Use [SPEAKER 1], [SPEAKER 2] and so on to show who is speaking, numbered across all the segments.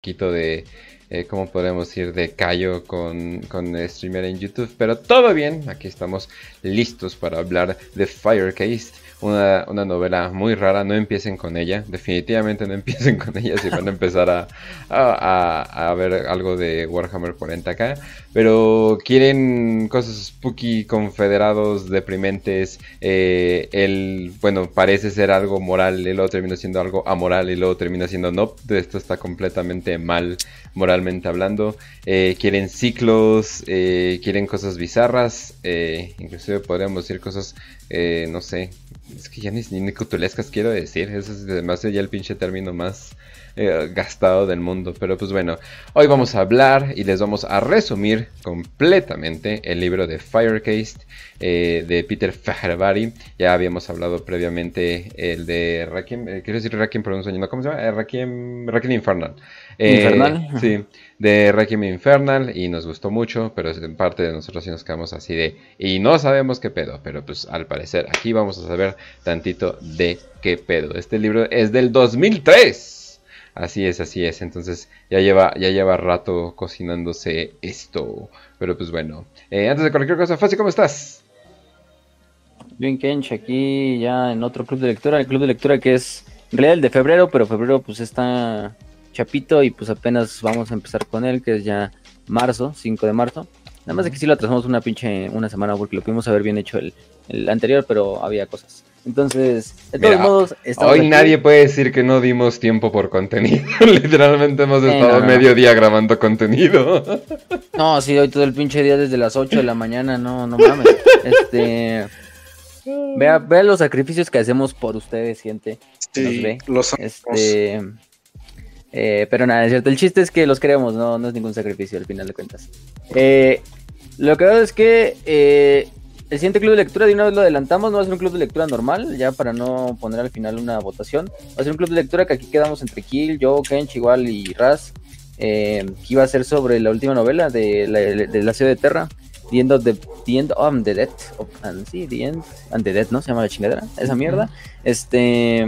[SPEAKER 1] poquito de, eh, ¿cómo podemos ir? De callo con, con streamer en YouTube. Pero todo bien, aquí estamos listos para hablar de Firecast una, una, novela muy rara, no empiecen con ella, definitivamente no empiecen con ella si van a empezar a, a, a, ver algo de Warhammer 40k, pero quieren cosas spooky, confederados, deprimentes, eh, el, bueno, parece ser algo moral y luego termina siendo algo amoral y luego termina siendo no, esto está completamente mal moralmente hablando, eh, quieren ciclos, eh, quieren cosas bizarras, eh, inclusive podríamos decir cosas, eh, no sé, es que ya ni, ni cutulescas quiero decir. Eso es demasiado ya el pinche término más eh, gastado del mundo. Pero pues bueno, hoy vamos a hablar y les vamos a resumir completamente el libro de Firecast eh, de Peter Fahrenbari. Ya habíamos hablado previamente el de Requiem, eh, quiero decir por un sueño, ¿cómo se llama? Eh, Requiem, Requiem Infernal.
[SPEAKER 2] Infernal.
[SPEAKER 1] Sí, de Requiem Infernal y nos gustó mucho, pero en parte de nosotros sí nos quedamos así de... Y no sabemos qué pedo, pero pues al parecer aquí vamos a saber tantito de qué pedo. Este libro es del 2003. Así es, así es. Entonces ya lleva, ya lleva rato cocinándose esto. Pero pues bueno. Eh, antes de cualquier cosa, Fácil, ¿cómo estás?
[SPEAKER 2] Bien, Kench, aquí ya en otro club de lectura. El club de lectura que es en realidad el de febrero, pero febrero pues está chapito y pues apenas vamos a empezar con él, que es ya marzo, 5 de marzo. Nada más de que sí lo atrasamos una pinche una semana porque lo pudimos haber bien hecho el, el anterior, pero había cosas. Entonces, de todos
[SPEAKER 1] Mira,
[SPEAKER 2] modos, estamos
[SPEAKER 1] Hoy
[SPEAKER 2] aquí.
[SPEAKER 1] nadie puede decir que no dimos tiempo por contenido. Literalmente hemos
[SPEAKER 2] Eh,
[SPEAKER 1] estado
[SPEAKER 2] no, no.
[SPEAKER 1] medio día grabando contenido.
[SPEAKER 2] No, sí, hoy todo el pinche día desde las 8 de la mañana, no, no mames. Este. Vea, vea los sacrificios que hacemos por ustedes, gente. que nos
[SPEAKER 3] Sí,
[SPEAKER 2] ve.
[SPEAKER 3] los
[SPEAKER 2] Este. Eh, pero nada, es cierto. El chiste es que los queremos, no, no es ningún sacrificio al final de cuentas. Eh, lo que veo es que eh, el siguiente club de lectura, de una vez lo adelantamos, no va a ser un club de lectura normal, ya para no poner al final una votación. Va a ser un club de lectura que aquí quedamos entre Kill, yo, Kench, igual y Raz. eh, que iba a ser sobre la última novela de la, de la ciudad de Terra. The End of the, the End of the Dead. of- and, sí, The End and the Dead, ¿no? Se llama la chingadera. Esa mierda. Este.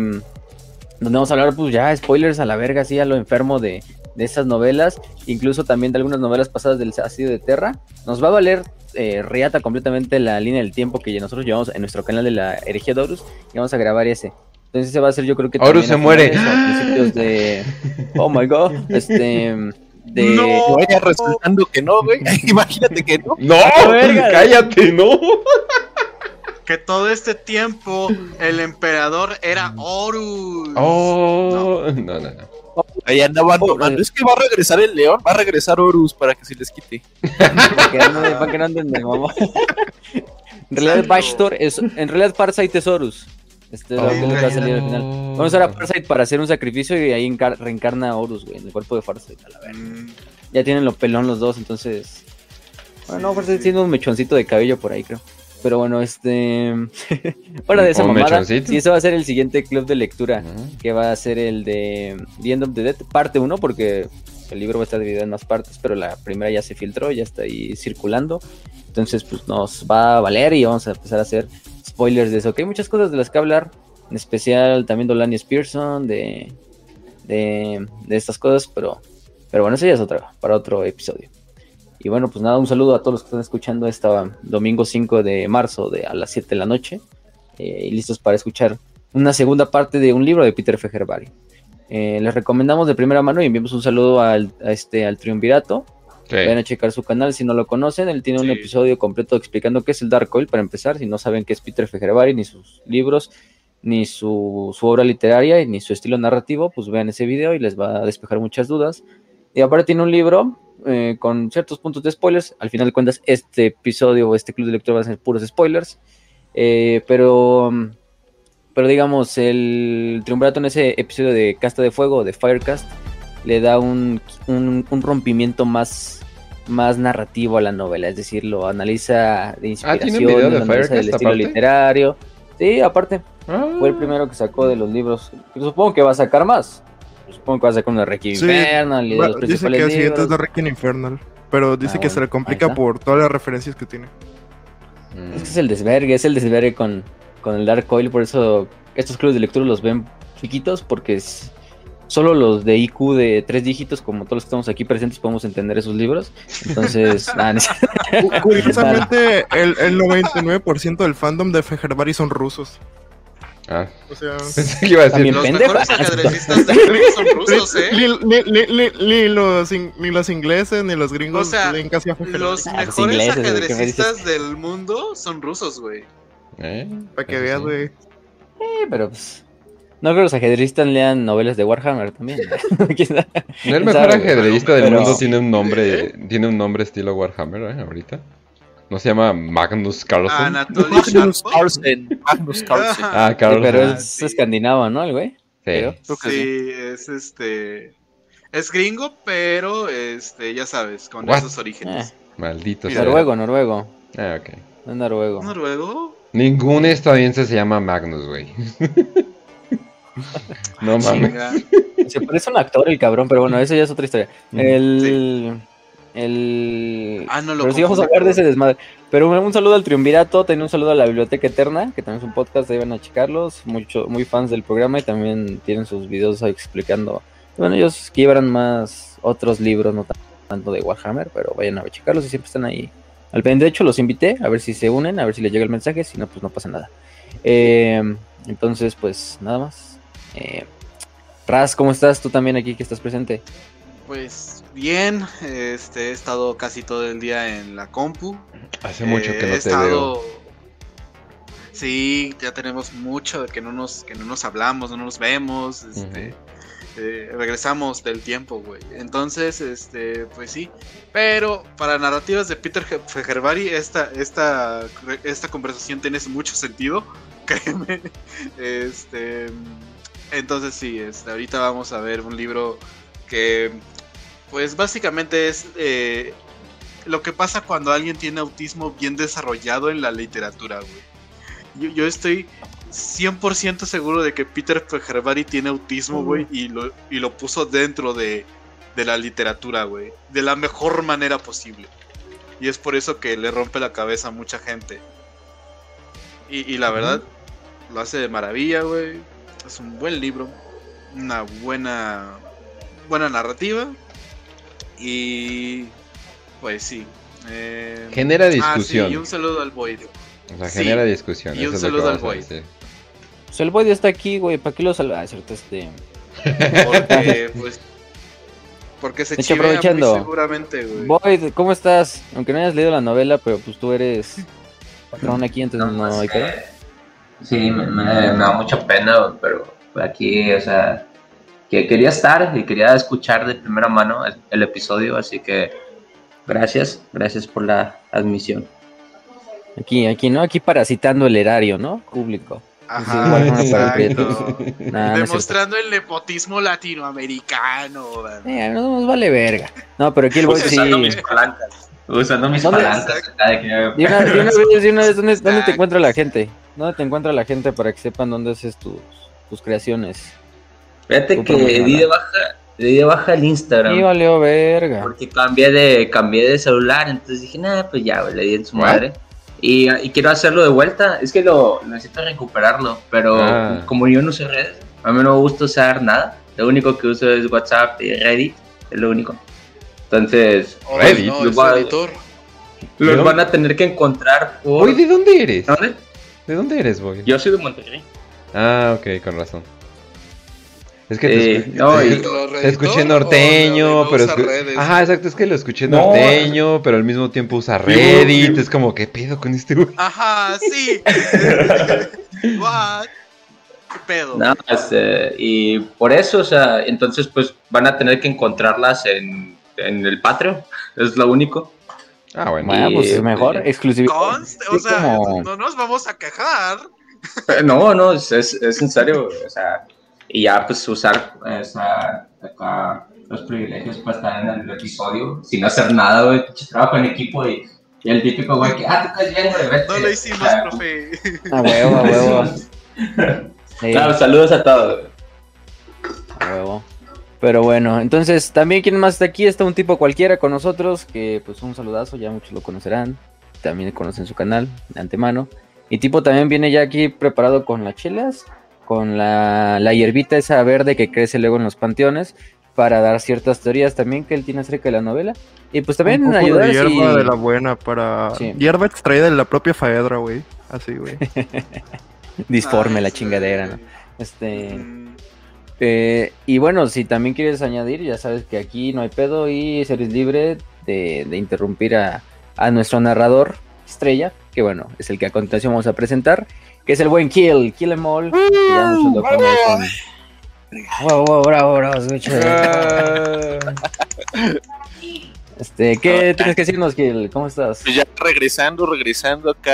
[SPEAKER 2] Donde vamos a hablar, pues ya, spoilers a la verga, así a lo enfermo de, de esas novelas. Incluso también de algunas novelas pasadas del ácido de Terra. Nos va a valer eh, riata completamente la línea del tiempo que nosotros llevamos en nuestro canal de la herejía de Horus. Y vamos a grabar ese. Entonces ese va a ser yo creo que...
[SPEAKER 1] Horus se muere.
[SPEAKER 2] principios de... Oh my god. Este... De...
[SPEAKER 3] No.
[SPEAKER 4] Vaya resultando que no, güey. Imagínate que no.
[SPEAKER 1] ¡No!
[SPEAKER 2] verga!
[SPEAKER 1] ¡Cállate, no!
[SPEAKER 3] Que todo este tiempo el emperador era Horus.
[SPEAKER 1] Oh, no, no, no.
[SPEAKER 4] Ahí andaban
[SPEAKER 2] Oh,
[SPEAKER 4] tomando.
[SPEAKER 2] eh.
[SPEAKER 4] Es que va a regresar el león, va a regresar Horus para que se les quite.
[SPEAKER 2] Para que no, para que no anden de mamá. En realidad. Bashtor es... En realidad Farsight es Horus. Este es lo que va a salir al final. Vamos a usar a Farsight para hacer un sacrificio y ahí encar- reencarna a Horus, güey, en el cuerpo de Farsight. A la verga.
[SPEAKER 3] Mm,
[SPEAKER 2] Ya tienen lo pelón los dos, entonces. Bueno, no, Farsight tiene un mechoncito de cabello por ahí, creo. Pero bueno, este. Fuera de esa
[SPEAKER 1] ¿Un
[SPEAKER 2] mamada. Sí, eso va a ser el siguiente club de lectura.
[SPEAKER 1] Mm.
[SPEAKER 2] Que va a ser el de The End of the Dead, parte 1, porque el libro va a estar dividido en más partes, pero la primera ya se filtró, ya está ahí circulando. Entonces, pues nos va a valer y vamos a empezar a hacer spoilers de eso. Que hay muchas cosas de las que hablar, en especial también de Olani Spearson, de, de, de estas cosas, pero, pero bueno, eso ya es otra, para otro episodio. Y bueno, pues nada, un saludo a todos los que están escuchando esta domingo 5 de marzo de a las 7 de la noche eh, y listos para escuchar una segunda parte de un libro de Peter Fejerbari. Eh, les recomendamos de primera mano y enviamos un saludo al, a este, al Triunvirato.
[SPEAKER 1] Sí.
[SPEAKER 2] Vayan a checar su canal si no lo conocen. Él tiene un episodio completo explicando qué es el Dark Oil para empezar. Si no saben qué es Peter Fejerbari, ni sus libros, ni su, su obra literaria, ni su estilo narrativo, pues vean ese video y les va a despejar muchas dudas. Y aparte tiene un libro eh, con ciertos puntos de spoilers. Al final de cuentas, este episodio o este club de lectura va a ser puros spoilers. Eh, pero, pero digamos, el triunvirato en ese episodio de Casta de Fuego, de Firecast, le da un, un, un rompimiento más, más narrativo a la novela. Es decir, lo analiza de
[SPEAKER 1] Ah, ¿tiene un
[SPEAKER 2] inspiración,
[SPEAKER 1] video de
[SPEAKER 2] lo analiza del estilo
[SPEAKER 1] aparte?
[SPEAKER 2] literario. Sí, aparte.
[SPEAKER 1] Ah.
[SPEAKER 2] Fue el primero que sacó de los libros. Supongo que va a sacar más. Supongo que va a sacar una Requiem
[SPEAKER 5] Sí,
[SPEAKER 2] Infernal y de los
[SPEAKER 5] dice que el siguiente es la Requiem Infernal. Pero dice
[SPEAKER 2] Ah,
[SPEAKER 5] que se le complica por todas las referencias que tiene.
[SPEAKER 1] Mm.
[SPEAKER 2] Es que es el desvergue, es el desvergue con, con el Dark Oil, por eso estos clubes de lectura los ven chiquitos, porque es- solo los de IQ de tres dígitos, como todos los que estamos aquí presentes, podemos entender esos libros. Entonces, nada,
[SPEAKER 5] Cu- Curiosamente, el, el 99% del fandom de Fejerbari son rusos.
[SPEAKER 1] Ah,
[SPEAKER 5] O sea,
[SPEAKER 1] pensé que iba a decir.
[SPEAKER 3] Los
[SPEAKER 2] pendejo.
[SPEAKER 3] mejores ajedrecistas del mundo son rusos, ¿eh?
[SPEAKER 5] ni, los, in- ni los ingleses ni los gringos
[SPEAKER 3] O sea,
[SPEAKER 5] leen casi a Fejerbari.
[SPEAKER 3] Los
[SPEAKER 2] Ah, los
[SPEAKER 3] mejores
[SPEAKER 2] ingleses, güey, ¿qué me
[SPEAKER 3] ajedrecistas del mundo son rusos, güey.
[SPEAKER 1] ¿Eh?
[SPEAKER 5] Para que veas,
[SPEAKER 1] sí.
[SPEAKER 5] güey.
[SPEAKER 2] Eh, pero pues. No creo que los ajedrecistas lean novelas de Warhammer también.
[SPEAKER 1] ¿No el
[SPEAKER 2] ¿Quién
[SPEAKER 1] mejor ajedrecista del
[SPEAKER 2] Pero-
[SPEAKER 1] mundo tiene un nombre, tiene un nombre estilo Warhammer, ¿eh? Ahorita. ¿No se llama Magnus Carlsen?
[SPEAKER 3] Anatoly
[SPEAKER 4] Magnus. Carlsen. Magnus Carlsen.
[SPEAKER 1] Ah, Carlsen.
[SPEAKER 2] Pero es
[SPEAKER 3] sí.
[SPEAKER 2] escandinavo, ¿no? El güey.
[SPEAKER 1] Sí.
[SPEAKER 2] creo.
[SPEAKER 4] Creo que
[SPEAKER 3] Sí, es este. Es gringo, pero este, ya sabes, con
[SPEAKER 1] What?
[SPEAKER 3] esos orígenes.
[SPEAKER 1] Maldito
[SPEAKER 3] Mira.
[SPEAKER 1] sea.
[SPEAKER 2] Noruego, noruego.
[SPEAKER 1] Ah, ok.
[SPEAKER 2] No es noruego.
[SPEAKER 3] ¿Noruego?
[SPEAKER 1] Ningún estadounidense se llama Magnus, güey. no mames.
[SPEAKER 2] Se parece un actor el cabrón, pero bueno, eso ya es otra historia. El. El.
[SPEAKER 3] Ah, no lo
[SPEAKER 2] Pero sí vamos a hablar de ese desmadre. Pero un, un saludo al Triunvirato, también un saludo a la Biblioteca Eterna, que también es un podcast, ahí van a checarlos. Mucho, muy fans del programa y también tienen sus videos ahí explicando. Bueno, ellos llevan más otros libros, no tan- tanto de Warhammer, pero vayan a checarlos y siempre están ahí. Al pendiente, de hecho, los invité a ver si se unen, a ver si les llega el mensaje, si no, pues no pasa nada. Eh, entonces, pues nada más. Eh, Raz, ¿cómo estás? Tú también aquí que estás presente.
[SPEAKER 3] Pues bien, este, he estado casi todo el día en la compu.
[SPEAKER 1] Hace mucho
[SPEAKER 3] Eh,
[SPEAKER 1] que no
[SPEAKER 3] he
[SPEAKER 1] te veo.
[SPEAKER 3] estado- Sí, ya tenemos mucho de que no nos, que no nos hablamos, no nos vemos, este, eh, regresamos del tiempo, güey. Entonces, este, pues sí. Pero para narrativas de Peter Ge- Fejerbari, esta, esta, esta conversación tiene mucho sentido, créeme. Este, entonces sí, este, ahorita vamos a ver un libro que, pues básicamente es eh, lo que pasa cuando alguien tiene autismo bien desarrollado en la literatura, güey. Yo, yo estoy 100% seguro de que Peter Fejerbari tiene autismo, güey, y lo, y lo puso dentro de, de la literatura, güey. De la mejor manera posible. Y es por eso que le rompe la cabeza a mucha gente. Y, y la verdad, lo hace de maravilla, güey. Es un buen libro. Una buena, buena narrativa. Y pues sí. eh,
[SPEAKER 1] Genera
[SPEAKER 3] Ah, sí,
[SPEAKER 1] discusión.
[SPEAKER 3] y un saludo al Void.
[SPEAKER 1] O sea,
[SPEAKER 3] sí.
[SPEAKER 1] genera discusión.
[SPEAKER 3] Y un
[SPEAKER 1] que
[SPEAKER 3] saludo al Void.
[SPEAKER 2] Pues el Boyd está aquí, güey. ¿Para qué lo salva? Ah, cierto, este.
[SPEAKER 3] Porque, pues. Porque se
[SPEAKER 2] hecho,
[SPEAKER 3] chivea muy
[SPEAKER 2] aprovechando.
[SPEAKER 3] seguramente, güey.
[SPEAKER 2] Boyd, ¿cómo estás? Aunque no hayas leído la novela, pero pues tú eres patrón aquí, entonces no,
[SPEAKER 6] pues,
[SPEAKER 2] hay pedo.
[SPEAKER 6] eh, Sí, me, me- me da mucha pena, pero aquí, o sea, que quería estar y quería escuchar de primera mano el, el episodio, así que gracias, gracias por la admisión.
[SPEAKER 2] Aquí, aquí, ¿no? Aquí parasitando el erario, ¿no? Público.
[SPEAKER 3] Ajá,
[SPEAKER 2] el
[SPEAKER 3] exacto.
[SPEAKER 2] Nah, no.
[SPEAKER 3] Demostrando el nepotismo latinoamericano.
[SPEAKER 2] Eh, no nos vale verga. No, pero aquí el Boyd sí.
[SPEAKER 6] Usando mis palancas, usando mis
[SPEAKER 2] ¿Dónde-
[SPEAKER 6] palancas de
[SPEAKER 2] una, de una vez, de una vez, ¿dónde, dónde te encuentra la gente? ¿Dónde te encuentra la gente para que sepan dónde haces tus, tus creaciones?
[SPEAKER 6] Fíjate que di de baja, di de baja el Instagram.
[SPEAKER 2] Y valió verga.
[SPEAKER 6] Porque cambié de, cambié de celular, entonces dije, nada, pues ya, le di en su
[SPEAKER 1] What?
[SPEAKER 6] madre. Y, y quiero hacerlo de vuelta, es que lo necesito recuperarlo, pero
[SPEAKER 1] Ah.
[SPEAKER 6] como yo no uso redes, a mí no me gusta usar nada, lo único que uso es WhatsApp y Reddit, es lo único. Entonces,
[SPEAKER 1] Reddit,
[SPEAKER 3] no,
[SPEAKER 6] lo
[SPEAKER 3] es
[SPEAKER 6] va-
[SPEAKER 3] editor.
[SPEAKER 6] los
[SPEAKER 1] ¿De
[SPEAKER 6] van a tener que encontrar por...
[SPEAKER 1] Oye, ¿de dónde eres?
[SPEAKER 6] ¿Dónde?
[SPEAKER 1] ¿De dónde eres, Boy?
[SPEAKER 6] Yo soy de Monterrey.
[SPEAKER 1] Ah, ok, con razón. Es que te,
[SPEAKER 6] Eh,
[SPEAKER 1] escu-
[SPEAKER 6] no,
[SPEAKER 1] te-
[SPEAKER 6] y-
[SPEAKER 1] te
[SPEAKER 3] ¿Te
[SPEAKER 1] escuché norteño, pero... escu-
[SPEAKER 3] redes.
[SPEAKER 1] Ajá, exacto, es que lo escuché
[SPEAKER 6] No.
[SPEAKER 1] norteño, pero al mismo tiempo usa Reddit. Es como, ¿qué pedo con este güey?
[SPEAKER 3] Ajá, sí. What? ¿Qué pedo?
[SPEAKER 6] No, este, y por eso, o sea, entonces pues van a tener que encontrarlas en, en el Patreon, es lo único.
[SPEAKER 1] Ah, bueno.
[SPEAKER 2] Bueno, pues
[SPEAKER 6] Y-
[SPEAKER 2] es mejor, exclusividad.
[SPEAKER 3] Conste, o sea,
[SPEAKER 2] como-
[SPEAKER 3] no nos vamos a quejar.
[SPEAKER 6] Eh, No, no, es, es, es en serio, o sea, y ya pues usar sea, acá los privilegios para estar en el episodio sin hacer nada, güey, trabajo en equipo y, y el típico güey que, ah, tú estás bien, güey, vete.
[SPEAKER 3] No lo hicimos, profe.
[SPEAKER 2] A huevo, a huevo. Sí,
[SPEAKER 6] Claro, saludos a todos.
[SPEAKER 2] a huevo. Pero bueno, entonces también quien más está aquí está un tipo cualquiera con nosotros, que pues un saludazo, ya muchos lo conocerán, también conocen su canal de antemano. Y tipo también viene ya aquí preparado con las chelas con la, la hierbita esa verde que crece luego en los panteones para dar ciertas teorías también que él tiene acerca de la novela. Y pues también
[SPEAKER 5] Un poco
[SPEAKER 2] ayudar
[SPEAKER 5] de hierba
[SPEAKER 2] si-
[SPEAKER 5] de la buena para...
[SPEAKER 2] Sí.
[SPEAKER 5] Hierba extraída de la propia faedra, güey. Así, güey.
[SPEAKER 2] disforme
[SPEAKER 3] Ay,
[SPEAKER 2] la
[SPEAKER 3] sí.
[SPEAKER 2] chingadera, ¿no? Este, eh, y bueno, si también quieres añadir, ya sabes que aquí no hay pedo y eres libre de, de interrumpir a, a nuestro narrador estrella, que bueno, es el que a continuación vamos a presentar, que es el buen Kill, Kill Em All, que ya muchos lo conocen. Wow, wow, bravo, bravo, escucha. Este, ¿qué tienes que decirnos, Kill? ¿Cómo estás?
[SPEAKER 4] Pues ya regresando, regresando acá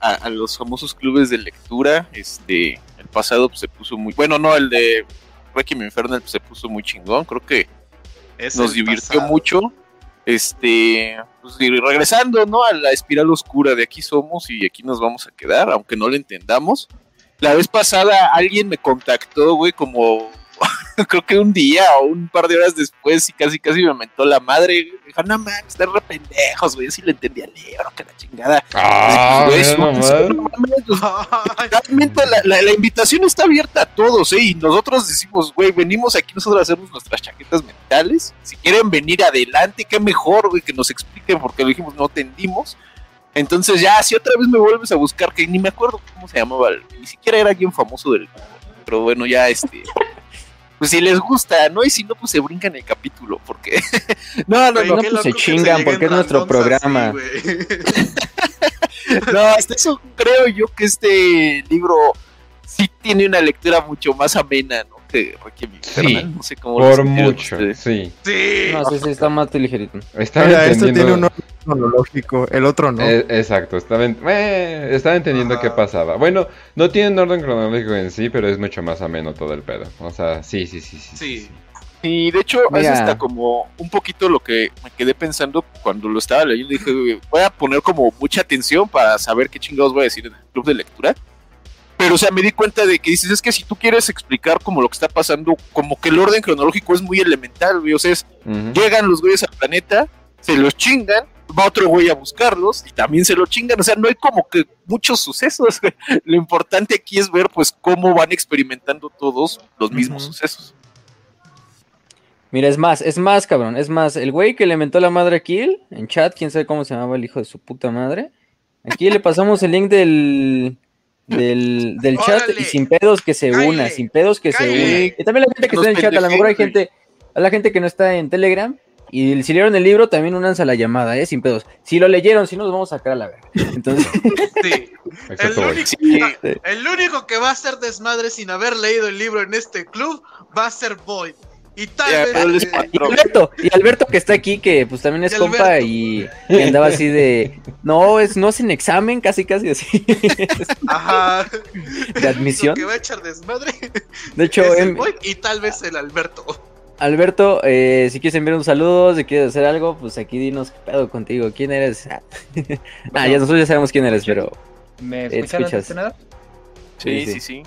[SPEAKER 4] a, a- a los famosos clubes de lectura, este, el pasado pues, se puso muy, bueno, no, el de Requiem Infernal pues, se puso muy chingón, creo que
[SPEAKER 3] es
[SPEAKER 4] nos divirtió
[SPEAKER 3] pasado.
[SPEAKER 4] mucho. Este, pues, regresando, ¿no? A la espiral oscura de aquí somos y aquí nos vamos a quedar, aunque no lo entendamos. La vez pasada alguien me contactó, güey, como creo que un día o un par de horas después y casi casi me mentó la madre. Dijo, no man, estás re pendejos, güey, si le entendí al libro, que la chingada.
[SPEAKER 1] Ah,
[SPEAKER 4] Güey, no mames, pues,
[SPEAKER 3] Ay,
[SPEAKER 4] Realmente la, la- la invitación está abierta a todos, ¿eh? Y nosotros decimos, güey, venimos aquí nosotros a hacernos nuestras chaquetas mentales. Si quieren venir adelante, qué mejor, güey, que nos expliquen porque lo dijimos, no entendimos. Entonces ya, si otra vez me vuelves a buscar, que ni me acuerdo cómo se llamaba, ni siquiera era alguien famoso del pero bueno, ya este... Pues si les gusta, ¿no? Y si no, pues se brincan el capítulo, porque... no, no,
[SPEAKER 3] güey,
[SPEAKER 4] no,
[SPEAKER 2] pues se chingan,
[SPEAKER 3] lleguen
[SPEAKER 2] porque es nuestro
[SPEAKER 3] así,
[SPEAKER 2] programa.
[SPEAKER 3] güey.
[SPEAKER 4] No, hasta eso creo yo que este libro sí tiene una lectura mucho más amena, ¿no? Que Requiem Infernal.
[SPEAKER 1] Sí,
[SPEAKER 4] no sé cómo lo
[SPEAKER 1] Por mucho,
[SPEAKER 4] ustedes.
[SPEAKER 1] sí.
[SPEAKER 3] Sí.
[SPEAKER 2] No, sí, sí, está más ligerito.
[SPEAKER 1] Estaba
[SPEAKER 5] Mira, este
[SPEAKER 1] entendiendo...
[SPEAKER 5] tiene un orden cronológico, el otro no.
[SPEAKER 1] Eh, exacto, estaba, en- eh, estaba entendiendo
[SPEAKER 3] Ajá.
[SPEAKER 1] qué pasaba. Bueno, no tiene un orden cronológico en sí, pero es mucho más ameno todo el pedo. O sea, sí, sí, sí, sí.
[SPEAKER 3] Sí.
[SPEAKER 4] Y de hecho,
[SPEAKER 2] Mira.
[SPEAKER 4] es hasta como un poquito lo que me quedé pensando cuando lo estaba leyendo. Dije, "Güey, voy a poner como mucha atención para saber qué chingados voy a decir en el club de lectura. Pero, o sea, me di cuenta de que dices, es que si tú quieres explicar como lo que está pasando, como que el orden cronológico es muy elemental, güey. O sea, es llegan los güeyes al planeta, se los chingan, va otro güey a buscarlos y también se lo chingan. O sea, no hay como que muchos sucesos. güey. Lo importante aquí es ver, pues, cómo van experimentando todos los mismos sucesos.
[SPEAKER 2] Mira, es más, es más, cabrón, es más, el güey que le mentó la madre a Kill, en chat, quién sabe cómo se llamaba el hijo de su puta madre. Aquí le pasamos el link del, del, del chat y sin pedos que se una, sin pedos que se una. Y también la gente que
[SPEAKER 4] Nos
[SPEAKER 2] está en chat, a lo mejor hay gente, a la gente que no está en Telegram, y si leyeron el libro, también únanse a la llamada, eh, sin pedos. Si lo leyeron, si no, los vamos a sacar a la verga. Entonces,
[SPEAKER 3] Sí. El único,
[SPEAKER 4] Sí,
[SPEAKER 3] el único que va a hacer desmadre sin haber leído el libro en este club va a ser Boyd. Y tal vez. eh,
[SPEAKER 2] y. Alberto, y Alberto que está aquí, que pues también es
[SPEAKER 3] Y
[SPEAKER 2] compa y, y andaba así de, no, es no sin examen, casi casi así.
[SPEAKER 3] Ajá.
[SPEAKER 2] ¿De admisión?
[SPEAKER 3] Que va a echar desmadre
[SPEAKER 2] De hecho,
[SPEAKER 3] es el Boyd y tal vez el Alberto.
[SPEAKER 2] Alberto, eh, si quieres enviar un saludo, si quieres hacer algo, pues aquí dinos qué pedo contigo, quién eres. ah, ya nosotros ya sabemos quién eres, pero
[SPEAKER 7] ¿Me
[SPEAKER 2] Eh,
[SPEAKER 7] escuchan
[SPEAKER 2] escuchas.
[SPEAKER 7] antes de nada?
[SPEAKER 4] sí,
[SPEAKER 2] sí.
[SPEAKER 4] sí, sí.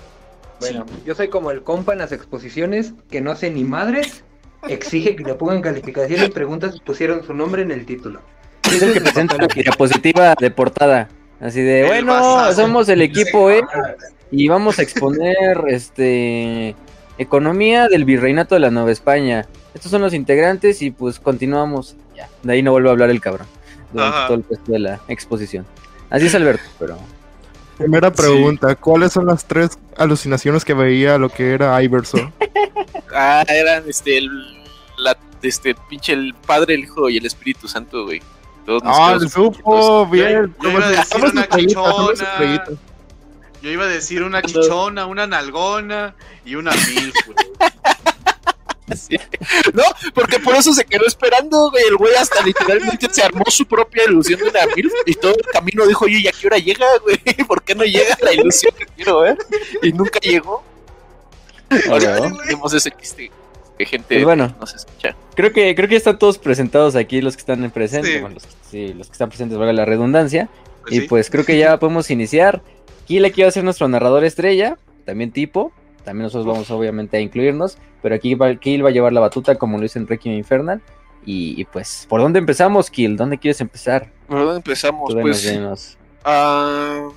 [SPEAKER 7] Bueno, yo soy como el compa en las exposiciones que no sé ni madres, exige que le pongan calificación y pregunta si pusieron su nombre en el título.
[SPEAKER 2] es el que presenta la diapositiva de portada. Así de,
[SPEAKER 3] El
[SPEAKER 2] bueno,
[SPEAKER 3] basazo.
[SPEAKER 2] somos el equipo E y vamos a exponer este economía del virreinato de la Nueva España. Estos son los integrantes y pues continuamos. Ya, de ahí no vuelvo a hablar el cabrón durante
[SPEAKER 3] Ajá.
[SPEAKER 2] todo el resto de la exposición. Así es Alberto, pero
[SPEAKER 5] Primera pregunta, ¿cuáles son las tres alucinaciones que veía lo que era Iverson?
[SPEAKER 4] Ah, eran este, el, la, este, pinche el Padre, el Hijo y el Espíritu Santo, güey. Todos
[SPEAKER 5] Ah, le supo, bien.
[SPEAKER 3] Yo iba a decir una chichona. Yo iba a decir una chichona, una nalgona y una mil, güey.
[SPEAKER 4] Sí. No, porque por eso se quedó esperando, güey. El güey hasta literalmente se armó su propia ilusión de una mil y todo el camino dijo, oye, ¿y a qué hora llega, güey? ¿Por qué no llega la ilusión que quiero ver? Y nunca llegó. Ahora
[SPEAKER 2] Hola.
[SPEAKER 4] tenemos ese chiste que gente
[SPEAKER 2] Pues bueno.
[SPEAKER 4] no se escucha.
[SPEAKER 2] creo que creo que ya están todos presentados aquí los que están en presente,
[SPEAKER 3] Sí.
[SPEAKER 2] bueno, los, sí, los que están presentes, valga la redundancia.
[SPEAKER 3] Pues
[SPEAKER 2] y
[SPEAKER 3] sí.
[SPEAKER 2] pues creo que ya podemos iniciar. Kill aquí va a ser nuestro narrador estrella, también tipo. También nosotros vamos obviamente a incluirnos, pero aquí va, Kill va a llevar la batuta como lo hizo en Requiem Infernal. Y, y, pues, ¿por dónde empezamos, Kill? ¿Dónde quieres empezar?
[SPEAKER 4] ¿Por dónde empezamos?
[SPEAKER 2] Tú
[SPEAKER 4] Pues,
[SPEAKER 2] denos.
[SPEAKER 4] ah,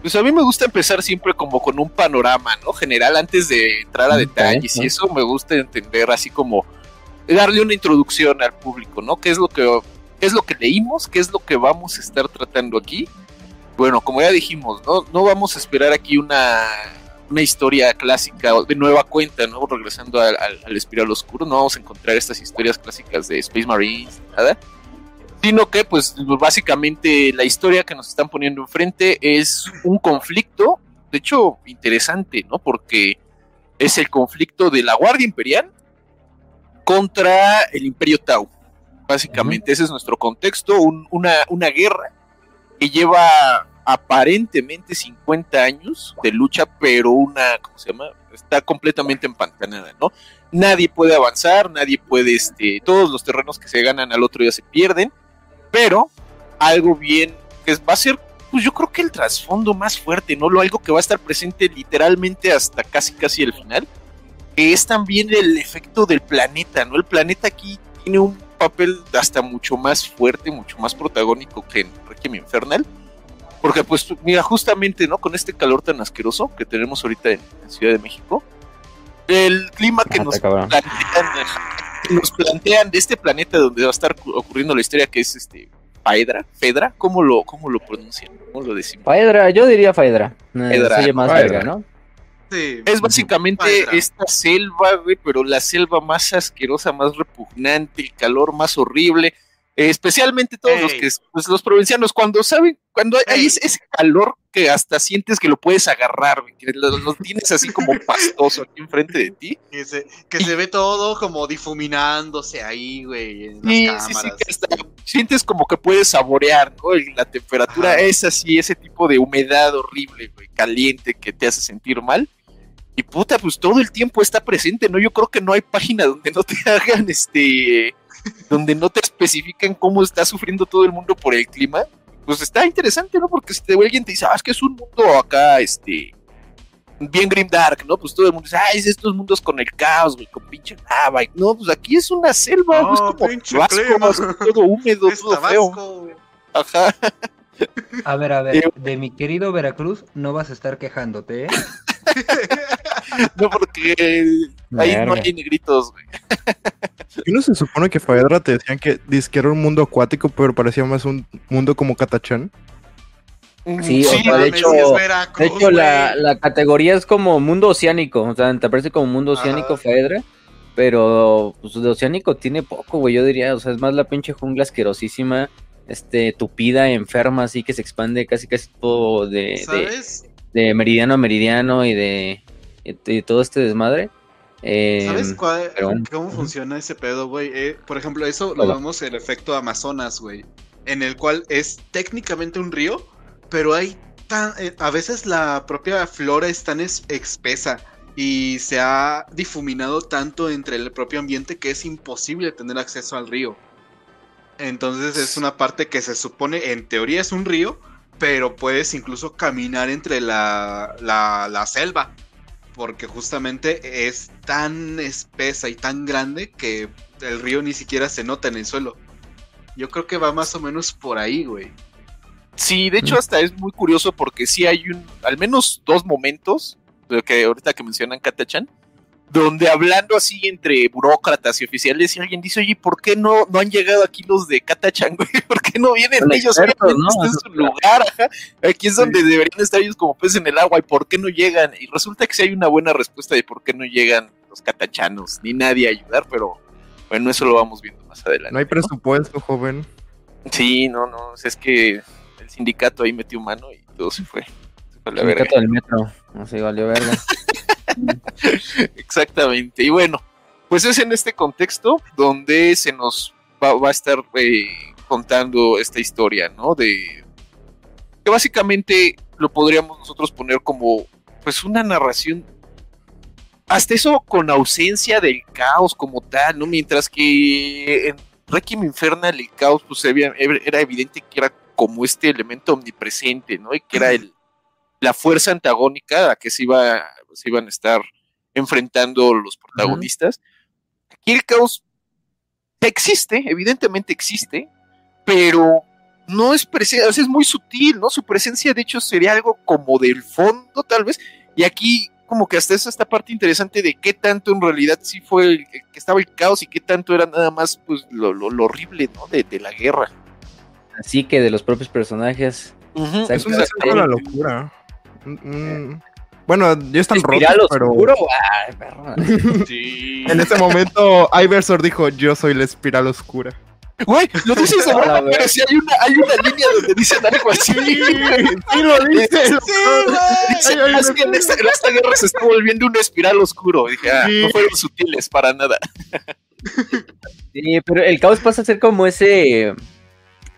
[SPEAKER 4] Pues a mí me gusta empezar siempre como con un panorama, ¿no? General, antes de entrar a detalles. Y eso me gusta entender así como darle una introducción al público, ¿no? ¿Qué es lo que, qué es lo que leímos? ¿Qué es lo que vamos a estar tratando aquí? Bueno, como ya dijimos, no, no vamos a esperar aquí una, una historia clásica de nueva cuenta, ¿no? Regresando al, al- al espiral oscuro, no vamos a encontrar estas historias clásicas de Space Marines, nada. Sino que, pues, básicamente la historia que nos están poniendo enfrente es un conflicto, de hecho, interesante, ¿no? Porque es el conflicto de la Guardia Imperial contra el Imperio Tau. Básicamente, ese es nuestro contexto, un- una, una guerra que lleva aparentemente 50 años de lucha, pero una, ¿cómo se llama? Está completamente empantanada, ¿no? Nadie puede avanzar, nadie puede, este, todos los terrenos que se ganan al otro día se pierden, pero algo bien que va a ser, pues yo creo que el trasfondo más fuerte, ¿no? Lo algo que va a estar presente literalmente hasta casi casi el final, que es también el efecto del planeta, ¿no? El planeta aquí tiene un papel hasta mucho más fuerte, mucho más protagónico que en Requiem Infernal. Porque pues mira, justamente, ¿no? Con este calor tan asqueroso que tenemos ahorita en, en Ciudad de México, el clima que nos
[SPEAKER 2] cabrón.
[SPEAKER 4] plantean, que nos plantean de este planeta donde va a estar cu- ocurriendo la historia que es este Faedra, Fedra, ¿cómo lo, cómo lo pronuncian? ¿Cómo lo decimos?
[SPEAKER 2] Faedra, yo diría Faedra. Eh,
[SPEAKER 4] Faedra,
[SPEAKER 2] se oye más
[SPEAKER 1] Faedra.
[SPEAKER 2] verga, ¿no?
[SPEAKER 3] Sí.
[SPEAKER 4] Es básicamente
[SPEAKER 3] Faedra.
[SPEAKER 4] esta selva, güey, pero la selva más asquerosa, más repugnante, el calor más horrible. Eh, especialmente todos los
[SPEAKER 3] Ey.
[SPEAKER 4] que pues, los provincianos, cuando saben, cuando hay
[SPEAKER 3] Ey.
[SPEAKER 4] ese, ese calor que hasta sientes que lo puedes agarrar, que lo, lo tienes así como pastoso aquí enfrente de ti.
[SPEAKER 3] Que se, que se ve todo como difuminándose ahí, güey, en
[SPEAKER 4] Sí,
[SPEAKER 3] las
[SPEAKER 4] sí, sí,
[SPEAKER 3] cámaras.
[SPEAKER 4] que hasta sientes como que puedes saborear, ¿no? Y La temperatura
[SPEAKER 3] Ajá.
[SPEAKER 4] es así, ese tipo de humedad horrible, güey, caliente que te hace sentir mal. Y puta, pues todo el tiempo está presente, ¿no? Yo creo que no hay página donde no te hagan este. Donde no te especifican cómo está sufriendo todo el mundo por el clima. Pues está interesante, ¿no? Porque si te, alguien te dice, ah, es que es un mundo acá, este. Bien grim dark, ¿no? Pues todo el mundo dice, ah, es estos mundos con el caos, güey, con pinche lava. Y No, pues aquí es una selva,
[SPEAKER 3] No,
[SPEAKER 4] güey, es como así, todo húmedo,
[SPEAKER 3] Es
[SPEAKER 4] todo feo.
[SPEAKER 3] Güey.
[SPEAKER 4] Ajá.
[SPEAKER 7] A ver, a ver, de mi querido Veracruz no vas a estar quejándote, ¿eh?
[SPEAKER 4] No, porque ahí no hay negritos, güey.
[SPEAKER 5] ¿Y no se supone que Faedra te decían que, dizque era un mundo acuático, pero parecía más un mundo como Catachán?
[SPEAKER 2] Sí, o sea, de hecho- De hecho, la, la categoría es como mundo oceánico. O sea, te parece como mundo
[SPEAKER 3] Ajá.
[SPEAKER 2] oceánico Faedra. Pero pues, de oceánico tiene poco, güey. Yo diría, o sea, es más la pinche jungla asquerosísima, este, tupida, enferma, así que se expande casi casi todo de, de,
[SPEAKER 3] ¿Sabes?
[SPEAKER 2] de meridiano a meridiano y de, y de todo este desmadre. Eh,
[SPEAKER 3] ¿Sabes cuál-
[SPEAKER 2] pero
[SPEAKER 3] cómo funciona ese pedo, güey? Eh, por ejemplo, eso lo
[SPEAKER 2] Hola.
[SPEAKER 3] vemos el efecto Amazonas, güey. En el cual es técnicamente un río, pero hay tan. eh, a veces la propia flora es tan es- espesa y se ha difuminado tanto entre el propio ambiente que es imposible tener acceso al río. Entonces es una parte que se supone, en teoría es un río, pero puedes incluso caminar entre la, la, la selva. Porque justamente es tan espesa y tan grande que el río ni siquiera se nota en el suelo. Yo creo que va más o menos por ahí, güey.
[SPEAKER 4] Sí, de hecho hasta es muy curioso porque sí hay un, al menos dos momentos, que ahorita que mencionan Katachan, donde hablando así entre burócratas y oficiales y alguien dice, oye, ¿por qué no, no han llegado aquí los de Katachan, güey? ¿Por qué no vienen
[SPEAKER 2] Son
[SPEAKER 4] ellos?
[SPEAKER 2] expertos, ¿no?
[SPEAKER 4] está en su lugar, ajá. Aquí es donde deberían estar ellos como peces en el agua y ¿por qué no llegan? Y resulta que sí hay una buena respuesta de por qué no llegan los Katachanos, ni nadie a ayudar, pero bueno, eso lo vamos viendo más adelante.
[SPEAKER 5] No hay presupuesto, joven.
[SPEAKER 4] Sí, no, no, es que el sindicato ahí metió mano y todo se fue. Se fue a la verga.
[SPEAKER 2] Sindicato del metro. Así valió verga.
[SPEAKER 4] Exactamente. Y bueno, pues es en este contexto donde se nos va, va a estar eh, contando esta historia, ¿no? De que básicamente lo podríamos nosotros poner como pues una narración hasta eso con ausencia del caos como tal, ¿no? Mientras que en Requiem Infernal el caos pues era evidente que era como este elemento omnipresente, ¿no? Y que era el, la fuerza antagónica a que se, iba, se iban a estar enfrentando los protagonistas. Aquí el caos existe, evidentemente existe, pero no es presencia, o sea, es muy sutil, ¿no? Su presencia, de hecho, sería algo como del fondo, tal vez. Y aquí, como que hasta es esta parte interesante de qué tanto en realidad sí fue el, que estaba el caos y qué tanto era nada más, pues, lo, lo- lo horrible, ¿no? De, de la guerra.
[SPEAKER 2] Así que de los propios personajes.
[SPEAKER 4] Es un-
[SPEAKER 5] Es toda la locura. Mm, Bueno, ya están rotos, pero
[SPEAKER 2] oscuro. Ay, perro.
[SPEAKER 3] Sí.
[SPEAKER 5] en ese momento Iversor dijo, yo soy la espiral oscura.
[SPEAKER 4] Güey, lo dices de
[SPEAKER 2] A la
[SPEAKER 4] broma,
[SPEAKER 2] verga.
[SPEAKER 4] pero sí hay una, hay una línea donde dicen algo así.
[SPEAKER 5] Sí, lo dice.
[SPEAKER 4] Sí, Dice,
[SPEAKER 5] ay,
[SPEAKER 4] es que en esta, en esta guerra se está volviendo una espiral oscuro. Dije, ah,
[SPEAKER 5] Sí.
[SPEAKER 4] no fueron sutiles para nada.
[SPEAKER 2] Sí, pero el caos pasa a ser como ese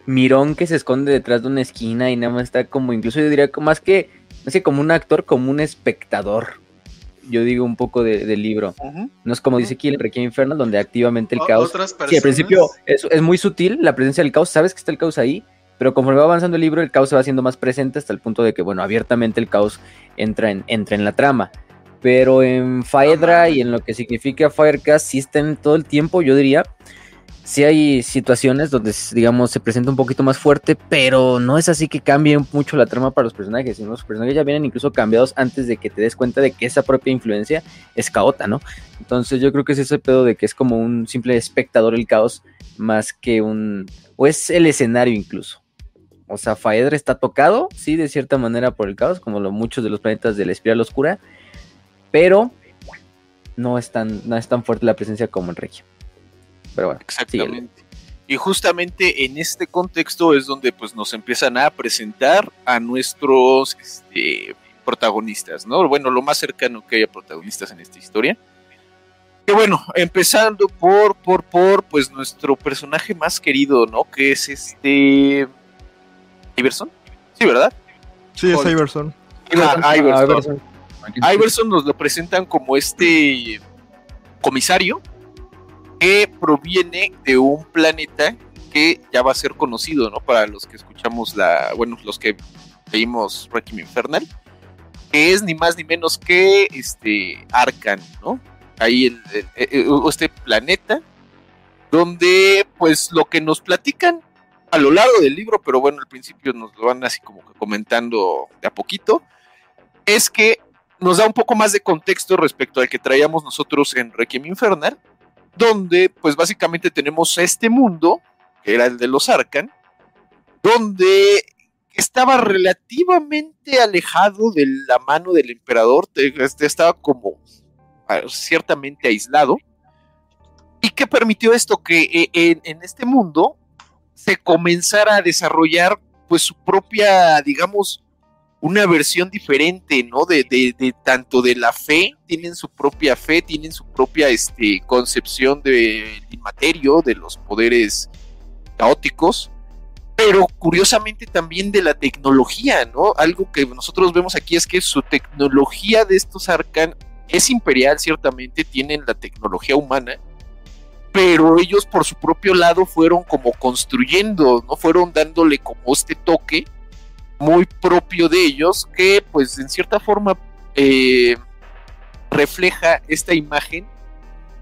[SPEAKER 2] mirón que se esconde detrás de una esquina y nada más está como, incluso yo diría, como- más que, más que como un actor, como un espectador. Yo digo un poco de- del libro. No es como dice aquí el Requiem Infernal, donde activamente el
[SPEAKER 3] O-
[SPEAKER 2] caos.
[SPEAKER 3] Otras
[SPEAKER 2] Sí, al principio es, es muy sutil la presencia del caos, sabes que está el caos ahí, pero conforme va avanzando el libro, el caos se va haciendo más presente hasta el punto de que, bueno, abiertamente el caos entra en, entra en la trama. Pero en Faedra y en lo que significa Firecast, sí están todo el tiempo, yo diría. Sí hay situaciones donde, digamos, se presenta un poquito más fuerte, pero no es así que cambie mucho la trama para los personajes, sino los personajes ya vienen incluso cambiados antes de que te des cuenta de que esa propia influencia es caota, ¿no? Entonces yo creo que es ese pedo de que es como un simple espectador el caos más que un... o es el escenario incluso. O sea, Faedra está tocado, sí, de cierta manera por el caos, como lo, muchos de los planetas de la espiral oscura, pero no es tan, no es tan fuerte la presencia como en Regio. Pero bueno,
[SPEAKER 4] Exactamente. Y justamente en este contexto es donde pues nos empiezan a presentar a nuestros este, protagonistas, ¿no? Bueno, lo más cercano que haya protagonistas en esta historia. Que bueno, empezando por, por, por, pues nuestro personaje más querido, ¿no? Que es este... Iverson. Sí, ¿verdad?
[SPEAKER 5] Sí, es. Iverson.
[SPEAKER 4] Ah,
[SPEAKER 2] Iverson.
[SPEAKER 4] Iverson. Iverson nos lo presentan como este comisario que proviene de un planeta que ya va a ser conocido, ¿no? Para los que escuchamos la, bueno, los que leímos Requiem Infernal, que es ni más ni menos que este Arcan, ¿no? Ahí el- el- este planeta donde pues lo que nos platican a lo largo del libro, pero bueno, al principio nos lo van así como que comentando de a poquito, es que nos da un poco más de contexto respecto al que traíamos nosotros en Requiem Infernal, donde pues básicamente tenemos este mundo, que era el de los Arcan, donde estaba relativamente alejado de la mano del emperador, te- este, estaba como ah, ciertamente aislado, y que permitió esto que eh, en, en este mundo se comenzara a desarrollar pues su propia, digamos, una versión diferente, ¿no? De, de- de tanto de la fe, tienen su propia fe, tienen su propia este, concepción del inmaterio, de los poderes caóticos, pero curiosamente también de la tecnología, ¿no? Algo que nosotros vemos aquí es que su tecnología de estos Arcan es imperial, ciertamente, tienen la tecnología humana, pero ellos por su propio lado fueron como construyendo, ¿no? Fueron dándole como este toque muy propio de ellos que pues en cierta forma eh, refleja esta imagen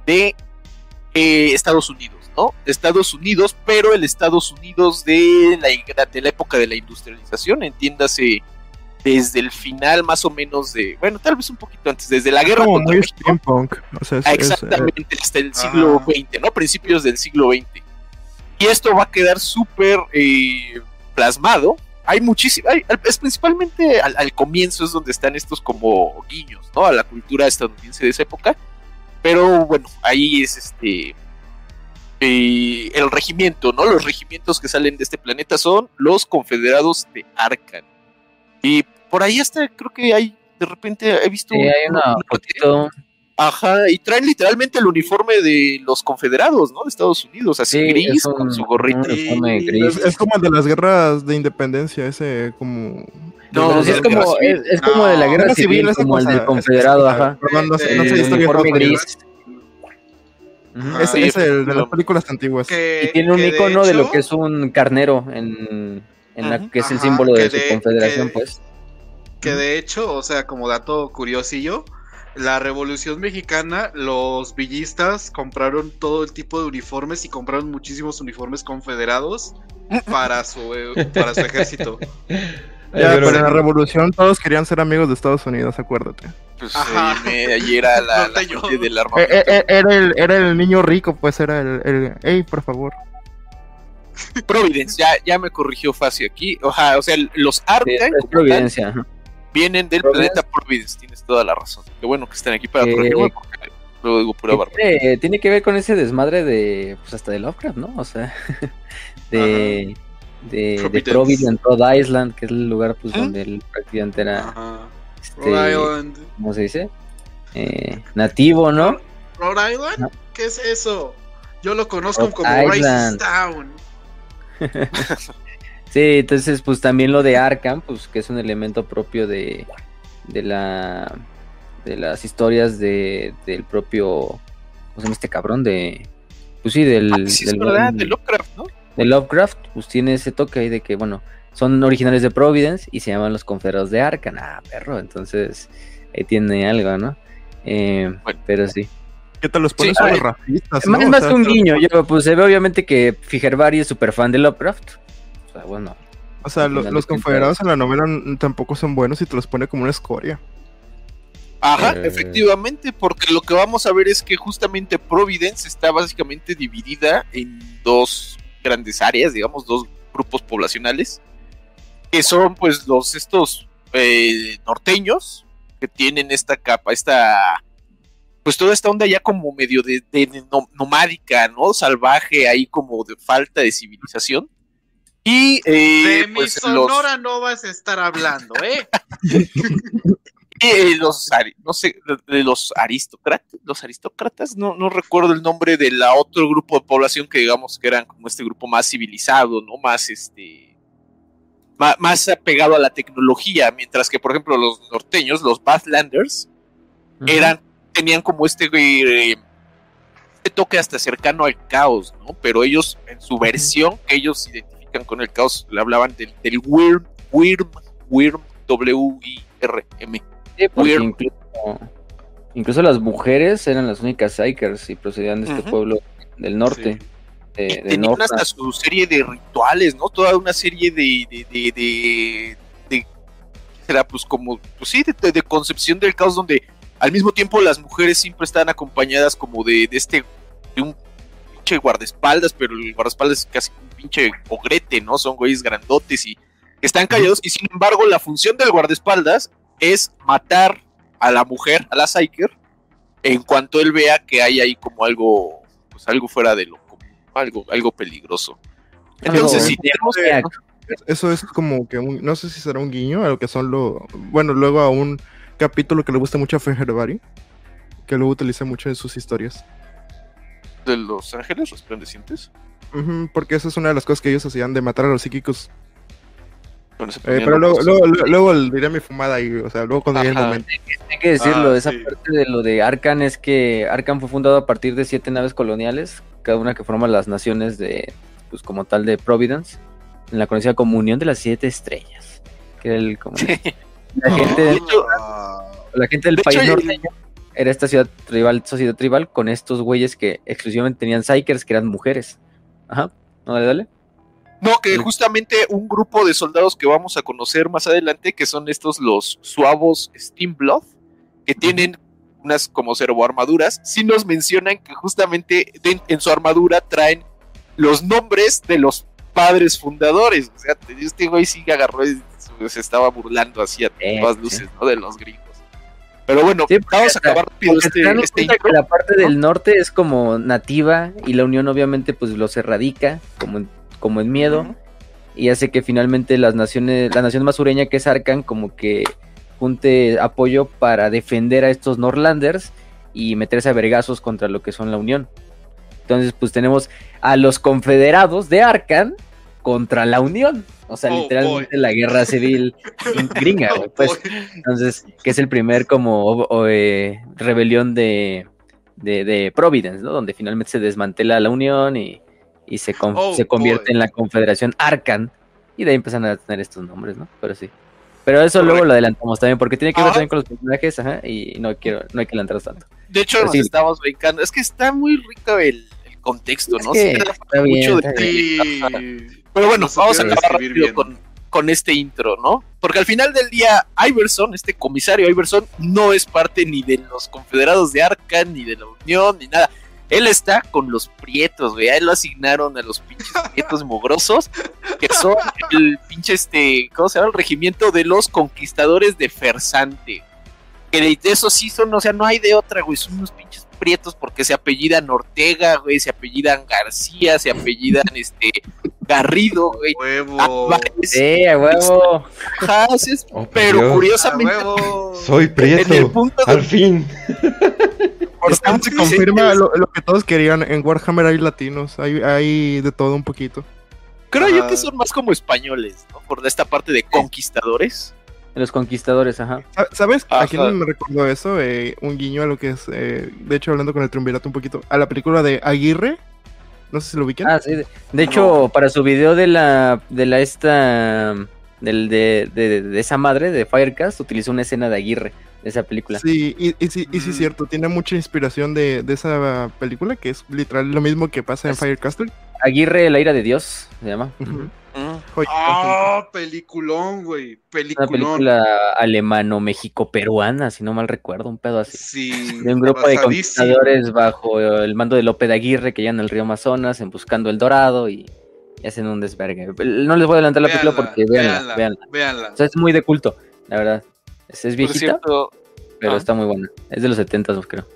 [SPEAKER 4] de eh, Estados Unidos, ¿no? Estados Unidos, pero el Estados Unidos de la, de la época de la industrialización, entiéndase desde el final más o menos de, bueno, tal vez un poquito antes, desde la guerra
[SPEAKER 5] Como
[SPEAKER 4] contra
[SPEAKER 5] muy
[SPEAKER 4] México.
[SPEAKER 5] steampunk. O sea, es- es, eh,
[SPEAKER 4] Exactamente, hasta el siglo. XX, ¿no? Principios del siglo XX. Y esto va a quedar súper eh, plasmado. Hay muchísimo, hay- es principalmente al, al comienzo es donde están estos como guiños, ¿no? A la cultura estadounidense de esa época. Pero bueno, ahí es este eh, el regimiento, ¿no? Los regimientos que salen de este planeta son los confederados de Arcan. Y por ahí hasta creo que hay, de repente he visto...
[SPEAKER 2] Sí, hay
[SPEAKER 4] un-
[SPEAKER 2] una
[SPEAKER 4] un-. Ajá, y traen literalmente el uniforme de los confederados, ¿no? De Estados Unidos, así
[SPEAKER 2] Sí,
[SPEAKER 4] gris,
[SPEAKER 2] es un-
[SPEAKER 4] con su gorrito.
[SPEAKER 2] un uniforme
[SPEAKER 3] Y-
[SPEAKER 2] gris.
[SPEAKER 5] es, es como el de las guerras de independencia, ese como...
[SPEAKER 4] No,
[SPEAKER 2] es como,
[SPEAKER 4] civil.
[SPEAKER 2] es, es como de la guerra civil,
[SPEAKER 5] civil,
[SPEAKER 2] como el del confederado, ajá.
[SPEAKER 5] Perdón, no sé,
[SPEAKER 3] Eh,
[SPEAKER 5] no sé
[SPEAKER 3] el
[SPEAKER 2] uniforme gris.
[SPEAKER 3] Ah,
[SPEAKER 5] Es, el de las películas antiguas.
[SPEAKER 3] Que-
[SPEAKER 2] Y tiene un
[SPEAKER 3] de
[SPEAKER 2] icono de lo que es un carnero en, en la que es el
[SPEAKER 3] Ajá,
[SPEAKER 2] símbolo de su
[SPEAKER 3] de-
[SPEAKER 2] confederación,
[SPEAKER 3] que-
[SPEAKER 2] pues.
[SPEAKER 3] Que de hecho, o sea, como dato curiosillo, la Revolución Mexicana, los villistas compraron todo el tipo de uniformes y compraron muchísimos uniformes confederados para su, eh, para su ejército.
[SPEAKER 5] Ya,
[SPEAKER 1] pero-
[SPEAKER 5] pero en la revolución todos querían ser amigos de Estados Unidos, acuérdate.
[SPEAKER 4] Pues eh, allí era la, fuente del
[SPEAKER 5] Eh,
[SPEAKER 4] armamento.
[SPEAKER 5] eh, eh, era, el, era el niño rico, pues era el, el... Ey, por favor.
[SPEAKER 4] Providence, ya, ya me corrigió Facio aquí. Oja, o sea, los
[SPEAKER 2] Sí,
[SPEAKER 4] Arcan
[SPEAKER 2] es
[SPEAKER 4] tal,
[SPEAKER 2] Providencia. ajá.
[SPEAKER 4] Vienen del
[SPEAKER 2] Providence.
[SPEAKER 4] planeta Providence, tienes toda la razón. Qué bueno que están aquí para
[SPEAKER 2] Eh,
[SPEAKER 4] corregirme porque luego digo pura barba.
[SPEAKER 2] Eh, tiene que ver con ese desmadre de, pues hasta de Lovecraft, ¿no? O sea, de, de, de
[SPEAKER 3] Providence.
[SPEAKER 2] Providence, Rhode Island, que es el lugar pues
[SPEAKER 4] ¿Mm?
[SPEAKER 2] donde él prácticamente era,
[SPEAKER 3] Ajá.
[SPEAKER 2] este,
[SPEAKER 3] Rhode Island.
[SPEAKER 2] ¿cómo se dice? Eh, nativo, ¿no?
[SPEAKER 3] ¿Rhode Island? ¿Qué es eso? Yo lo conozco
[SPEAKER 2] Rhode
[SPEAKER 3] como
[SPEAKER 2] Island.
[SPEAKER 3] Rice Town.
[SPEAKER 2] Sí, entonces pues también lo de Arkham, pues que es un elemento propio de, de la de las historias de, del propio ¿cómo se llama este cabrón? de pues sí, del,
[SPEAKER 4] Ah, sí, es
[SPEAKER 2] del
[SPEAKER 4] verdad, de Lovecraft, ¿no?
[SPEAKER 2] de Lovecraft, pues tiene ese toque ahí de que, bueno, son originales de Providence y se llaman los confederados de Arkham. Ah, perro, entonces ahí tiene algo, ¿no? Eh,
[SPEAKER 4] Bueno.
[SPEAKER 2] pero sí.
[SPEAKER 5] ¿Qué tal los pones
[SPEAKER 4] Sí,
[SPEAKER 5] sobre
[SPEAKER 4] ay,
[SPEAKER 5] racistas?
[SPEAKER 2] Es
[SPEAKER 5] no? O
[SPEAKER 2] más
[SPEAKER 5] sea,
[SPEAKER 2] que un guiño, yo, pues se ve obviamente que Fijervari es súper fan de Lovecraft. O sea, bueno,
[SPEAKER 5] O sea, lo- los confederados en la novela tampoco son buenos y te los pone como una escoria.
[SPEAKER 4] Ajá,
[SPEAKER 1] Eh.
[SPEAKER 4] efectivamente, porque lo que vamos a ver es que justamente Providence está básicamente dividida en dos grandes áreas, digamos, dos grupos poblacionales, que son pues los estos eh, norteños que tienen esta capa, esta pues toda esta onda ya como medio de, de- de no- nomádica, ¿no? Salvaje, ahí como de falta de civilización. Y eh,
[SPEAKER 3] De mi
[SPEAKER 4] pues, los-
[SPEAKER 3] Sonora no vas a estar hablando, ¿eh?
[SPEAKER 4] Eh, los no sé, de- los aristócratas, los aristócratas, no, no recuerdo el nombre de la otro grupo de población que digamos que eran como este grupo más civilizado, ¿no? Más este ma- más, apegado a la tecnología, mientras que por ejemplo los norteños, los Bathlanders, eran, tenían como este, eh, este toque hasta cercano al caos, ¿no? Pero ellos, en su versión, que ellos identifican con el caos, le hablaban del, del Wyrm, Wyrm, Wyrm, W-I-R-M.
[SPEAKER 2] Sí, incluso, incluso las mujeres eran las únicas Psychers y procedían de este pueblo del norte. de-
[SPEAKER 4] Y
[SPEAKER 2] de
[SPEAKER 4] tenían hasta su serie de rituales, ¿no? Toda una serie de. de, de, de, de- ¿qué será? Pues como. Pues sí, de, concepción del caos, donde al mismo tiempo las mujeres siempre están acompañadas como de, de este. de un pinche guardaespaldas, pero el guardaespaldas es casi un pinche ogrete, ¿no? Son güeyes grandotes y están callados. Y sin embargo, la función del guardaespaldas es matar a la mujer, a la Psyker, en cuanto él vea que hay ahí como algo. Pues algo fuera de lo común, algo, algo peligroso. Entonces, si tenemos.
[SPEAKER 5] Eso es como que un, no sé si será un guiño a lo que son lo, bueno, luego a un capítulo que le gusta mucho a Fejerbari, que luego utiliza mucho en sus historias.
[SPEAKER 4] de los ángeles resplandecientes.
[SPEAKER 5] Ujú, porque esa es una de las cosas que ellos hacían de matar a los psíquicos. Eh, pero luego, luego, luego- luego el- diré mi fumada y, o sea, luego cuando llegue el momento.
[SPEAKER 2] Hay que decirlo,
[SPEAKER 3] Ah,
[SPEAKER 2] esa
[SPEAKER 3] sí.
[SPEAKER 2] parte de lo de Arcan es que Arcan fue fundado a partir de siete naves coloniales, cada una que forma las naciones de, pues como tal de Providence, en la conocida como Unión de las Siete Estrellas, que era el como la gente,
[SPEAKER 4] De hecho,
[SPEAKER 2] la gente del
[SPEAKER 4] de
[SPEAKER 2] país
[SPEAKER 4] hecho,
[SPEAKER 2] norteño era esta ciudad tribal, sociedad tribal, con estos güeyes que exclusivamente tenían psychers que eran mujeres. Ajá, no, dale, dale.
[SPEAKER 4] No, que justamente un grupo de soldados que vamos a conocer más adelante, que son estos los suavos Steamblood, que tienen unas como servoarmaduras, sí nos mencionan que justamente de- en su armadura traen los nombres de los padres fundadores. O sea, este güey sí agarró y se estaba burlando así a
[SPEAKER 2] Eh,
[SPEAKER 4] todas
[SPEAKER 2] sí.
[SPEAKER 4] luces, ¿no? De los gringos. Pero bueno,
[SPEAKER 2] Sí,
[SPEAKER 4] vamos a acabar rápido este, este
[SPEAKER 2] cuenta
[SPEAKER 4] intro.
[SPEAKER 2] que la parte del norte es como nativa y la unión obviamente pues los erradica como en, como en miedo y hace que finalmente las naciones, la nación más sureña que es Arkan como que junte apoyo para defender a estos Norlanders y meterse a vergazos contra lo que son la unión. Entonces pues tenemos a los confederados de Arkan contra la unión. O sea,
[SPEAKER 3] Oh,
[SPEAKER 2] literalmente la guerra civil gringa, güey,
[SPEAKER 3] Oh,
[SPEAKER 2] pues. Entonces, que es el primer como o- o, eh, rebelión de, de, de Providence, ¿no? Donde finalmente se desmantela la Unión y, y se, con-
[SPEAKER 3] Oh,
[SPEAKER 2] se convierte
[SPEAKER 3] boy.
[SPEAKER 2] en la Confederación Arcan. Y de ahí empiezan a tener estos nombres, ¿no? Pero sí. Pero eso
[SPEAKER 4] Correcto.
[SPEAKER 2] luego lo adelantamos también, porque tiene que ver
[SPEAKER 4] Ajá.
[SPEAKER 2] también con los personajes, ajá, y no quiero, no hay que adelantarlos tanto.
[SPEAKER 4] De hecho,
[SPEAKER 2] Pero
[SPEAKER 4] nos
[SPEAKER 2] sí.
[SPEAKER 4] estamos brincando. Es que está muy rico el, el contexto,
[SPEAKER 2] Es
[SPEAKER 4] ¿no?
[SPEAKER 2] que está bien,
[SPEAKER 4] mucho
[SPEAKER 2] está.
[SPEAKER 4] Pero bueno,
[SPEAKER 3] No
[SPEAKER 4] vamos a acabar rápido con, con este intro, ¿no? Porque al final del día, Iverson, este comisario Iverson, no es parte ni de los confederados de Arkham, ni de la Unión, ni nada. Él está con los prietos, güey. A él lo asignaron a los pinches prietos mogrosos, que son el pinche, este, ¿cómo se llama? El regimiento de los conquistadores de Fersante. Que de eso sí son, o sea, no hay de otra, güey. Son unos pinches prietos porque se apellidan Ortega, güey. Se apellidan García, se apellidan, este, Garrido, güey.
[SPEAKER 3] Huevo.
[SPEAKER 4] Álvarez,
[SPEAKER 2] Sí, a huevo.
[SPEAKER 4] Hases,
[SPEAKER 1] Oh,
[SPEAKER 4] pero
[SPEAKER 1] Dios.
[SPEAKER 4] Curiosamente,
[SPEAKER 3] huevo.
[SPEAKER 1] Soy
[SPEAKER 4] en el
[SPEAKER 1] prieto.
[SPEAKER 4] punto de
[SPEAKER 1] Al fin.
[SPEAKER 5] Fin se confirma lo, lo que todos querían. En Warhammer hay latinos, hay, hay de todo un poquito.
[SPEAKER 4] creo yo que son más como españoles, ¿no? Por esta parte de conquistadores.
[SPEAKER 2] Los conquistadores, ajá.
[SPEAKER 5] Sa- ¿Sabes a
[SPEAKER 4] Ajá.
[SPEAKER 5] quién me recordó eso? Eh, un guiño a lo que es, eh, de hecho, hablando con el triunvirato un poquito, a la película de Aguirre. No sé si lo ubican.
[SPEAKER 2] Ah, sí. De, de hecho, para su video de la, de la esta, del, de, de, de esa madre de Firecast, utilizó una escena de Aguirre de esa película.
[SPEAKER 5] Sí, y, y sí, y sí,
[SPEAKER 3] Mm.
[SPEAKER 5] cierto, tiene mucha inspiración de, de esa película, que es literal lo mismo que pasa en
[SPEAKER 2] Es-
[SPEAKER 5] Firecastle.
[SPEAKER 2] Aguirre, la ira de Dios, se llama.
[SPEAKER 4] Mm.
[SPEAKER 3] Ah, peliculón, güey.
[SPEAKER 2] Una
[SPEAKER 3] Peliculón.
[SPEAKER 2] película alemano-mexico-peruana, si no mal recuerdo, un pedo así.
[SPEAKER 3] Sí.
[SPEAKER 2] De un grupo de conquistadores bajo el mando de Lope de Aguirre que llegan al río Amazonas en buscando el dorado y, y hacen un desvergue. No les voy a adelantar la película porque véanla,
[SPEAKER 3] véanla,
[SPEAKER 2] véanla.
[SPEAKER 3] véanla.
[SPEAKER 2] O sea, es muy de culto, la verdad. Es, viejita,
[SPEAKER 4] cierto,
[SPEAKER 2] pero
[SPEAKER 4] ah.
[SPEAKER 2] está muy buena. Es de los 70, creo.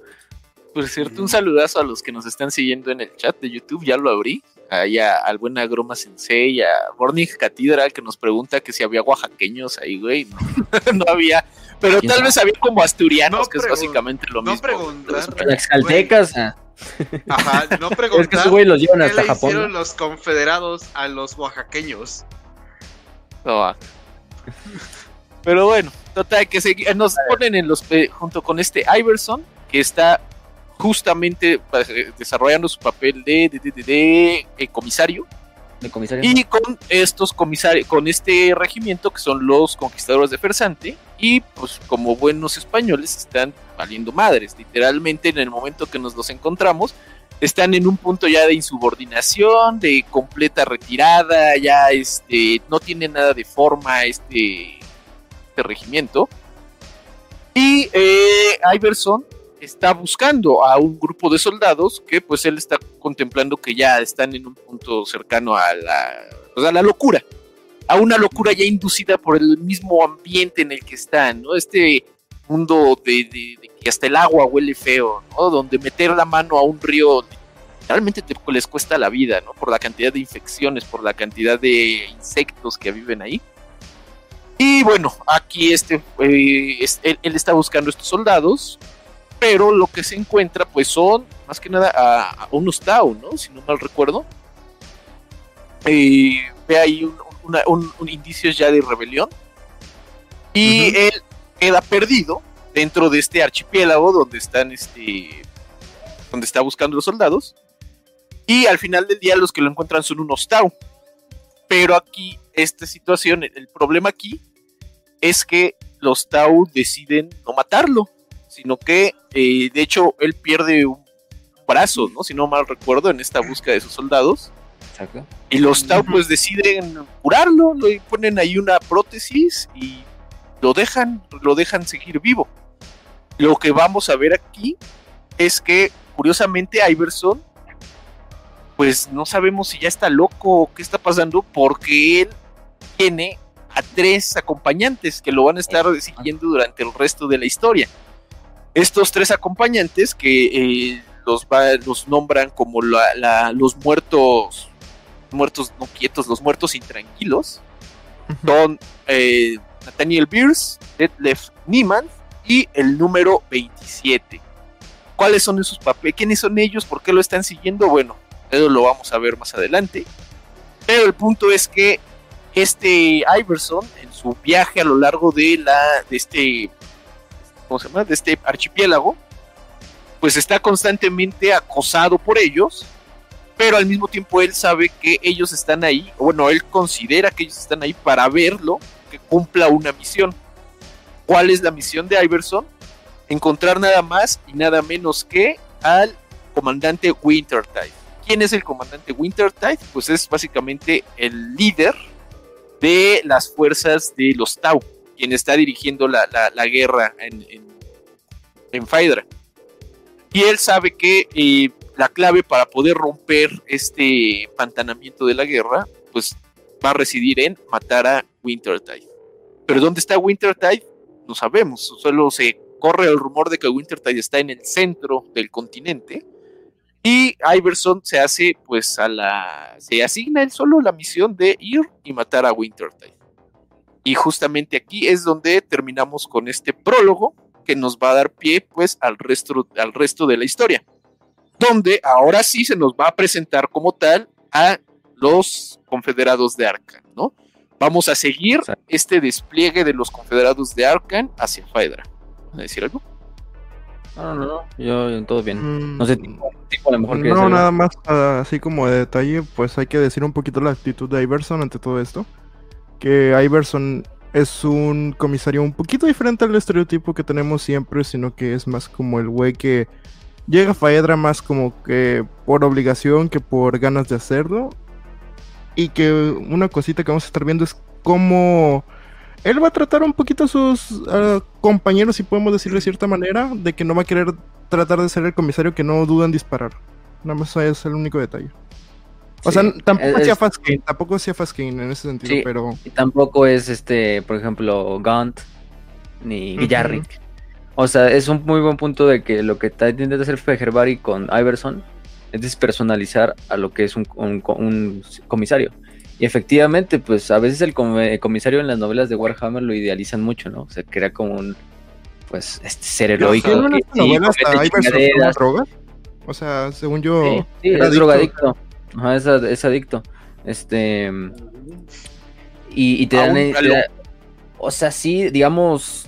[SPEAKER 4] por cierto, un saludazo a los que nos están siguiendo en el chat de YouTube, ya lo abrí. Ahí a- al buen Agroma Sensei, a Bornig Catedral que nos pregunta que si había oaxaqueños ahí, güey. No, no había. Pero
[SPEAKER 2] ¿Quién
[SPEAKER 4] tal
[SPEAKER 2] sabe?
[SPEAKER 4] vez había como asturianos,
[SPEAKER 3] No
[SPEAKER 4] que es básicamente lo
[SPEAKER 3] no
[SPEAKER 4] mismo.
[SPEAKER 3] preguntar.
[SPEAKER 2] Las caltecas, ah,
[SPEAKER 3] Ajá, no
[SPEAKER 2] es que
[SPEAKER 3] preguntar.
[SPEAKER 2] esos güey los llevan
[SPEAKER 3] ¿Qué
[SPEAKER 2] hasta
[SPEAKER 3] le
[SPEAKER 2] Japón.
[SPEAKER 3] hicieron
[SPEAKER 2] ¿no?
[SPEAKER 3] los confederados a los oaxaqueños?
[SPEAKER 4] No, ah. Pero bueno, total, que se, nos ponen en los pe- junto con este Iverson, que está justamente eh, desarrollando su papel de, de, de- de- de, eh, comisario,
[SPEAKER 2] De comisario.
[SPEAKER 4] y con estos comisarios, con este regimiento que son los conquistadores de Fersante, y pues como buenos españoles están valiendo madres, literalmente en el momento que nos los encontramos, están en un punto ya de insubordinación, de completa retirada, ya este, no tiene nada de forma este, este regimiento. Y eh, Iverson está buscando a un grupo de soldados que pues él está contemplando que ya están en un punto cercano a la, pues, a la locura, a una locura ya inducida por el mismo ambiente en el que están, ¿no? Este mundo de, que hasta el agua huele feo, ¿no? Donde meter la mano a un río realmente te, les cuesta la vida, ¿no? Por la cantidad de infecciones, por la cantidad de insectos que viven ahí. Y bueno, aquí este, eh, él, él está buscando estos soldados, pero lo que se encuentra pues son más que nada a, a unos Tau, ¿no? Si no mal recuerdo. Eh, ve ahí un, una- un- un indicios ya de rebelión. Y él queda perdido dentro de este archipiélago donde están este donde está buscando los soldados. Y al final del día los que lo encuentran son unos Tau. Pero aquí, esta situación, el problema aquí es que los Tau deciden no matarlo, sino que, eh, de hecho, él pierde un brazo, ¿no? Si no mal recuerdo, en esta búsqueda de sus soldados.
[SPEAKER 2] Exacto.
[SPEAKER 4] Y los Tau, pues, deciden curarlo, le ponen ahí una prótesis y lo dejan, lo dejan seguir vivo. Lo que vamos a ver aquí es que, curiosamente, Iverson, pues no sabemos si ya está loco o qué está pasando, porque él tiene a tres acompañantes que lo van a estar siguiendo durante el resto de la historia. Estos tres acompañantes que eh, los, va- los nombran como la- la- los muertos, muertos no quietos, los muertos intranquilos, son eh, Nathaniel Beers, Detlef Niemann y el número 27. ¿Cuáles son esos papeles? ¿Quiénes son ellos? ¿Por qué lo están siguiendo? Bueno, eso lo vamos a ver más adelante. Pero el punto es que este Iverson, en su viaje a lo largo de la de este ¿cómo se llama? de este archipiélago, pues está constantemente acosado por ellos, pero al mismo tiempo él sabe que ellos están ahí, bueno, él considera que ellos están ahí para verlo, que cumpla una misión. ¿Cuál es la misión de Iverson? Encontrar nada más y nada menos que al comandante Wintertide. ¿Quién es el comandante Wintertide? Pues es básicamente el líder de las fuerzas de los Tau, quien está dirigiendo la, la- guerra en, en, en. Y él sabe que eh, la clave para poder romper este pantanamiento de la guerra, pues va a residir en matar a Wintertide. Pero ¿dónde está Wintertide? No sabemos, solo se corre el rumor de que Wintertide está en el centro del continente. Y Iverson se hace, pues, a la. Se asigna él solo la misión de ir y matar a Wintertide. Y justamente aquí es donde terminamos con este prólogo que nos va a dar pie, pues, al resto, al resto de la historia. Donde ahora sí se nos va a presentar como tal a los confederados de Arkan, ¿no? Vamos a seguir
[SPEAKER 2] Exacto.
[SPEAKER 4] este despliegue de los confederados de Arkan hacia Phaedra. ¿Vas a decir algo?
[SPEAKER 2] No, no, no, yo, todo bien.
[SPEAKER 5] Mm,
[SPEAKER 2] No sé, tipo, tipo, a lo mejor
[SPEAKER 5] No, nada más ah, así como de detalle, pues hay que decir un poquito la actitud de Iverson ante todo esto. Que Iverson es un comisario un poquito diferente al estereotipo que tenemos siempre, sino que es más como el güey que llega a Faedra más como que por obligación que por ganas de hacerlo. Y que una cosita que vamos a estar viendo es cómo él va a tratar un poquito a sus ah, compañeros, si podemos decirlo de cierta manera, de que no va a querer tratar de ser el comisario que no duda en disparar. Nada más es el único detalle. O sea,
[SPEAKER 2] Sí,
[SPEAKER 5] tampoco
[SPEAKER 2] es-
[SPEAKER 5] hacía fast tampoco hacía fast en ese sentido,
[SPEAKER 2] Sí.
[SPEAKER 5] pero
[SPEAKER 2] Y tampoco es este, por ejemplo, Gaunt ni
[SPEAKER 5] Ujú.
[SPEAKER 2] Yarrick. O sea, es un muy buen punto de que lo que está intentando hacer Fejerbari con Iverson es despersonalizar a lo que es un, un- un comisario. Y efectivamente, pues a veces el com- comisario en las novelas de Warhammer lo idealizan mucho, ¿no? O sea, crea como un pues este ser heroico.
[SPEAKER 5] ¿qué no en
[SPEAKER 2] que sí,
[SPEAKER 5] hasta Iverson drogas? O sea, según yo,
[SPEAKER 2] Sí, sí, es
[SPEAKER 5] adicto.
[SPEAKER 2] drogadicto. Ajá, es, ad- es adicto. Este. Y, y te dan. Da- o sea, sí, digamos.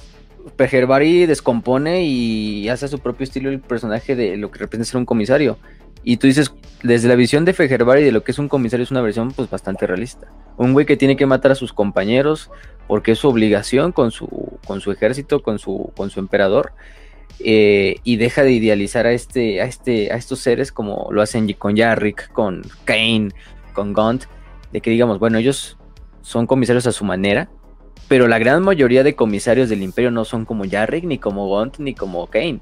[SPEAKER 2] Pejerbari descompone y hace a su propio estilo el personaje de lo que representa ser un comisario. Y tú dices, desde la visión de Fejerbari de lo que es un comisario, es una versión pues bastante realista. Un güey que tiene que matar a sus compañeros porque es su obligación con su, con su ejército, con su, con su emperador. Eh, y deja de idealizar a este, a este, a estos seres como lo hacen con Yarrick, con Kane, con Gaunt, de que digamos, bueno, ellos son comisarios a su manera, pero la gran mayoría de comisarios del imperio no son como Yarrick, ni como Gaunt, ni como Kane,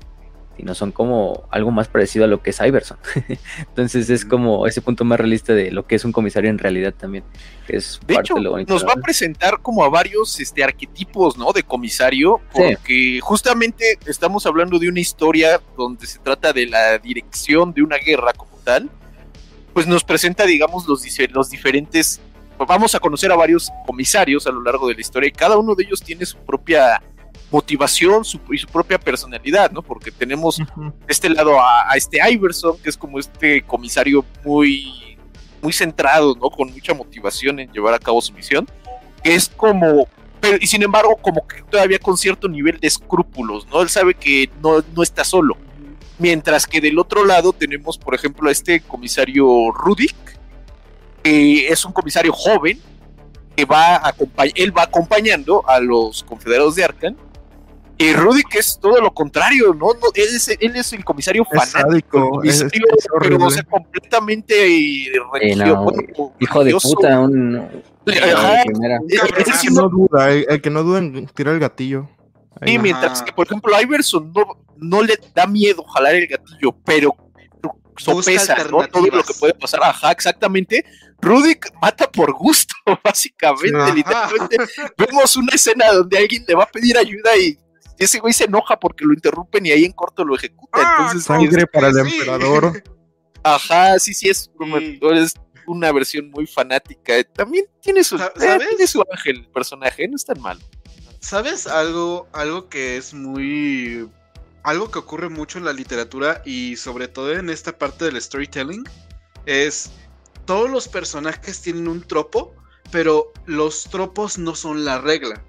[SPEAKER 2] sino son como algo más parecido a lo que es Iverson. Entonces es como ese punto más realista de lo que es un comisario en realidad también. que es
[SPEAKER 4] De
[SPEAKER 2] parte
[SPEAKER 4] hecho,
[SPEAKER 2] de lo
[SPEAKER 4] nos va a presentar como a varios este, arquetipos, ¿no? De comisario,
[SPEAKER 2] Sí.
[SPEAKER 4] porque justamente estamos hablando de una historia donde se trata de la dirección de una guerra como tal, pues nos presenta, digamos, los, los diferentes... Vamos a conocer a varios comisarios a lo largo de la historia y cada uno de ellos tiene su propia motivación su- y su propia personalidad, ¿no? Porque tenemos de este lado a, a este Iverson, que es como este comisario muy, muy centrado, ¿no? Con mucha motivación en llevar a cabo su misión, que es como, pero, y sin embargo, como que todavía con cierto nivel de escrúpulos, ¿no? Él sabe que no, no está solo. Mientras que del otro lado tenemos, por ejemplo, a este comisario Rudik, que es un comisario joven, que va él va acompañando a los confederados de Arkan. Y Rudik es todo lo contrario, ¿no? No, él, es, él es el comisario
[SPEAKER 5] Es
[SPEAKER 4] fanático,
[SPEAKER 5] es- es
[SPEAKER 4] pero
[SPEAKER 5] horrible.
[SPEAKER 4] o sea, completamente
[SPEAKER 2] no,
[SPEAKER 4] bueno,
[SPEAKER 2] Hijo de puta, un...
[SPEAKER 4] Ajá.
[SPEAKER 5] el que no duda, el, el que no duda en tirar el gatillo. Ahí.
[SPEAKER 4] Mientras que, por ejemplo, a Iverson no, no le da miedo jalar el gatillo, pero sopesa ¿no? todo lo que puede pasar. Ajá, exactamente. Rudik mata por gusto, básicamente.
[SPEAKER 3] Ajá.
[SPEAKER 4] Literalmente, vemos una escena donde alguien le va a pedir ayuda y ese güey se enoja porque lo interrumpen y ahí en corto lo ejecuta.
[SPEAKER 3] Ah,
[SPEAKER 4] Entonces,
[SPEAKER 5] Sangre
[SPEAKER 4] es-
[SPEAKER 5] para el
[SPEAKER 3] sí.
[SPEAKER 5] emperador.
[SPEAKER 4] ajá, sí, sí, es,
[SPEAKER 3] Sí.
[SPEAKER 4] es una versión muy fanática. También tiene su, eh,
[SPEAKER 3] ¿sabes?
[SPEAKER 4] tiene su ángel el personaje, no es tan malo.
[SPEAKER 3] ¿Sabes algo, algo que es muy... Algo que ocurre mucho en la literatura y sobre todo en esta parte del storytelling es todos los personajes tienen un tropo, pero los tropos no son la regla.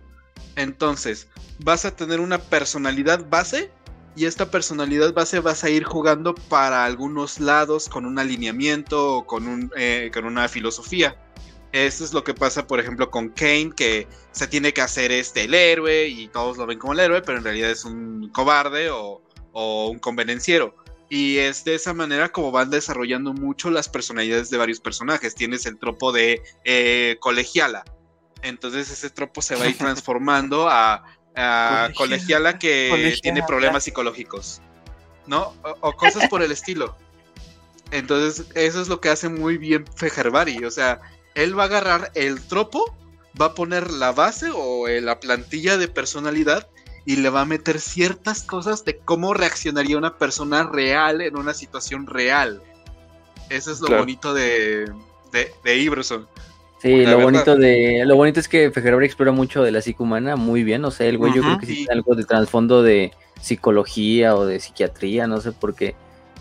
[SPEAKER 3] Entonces, vas a tener una personalidad base y esta personalidad base vas a ir jugando para algunos lados con un alineamiento o con, un, eh, con una filosofía. Esto es lo que pasa, por ejemplo, con Kane, que se tiene que hacer este el héroe y todos lo ven como el héroe, pero en realidad es un cobarde o, o un convenenciero. Y es de esa manera como van desarrollando mucho las personalidades de varios personajes. Tienes el tropo de eh, colegiala. Entonces ese tropo se va a ir transformando a, a colegiala que
[SPEAKER 4] Colegiala.
[SPEAKER 3] tiene problemas psicológicos. ¿No? O, o cosas por el estilo. Entonces eso es lo que hace muy bien Fejerbari. O sea, él va a agarrar el tropo, va a poner la base o eh, la plantilla de personalidad y le va a meter ciertas cosas de cómo reaccionaría una persona real en una situación real. Eso es lo
[SPEAKER 4] Claro.
[SPEAKER 3] bonito de, de, de Iverson.
[SPEAKER 2] Sí, lo
[SPEAKER 3] verdad.
[SPEAKER 2] bonito de, lo bonito es que Fejerbari explora mucho de la psique humana, muy bien, o sea, el güey yo creo que sí
[SPEAKER 3] sí.
[SPEAKER 2] tiene algo de trasfondo de psicología o de psiquiatría, no sé, porque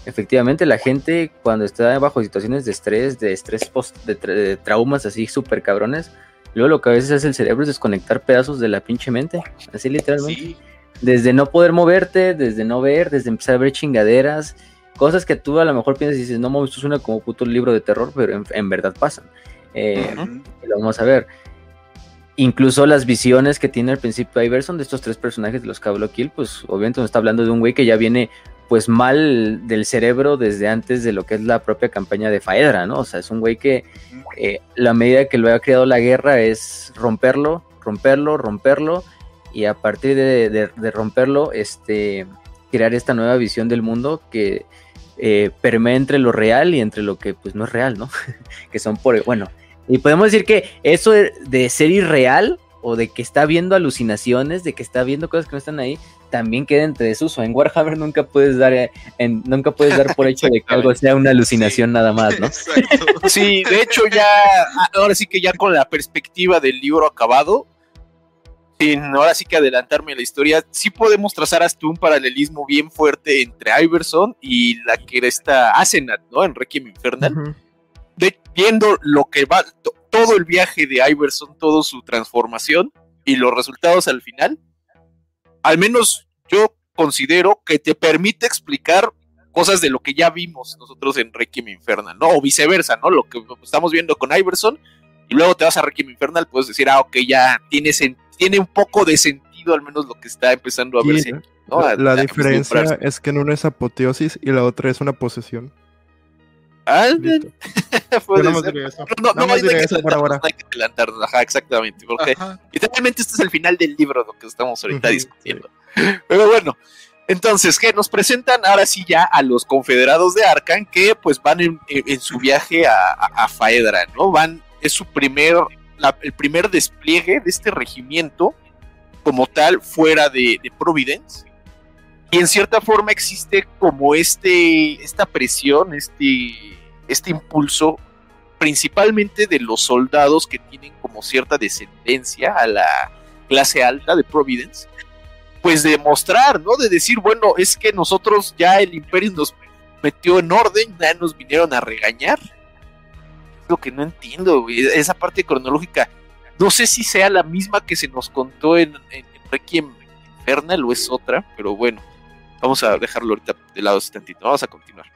[SPEAKER 2] efectivamente la gente cuando está bajo situaciones de estrés, de estrés post, de, tra- de traumas así súper cabrones, luego lo que a veces hace el cerebro es desconectar pedazos de la pinche mente, así literalmente.
[SPEAKER 3] Sí,
[SPEAKER 2] Desde no poder moverte, desde no ver, desde empezar a ver chingaderas, cosas que tú a lo mejor piensas y dices, no mames, esto suena como puto libro de terror, pero en, en verdad pasan. Eh, lo vamos a ver. Incluso las visiones que tiene al principio Iverson de estos tres personajes de los que habló Kill, pues obviamente nos está hablando de un güey que ya viene pues mal del cerebro desde antes de lo que es la propia campaña de Faedra, ¿no? O sea, es un güey que eh, la medida que lo ha creado la guerra es romperlo, romperlo, romperlo, y a partir de, de- de romperlo, este, crear esta nueva visión del mundo que eh, permea entre lo real y entre lo que pues no es real, ¿no? que son por, bueno, y podemos decir que eso de, ser irreal o de que está viendo alucinaciones, de que está viendo cosas que no están ahí, también queda entre desuso. En Warhammer nunca puedes dar, eh, en- nunca puedes dar por hecho de que algo sea una alucinación nada más, ¿no?
[SPEAKER 3] Exacto.
[SPEAKER 4] Sí, de hecho ya, ahora sí que ya con la perspectiva del libro acabado, sin ahora sí que adelantarme a la historia, sí podemos trazar hasta un paralelismo bien fuerte entre Iverson y la que era esta Asenat, ¿no? En Requiem Infernal. Viendo lo que va, to- todo el viaje de Iverson, toda su transformación y los resultados al final, al menos yo considero que te permite explicar cosas de lo que ya vimos nosotros en Requiem Infernal, ¿no? O viceversa, ¿no? Lo que estamos viendo con Iverson y luego te vas a Requiem Infernal, puedes decir, ah, ok, ya tiene, tiene un poco de sentido al menos lo que está empezando a
[SPEAKER 5] Y
[SPEAKER 4] verse. ¿no?
[SPEAKER 5] la, la diferencia es que en una es apoteosis y la otra es una posesión. Yo.
[SPEAKER 4] No, hay- no hay
[SPEAKER 5] diré
[SPEAKER 4] que
[SPEAKER 5] eso por
[SPEAKER 4] adelantarnos,
[SPEAKER 5] ahora.
[SPEAKER 4] no hay que adelantarnos, ajá, exactamente, porque
[SPEAKER 3] Ajá.
[SPEAKER 4] literalmente este es el final del libro lo que estamos ahorita discutiendo. Pero bueno, entonces, que nos presentan ahora sí ya a los confederados de Arcan que pues van en, en- en su viaje a, a, a Faedra, ¿no? Van, es su primer, la- el primer despliegue de este regimiento como tal fuera de, de Providence. Y en cierta forma existe como este, esta presión, este, este impulso, principalmente de los soldados que tienen como cierta descendencia a la clase alta de Providence, pues de mostrar, ¿no? De decir, bueno, es que nosotros ya el imperio nos metió en orden, ya nos vinieron a regañar. Lo que no entiendo, esa parte cronológica. No sé si sea la misma que se nos contó en, en, en Requiem Infernal o es otra, pero bueno, vamos a dejarlo ahorita de lado un tantito, vamos a continuar.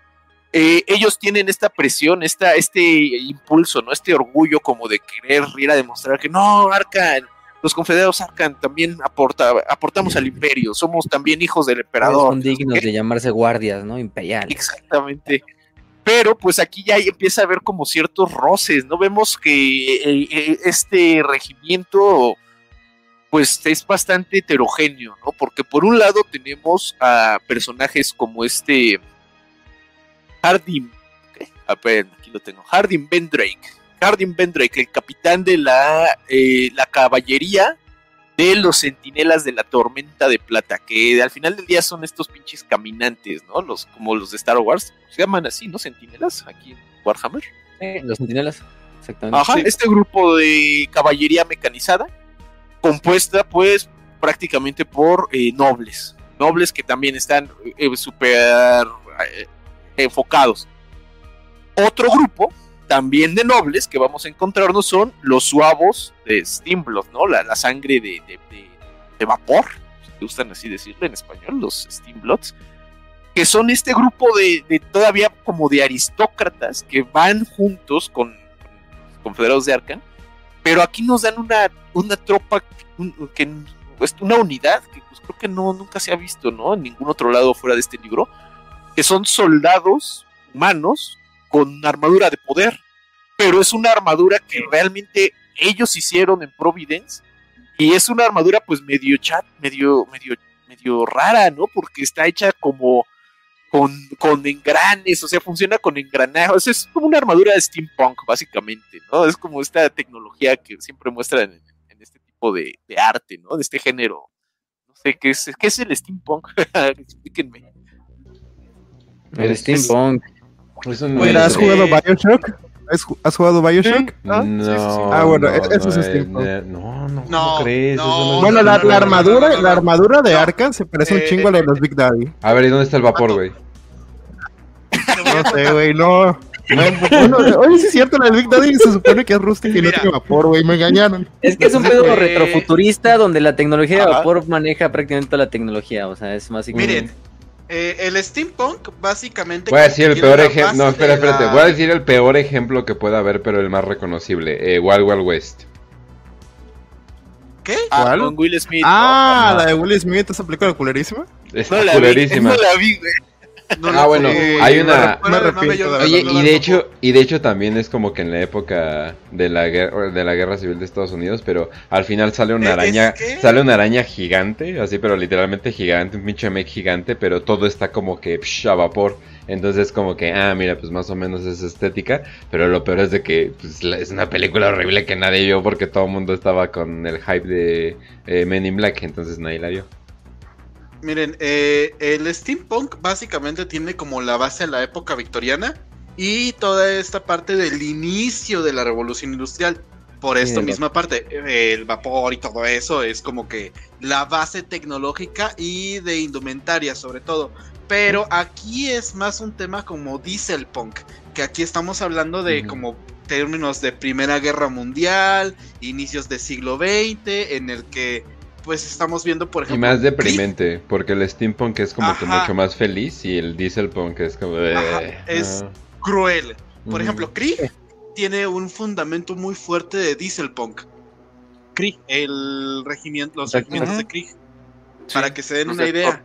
[SPEAKER 4] Eh, ellos tienen esta presión, esta, este impulso, ¿no? Este orgullo como de querer ir a demostrar que no, Arcan, los confederados Arcan también aporta, aportamos al imperio, somos también hijos del emperador.
[SPEAKER 2] Son dignos de llamarse guardias, ¿no? Imperiales.
[SPEAKER 4] Exactamente. Pero pues aquí ya empieza a haber como ciertos roces, ¿no? Vemos que eh, eh, este regimiento pues es bastante heterogéneo, ¿no? Porque por un lado tenemos a personajes como este Hardin, ¿qué? A ver, aquí lo tengo, Hardin Bendrake. Hardin Bendrake, el capitán de la, eh, la caballería de los centinelas de la tormenta de plata, que al final del día son estos pinches caminantes, ¿no? Los, como los de Star Wars, se llaman así, ¿no? Centinelas, aquí en Warhammer.
[SPEAKER 2] Sí, los sentinelas. Exactamente.
[SPEAKER 4] Ajá, este grupo de caballería mecanizada, compuesta pues prácticamente por eh, nobles, nobles que también están eh, súper eh, enfocados. Otro grupo también de nobles que vamos a encontrarnos son los suavos de Steamblood, ¿no? La, la sangre de, de, vapor, si gustan así decirlo en español, los Steambloods, que son este grupo de, de todavía como de aristócratas que van juntos con, con confederados de Arcan, pero aquí nos dan una, una tropa, un- que, pues, una unidad que pues, creo que no, nunca se ha visto, ¿no? En ningún otro lado fuera de este libro, que son soldados humanos con armadura de poder, pero es una armadura que realmente ellos hicieron en Providence y es una armadura pues medio chat, medio medio medio rara, ¿no? Porque está hecha como con, con engranes, o sea, funciona con engranajes, es como una armadura de steampunk, básicamente, ¿no? Es como esta tecnología que siempre muestran en, en este tipo de, de, arte, ¿no? De este género. No sé, ¿qué es, qué es el steampunk? Explíquenme.
[SPEAKER 2] El steampunk.
[SPEAKER 5] Es un... ¿Has jugado Bioshock? ¿Has jugado Bioshock?
[SPEAKER 1] ¿Ah? No, sí, sí.
[SPEAKER 5] Ah, bueno,
[SPEAKER 1] no,
[SPEAKER 5] eso
[SPEAKER 1] no,
[SPEAKER 5] es steampunk.
[SPEAKER 1] No, no,
[SPEAKER 3] No,
[SPEAKER 1] ¿cómo crees?
[SPEAKER 3] no.
[SPEAKER 1] No-
[SPEAKER 5] Bueno, la,
[SPEAKER 3] no,
[SPEAKER 5] la
[SPEAKER 3] no,
[SPEAKER 5] armadura,
[SPEAKER 3] no, no, no.
[SPEAKER 5] la armadura de
[SPEAKER 3] No.
[SPEAKER 5] Arkham se parece un
[SPEAKER 3] Eh,
[SPEAKER 5] chingo a la de los Big Daddy.
[SPEAKER 1] A ver, ¿y dónde está el vapor, güey?
[SPEAKER 5] No sé, güey, no. No, bueno, oye, sí es cierto, la de Big Daddy se supone que es rústica y no tiene vapor, güey, me engañaron.
[SPEAKER 2] Es que es un pedo
[SPEAKER 3] Eh,
[SPEAKER 2] retrofuturista donde la tecnología de vapor maneja prácticamente toda la tecnología. O sea, es básicamente.
[SPEAKER 3] Miren, eh, el steampunk básicamente.
[SPEAKER 1] Voy a decir el peor ejemplo. No, espera,
[SPEAKER 3] la-
[SPEAKER 1] espérate. Voy a decir el peor ejemplo que pueda haber, pero el más reconocible. Eh, Wild Wild West.
[SPEAKER 3] ¿Qué?
[SPEAKER 4] Ah,
[SPEAKER 5] ¿Cuál?
[SPEAKER 4] con Will Smith.
[SPEAKER 5] Ah, la de Will Smith, esa película culerísima.
[SPEAKER 1] Está
[SPEAKER 4] no, la vi,
[SPEAKER 1] culerísima.
[SPEAKER 4] no la vi, güey.
[SPEAKER 3] No
[SPEAKER 1] Ah, bueno, hay una-
[SPEAKER 5] me
[SPEAKER 1] Oye, y de hecho, y de hecho también es como que en la época de la guerra, de la guerra civil de Estados Unidos, pero al final sale una araña,
[SPEAKER 3] es que-
[SPEAKER 1] sale una araña gigante, así pero literalmente gigante, un pinche mech gigante, pero todo está como que psh, a vapor. Entonces como que, ah, mira, pues más o menos es estética, pero lo peor es de que pues, es una película horrible que nadie vio porque todo el mundo estaba con el hype de eh, Men in Black, entonces nadie la vio.
[SPEAKER 3] Miren, eh, el steampunk básicamente tiene como la base en la época victoriana y toda esta parte del inicio de la revolución industrial. Por esta misma parte, eh, el vapor y todo eso es como que la base tecnológica y de indumentaria sobre todo. Pero aquí es más un tema como dieselpunk, que aquí estamos hablando de como términos de Primera Guerra Mundial, inicios del siglo XX, en el que pues estamos viendo por
[SPEAKER 1] Y
[SPEAKER 3] ejemplo...
[SPEAKER 1] más
[SPEAKER 3] Cliff,
[SPEAKER 1] deprimente, porque el steampunk es como que mucho más feliz y el dieselpunk es como...
[SPEAKER 3] Ajá,
[SPEAKER 1] eh,
[SPEAKER 3] es-
[SPEAKER 1] ah.
[SPEAKER 3] cruel. Por ejemplo, Krieg tiene un fundamento muy fuerte de dieselpunk. Krieg, el regimiento, los
[SPEAKER 2] Exacto.
[SPEAKER 3] regimientos de. Krieg. Para que se den una
[SPEAKER 4] de
[SPEAKER 3] idea.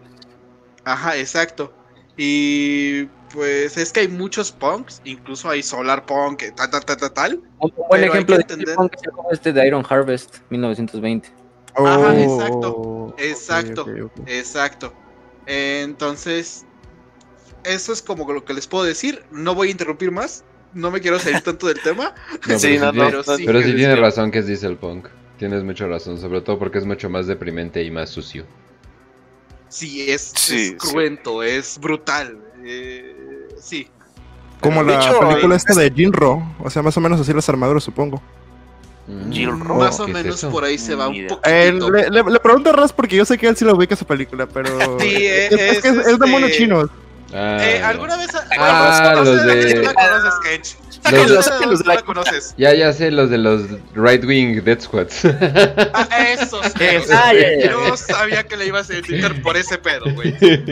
[SPEAKER 3] Ajá, exacto. Y pues es que hay muchos punks, incluso hay solar punk, tal, tal, tal, tal, tal.
[SPEAKER 2] Un buen ejemplo de
[SPEAKER 3] entender-
[SPEAKER 2] steampunk es este de Iron Harvest, 1920.
[SPEAKER 3] Ajá,
[SPEAKER 5] Oh,
[SPEAKER 3] exacto, exacto. Exacto. Entonces, eso es como lo que les puedo decir. No voy a interrumpir más. No me quiero salir tanto del tema.
[SPEAKER 1] No,
[SPEAKER 4] Sí,
[SPEAKER 1] pero
[SPEAKER 4] no,
[SPEAKER 1] sí
[SPEAKER 4] no,
[SPEAKER 1] tiene-
[SPEAKER 3] pero sí.
[SPEAKER 1] Pero sí
[SPEAKER 4] que
[SPEAKER 1] tienes
[SPEAKER 4] decir.
[SPEAKER 1] razón que es dieselpunk. Tienes mucha razón, sobre todo porque es mucho más deprimente y más sucio.
[SPEAKER 3] Sí, es,
[SPEAKER 4] Sí,
[SPEAKER 3] es
[SPEAKER 4] sí.
[SPEAKER 3] cruento, es brutal. eh, sí.
[SPEAKER 5] Como la
[SPEAKER 4] hecho,
[SPEAKER 5] película
[SPEAKER 4] eh,
[SPEAKER 5] esta de Jinro, o sea, más o menos así las armaduras, supongo.
[SPEAKER 1] Mm,
[SPEAKER 4] Gilro.
[SPEAKER 3] Más
[SPEAKER 1] ¿qué
[SPEAKER 3] o
[SPEAKER 1] es
[SPEAKER 3] menos
[SPEAKER 1] eso?
[SPEAKER 3] por ahí se va un
[SPEAKER 4] idea.
[SPEAKER 5] Eh,
[SPEAKER 3] poquito.
[SPEAKER 5] le, le, le pregunto a Raz porque yo sé que él sí lo ubica esa película, pero.
[SPEAKER 3] Sí,
[SPEAKER 5] es, es que es,
[SPEAKER 3] es
[SPEAKER 5] es de monos
[SPEAKER 3] este-
[SPEAKER 5] chinos.
[SPEAKER 1] Ah,
[SPEAKER 3] Eh. ¿Alguna vez?
[SPEAKER 1] Ah,
[SPEAKER 3] no
[SPEAKER 1] los
[SPEAKER 3] de
[SPEAKER 1] de-
[SPEAKER 3] conoces.
[SPEAKER 1] Los-
[SPEAKER 3] Los,
[SPEAKER 4] de la
[SPEAKER 3] conoces.
[SPEAKER 1] Ya, ya sé, los de los Right Wing Dead Squads.
[SPEAKER 3] Ah, esos.
[SPEAKER 5] Esos.
[SPEAKER 2] Ah, ya, ya,
[SPEAKER 3] Yo sabía que le ibas a identificar por ese pedo, güey.
[SPEAKER 1] sí,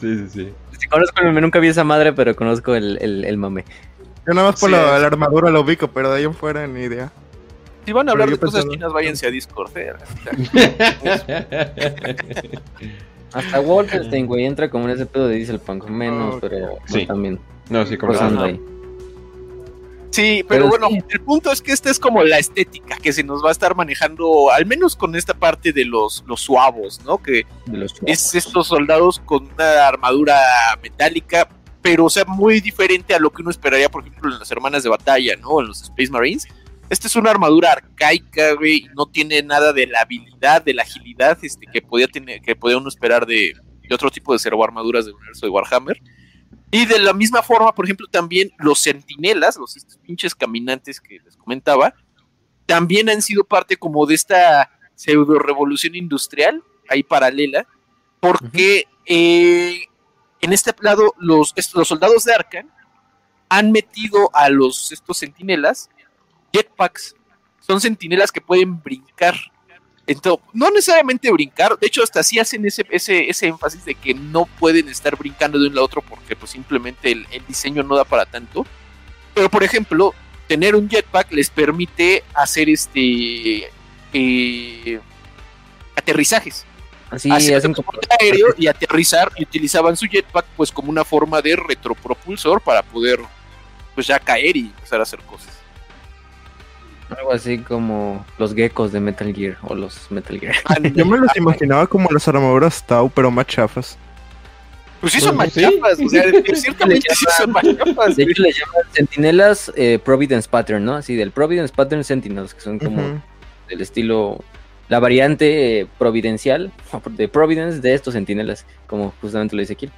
[SPEAKER 1] sí, sí.
[SPEAKER 2] Sí, conozco el meme, nunca vi esa madre, pero conozco el, el, el mame.
[SPEAKER 5] Yo nada más por
[SPEAKER 3] Sí,
[SPEAKER 5] la,
[SPEAKER 3] es.
[SPEAKER 5] la armadura lo ubico, pero de ahí en fuera ni idea.
[SPEAKER 4] Si van a hablar de cosas chinas, váyanse a Discord. eh.
[SPEAKER 2] Hasta Wolfenstein, güey, entra como en ese pedo de Dieselpunk, menos, pero
[SPEAKER 1] Sí.
[SPEAKER 2] también.
[SPEAKER 1] no, sí, como
[SPEAKER 2] Pasando
[SPEAKER 4] Ajá.
[SPEAKER 2] ahí.
[SPEAKER 4] Sí, pero,
[SPEAKER 2] Pero
[SPEAKER 4] bueno,
[SPEAKER 2] sí.
[SPEAKER 4] el punto es que esta es como la estética que se nos va a estar manejando, al menos con esta parte de los, los suavos, ¿no? Que
[SPEAKER 2] De los
[SPEAKER 4] es estos soldados con una armadura metálica, pero o sea, muy diferente a lo que uno esperaría, por ejemplo, en las hermanas de batalla, ¿no? En los Space Marines. Esta es una armadura arcaica, güey, y no tiene nada de la habilidad, de la agilidad este, que podía tener, que podía uno esperar de, de otro tipo de servoarmaduras del universo de Warhammer. Y de la misma forma, por ejemplo, también los sentinelas, los estos pinches caminantes que les comentaba, también han sido parte como de esta pseudo revolución industrial, ahí paralela, porque eh, en este lado los, est- los soldados de Arkham han metido a los estos sentinelas jetpacks. Son sentinelas que pueden brincar. Entonces, no necesariamente brincar, de hecho hasta sí hacen ese, ese, ese énfasis de que no pueden estar brincando de un lado a otro porque pues simplemente el, el diseño no da para tanto. Pero por ejemplo, tener un jetpack les permite hacer este eh, aterrizajes.
[SPEAKER 2] Así
[SPEAKER 4] hacer
[SPEAKER 2] hacen como-
[SPEAKER 4] transporte aéreo y aterrizar y utilizaban su jetpack pues como una forma de retropropulsor para poder pues ya caer y empezar a hacer cosas.
[SPEAKER 2] Algo así como los geckos de Metal Gear o los Metal Gear.
[SPEAKER 5] Yo me los imaginaba como las armaduras Tau, pero más chafas.
[SPEAKER 4] Pues sí son
[SPEAKER 1] Pues
[SPEAKER 4] más
[SPEAKER 1] sí.
[SPEAKER 4] chafas, o sea, ciertamente sí son más chafas.
[SPEAKER 2] De hecho, le llaman sentinelas eh, Providence Pattern, ¿no? Así del Providence Pattern Sentinels, que son como
[SPEAKER 5] Ujú.
[SPEAKER 2] del estilo, la variante eh, providencial de Providence de estos sentinelas, como justamente lo dice aquí.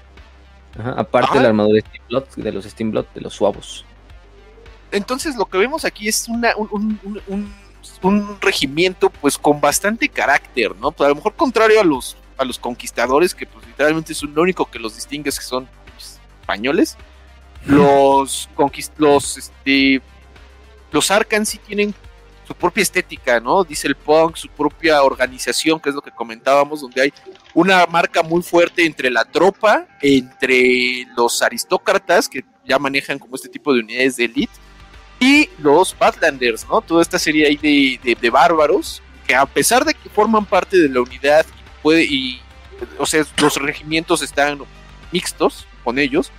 [SPEAKER 2] Ajá, aparte
[SPEAKER 4] Ajá.
[SPEAKER 2] la armadura Steamblot, de los Steamblot, de los suavos.
[SPEAKER 4] Entonces lo que vemos aquí es una, un, un- un- un- un regimiento pues con bastante carácter, ¿no? Pues, a lo mejor contrario a los, a los conquistadores, que pues literalmente es lo único que los distingue es que son pues, españoles. Los conquist los este los Arkan sí tienen su propia estética, ¿no? Dice el punk, su propia organización, que es lo que comentábamos, donde hay una marca muy fuerte entre la tropa, entre los aristócratas, que ya manejan como este tipo de unidades de elite, y los Badlanders, ¿no? Toda esta serie ahí de, de- bárbaros, que a pesar de que forman parte de la unidad y puede, y, o sea, los regimientos están mixtos con ellos,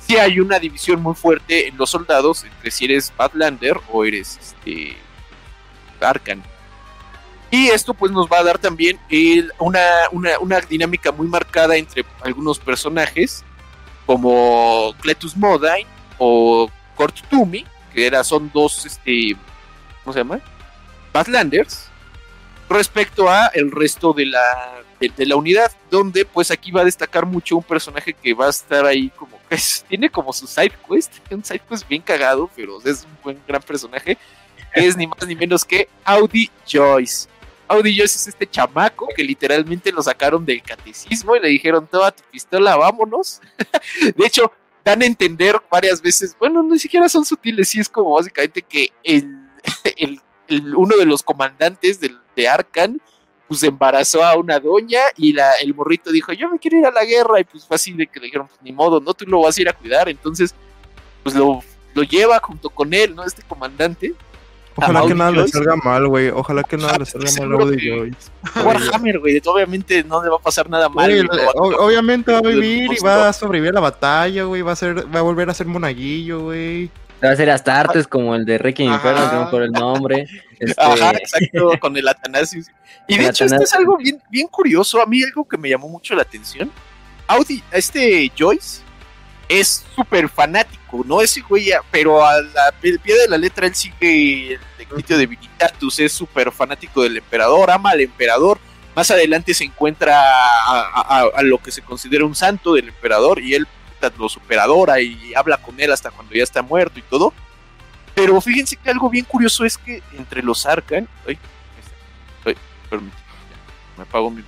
[SPEAKER 4] sí hay una división muy fuerte en los soldados entre si eres Badlander o eres este Arkan. Y esto pues nos va a dar también una, una, dinámica muy marcada entre algunos personajes como Cletus Modine o Kurt que era, son dos, este, ¿cómo se llama? Badlanders, respecto a el resto de la, de, la unidad, donde pues aquí va a destacar mucho un personaje que va a estar ahí como que es- tiene como su side quest, un side quest bien cagado, pero es un buen gran personaje, que es ni más ni menos que Audi Joyce. Audi Joyce es este chamaco que literalmente lo sacaron del catecismo y le dijeron, toma tu pistola, vámonos. de hecho, dan a entender varias veces, bueno, ni siquiera son sutiles, sí es como básicamente que el, el- uno de los comandantes del, de Arcan pues embarazó a una doña y la, el morrito dijo, yo me quiero ir a la guerra y pues fue así de que le dijeron, pues ni modo, no, tú lo vas a ir a cuidar, entonces pues lo, lo lleva junto con él, ¿no? Este comandante.
[SPEAKER 5] Ojalá que nada le salga mal, güey. Ojalá que nada le salga mal a
[SPEAKER 4] seguro
[SPEAKER 5] Audi
[SPEAKER 4] que-
[SPEAKER 5] Joyce.
[SPEAKER 4] Warhammer, güey, obviamente no le va a pasar nada mal.
[SPEAKER 5] O- obviamente va a vivir y va a sobrevivir a la batalla, güey. Va a ser, va a volver a ser monaguillo, güey.
[SPEAKER 2] Va a ser hasta artes como el de Requiem. Inferno, que no por el nombre. Este,
[SPEAKER 4] Ajá, exacto, con el Atanasius. Y de
[SPEAKER 2] El
[SPEAKER 4] hecho, esto es algo bien, bien curioso. A mí, algo que me llamó mucho la atención. Audi, este Joyce es súper fanático, ¿no? Güey, ya- pero al pie de la letra, él sigue el Equitio de Divinitatus, es súper fanático del emperador, ama al emperador. Más adelante se encuentra a, lo que se considera un santo del emperador y él lo superadora y habla con él hasta cuando ya está muerto y todo. Pero fíjense que algo bien curioso es que entre los Arcan. Ay, me apago mi.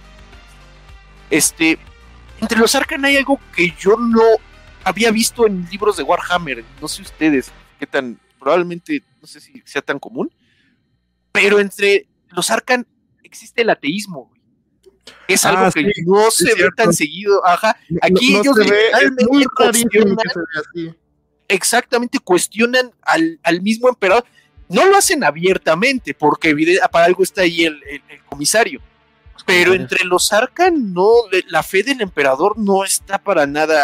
[SPEAKER 4] Este. Entre los Arcan hay algo que yo no había visto en libros de Warhammer. No sé ustedes qué tan. Probablemente, no sé si sea tan común. Pero entre los Arcan existe el ateísmo. Es
[SPEAKER 5] Ah,
[SPEAKER 4] algo que
[SPEAKER 5] sí,
[SPEAKER 4] no se ve tan seguido. Ajá. Aquí
[SPEAKER 5] no
[SPEAKER 4] ellos
[SPEAKER 5] ve, muy
[SPEAKER 4] cuestionan
[SPEAKER 5] que se vea así.
[SPEAKER 4] exactamente cuestionan al, al mismo emperador. No lo hacen abiertamente, porque para algo está ahí el, el- el comisario. Pero entre los Arcan, no, la fe del emperador no está para nada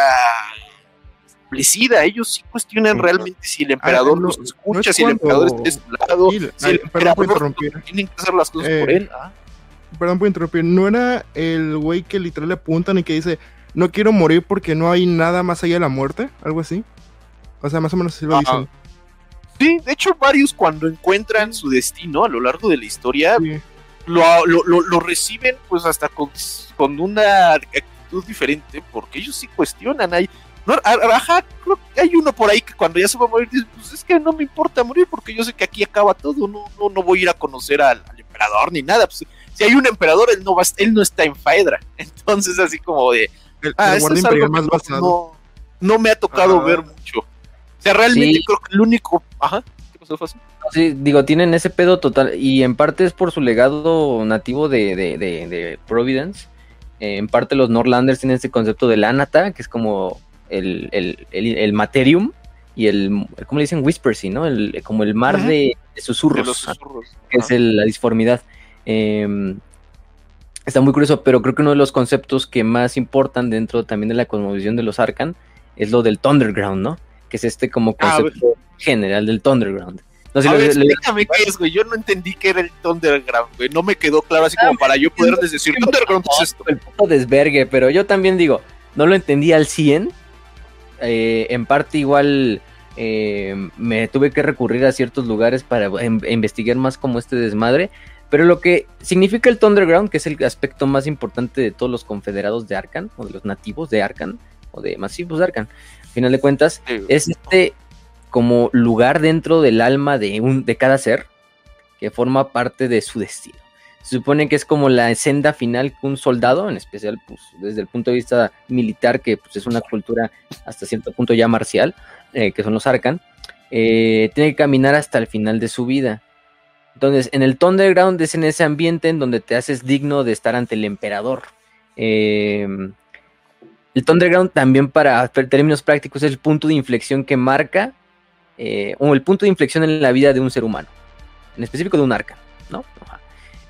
[SPEAKER 4] establecida. Ellos sí cuestionan realmente si el emperador
[SPEAKER 5] Ah, no-
[SPEAKER 4] los
[SPEAKER 5] no
[SPEAKER 4] escucha,
[SPEAKER 5] es
[SPEAKER 4] si el emperador está de su lado,
[SPEAKER 5] Sí,
[SPEAKER 4] si el emperador tienen que hacer las cosas
[SPEAKER 5] Eh,
[SPEAKER 4] por él. Ah,
[SPEAKER 5] Perdón por interrumpir. ¿No era el güey que literal le apuntan y que dice, no quiero morir porque no hay nada más allá de la muerte? Algo así. O sea, más o menos así lo
[SPEAKER 4] Ajá.
[SPEAKER 5] dicen.
[SPEAKER 4] Sí, de hecho, varios cuando encuentran su destino a lo largo de la historia,
[SPEAKER 5] Sí.
[SPEAKER 4] lo, lo, lo- lo reciben pues hasta con, con una actitud diferente, porque ellos sí cuestionan. Hay, no, ajá, creo que hay uno por ahí que cuando ya se va a morir dice, pues es que no me importa morir porque yo sé que aquí acaba todo, no, no, no voy a ir a conocer al, al emperador ni nada. Pues, si hay un emperador, él no, va, él no está en Faedra. Entonces así como de,
[SPEAKER 5] El,
[SPEAKER 4] ah,
[SPEAKER 5] el
[SPEAKER 4] es algo
[SPEAKER 5] imperial
[SPEAKER 4] que
[SPEAKER 5] más
[SPEAKER 4] no,
[SPEAKER 5] basado.
[SPEAKER 4] no, no me ha tocado
[SPEAKER 5] Ajá.
[SPEAKER 4] ver mucho. O sea, realmente
[SPEAKER 2] Sí.
[SPEAKER 4] creo que el único... Ajá, ¿qué pasó, Faso?
[SPEAKER 2] Sí, digo, tienen ese pedo total y en parte es por su legado nativo de, de, de- de Providence. Eh, en parte los Norlanders tienen este concepto del Anata, que es como el, el, el, el Materium y el, ¿cómo le dicen? Whispersy, ¿no? El, como el mar de, de susurros,
[SPEAKER 4] De los
[SPEAKER 2] ah,
[SPEAKER 4] susurros.
[SPEAKER 2] que es
[SPEAKER 4] Ajá.
[SPEAKER 2] la disformidad. Eh, está muy curioso, pero creo que uno de los conceptos que más importan dentro también de la cosmovisión de los Arcan es lo del Thunderground, ¿no? Que es este como
[SPEAKER 4] Ah,
[SPEAKER 2] concepto general del Thunderground. No sé
[SPEAKER 4] a
[SPEAKER 2] si
[SPEAKER 4] ver,
[SPEAKER 2] lo- lo-
[SPEAKER 4] explícame qué es, güey. Yo no entendí qué era el Thunderground, güey. No me quedó claro así como para yo poder decir, Thunderground es esto.
[SPEAKER 2] el puto desvergue, pero yo también digo, no lo entendí al 100. Eh, en parte igual eh, me tuve que recurrir a ciertos lugares para em- investigar más como este desmadre. Pero lo que significa el Thunderground, que es el aspecto más importante de todos los confederados de Arkan, o de los nativos de Arkan, o de masivos de Arkan, al final de cuentas, es este como lugar dentro del alma de, un, de cada ser que forma parte de su destino. Se supone que es como la senda final que un soldado, en especial pues, desde el punto de vista militar, que pues, es una cultura hasta cierto punto ya marcial, eh, que son los Arkan, eh, tiene que caminar hasta el final de su vida. Entonces, en el Thunderground es en ese ambiente en donde te haces digno de estar ante el emperador. Eh, el Thunderground también para términos prácticos es el punto de inflexión que marca, eh, o el punto de inflexión en la vida de un ser humano, en específico de un arca, ¿no?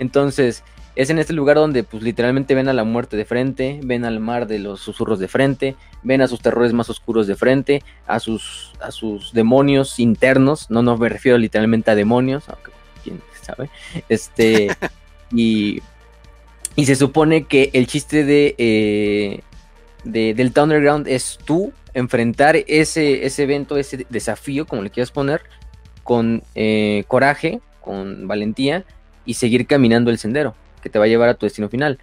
[SPEAKER 2] Entonces, es en este lugar donde pues literalmente ven a la muerte de frente, ven al mar de los susurros de frente, ven a sus terrores más oscuros de frente, a sus, a sus demonios internos, no, no me refiero literalmente a demonios, aunque quién sabe, este, y, y se supone que el chiste de, eh, de- del Thunderground es tú enfrentar ese, ese evento, ese desafío, como le quieras poner, con eh, coraje, con valentía y seguir caminando el sendero que te va a llevar a tu destino final.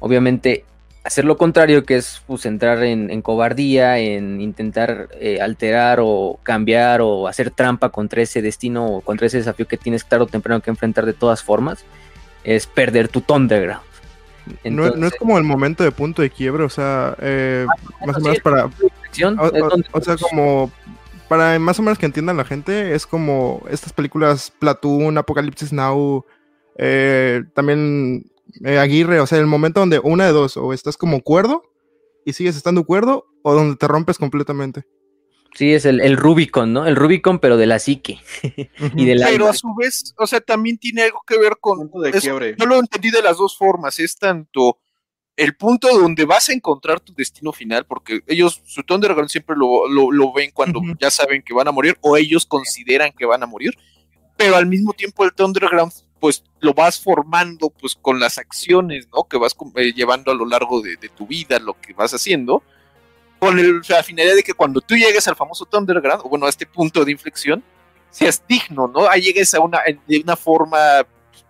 [SPEAKER 2] Obviamente, hacer lo contrario, que es pues, entrar en, en cobardía, en intentar eh, alterar o cambiar o hacer trampa contra ese destino o contra ese desafío que tienes tarde o temprano que enfrentar de todas formas, es perder tu Thunderground.
[SPEAKER 5] No, no es como el momento de punto de quiebre, o sea, eh, más o
[SPEAKER 2] sí,
[SPEAKER 5] menos para, o, o- sea, como para más o menos que entiendan la gente, es como estas películas Platoon, Apocalipsis Now, eh, también eh, Aguirre, o sea, el momento donde una de dos, o estás como cuerdo y sigues estando cuerdo, o donde te rompes completamente.
[SPEAKER 2] Sí, es el, el Rubicon, ¿no? El Rubicon, pero de la psique y del
[SPEAKER 4] Pero
[SPEAKER 2] alma.
[SPEAKER 4] a su vez, o sea, también tiene algo que ver con.
[SPEAKER 3] De
[SPEAKER 4] es- yo lo entendí de las dos formas. Es tanto el punto donde vas a encontrar tu destino final, porque ellos, su Thunderground siempre lo, lo, lo ven cuando ya saben que van a morir, o ellos consideran que van a morir, pero al mismo tiempo el Thunderground, pues lo vas formando pues con las acciones, ¿no? Que vas eh, llevando a lo largo de, de tu vida, lo que vas haciendo, con el, la finalidad de que cuando tú llegues al famoso Thunderground, o bueno, a este punto de inflexión, seas digno, ¿no? Ahí llegues a una, de una forma,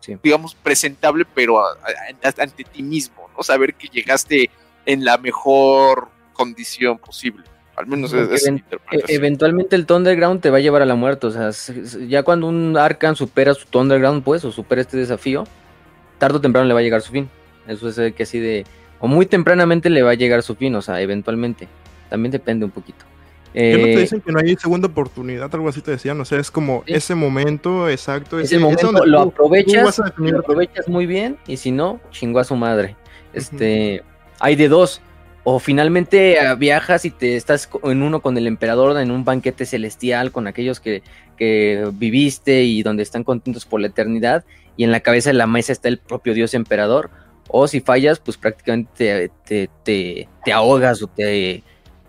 [SPEAKER 2] Sí.
[SPEAKER 4] digamos, presentable, pero a- a- a- ante ti mismo, ¿no? Saber que llegaste en la mejor condición posible. Al menos es,
[SPEAKER 2] Porque
[SPEAKER 4] es mi
[SPEAKER 2] even- E- eventualmente el Thunderground te va a llevar a la muerte. O sea, ya cuando un Arcan supera su Thunderground, pues, o supera este desafío, tarde o temprano le va a llegar su fin. Eso es eh, que así de. O muy tempranamente le va a llegar su fin, o sea, eventualmente. También depende un poquito.
[SPEAKER 5] ¿Qué no te
[SPEAKER 2] Eh,
[SPEAKER 5] dicen que no hay segunda oportunidad? Algo así te decían, o sea, es como
[SPEAKER 2] Sí.
[SPEAKER 5] ese momento exacto.
[SPEAKER 2] ese
[SPEAKER 5] ese-
[SPEAKER 2] momento
[SPEAKER 5] donde
[SPEAKER 2] lo
[SPEAKER 5] tú- tú
[SPEAKER 2] aprovechas,
[SPEAKER 5] a
[SPEAKER 2] lo aprovechas muy bien, y si no, chingó a su madre. Este, hay de dos. O finalmente ah, viajas y te estás en uno con el emperador en un banquete celestial con aquellos que, que viviste y donde están contentos por la eternidad. Y en la cabeza de la mesa está el propio dios emperador. O si fallas, pues prácticamente te, te, te- te ahogas o te,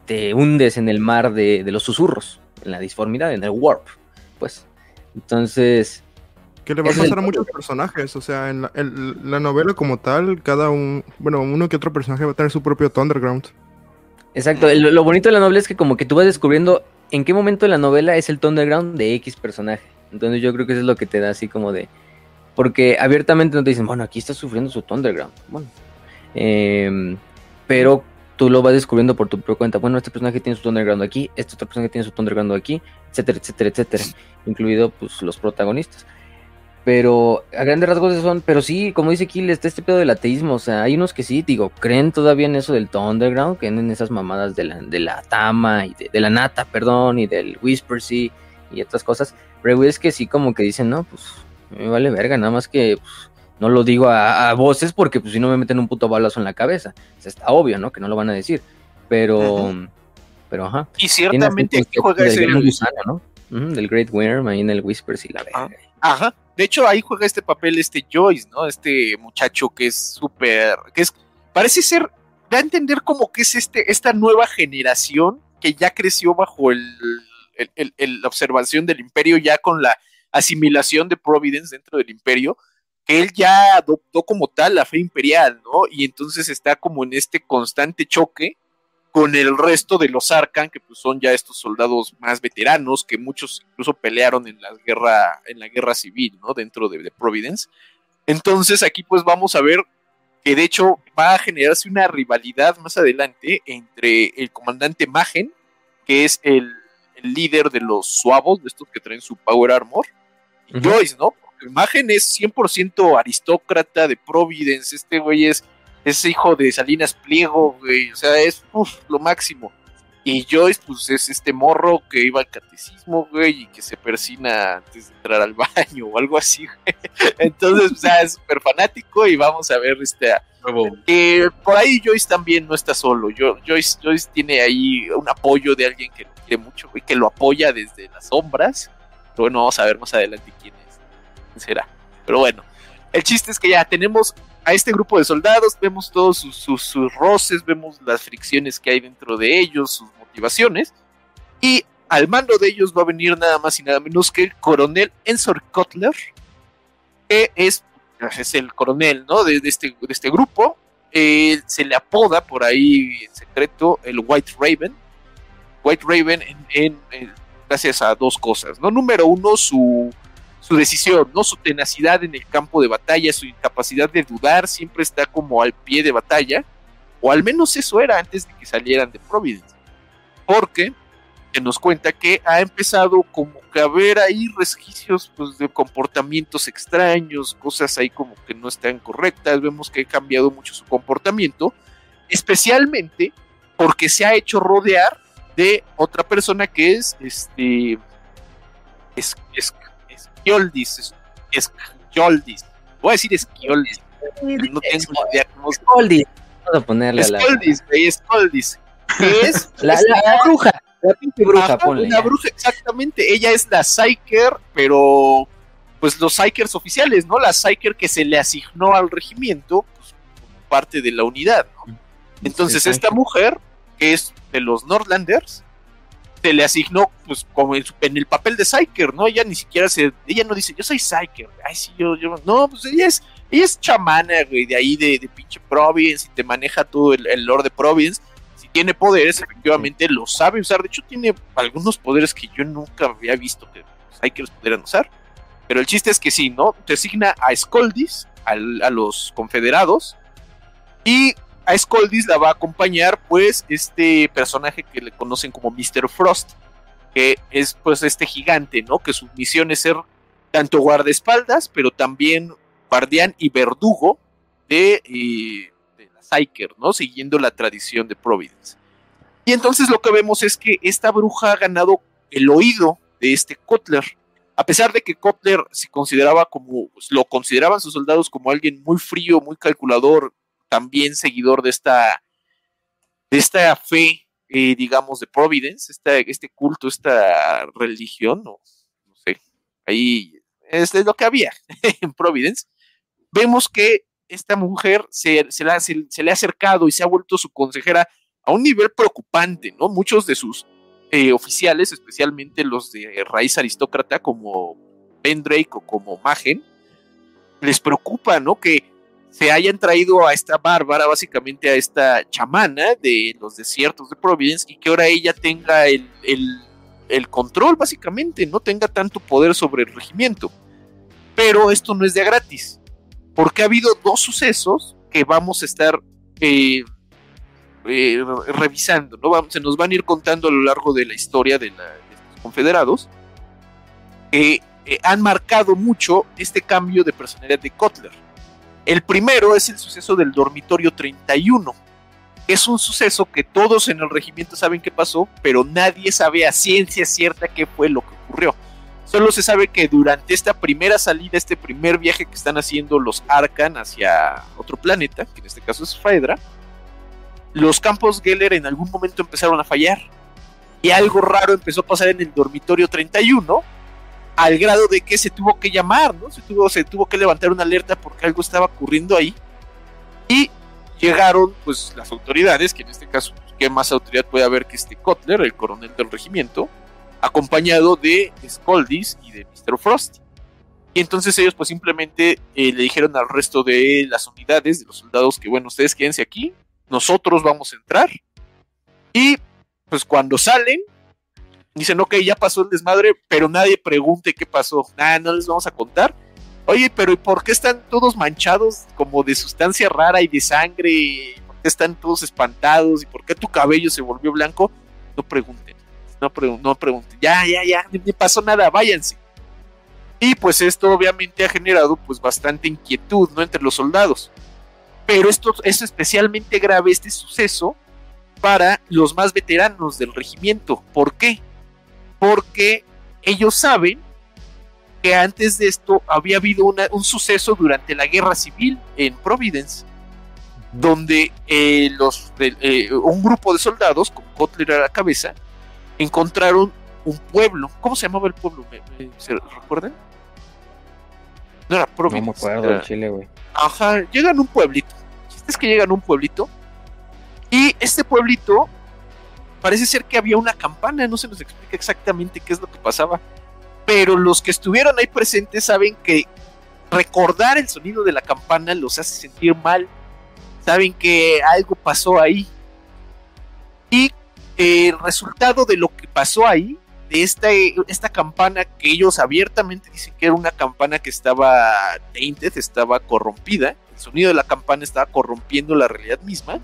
[SPEAKER 2] te hundes en el mar de, de los susurros, en la disformidad, en el warp. Pues. Entonces,
[SPEAKER 5] Que le va a pasar a muchos personajes, o sea, en la, en la novela como tal, cada un, bueno, uno que otro personaje va a tener su propio Thunderground.
[SPEAKER 2] Exacto, lo, lo bonito de la novela es que como que tú vas descubriendo en qué momento de la novela es el Thunderground de X personaje. Entonces yo creo que eso es lo que te da así como de... Porque abiertamente no te dicen, bueno, aquí está sufriendo su Thunderground. Bueno, em, pero tú lo vas descubriendo por tu propia cuenta. Bueno, este personaje tiene su Thunderground aquí, este otro personaje tiene su Thunderground aquí, etcétera, etcétera, etcétera. Incluido pues los protagonistas. Pero a grandes rasgos son, pero sí, como dice Kill, está este pedo del ateísmo, o sea, hay unos que sí, digo, creen todavía en eso del Thunderground, creen en esas mamadas de la, de la Tama, y de, de la Nata, perdón, y del Whisper, sí, y otras cosas, pero es que sí como que dicen, no, pues, me vale verga, nada más que, pues, no lo digo a, a voces porque, pues, si no me meten un puto balazo en la cabeza, o sea, está obvio, ¿no? Que no lo van a decir, pero, pero, ajá.
[SPEAKER 4] Y ciertamente aquí juega
[SPEAKER 2] del
[SPEAKER 4] ese.
[SPEAKER 2] gusano, ¿no? Del Great Worm ahí en el Whispers y la verga.
[SPEAKER 4] Ah. Ajá. De hecho, ahí juega este papel este Joyce, ¿no? Este muchacho que es súper, que es, parece ser, da a entender como que es este, esta nueva generación que ya creció bajo el, la observación del imperio, ya con la asimilación de Providence dentro del imperio, que él ya adoptó como tal la fe imperial, ¿no? Y entonces está como en este constante choque con el resto de los Arcan, que pues son ya estos soldados más veteranos, que muchos incluso pelearon en la guerra, en la guerra civil, ¿no? Dentro de, de Providence. Entonces aquí pues vamos a ver que de hecho va a generarse una rivalidad más adelante entre el comandante Magen, que es el, el líder de los suavos, de estos que traen su Power Armor, y. Joyce, ¿no? Porque Magen es 100% aristócrata de Providence, este güey es, es hijo de Salinas Pliego, güey, o sea, es uf, lo máximo. Y Joyce, pues es este morro que iba al catecismo, güey, y que se persina antes de entrar al baño o algo así, güey. Entonces, o sea, es súper fanático y vamos a ver este, que por ahí Joyce también no está solo. Yo, Joyce, Joyce tiene ahí un apoyo de alguien que lo quiere mucho, güey, que lo apoya desde las sombras. Pero bueno, vamos a ver más adelante quién es, quién será. Pero bueno, el chiste es que ya tenemos a este grupo de soldados, vemos todos sus, sus, roces, vemos las fricciones que hay dentro de ellos, sus motivaciones. Y al mando de ellos va a venir nada más y nada menos que el coronel Ensor Cutler, que es, es el coronel ¿no? de, de este, de este grupo. Eh, se le apoda por ahí en secreto el White Raven. White Raven en, en- en- gracias a dos cosas, ¿no? Número uno, su, su decisión, ¿no? Su tenacidad en el campo de batalla, su incapacidad de dudar, siempre está como al pie de batalla, o al menos eso era antes de que salieran de Providence. Porque se nos cuenta que ha empezado como que a ver ahí resquicios pues, de comportamientos extraños, cosas ahí como que no están correctas, vemos que ha cambiado mucho su comportamiento, especialmente porque se ha hecho rodear de otra persona que es este es, es, Esquioldis, es, Esquioldis. voy a decir Esquioldis, no tengo idea cómo se
[SPEAKER 2] Goldie. Vamos a ponerle a la,
[SPEAKER 4] Esquioldis, güey, Esquioldis, que es
[SPEAKER 2] la, la- la bruja. La pinche bruja,
[SPEAKER 4] Ajá,
[SPEAKER 2] ponle.
[SPEAKER 4] Una bruja, exactamente. Ella es la Psyker, pero pues los Psykers oficiales, ¿no? La Psyker que se le asignó al regimiento pues, como parte de la unidad, ¿no? Entonces,
[SPEAKER 2] Sí,
[SPEAKER 4] esta mujer, que es de los Nordlanders, se le asignó, pues, como en, el papel de Psyker, ¿no? Ella ni siquiera se. Ella no dice, yo soy Psyker. Ay, sí, yo. yo no, pues ella es. Ella es chamana, güey, de ahí de, de pinche Providence y te maneja todo el, el lore de Providence. Si tiene poderes, efectivamente lo sabe usar. De hecho, tiene algunos poderes que yo nunca había visto que Psykers pudieran usar. Pero el chiste es que sí, ¿no? Te asigna a Skoldis, al- a los confederados, y a Skoldis la va a acompañar, pues, este personaje que le conocen como Mr. Frost, que es, pues, este gigante, ¿no? Que su misión es ser tanto guardaespaldas, pero también guardián y verdugo de, eh, la Psyker, ¿no? Siguiendo la tradición de Providence. Y entonces lo que vemos es que esta bruja ha ganado el oído de este Kotler. A pesar de que Kotler se consideraba como, pues, lo consideraban sus soldados como alguien muy frío, muy calculador, también seguidor de esta, de esta fe, eh, digamos, de Providence, esta, este culto, esta religión, no, no sé, ahí es lo que había en Providence. Vemos que esta mujer se, se, la- se- se le ha acercado y se ha vuelto su consejera a un nivel preocupante, ¿no? Muchos de sus eh, oficiales, especialmente los de raíz aristócrata como Pendrake o como Magen, les preocupa, ¿no? Que se hayan traído a esta bárbara, básicamente a esta chamana de los desiertos de Providence y que ahora ella tenga el, el- control, básicamente, no tenga tanto poder sobre el regimiento. Pero esto no es de gratis, porque ha habido dos sucesos que vamos a estar eh, eh, revisando, ¿no? Se nos van a ir contando a lo largo de la historia de los confederados que eh, han marcado mucho este cambio de personalidad de Kotler. El primero es el suceso del dormitorio 31. Es un suceso que todos en el regimiento saben qué pasó, pero nadie sabe a ciencia cierta qué fue lo que ocurrió. Solo se sabe que durante esta primera salida, este primer viaje que están haciendo los Arkan hacia otro planeta, que en este caso es Faedra, los campos Geller en algún momento empezaron a fallar. Y algo raro empezó a pasar en el dormitorio 31, al grado de que se tuvo que llamar, ¿no? Se tuvo, se tuvo que levantar una alerta porque algo estaba ocurriendo ahí. Y llegaron, pues, las autoridades, que en este caso, pues, ¿qué más autoridad puede haber que este Kotler, el coronel del regimiento, acompañado de Skoldis y de Mr. Frost. Y entonces ellos, pues, simplemente eh, le dijeron al resto de las unidades, de los soldados, que bueno, ustedes quédense aquí, nosotros vamos a entrar. Y, pues, cuando salen, dicen, ok, ya pasó el desmadre, pero nadie pregunte qué pasó. Nada, no les vamos a contar. Oye, pero ¿y por qué están todos manchados como de sustancia rara y de sangre? ¿Por qué están todos espantados? ¿Y por qué tu cabello se volvió blanco? No pregunten, no, pregun no pregunten. Ya, ya, ya, no pasó nada, váyanse. Y pues esto obviamente ha generado pues bastante inquietud, ¿no? Entre los soldados. Pero esto es especialmente grave este suceso para los más veteranos del regimiento. ¿Por qué? Porque ellos saben que antes de esto había habido un suceso durante la guerra civil en Providence, donde eh, los, eh, un grupo de soldados, con Kotler a la cabeza, encontraron un pueblo. ¿Cómo se llamaba el pueblo? ¿Se recuerdan?
[SPEAKER 2] No era Providence. No me acuerdo
[SPEAKER 4] era... Chile, güey. Ajá, llegan a un pueblito. Es que llegan a un pueblito. Y este pueblito parece ser que había una campana, no se nos explica exactamente qué es lo que pasaba, pero los que estuvieron ahí presentes saben que recordar el sonido de la campana los hace sentir mal, saben que algo pasó ahí. Y el resultado de lo que pasó ahí, de esta, esta campana que ellos abiertamente dicen que era una campana que estaba tainted, estaba corrompida, el sonido de la campana estaba corrompiendo la realidad misma,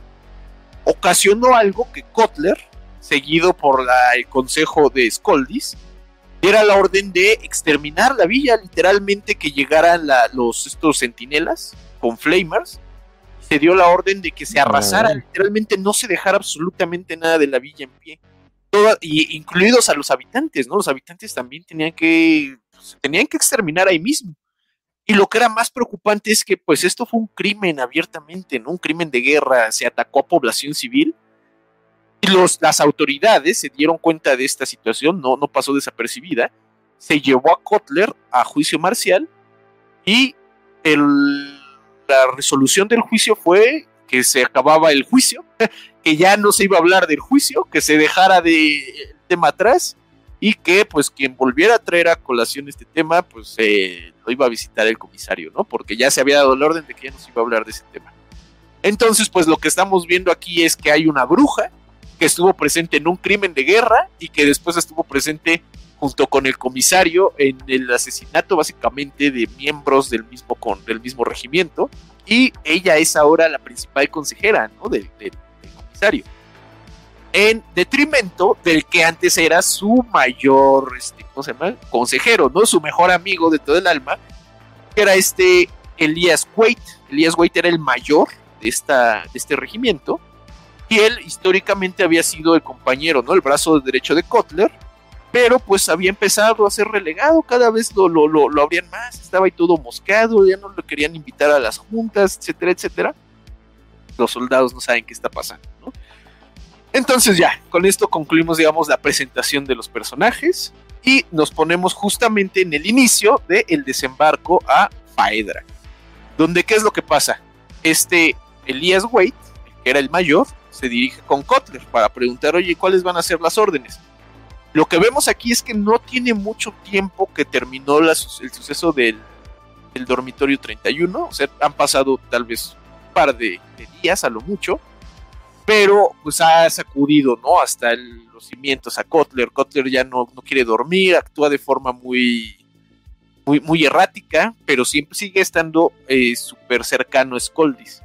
[SPEAKER 4] ocasionó algo que Kotler seguido por el consejo de Skoldis, era la orden de exterminar la villa, literalmente que llegaran los, estos sentinelas con flamers. Se dio la orden de que se arrasara, literalmente no se dejara absolutamente nada de la villa en pie. y, incluidos a los habitantes, ¿no? Los habitantes también tenían que, tenían que exterminar ahí mismo. Y lo que era más preocupante es que pues esto fue un crimen abiertamente, ¿no? Un crimen de guerra, se atacó a población civil y los, las autoridades se dieron cuenta de esta situación, no, no pasó desapercibida. Se llevó a Kotler a juicio marcial y el, la resolución del juicio fue que se acababa el juicio, que ya no se iba a hablar del juicio, que se dejara de tema atrás y que pues quien volviera a traer a colación este tema pues eh, lo iba a visitar el comisario, ¿no? Porque ya se había dado la orden de que ya no se iba a hablar de ese tema. Entonces pues lo que estamos viendo aquí es que hay una bruja que estuvo presente en un crimen de guerra y que después estuvo presente junto con el comisario en el asesinato básicamente de miembros del mismo, con, del mismo regimiento y ella es ahora la principal consejera ¿no? del, del, comisario en detrimento del que antes era su mayor este, ¿cómo se llama? consejero, ¿no? su mejor amigo de todo el alma que era este Elías Waite Elías Waite era el mayor de, esta, de este regimiento y él históricamente había sido el compañero, ¿no? El brazo derecho de Kotler, pero pues había empezado a ser relegado, cada vez lo, lo, lo, abrían más, estaba ahí todo moscado, ya no lo querían invitar a las juntas, etcétera, etcétera. Los soldados no saben qué está pasando. Entonces ya, con esto concluimos, digamos, la presentación de los personajes y nos ponemos justamente en el inicio del desembarco a Faedra, donde qué es lo que pasa. Este Elías Wade, que era el mayor, se dirige con Kotler para preguntar, oye, ¿cuáles van a ser las órdenes? Lo que vemos aquí es que no tiene mucho tiempo que terminó el suceso del, dormitorio 31, o sea, han pasado tal vez un par de, días a lo mucho, pero pues ha sacudido, ¿no? Hasta los cimientos a Kotler. Kotler ya no, no quiere dormir, actúa de forma muy, muy, errática, pero siempre sigue estando eh, súper cercano a Skoldis.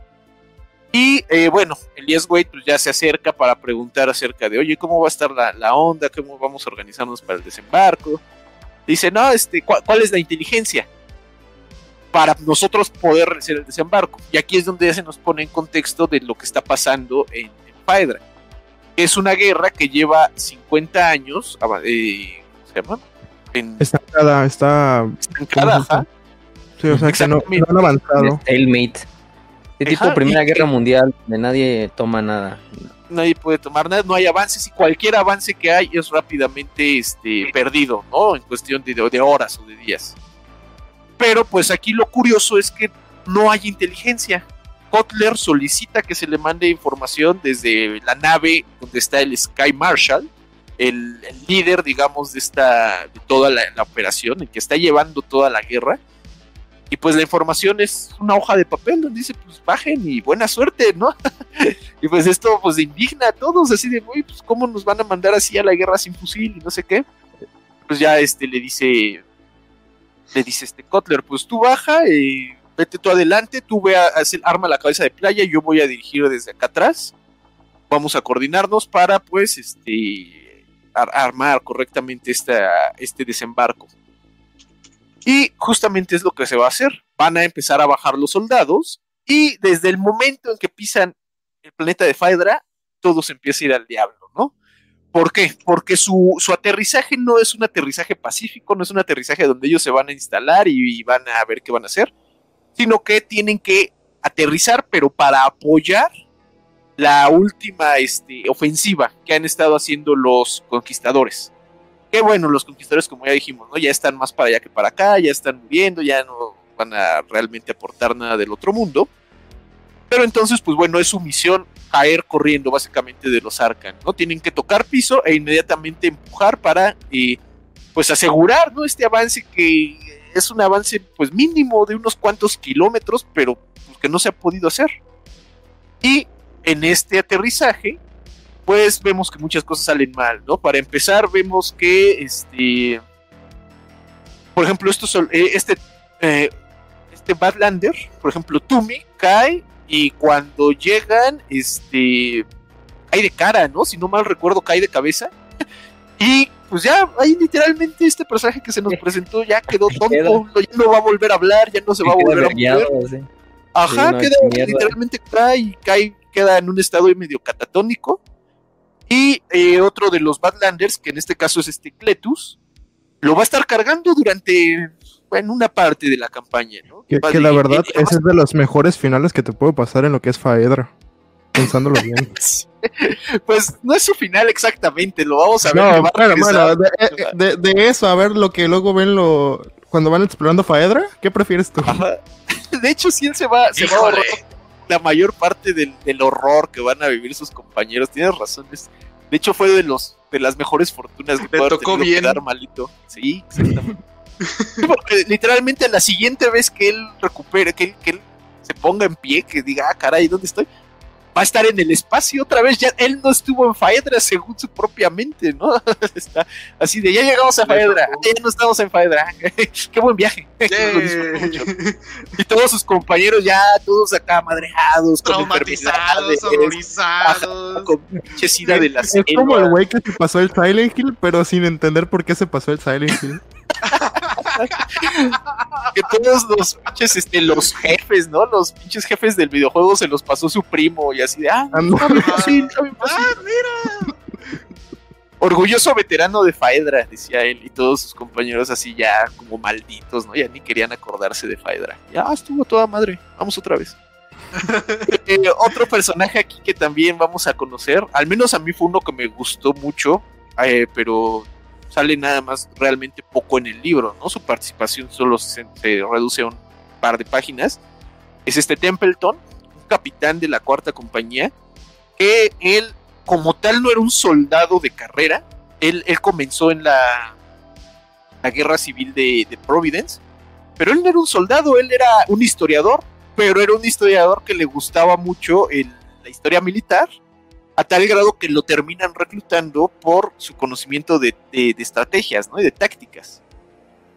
[SPEAKER 4] Y eh, bueno, Elías Wade pues, ya se acerca para preguntar acerca de, oye, ¿cómo va a estar la, onda? ¿Cómo vamos a organizarnos para el desembarco? Dice, no, este, ¿cuál, es la inteligencia? Para nosotros poder hacer el desembarco. Y aquí es donde ya se nos pone en contexto de lo que está pasando en, en Es una guerra que lleva 50 años. Eh, ¿Cómo se llama?
[SPEAKER 5] En, estancada, está.
[SPEAKER 4] Estancada,
[SPEAKER 5] Sí, o sea que no, no han avanzado.
[SPEAKER 2] Stalemate. Sí, tipo
[SPEAKER 4] Ajá,
[SPEAKER 2] Primera
[SPEAKER 4] que-
[SPEAKER 2] Guerra Mundial, de nadie toma nada.
[SPEAKER 4] nadie puede tomar nada, no hay avances y cualquier avance que hay es rápidamente este, perdido, ¿no? En cuestión de, de horas o de días. Pero pues aquí lo curioso es que no hay inteligencia. Kotler solicita que se le mande información desde la nave donde está el Sky Marshal, el, el líder, digamos, de esta, de toda la, la operación, el que está llevando toda la guerra. Y pues la información es una hoja de papel donde dice, pues bajen y buena suerte, ¿no? Y pues esto pues indigna a todos, así de, güey, pues cómo nos van a mandar así a la guerra sin fusil y no sé qué. Pues ya este le dice, le dice este Kotler, pues tú baja, y vete tú adelante, tú ve a arma la cabeza de playa, yo voy a dirigir desde acá atrás. Vamos a coordinarnos para pues este ar- armar correctamente esta, este desembarco. Y justamente es lo que se va a hacer. Van a empezar a bajar los soldados y desde el momento en que pisan el planeta de Faedra, todo se empieza a ir al diablo, ¿no? ¿Por qué? Porque su, su aterrizaje no es un aterrizaje pacífico, no es un aterrizaje donde ellos se van a instalar y, y van a ver qué van a hacer, sino que tienen que aterrizar, pero para apoyar la última este, ofensiva que han estado haciendo los conquistadores. Que bueno, los conquistadores, como ya dijimos, ¿no? Ya están más para allá que para acá, ya están muriendo, ya no van a realmente aportar nada del otro mundo. Pero entonces, pues bueno, es su misión caer corriendo básicamente de los Arcan, ¿no? Tienen que tocar piso e inmediatamente empujar para, eh, pues asegurar, ¿no? Este avance que es un avance, pues mínimo de unos cuantos kilómetros, pero pues, que no se ha podido hacer. Y en este aterrizaje, pues vemos que muchas cosas salen mal, ¿no? Para empezar, vemos que, este, por ejemplo, estos, sol- eh, este, eh, este Badlander, por ejemplo, Tumi, cae y cuando llegan, este, cae de cara, ¿no? Si no mal recuerdo, cae de cabeza. Y pues ya, ahí literalmente este personaje que se nos presentó ya quedó tonto, ya no va a volver a hablar, ya no se va a volver a
[SPEAKER 2] vergueado,
[SPEAKER 4] mover.
[SPEAKER 2] sí.
[SPEAKER 4] Ajá,
[SPEAKER 2] Sí, no,
[SPEAKER 4] queda literalmente cae y cae, queda en un estado medio catatónico. Y eh, otro de los Badlanders, que en este caso es este Cletus, lo va a estar cargando durante, bueno, una parte de la campaña, ¿no?
[SPEAKER 5] Que, que la verdad, ese es de los mejores finales que te puede pasar en lo que es Faedra. Pensándolo bien.
[SPEAKER 4] Pues no es su final exactamente, lo vamos a ver.
[SPEAKER 5] No, bueno, bueno, de, eh, de- de eso a ver lo que luego ven lo cuando van explorando Faedra, ¿qué prefieres tú?
[SPEAKER 4] Ajá. De hecho, sí, él se va, se va a ahorrar la mayor parte del, del horror que van a vivir sus compañeros. Tienes razón. es- de hecho, fue de los de las mejores fortunas que
[SPEAKER 3] Le
[SPEAKER 4] puede
[SPEAKER 3] tocó bien.
[SPEAKER 4] quedar malito. Sí, exactamente. Porque literalmente la siguiente vez que él recupere, que él, que él se ponga en pie, que diga, ah, caray, ¿dónde estoy? Va a estar en el espacio otra vez. Ya él no estuvo en Faedra según su propia mente, ¿no? Está así de ya llegamos a Faedra, ah, ya no estamos en Faedra. Qué buen viaje. Y todos sus compañeros ya, todos acá madreados, con
[SPEAKER 3] Traumatizados, horrorizados.
[SPEAKER 4] con pinche sida de la
[SPEAKER 5] Es como el güey que se pasó el Silent Hill, pero sin entender por qué se pasó el Silent Hill.
[SPEAKER 4] Que todos los pinches, este, los jefes, ¿no? Los pinches jefes del videojuego se los pasó su primo y así de, ah, fácil, está bien fácil.
[SPEAKER 3] ¡Ah, mira!
[SPEAKER 4] Orgulloso veterano de Faedra, decía él, y todos sus compañeros así ya como malditos, ¿no? Ya ni querían acordarse de Faedra. Ya estuvo toda madre, vamos otra vez. Eh, otro personaje aquí que también vamos a conocer, al menos a mí fue uno que me gustó mucho, eh, pero sale nada más realmente poco en el libro, ¿no? Su participación solo se, reduce a un par de páginas. Es este Templeton, un capitán de la cuarta compañía, que él como tal no era un soldado de carrera, él, comenzó en la, la guerra civil de, de Providence, pero él no era un soldado, él era un historiador, pero era un historiador que le gustaba mucho la historia militar, a tal grado que lo terminan reclutando por su conocimiento de, de- de estrategias, ¿no? Y de tácticas.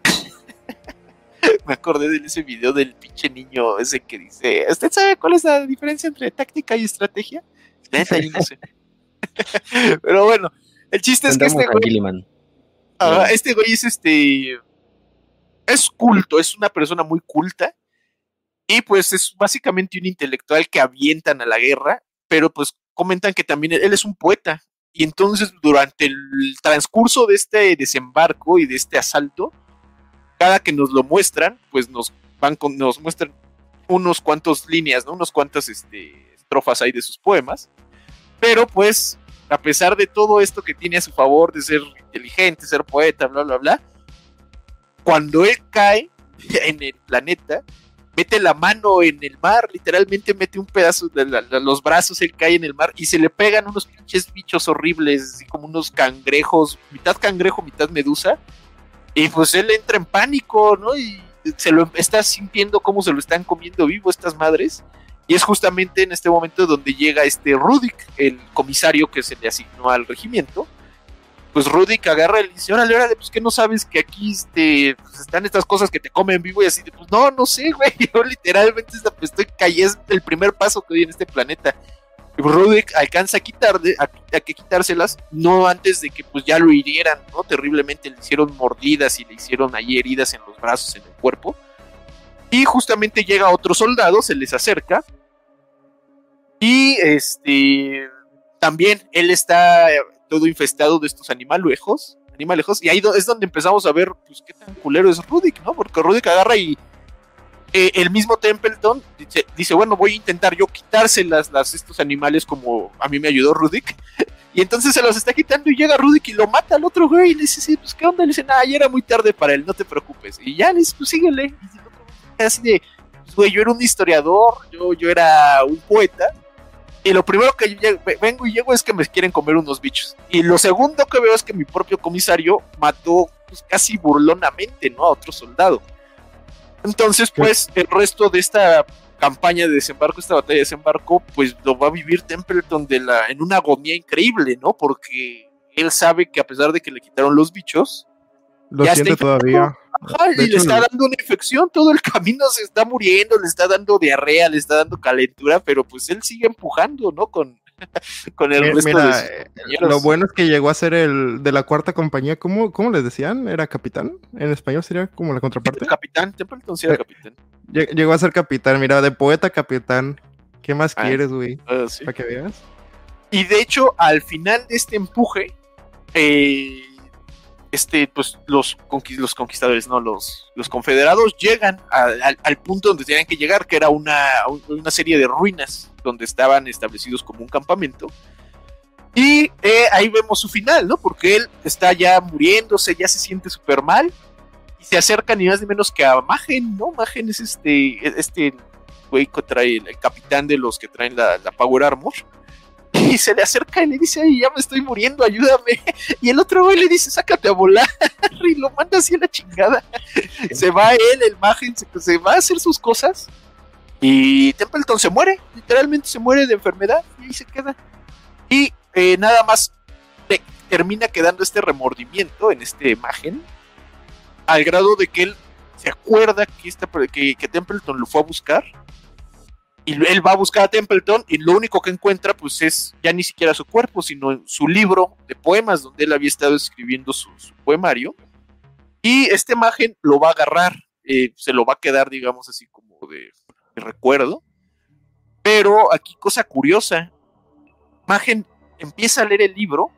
[SPEAKER 4] Me acordé de ese video del pinche niño ese que dice, ¿usted sabe cuál es la diferencia entre táctica y estrategia? No sé. Pero bueno, el chiste es que este güey este güey es este. Es culto, es una persona muy culta. Y pues es básicamente un intelectual que avientan a la guerra, pero pues comentan que también él es un poeta. Y entonces durante el transcurso de este desembarco y de este asalto, cada que nos lo muestran, pues nos van con, nos muestran unos cuantos líneas, ¿no? Unos cuantas este, estrofas ahí de sus poemas. Pero pues, a pesar de todo esto que tiene a su favor de ser inteligente, ser poeta, bla, bla, bla, cuando él cae en el planeta, mete la mano en el mar, literalmente mete un pedazo de la- la- los brazos, él cae en el mar y se le pegan unos pinches bichos horribles, así como unos cangrejos, mitad cangrejo, mitad medusa. Y pues él entra en pánico, ¿no? Y se lo está sintiendo como se lo están comiendo vivo estas madres. Y es justamente en este momento donde llega este Rudik, el comisario que se le asignó al regimiento. Pues Rudik agarra y le dice, órale, órale, pues que no sabes que aquí este, pues, están estas cosas que te comen vivo y así de, pues no, no sé, güey, yo literalmente pues, estoy cayendo, es el primer paso que doy en este planeta. Pues, Rudik alcanza a, quitarle, a, que quitárselas, no antes de que pues ya lo hirieran, ¿no? Terriblemente, le hicieron mordidas y le hicieron ahí heridas en los brazos, en el cuerpo. Y justamente llega otro soldado, se les acerca. Y este también él está todo infestado de estos animalejos, animalejos, y ahí es donde empezamos a ver pues qué tan culero es Rudik, ¿no? Porque Rudik agarra y eh, el mismo Templeton dice, dice, bueno, voy a intentar yo quitárselas las estos animales como a mí me ayudó Rudik. Y entonces se los está quitando y llega Rudik y lo mata al otro güey y le dice, sí, pues qué onda, le dice, nada, ya era muy tarde para él, no te preocupes. Y ya le dice, pues síguele. Y el otro así de, pues, güey, yo era un historiador, yo, yo era un poeta. Y lo primero que yo lle- vengo y llego es que me quieren comer unos bichos. Y lo segundo que veo es que mi propio comisario mató pues, casi burlonamente, ¿no? A otro soldado. Entonces, pues, el resto de esta campaña de desembarco, esta batalla de desembarco, pues lo va a vivir Templeton de la, en una agonía increíble, ¿no? Porque él sabe que a pesar de que le quitaron los bichos,
[SPEAKER 5] Lo
[SPEAKER 4] Ya
[SPEAKER 5] siente
[SPEAKER 4] está
[SPEAKER 5] todavía.
[SPEAKER 4] Ajá, le está dando una infección, todo el camino se está muriendo, le está dando diarrea, le está dando calentura, pero pues él sigue empujando, ¿no? Con, con el resto
[SPEAKER 5] Mira,
[SPEAKER 4] de
[SPEAKER 5] eh,
[SPEAKER 4] compañeros.
[SPEAKER 5] lo bueno es que llegó a ser el de la cuarta compañía. ¿Cómo, cómo les decían? ¿Era capitán? En español sería como la contraparte.
[SPEAKER 4] Capitán, sí era
[SPEAKER 5] Eh,
[SPEAKER 4] capitán.
[SPEAKER 5] Lle- Llegó a ser capitán, mira, de poeta capitán. ¿Qué más
[SPEAKER 4] Ah.
[SPEAKER 5] quieres, güey?
[SPEAKER 4] Ah, sí.
[SPEAKER 5] Para que veas.
[SPEAKER 4] Y de hecho, al final de este empuje, eh, este, pues los, conquis- los conquistadores, no, los, los confederados llegan al, punto donde tenían que llegar, que era una, una serie de ruinas donde estaban establecidos como un campamento. Y eh, ahí vemos su final, ¿no? Porque él está ya muriéndose, ya se siente súper mal. Y se acerca ni más ni menos que a Magen, ¿no? Magen es este, este güey que trae el capitán de los que traen la, la Power Armor. Y se le acerca y le dice, ay, ya me estoy muriendo, ayúdame. Y el otro güey le dice, sácate a volar. Y lo manda así a la chingada. Se va él, el Magen, se, va a hacer sus cosas. Y Templeton se muere, literalmente se muere de enfermedad y ahí se queda. Y eh, nada más termina quedando este remordimiento en este Magen, al grado de que él se acuerda que, esta, que, que Templeton lo fue a buscar y él va a buscar a Templeton y lo único que encuentra pues es ya ni siquiera su cuerpo, sino su libro de poemas donde él había estado escribiendo su, poemario. Y este imagen lo va a agarrar, eh, se lo va a quedar, digamos así como de, recuerdo. Pero aquí cosa curiosa, Magen empieza a leer el libro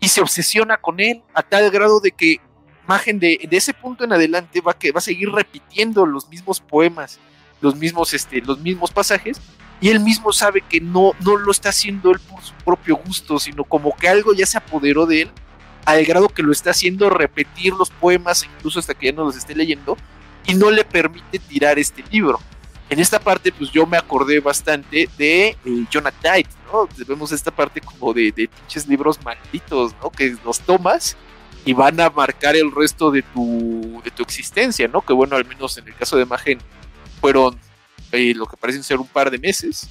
[SPEAKER 4] y se obsesiona con él a tal grado de que Magen de, de ese punto en adelante va, que, va a seguir repitiendo los mismos poemas los mismos, este, los mismos pasajes, y él mismo sabe que no, no lo está haciendo él por su propio gusto, sino como que algo ya se apoderó de él, al grado que lo está haciendo repetir los poemas, incluso hasta que ya no los esté leyendo, y no le permite tirar este libro. En esta parte, pues yo me acordé bastante de eh, Jonathan Knight, ¿no? Vemos esta parte como de, de pinches libros malditos, ¿no? Que los tomas y van a marcar el resto de tu, de tu existencia, ¿no? Que bueno, al menos en el caso de Magen, fueron eh, lo que parecen ser un par de meses,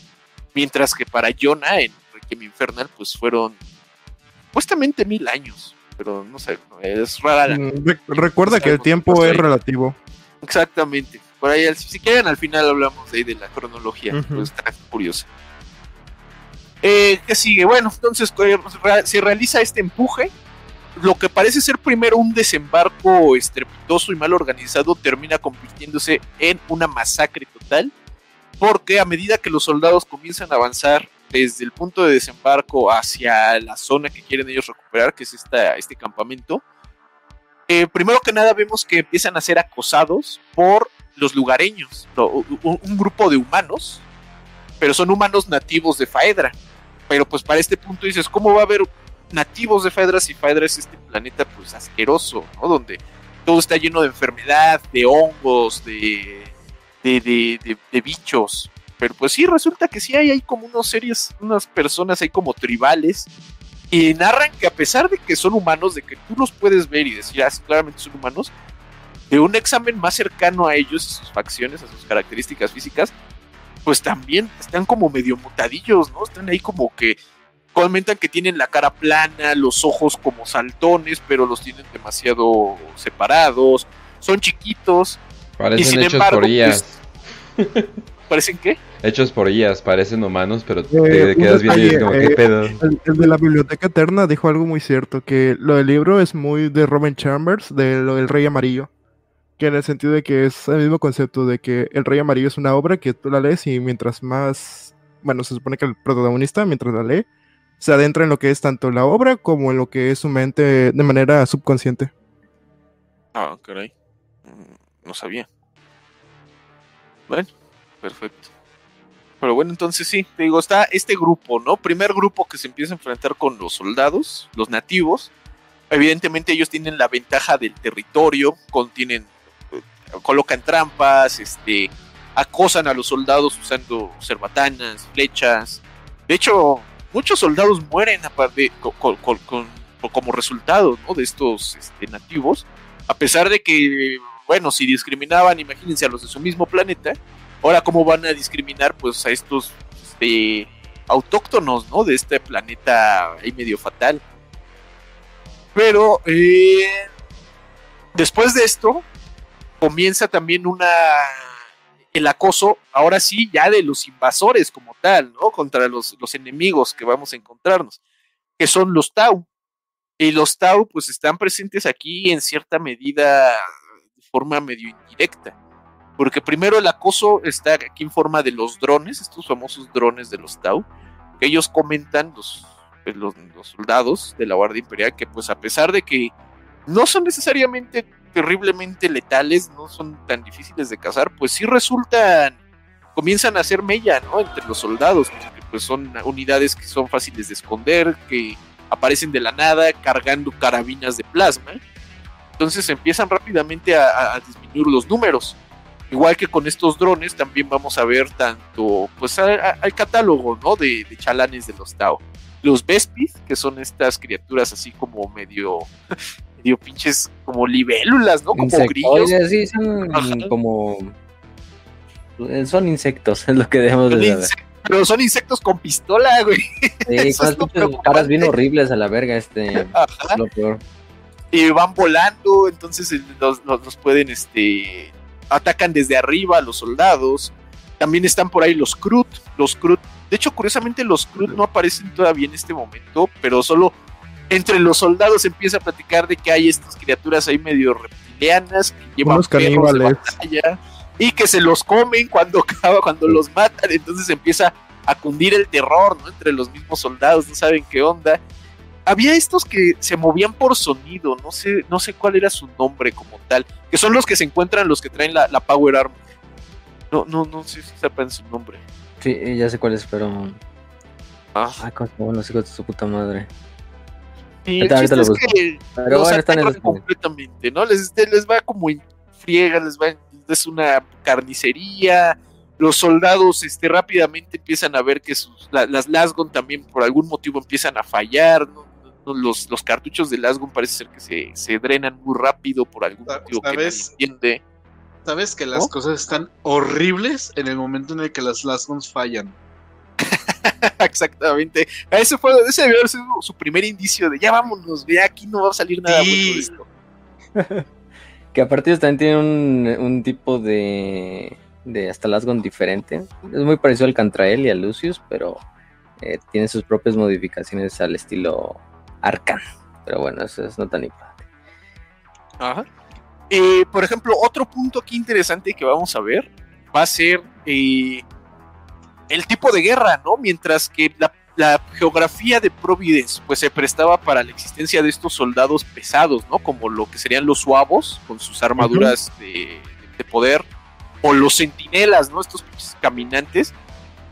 [SPEAKER 4] mientras que para Jonah en Requiem Infernal pues fueron supuestamente mil años, pero no sé, es rara la...
[SPEAKER 5] Mm, re- recuerda que el tiempo
[SPEAKER 4] pues,
[SPEAKER 5] es
[SPEAKER 4] ahí.
[SPEAKER 5] relativo.
[SPEAKER 4] Exactamente, por ahí, si quieren al final hablamos de, ahí de la cronología, pues está curiosa. Eh, ¿Qué sigue? Bueno, entonces eh, se realiza este empuje. Lo que parece ser primero un desembarco estrepitoso y mal organizado termina convirtiéndose en una masacre total, porque a medida que los soldados comienzan a avanzar desde el punto de desembarco hacia la zona que quieren ellos recuperar, que es esta, este campamento, eh, primero que nada vemos que empiezan a ser acosados por los lugareños, un grupo de humanos, pero son humanos nativos de Faedra. Pero pues para este punto dices, ¿cómo va a haber nativos de Faedra si Faedra es este planeta pues asqueroso, ¿no? Donde todo está lleno de enfermedad, de hongos, de, de, de, de- bichos. Pero pues sí, resulta que sí hay, hay como unos series, unas personas ahí como tribales. Y narran que a pesar de que son humanos, de que tú los puedes ver y decir, ah, claramente son humanos, de un examen más cercano a ellos, a sus facciones, a sus características físicas, pues también están como medio mutadillos, ¿no? Están ahí como que comentan que tienen la cara plana, los ojos como saltones, pero los tienen demasiado separados, son chiquitos,
[SPEAKER 1] Parecen
[SPEAKER 4] sin
[SPEAKER 1] hechos
[SPEAKER 4] embargo,
[SPEAKER 1] por IAs.
[SPEAKER 4] ¿parecen qué?
[SPEAKER 1] Hechos por IAs, parecen humanos, pero
[SPEAKER 5] Eh,
[SPEAKER 1] te
[SPEAKER 5] un
[SPEAKER 1] quedas viendo y es como,
[SPEAKER 5] detalle,
[SPEAKER 1] ¿qué
[SPEAKER 5] eh,
[SPEAKER 1] pedo?
[SPEAKER 5] El, el de la Biblioteca Eterna dijo algo muy cierto, que lo del libro es muy de Robin Chambers, de lo del Rey Amarillo. Que en el sentido de que es el mismo concepto de que el Rey Amarillo es una obra que tú la lees y mientras más, bueno, se supone que el protagonista, mientras la lee, se adentra en lo que es tanto la obra como en lo que es su mente de manera subconsciente.
[SPEAKER 4] Ah, caray. Mm, No sabía. Bueno, perfecto. Pero bueno, entonces sí, te digo, está este grupo, ¿no? Primer grupo que se empieza a enfrentar con los soldados, los nativos. Evidentemente ellos tienen la ventaja del territorio, contienen, eh, colocan trampas, este, acosan a los soldados usando cerbatanas, flechas. De hecho, muchos soldados mueren co- con- como resultado, ¿no? De estos este, nativos a pesar de que, bueno, si discriminaban, imagínense a los de su mismo planeta, ahora cómo van a discriminar pues a estos este, autóctonos, ¿no? De este planeta ahí medio fatal. Pero eh, después de esto comienza también una el acoso, ahora sí, ya de los invasores como tal, ¿no? Contra los, los enemigos que vamos a encontrarnos, que son los Tau. Y los Tau, pues están presentes aquí en cierta medida de forma medio indirecta. Porque primero el acoso está aquí en forma de los drones, estos famosos drones de los Tau, que ellos comentan, los, pues, los, los soldados de la Guardia Imperial, que pues a pesar de que no son necesariamente terriblemente letales, no son tan difíciles de cazar, pues sí resultan, comienzan a hacer mella, ¿no? Entre los soldados, porque pues son unidades que son fáciles de esconder, que aparecen de la nada cargando carabinas de plasma. Entonces empiezan rápidamente a, a- disminuir los números. Igual que con estos drones, también vamos a ver tanto, pues a- a- al catálogo, ¿no? De, de chalanes de los Tao. Los Vespid, que son estas criaturas así como medio, medio pinches, como libélulas, ¿no? Como grillos.
[SPEAKER 2] Sí, son
[SPEAKER 4] Ajá.
[SPEAKER 2] como... eh, Son insectos, es lo que debemos de
[SPEAKER 4] Son
[SPEAKER 2] saber.
[SPEAKER 4] insectos, pero son insectos con pistola, güey.
[SPEAKER 2] Sí, con caras bien horribles a la verga, este...
[SPEAKER 4] Ajá.
[SPEAKER 2] lo peor.
[SPEAKER 4] y van volando, entonces eh, los, los- los pueden, este, atacan desde arriba a los soldados. También están por ahí los Krut, los Krut. De hecho, curiosamente los Krut no aparecen todavía en este momento, pero solo entre los soldados se empieza a platicar de que hay estas criaturas ahí medio reptilianas que llevan
[SPEAKER 5] Unos
[SPEAKER 4] perros de batalla y que se los comen cuando acaba, cuando los matan. Entonces empieza a cundir el terror, ¿no? Entre los mismos soldados, no saben qué onda había estos que se movían por sonido, no sé, no sé cuál era su nombre como tal, que son los que se encuentran los que traen la, la Power Arm. No, no, no sé si sepan su nombre.
[SPEAKER 2] Sí, eh, ya sé cuál es, pero...
[SPEAKER 4] Ah.
[SPEAKER 2] Ay, cómo llaman los hijos de su puta madre.
[SPEAKER 4] Y
[SPEAKER 2] Ahorita-
[SPEAKER 4] el chiste es
[SPEAKER 2] busco.
[SPEAKER 4] que
[SPEAKER 2] Pero
[SPEAKER 4] los
[SPEAKER 2] bueno, están en
[SPEAKER 4] atacan
[SPEAKER 2] el...
[SPEAKER 4] completamente, ¿no? Les, este, les va como en friega, les va, es una carnicería. Los soldados este, rápidamente empiezan a ver que sus, la- las Lasgon también por algún motivo empiezan a fallar. Los, los cartuchos de Lasgon parece ser que se, se drenan muy rápido por algún motivo que nadie
[SPEAKER 3] ¿sabes?
[SPEAKER 4] entiende.
[SPEAKER 3] Sabes que las cosas están horribles en el momento en el que las Lasgons fallan.
[SPEAKER 4] Exactamente. Ese fue ese debió haber sido su primer indicio de ya vámonos, ve aquí no va a salir nada
[SPEAKER 3] Sí.
[SPEAKER 4] bueno de esto.
[SPEAKER 2] Que aparte ellos también tienen un, un tipo de, de hasta Lasgon diferente. Es muy parecido al Cantrael y al Lucius, pero eh, tiene sus propias modificaciones al estilo Arcan. Pero bueno, eso es no tan importante.
[SPEAKER 4] Ajá. Eh, por ejemplo, otro punto aquí interesante que vamos a ver va a ser eh, el tipo de guerra, ¿no? Mientras que la, la geografía de Providence pues se prestaba para la existencia de estos soldados pesados, ¿no? Como lo que serían los suavos con sus armaduras de, de poder. o los centinelas, ¿no? Estos pinches caminantes,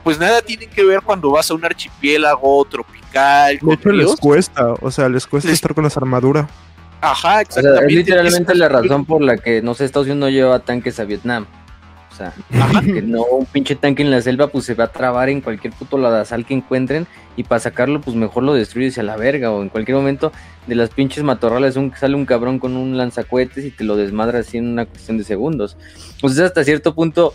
[SPEAKER 4] pues nada tienen que ver cuando vas a un archipiélago tropical.
[SPEAKER 5] De hecho, les cuesta, o sea, les cuesta
[SPEAKER 4] Les-
[SPEAKER 5] estar con las armaduras.
[SPEAKER 4] Ajá,
[SPEAKER 2] O sea,
[SPEAKER 4] exactamente.
[SPEAKER 2] es literalmente
[SPEAKER 4] Es-
[SPEAKER 2] la razón por la que, no sé, Estados Unidos no lleva tanques a Vietnam. Sea, que no, un pinche tanque en la selva, pues se va a trabar en cualquier puto ladazal que encuentren. Y para sacarlo, pues mejor lo destruyes a la verga. O en cualquier momento de las pinches matorrales sale un cabrón con un lanzacohetes y te lo desmadra así en una cuestión de segundos. Pues es hasta cierto punto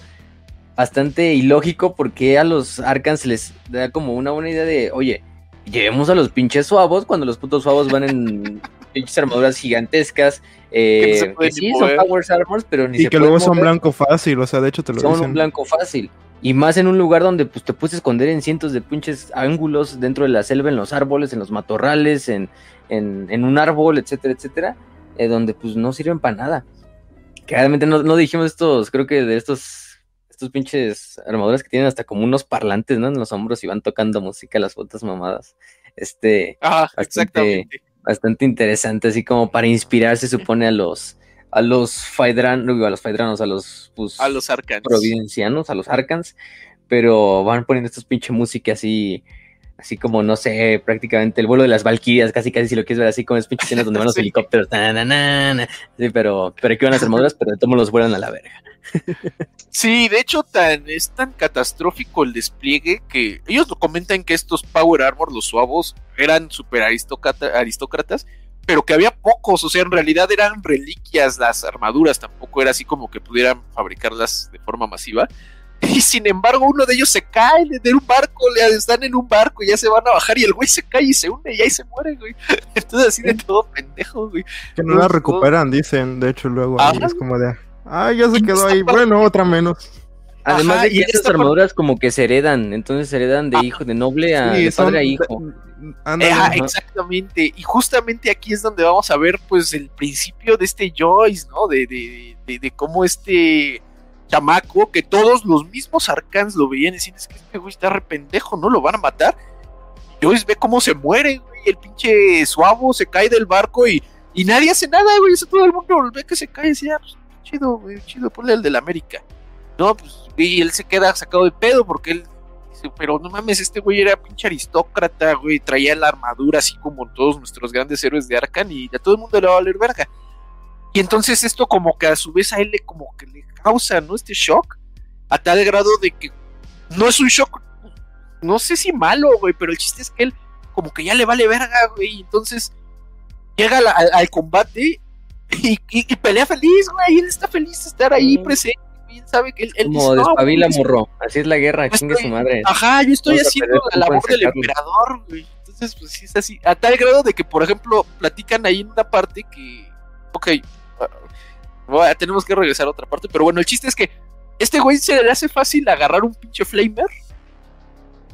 [SPEAKER 2] bastante ilógico porque a los Arkans se les da como una buena idea de, oye, llevemos a los pinches suavos cuando los putos suavos van en pinches armaduras gigantescas. Eh,
[SPEAKER 4] Que no se
[SPEAKER 2] que
[SPEAKER 4] pueden ni
[SPEAKER 2] sí, son. Powers Armors, pero ni
[SPEAKER 5] Y
[SPEAKER 2] se
[SPEAKER 5] que luego son blanco fácil, o sea, de hecho te lo
[SPEAKER 2] son
[SPEAKER 5] dicen.
[SPEAKER 2] un blanco fácil. Y más en un lugar donde pues te puedes esconder en cientos de pinches ángulos dentro de la selva, en los árboles, en los matorrales, en, en, en un árbol, etcétera, etcétera, eh, donde pues no sirven para nada. Que realmente no, no dijimos estos, creo que de estos, estos pinches armaduras que tienen hasta como unos parlantes, ¿no? En los hombros y van tocando música las botas mamadas. Este, bastante-
[SPEAKER 4] exactamente.
[SPEAKER 2] Bastante interesante, así como para inspirarse, supone, a los, a los Faedran, no digo a los Faedranos, a los, pues,
[SPEAKER 4] A los arcanos.
[SPEAKER 2] providencianos, a los Arkans, pero van poniendo estos pinche música así, así como, no sé, prácticamente el vuelo de las Valquirias, casi casi si lo quieres ver así como es pinche escenas donde van los
[SPEAKER 4] Sí.
[SPEAKER 2] helicópteros, sí, pero, pero aquí van las armaduras, pero de todos los vuelan a la verga.
[SPEAKER 4] Sí, de hecho tan, es tan catastrófico el despliegue que ellos lo comentan que estos Power Armor, los suavos, eran super aristócratas, pero que había pocos, o sea, en realidad eran reliquias las armaduras, tampoco era así como que pudieran fabricarlas de forma masiva. Y sin embargo, uno de ellos se cae de un barco, le están en un barco y ya se van a bajar y el güey se cae y se hunde y ahí se muere, güey. Entonces así de todo pendejo, güey.
[SPEAKER 5] Que no la recuperan, dicen. De hecho, luego ahí es como de. Ah, ya se quedó ahí.
[SPEAKER 4] parte-
[SPEAKER 5] Bueno, otra menos.
[SPEAKER 2] Además
[SPEAKER 4] Ajá,
[SPEAKER 2] de que estas
[SPEAKER 4] parte-
[SPEAKER 2] armaduras como que se heredan, entonces se heredan de
[SPEAKER 4] Ah,
[SPEAKER 2] hijo, de noble a,
[SPEAKER 5] Sí,
[SPEAKER 2] de padre
[SPEAKER 5] son-
[SPEAKER 2] a hijo.
[SPEAKER 4] Ajá. exactamente. Y justamente aquí es donde vamos a ver, pues, el principio de este Joyce, ¿no? De, de, de, de cómo este chamaco, que todos los mismos arcans lo veían y decían, es que este güey está re pendejo, ¿no? Lo van a matar. Joyce ve cómo se muere, güey. El pinche suavo se cae del barco y, y nadie hace nada, güey. O sea, todo el mundo ve que se cae y decía, pues, chido, güey, chido, ponle el del América. No, pues, y él se queda sacado de pedo porque él dice, pero no mames, este güey era pinche aristócrata, güey, traía la armadura así como todos nuestros grandes héroes de Arcan y a todo el mundo le va a valer verga. Y entonces esto como que a su vez a él le como que le causa, ¿no? Este shock, a tal grado de que no es un shock, no sé si malo, güey, pero el chiste es que él como que ya le vale verga, güey, entonces llega al, al- al combate y, y- y pelea feliz, güey, él está feliz de estar ahí
[SPEAKER 2] Mm.
[SPEAKER 4] presente, él sabe que él, él
[SPEAKER 2] Como
[SPEAKER 4] dice, "No,
[SPEAKER 2] despabila,
[SPEAKER 4] güey,
[SPEAKER 2] morro. Así es la guerra,
[SPEAKER 4] Yo
[SPEAKER 2] chingue
[SPEAKER 4] estoy-
[SPEAKER 2] su madre.
[SPEAKER 4] Ajá, yo estoy
[SPEAKER 2] Vamos
[SPEAKER 4] haciendo la labor del emperador, güey. Entonces, pues sí es así. A tal grado de que, por ejemplo, platican ahí en una parte que. Ok, bueno, tenemos que regresar a otra parte, pero bueno, el chiste es que este güey se le hace fácil agarrar un pinche flamer.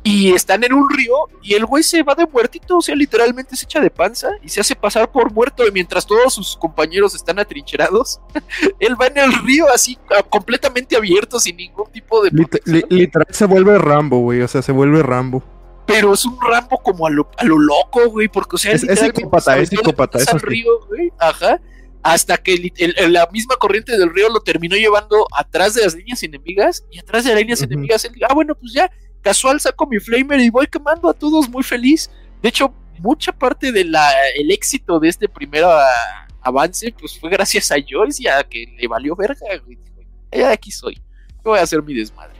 [SPEAKER 4] Y están en un río y el güey se va de muertito, o sea, literalmente se echa de panza y se hace pasar por muerto y mientras todos sus compañeros están atrincherados, él va en el río así completamente abierto sin ningún tipo de
[SPEAKER 5] Lit-
[SPEAKER 4] protección.
[SPEAKER 5] li- literal se vuelve Rambo, güey. O sea, se vuelve Rambo.
[SPEAKER 4] pero es un Rambo como a lo, a lo loco, güey, porque, o sea,
[SPEAKER 5] Es- es psicópata, es psicópata, eso
[SPEAKER 4] al río, güey, ajá, hasta que el- la misma corriente del río lo terminó llevando atrás de las líneas enemigas, y atrás de las líneas enemigas, él, ah, bueno, pues ya, casual saco mi flamer y voy quemando a todos muy feliz. De hecho, mucha parte del el éxito de este primer ah, avance, pues fue gracias a Joyce y a que le valió verga, güey. "Ya aquí soy, yo voy a hacer mi desmadre.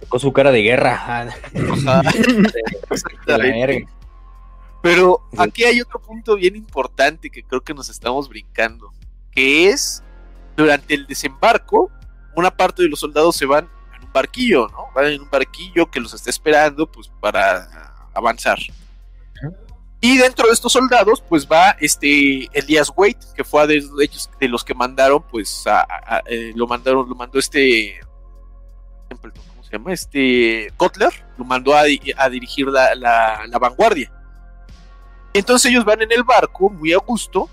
[SPEAKER 2] Sacó su cara de guerra. de la verga.
[SPEAKER 4] Pero aquí hay otro punto bien importante que creo que nos estamos brincando, que es durante el desembarco, una parte de los soldados se van en un barquillo, ¿no? Van en un barquillo que los está esperando, pues, para avanzar. Y dentro de estos soldados, pues va este Elias Wade, que fue de ellos de los que mandaron, pues, a, eh, lo mandaron, lo mandó este, ¿cómo se llama? Este Kotler, lo mandó a, di- a dirigir la- la vanguardia. Entonces ellos van en el barco, muy a gusto,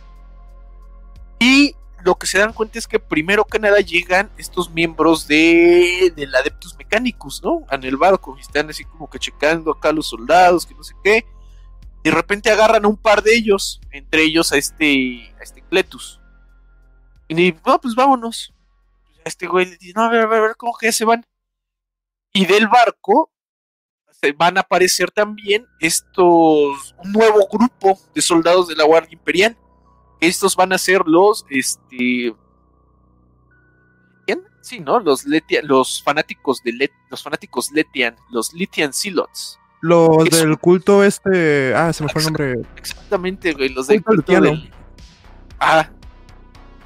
[SPEAKER 4] y lo que se dan cuenta es que primero que nada llegan estos miembros de, del Adeptus Mechanicus, ¿no? En el barco, y están así como que checando acá a los soldados, que no sé qué. De repente agarran a un par de ellos, entre ellos a este, a este Cletus. Y no, pues vámonos. Este güey le dice, no, a ver, a ver, a ver, ¿cómo que ya se van? Y del barco se van a aparecer también estos, un nuevo grupo de soldados de la Guardia Imperial. Estos van a ser los, este... ¿Quién? Sí, ¿no? Los, Letian, los fanáticos de Let, los fanáticos Letian, los Litian Silots.
[SPEAKER 5] Los del culto este. Ah, se me fue el nombre.
[SPEAKER 4] Exactamente, güey, los del
[SPEAKER 5] Culto
[SPEAKER 4] culto del... Ah.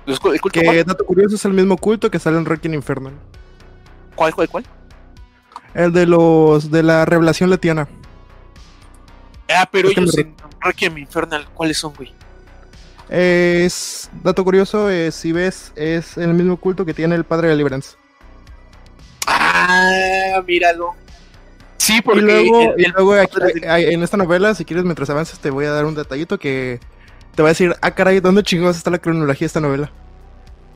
[SPEAKER 4] Los, cu- el culto
[SPEAKER 5] Que dato curioso es el mismo culto que sale en Requiem Infernal.
[SPEAKER 4] ¿Cuál, cuál, cuál?
[SPEAKER 5] El de los de la revelación letiana.
[SPEAKER 4] Ah, pero ellos en Requiem Infernal, ¿cuáles son, güey?
[SPEAKER 5] Es dato curioso, eh, si ves, es el mismo culto que tiene el padre de Deliverance.
[SPEAKER 4] Ah, míralo. Sí,
[SPEAKER 5] Y
[SPEAKER 4] porque
[SPEAKER 5] luego,
[SPEAKER 4] el-
[SPEAKER 5] y luego aquí- en esta novela, si quieres, mientras avances, te voy a dar un detallito que te va a decir, ah, caray, ¿dónde chingados está la cronología de esta novela?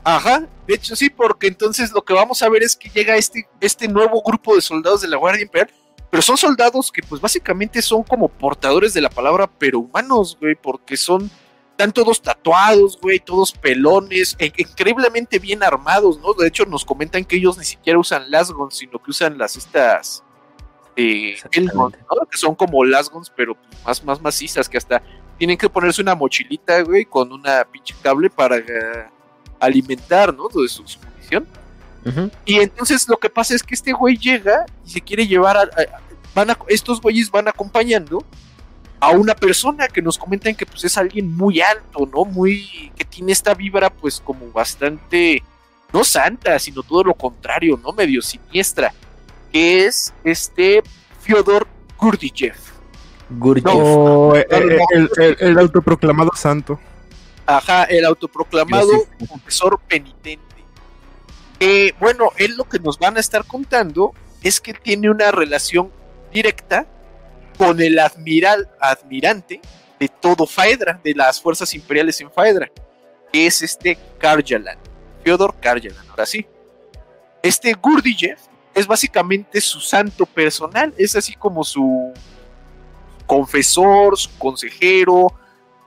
[SPEAKER 4] Ajá, de hecho sí, porque entonces lo que vamos a ver es que llega este, este nuevo grupo de soldados de la Guardia Imperial, pero son soldados que pues básicamente son como portadores de la palabra, pero humanos, güey, porque son, están todos tatuados, güey, todos pelones, e- increíblemente bien armados, ¿no? De hecho nos comentan que ellos ni siquiera usan lasgons, sino que usan las estas... Eh, ¿no? Que son como lasgons, pero más, más macizas, que hasta tienen que ponerse una mochilita, güey, con una pinche cable para eh, alimentar, ¿no? De su, su munición. Y entonces lo que pasa es que este güey llega y se quiere llevar a, a- van a- estos güeyes van acompañando a una persona que nos comentan que pues es alguien muy alto, ¿no? Muy que tiene esta vibra pues como bastante no santa, sino todo lo contrario, ¿no? Medio siniestra, que es este Fyodor Gurdjieff.
[SPEAKER 2] Gurdjieff.
[SPEAKER 5] Eh, eh, el, el- el autoproclamado santo.
[SPEAKER 4] Ajá, el autoproclamado
[SPEAKER 2] sí.
[SPEAKER 4] profesor penitente. Que, bueno, él lo que nos van a estar contando es que tiene una relación directa con el admiral, admirante de todo Faedra, de las fuerzas imperiales en Faedra, que es este Karjalan, Fyodor Karjalan, ahora sí. Este Gurdjieff es básicamente su santo personal, es así como su confesor, su consejero,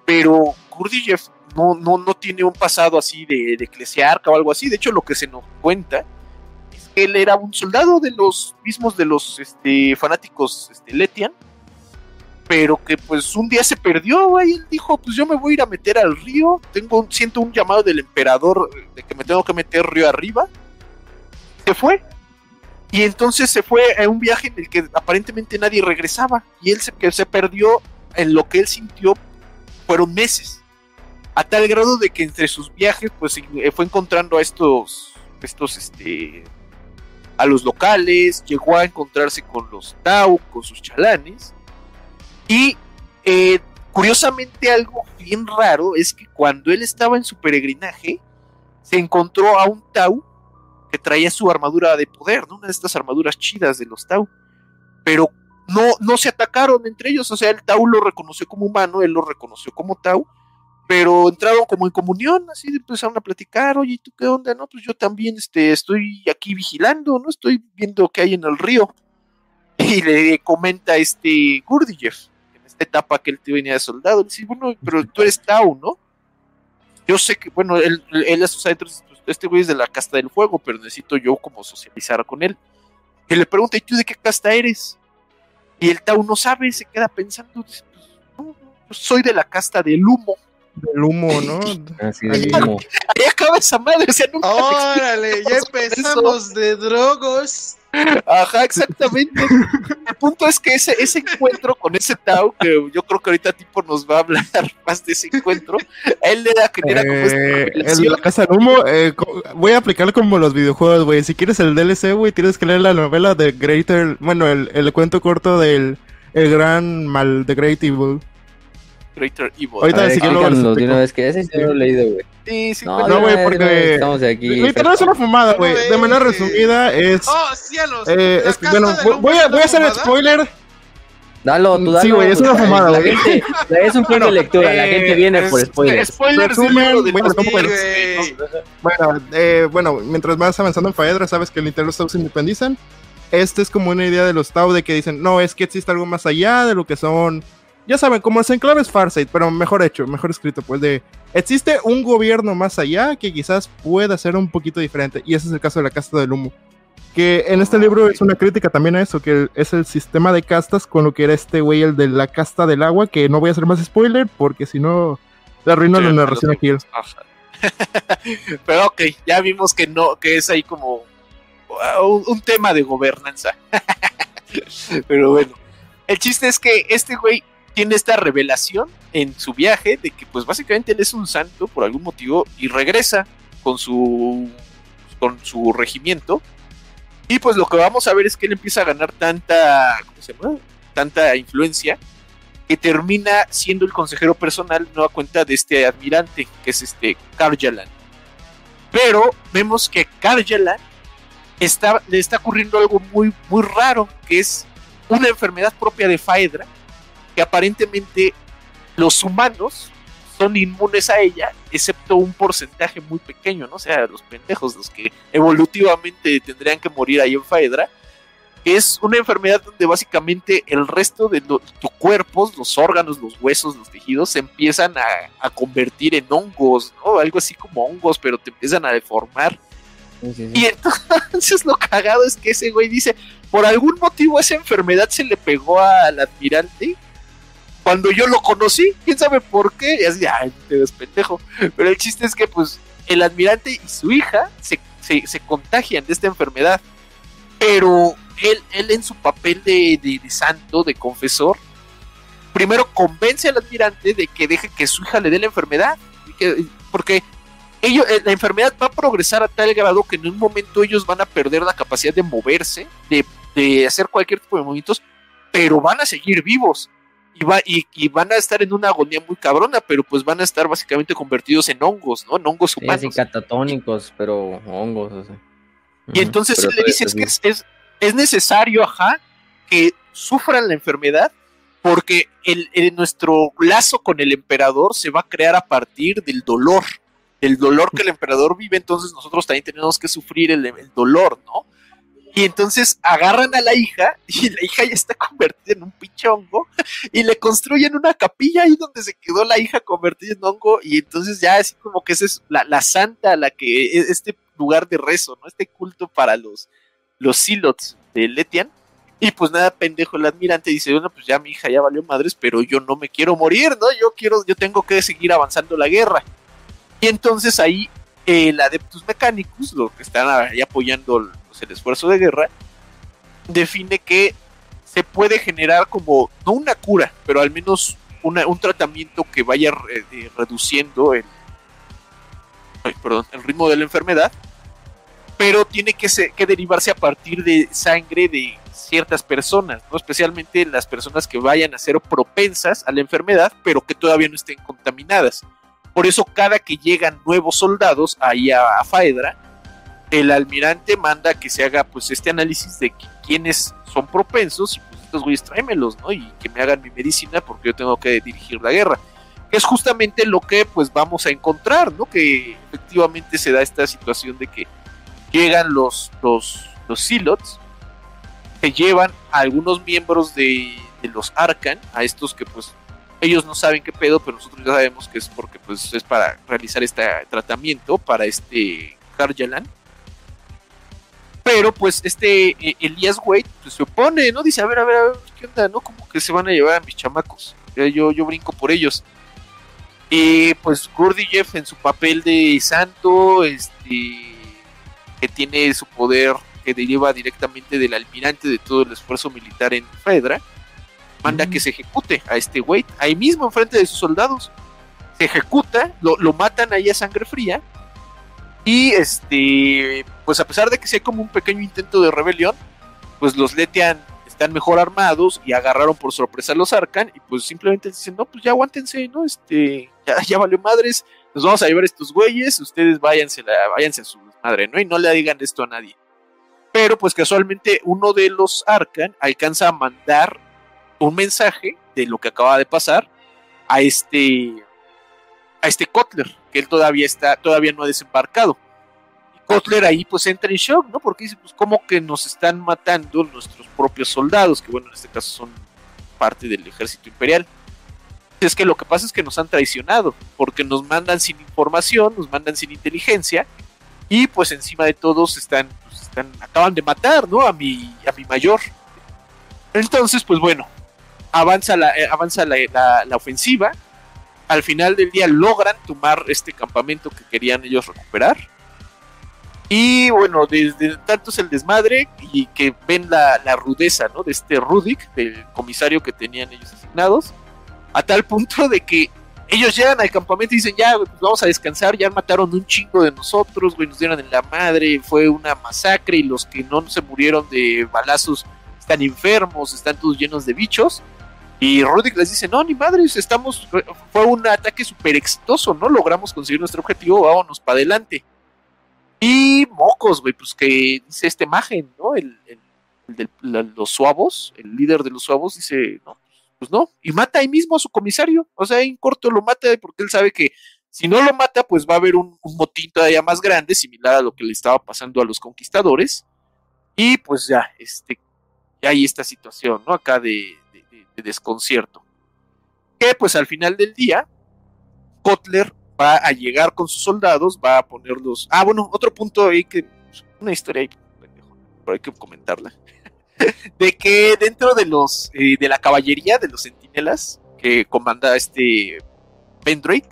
[SPEAKER 4] pero Gurdjieff no, no, no tiene un pasado así de, de eclesiarca o algo así. De hecho, lo que se nos cuenta es que él era un soldado de los mismos de los este, fanáticos este, Letian, pero que pues un día se perdió, güey. Él dijo, pues yo me voy a ir a meter al río. Tengo siento un llamado del emperador eh, de que me tengo que meter río arriba. Se fue. Y entonces se fue a un viaje en el que aparentemente nadie regresaba. Y él se, que se perdió en lo que él sintió fueron meses. A tal grado de que entre sus viajes, pues eh, fue encontrando a estos, estos, este, a los locales, llegó a encontrarse con los Tau, con sus chalanes. Y eh, curiosamente algo bien raro es que cuando él estaba en su peregrinaje, se encontró a un Tau que traía su armadura de poder, ¿no? una de estas armaduras chidas de los Tau. Pero no, no se atacaron entre ellos, o sea, el Tau lo reconoció como humano, él lo reconoció como Tau, pero entraron como en comunión, así empezaron a platicar, oye, ¿y ¿tú qué onda? No, pues yo también este, estoy aquí vigilando, ¿no? Estoy viendo qué hay en el río. Y le comenta este Gurdjieff, esta etapa que él te venía de soldado, le dice, bueno, pero tú eres Tau, ¿no? Yo sé que, bueno, él, él a sus adentros, pues, este güey es de la casta del fuego, pero necesito yo como socializar con él. Y le pregunta, ¿y tú de qué casta eres? Y el Tau no sabe, se queda pensando, dice, pues, no, no, pues, soy de la casta del humo.
[SPEAKER 5] Del humo, ¿no?
[SPEAKER 2] Así de mismo.
[SPEAKER 4] Ahí acaba esa madre, o sea, nunca
[SPEAKER 3] Órale, ya empezamos de drogos.
[SPEAKER 4] Ajá, exactamente. El punto es que ese, ese encuentro con ese Tao, que yo creo que ahorita tipo nos va a hablar más de ese encuentro, a él le da que era como esta
[SPEAKER 5] Eh, el de
[SPEAKER 4] revelación.
[SPEAKER 5] la casa del humo, eh, voy a aplicar como los videojuegos, güey. Si quieres el DLC, güey, tienes que leer la novela de Greater, bueno, el, el cuento corto del el gran mal de Great Evil.
[SPEAKER 4] Greater Evil.
[SPEAKER 5] Ahorita sí que luego
[SPEAKER 2] de una vez que ese sí no lo he leído, güey.
[SPEAKER 4] Sí, sí,
[SPEAKER 2] No,
[SPEAKER 5] no, güey, porque-
[SPEAKER 2] Estamos aquí.
[SPEAKER 5] Literal es una fumada, güey. De manera resumida es...
[SPEAKER 3] Oh, cielos.
[SPEAKER 5] eh, es- bueno, voy, a, voy a hacer el spoiler.
[SPEAKER 2] Dalo, tú dalo.
[SPEAKER 5] Sí, güey, es una fumada, güey.
[SPEAKER 2] Es un club de lectura, la
[SPEAKER 5] Eh,
[SPEAKER 2] gente viene por spoilers.
[SPEAKER 4] Spoilers.
[SPEAKER 5] Bueno, eh, bueno, mientras vas avanzando en Faedra, sabes que literal los Tau se independizan. Este es como una idea de los Tau de que dicen, no, es que existe algo más allá de lo que son ya saben, como es enclaves Farsight, pero mejor hecho, mejor escrito, pues de existe un gobierno más allá que quizás pueda ser un poquito diferente, y ese es el caso de la casta del humo. Que en este libro es una crítica también a eso, que es el sistema de castas con lo que era este güey, el de la casta del agua, que no voy a hacer más spoiler porque si no, le arruino la narración aquí.
[SPEAKER 4] Pero ok, ya vimos que no, que es ahí como uh, un, un tema de gobernanza. Pero bueno, el chiste es que este güey tiene esta revelación en su viaje de que pues básicamente él es un santo por algún motivo y regresa con su con su regimiento. Y pues lo que vamos a ver es que él empieza a ganar tanta tanta influencia que termina siendo el consejero personal no a cuenta de este admirante que es este Karjalan. Pero vemos que Karjalan está, le está ocurriendo algo muy muy raro que es una enfermedad propia de Faedra que aparentemente los humanos son inmunes a ella, excepto un porcentaje muy pequeño, ¿no? O sea, los pendejos, los que evolutivamente tendrían que morir ahí en Faedra, que es una enfermedad donde básicamente el resto de tu cuerpo, los órganos, los huesos, los tejidos, se empiezan a, a convertir en hongos, ¿no? Algo así como hongos, pero te empiezan a deformar.
[SPEAKER 2] Sí, sí, sí.
[SPEAKER 4] Y entonces lo cagado es que ese güey dice, por algún motivo esa enfermedad se le pegó al admirante. Cuando yo lo conocí, quién sabe por qué, y así, ay, te ves pendejo. Pero el chiste es que pues el admirante y su hija se, se, se contagian de esta enfermedad. Pero él, él en su papel de, de- de santo, de confesor, primero convence al admirante de que deje que su hija le dé la enfermedad. que- porque ellos, eh, la enfermedad va a progresar a tal grado que en un momento ellos van a perder la capacidad de moverse, de, de hacer cualquier tipo de movimientos, pero van a seguir vivos. Y, va, y, y van a estar en una agonía muy cabrona, pero pues van a estar básicamente convertidos en hongos, ¿no? En hongos
[SPEAKER 2] Sí,
[SPEAKER 4] humanos.
[SPEAKER 2] así catatónicos, pero hongos. o sea.
[SPEAKER 4] Y entonces
[SPEAKER 2] pero
[SPEAKER 4] él le dice es que es, es, es necesario, ajá, que sufran la enfermedad, porque el, el- nuestro lazo con el emperador se va a crear a partir del dolor, del dolor que el emperador vive, entonces nosotros también tenemos que sufrir el, el dolor, ¿no? Y entonces agarran a la hija y la hija ya está convertida en un pinche hongo y le construyen una capilla ahí donde se quedó la hija convertida en hongo y entonces ya así como que esa es la, la santa la que e- este lugar de rezo, ¿no? Este culto para los, los silots de Letian. Y pues nada, pendejo, el admirante dice, bueno, pues ya mi hija ya valió madres, pero yo no me quiero morir, ¿no? Yo quiero, yo tengo que seguir avanzando la guerra. Y entonces ahí el Adeptus Mechanicus, lo que están ahí apoyando pues, el esfuerzo de guerra, define que se puede generar como, no una cura, pero al menos un tratamiento que vaya re- eh, reduciendo el, perdón, el ritmo de la enfermedad, pero tiene que derivarse a partir de sangre de ciertas personas, ¿no? especialmente las personas que vayan a ser propensas a la enfermedad, pero que todavía no estén contaminadas. Por eso cada que llegan nuevos soldados ahí a, a Faedra, el almirante manda que se haga pues este análisis de qui- quiénes son propensos y pues estos güeyes tráemelos, ¿no? Y que me hagan mi medicina porque yo tengo que dirigir la guerra. Que es justamente lo que pues vamos a encontrar, ¿no? Que efectivamente se da esta situación de que llegan los, los, los Silots, que llevan a algunos miembros de, los Arcan, a estos que pues ellos no saben qué pedo, pero nosotros ya sabemos que es porque pues es para realizar este tratamiento para este Karjalan. Pero pues este eh, Elías Wade pues, se opone, ¿no? Dice, a ver, a ver, a ver, ¿qué onda, no? Como que se van a llevar a mis chamacos. Yo, yo brinco por ellos. Y pues Gurdjieff en su papel de santo, este, que tiene su poder que deriva directamente del almirante de todo el esfuerzo militar en Fedra, manda que se ejecute a este Wade, ahí mismo enfrente de sus soldados. Se ejecuta, lo, lo matan ahí a sangre fría. Y este, pues a pesar de que sea como un pequeño intento de rebelión, pues los Letian están mejor armados y agarraron por sorpresa a los Arcan y pues simplemente dicen, no, pues ya aguántense, ¿no? Este, ya, ya valió madres, nos vamos a llevar estos güeyes, ustedes váyanse, váyanse a su madre, ¿no? Y no le digan esto a nadie. Pero pues casualmente uno de los Arcan alcanza a mandar un mensaje de lo que acaba de pasar a este a este Kotler, que él todavía está, todavía no ha desembarcado. Y Kotler ahí pues entra en shock, ¿no? Porque dice, pues cómo que nos están matando nuestros propios soldados, que bueno, en este caso son parte del ejército imperial. Es que lo que pasa es que nos han traicionado, porque nos mandan sin información, nos mandan sin inteligencia, y pues encima de todos están, pues, están acaban de matar, ¿no? A mi, a mi mayor. Entonces, pues bueno, avanza la, eh, avanza la, la- la ofensiva. Al final del día logran tomar este campamento que querían ellos recuperar. Y bueno, desde tanto es el desmadre y que ven la, la rudeza, ¿no? De este Rudik, del comisario que tenían ellos asignados, a tal punto de que ellos llegan al campamento y dicen, ya, pues vamos a descansar, ya mataron un chingo de nosotros, güey, nos dieron en la madre, fue una masacre y los que no se murieron de balazos están enfermos, están todos llenos de bichos. Y Rudik les dice, no, ni madres, estamos, fue un ataque súper exitoso, ¿no? Logramos conseguir nuestro objetivo, vámonos para adelante. Y mocos, güey, pues que dice esta imagen, ¿no? El, el- de los suavos, el líder de los suavos dice, no, pues no, y mata ahí mismo a su comisario, o sea, en corto lo mata porque él sabe que si no lo mata, pues va a haber un, un motín todavía más grande, similar a lo que le estaba pasando a los conquistadores, y pues ya, este, ya hay esta situación, ¿no? Acá de, de- de- de desconcierto. Que pues al final del día, Kotler va a llegar con sus soldados, va a ponerlos. Ah, bueno, otro punto ahí que. Una historia ahí, pero hay que comentarla. de que dentro de los. eh, de la caballería, de los centinelas, que comanda este. Ben Drake.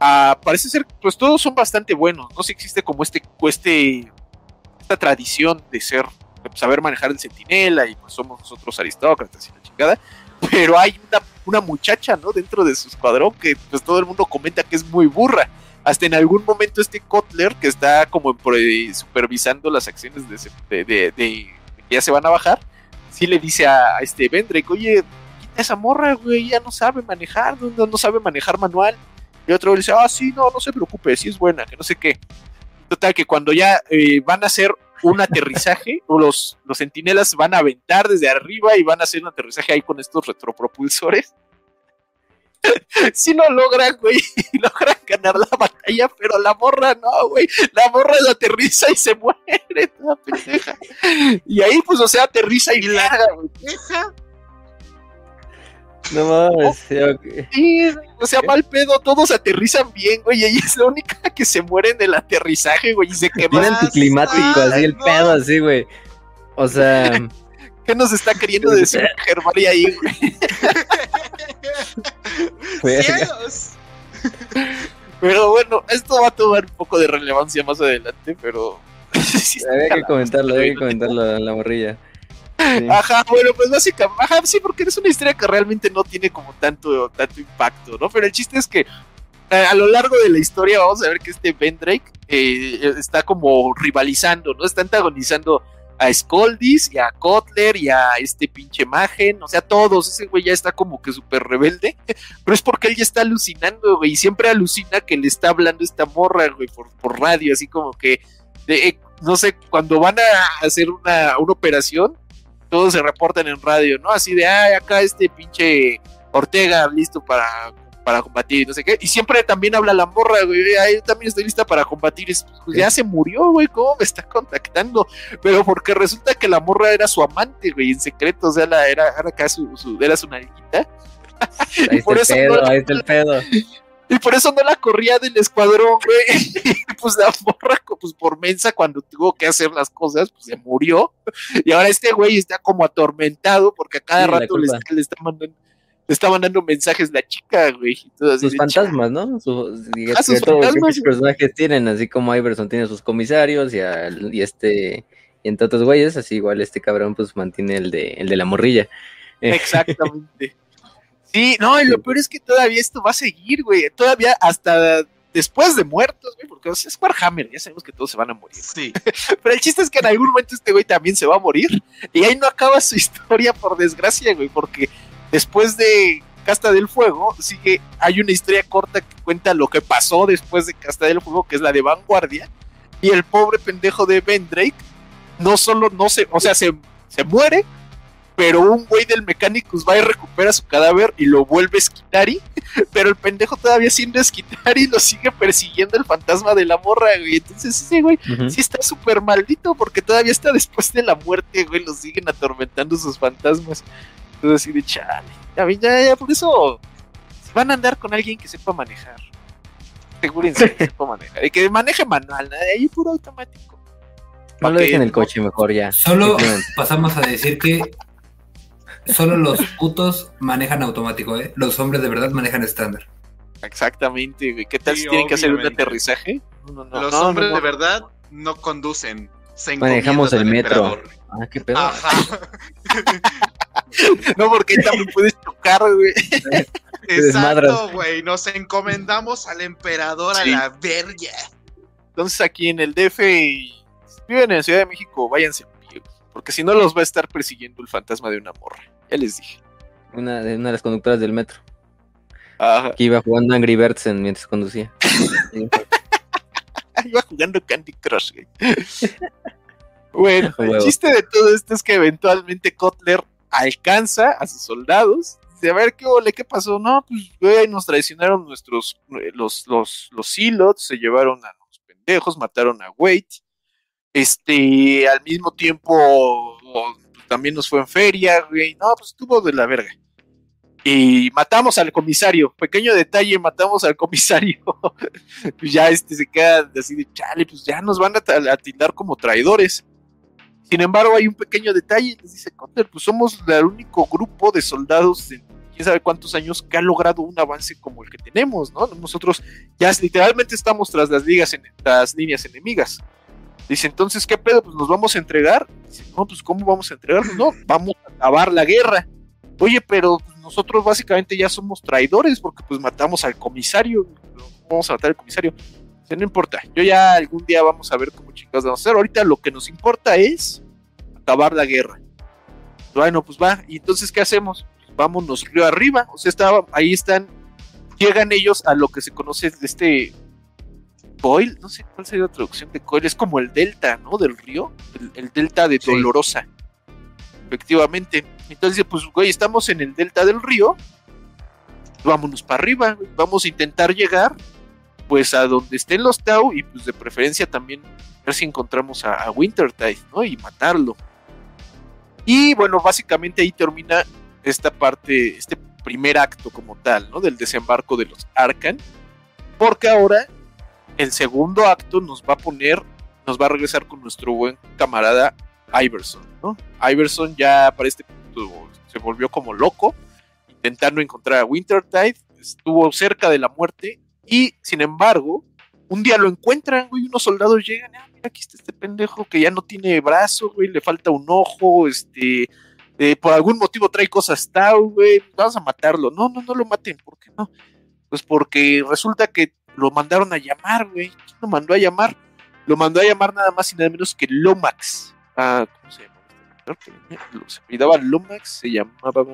[SPEAKER 4] ah, parece ser, pues todos son bastante buenos. No sé si existe como este, este esta tradición de ser, saber manejar el centinela y pues somos nosotros aristócratas y la chingada. Pero hay una, una muchacha, ¿no? Dentro de su escuadrón que pues todo el mundo comenta que es muy burra. Hasta en algún momento este Kotler, que está como eh, supervisando las acciones de, que ya se van a bajar, sí le dice a, a este Vendrek, oye, quita esa morra, güey, ya no sabe manejar, no, no sabe manejar manual. Y otro le dice, ah, sí, no, no se preocupe, sí es buena, que no sé qué. Total, que cuando ya eh, van a hacer un aterrizaje, o los, los centinelas van a aventar desde arriba y van a hacer un aterrizaje ahí con estos retropropulsores. Si lo logran, güey, logran ganar la batalla, pero la morra no, güey. La morra la aterriza y se muere, toda pendeja. Y ahí, pues, o sea, aterriza y la güey.
[SPEAKER 2] No mames, sí, ok.
[SPEAKER 4] Sí, o sea, mal pedo, todos aterrizan bien, güey, y ella es la única que se muere en el aterrizaje, güey, y se
[SPEAKER 2] Bien
[SPEAKER 4] quema.
[SPEAKER 2] anticlimático, así el
[SPEAKER 3] no.
[SPEAKER 2] pedo, así, güey. O sea,
[SPEAKER 4] ¿Qué nos está queriendo decir Germán ahí, güey?
[SPEAKER 3] ¡Cielos!
[SPEAKER 4] Pero bueno, esto va a tomar un poco de relevancia más adelante, pero. sí
[SPEAKER 2] había que comentarlo, había que comentarlo la, la morrilla. Sí.
[SPEAKER 4] Ajá, bueno, pues básicamente, ajá, sí, porque es una historia que realmente no tiene como tanto, tanto impacto, ¿no? Pero el chiste es que eh, a lo largo de la historia vamos a ver que este Ben Drake eh, está como rivalizando, ¿no? Está antagonizando a Skoldis y a Kotler y a este pinche Magen, o sea, todos, ese güey ya está como que súper rebelde, pero es porque él ya está alucinando, güey, y siempre alucina que le está hablando esta morra, güey, por, radio, así como que, de, eh, no sé, cuando van a hacer una, una operación, todos se reportan en radio, ¿no? Así de, ay, acá este pinche Ortega listo para, para combatir, no sé qué. Y siempre también habla la morra, güey, yo también estoy lista para combatir. Es, pues, ya se murió, güey, ¿cómo me está contactando? Pero porque resulta que la morra era su amante, güey, en secreto, o sea, la, era, era acá su, su, era su nalguita.
[SPEAKER 2] Ahí está el pedo,
[SPEAKER 4] no-
[SPEAKER 2] ahí está el pedo.
[SPEAKER 4] Y por eso no la corría del escuadrón, güey. Y pues la morra, pues por mensa, cuando tuvo que hacer las cosas, pues se murió. Y ahora este güey está como atormentado porque a cada
[SPEAKER 2] Sí,
[SPEAKER 4] rato le, está- le está mandando, le está mandando mensajes la chica, güey.
[SPEAKER 2] Sus fantasmas, ¿no?
[SPEAKER 4] Ah, sus fantasmas,
[SPEAKER 2] pinches personajes tienen, así como Iverson tiene sus comisarios y, al- y este y entre otros güeyes, así igual este cabrón pues mantiene el de el de la morrilla. Eh,
[SPEAKER 4] Exactamente. Sí, no, y lo peor es que todavía esto va a seguir, güey. Todavía hasta después de muertos, güey, porque es Warhammer, ya sabemos que todos se van a morir.
[SPEAKER 3] Sí.
[SPEAKER 4] Pero el chiste es que en algún momento este güey también se va a morir. Y ahí no acaba su historia, por desgracia, güey, porque después de Casta del Fuego, sigue, hay una historia corta que cuenta lo que pasó después de Casta del Fuego, que es la de Vanguardia. Y el pobre pendejo de Ben Drake, no solo no se, o sea, se, se muere, pero un güey del Mechanicus va y recupera su cadáver y lo vuelve Skitari, pero el pendejo todavía siendo Skitari lo sigue persiguiendo el fantasma de la morra, güey. Entonces ese güey sí está súper maldito porque todavía está después de la muerte, güey, lo siguen atormentando sus fantasmas. Entonces así de chale. A mí ya, ya, por eso van a andar con alguien que sepa manejar. Asegúrense que sepa manejar. Y que maneje manual, ahí puro automático.
[SPEAKER 2] No lo dejen el
[SPEAKER 4] no-
[SPEAKER 2] coche mejor ya.
[SPEAKER 8] Solo pasamos a decir que solo los putos manejan automático, ¿eh? Los hombres de verdad manejan estándar.
[SPEAKER 4] Exactamente, güey. ¿Qué tal
[SPEAKER 3] Sí,
[SPEAKER 4] si tienen que hacer un aterrizaje? No, no, no,
[SPEAKER 3] Los
[SPEAKER 4] no,
[SPEAKER 3] hombres
[SPEAKER 4] no.
[SPEAKER 3] de verdad no conducen. Se
[SPEAKER 2] Manejamos el metro.
[SPEAKER 3] emperador.
[SPEAKER 2] Ah, qué pedo.
[SPEAKER 3] Ajá.
[SPEAKER 4] No, porque ahí también puedes chocar, güey.
[SPEAKER 3] Exacto, güey. Nos encomendamos al emperador
[SPEAKER 4] Sí.
[SPEAKER 3] a la verga.
[SPEAKER 4] Entonces aquí en el DF y si viven en Ciudad de México, váyanse a pie, güey, porque si no los va a estar persiguiendo el fantasma de una morra. Ya les dije.
[SPEAKER 2] Una, de, una de las conductoras del metro.
[SPEAKER 4] Ajá.
[SPEAKER 2] Que iba jugando Angry Birds en- mientras conducía.
[SPEAKER 4] Iba jugando Candy Crush, güey. Bueno, el chiste de todo esto es que eventualmente Kotler alcanza a sus soldados. Dice, a ver, ¿qué ole? ¿Qué pasó? No, pues, güey, nos traicionaron nuestros, eh, los, los, los Silots, se llevaron a los pendejos, mataron a Wade. Este, al mismo tiempo, también nos fue en feria, güey. No, pues estuvo de la verga. Y matamos al comisario. Pequeño detalle, matamos al comisario. pues ya este se queda así de chale, pues ya nos van a, a como traidores. Sin embargo, hay un pequeño detalle, les dice Cutler, pues somos el único grupo de soldados en quién sabe cuántos años que ha logrado un avance como el que tenemos, ¿no? Nosotros ya literalmente estamos tras las ligas, en, las líneas enemigas. Dice, entonces, ¿qué pedo? Pues nos vamos a entregar. Dice, no, pues ¿cómo vamos a entregarnos? No, vamos a acabar la guerra. Oye, pero pues, nosotros básicamente ya somos traidores porque pues matamos al comisario. ¿Cómo Vamos a matar al comisario. Dice, no importa, yo ya algún día vamos a ver cómo chicos vamos a hacer. Ahorita lo que nos importa es acabar la guerra. Bueno, pues va. ¿Y entonces qué hacemos? Pues vámonos río arriba. O sea, estaba, ahí están, llegan ellos a lo que se conoce de este Coil, no sé cuál sería la traducción de Coil, es como el delta, ¿no? Del río, el, el delta de
[SPEAKER 2] Sí.
[SPEAKER 4] Dolorosa. Efectivamente. Entonces, pues, güey, estamos en el delta del río. Vámonos para arriba, güey, vamos a intentar llegar, pues, a donde estén los Tau y, pues, de preferencia también ver si encontramos a, a Wintertide, ¿no? Y matarlo. Y bueno, básicamente ahí termina esta parte, este primer acto como tal, ¿no? Del desembarco de los Arcan. Porque ahora el segundo acto nos va a poner, nos va a regresar con nuestro buen camarada Iverson, ¿no? Iverson ya para este punto se volvió como loco, intentando encontrar a Wintertide, estuvo cerca de la muerte y sin embargo, un día lo encuentran, güey, unos soldados llegan, ah, mira, aquí está este pendejo que ya no tiene brazo, güey, le falta un ojo, este, eh, por algún motivo trae cosas Tau, güey, vamos a matarlo. No, no, no lo maten, ¿por qué no? Pues porque resulta que lo mandaron a llamar, güey. ¿Quién lo mandó a llamar? Lo mandó a llamar nada más y nada menos que Lomax. Ah, ¿cómo se llama? Se apellidaba Lomax, se llamaba.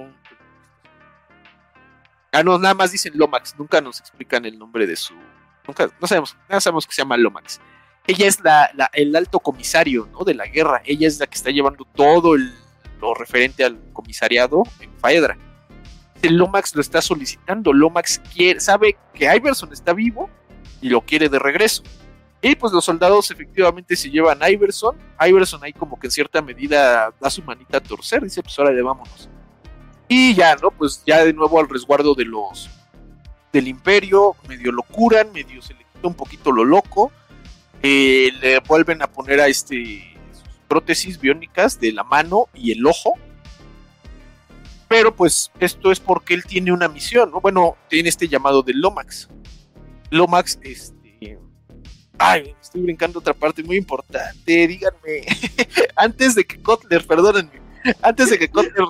[SPEAKER 4] Ah, no, nada más dicen Lomax, nunca nos explican el nombre de su. Nunca, no sabemos, nada sabemos que se llama Lomax. Ella es la, la- el alto comisario, ¿no? De la guerra. Ella es la que está llevando todo el- lo referente al comisariado en Faedra. Lomax lo está solicitando. Lomax quiere, sabe que Iverson está vivo y lo quiere de regreso. Y pues los soldados efectivamente se llevan a Iverson. Iverson ahí como que en cierta medida da su manita a torcer. Dice, pues ahora vámonos. Y ya, ¿no? Pues ya de nuevo al resguardo de los del imperio. Medio lo curan, medio se le quita un poquito lo loco. Eh, le vuelven a poner a este prótesis biónicas de la mano y el ojo. Pero pues esto es porque él tiene una misión, ¿no? Bueno, tiene este llamado de Lomax. Lomax, este... Ay, estoy brincando otra parte muy importante, díganme. Antes de que Kotler, perdónenme, antes de que Kotler...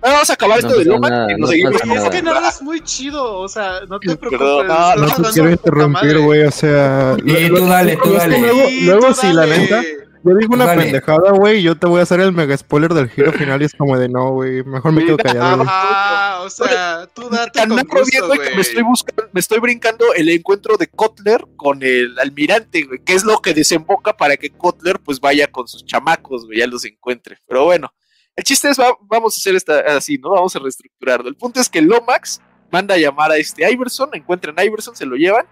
[SPEAKER 4] Vamos a acabar
[SPEAKER 2] No
[SPEAKER 4] esto de Lomax
[SPEAKER 2] nada,
[SPEAKER 4] y nos
[SPEAKER 2] no
[SPEAKER 4] seguimos.
[SPEAKER 3] es que
[SPEAKER 2] nada.
[SPEAKER 3] narras muy chido, o sea, no te
[SPEAKER 4] Perdón,
[SPEAKER 3] preocupes.
[SPEAKER 4] no,
[SPEAKER 3] estás
[SPEAKER 5] No te quiero interrumpir, güey, o sea...
[SPEAKER 8] Y tú dale, tú
[SPEAKER 5] es
[SPEAKER 8] dale.
[SPEAKER 5] Luego,
[SPEAKER 3] Sí,
[SPEAKER 5] luego
[SPEAKER 3] tú
[SPEAKER 5] si la
[SPEAKER 3] dale.
[SPEAKER 5] neta, yo digo una
[SPEAKER 8] Dale.
[SPEAKER 5] pendejada, güey, yo te voy a hacer el mega spoiler del giro final y es como de no, güey, mejor me quedo callado.
[SPEAKER 3] Ajá, o sea, tú date con gusto,
[SPEAKER 4] que me estoy buscando, me estoy brincando el encuentro de Kotler con el almirante, güey, que es lo que desemboca para que Kotler pues vaya con sus chamacos, güey, ya los encuentre. Pero bueno, el chiste es, va- vamos a hacer esta así, ¿no? Vamos a reestructurarlo. El punto es que Lomax manda a llamar a este Iverson, encuentran a Iverson, se lo llevan.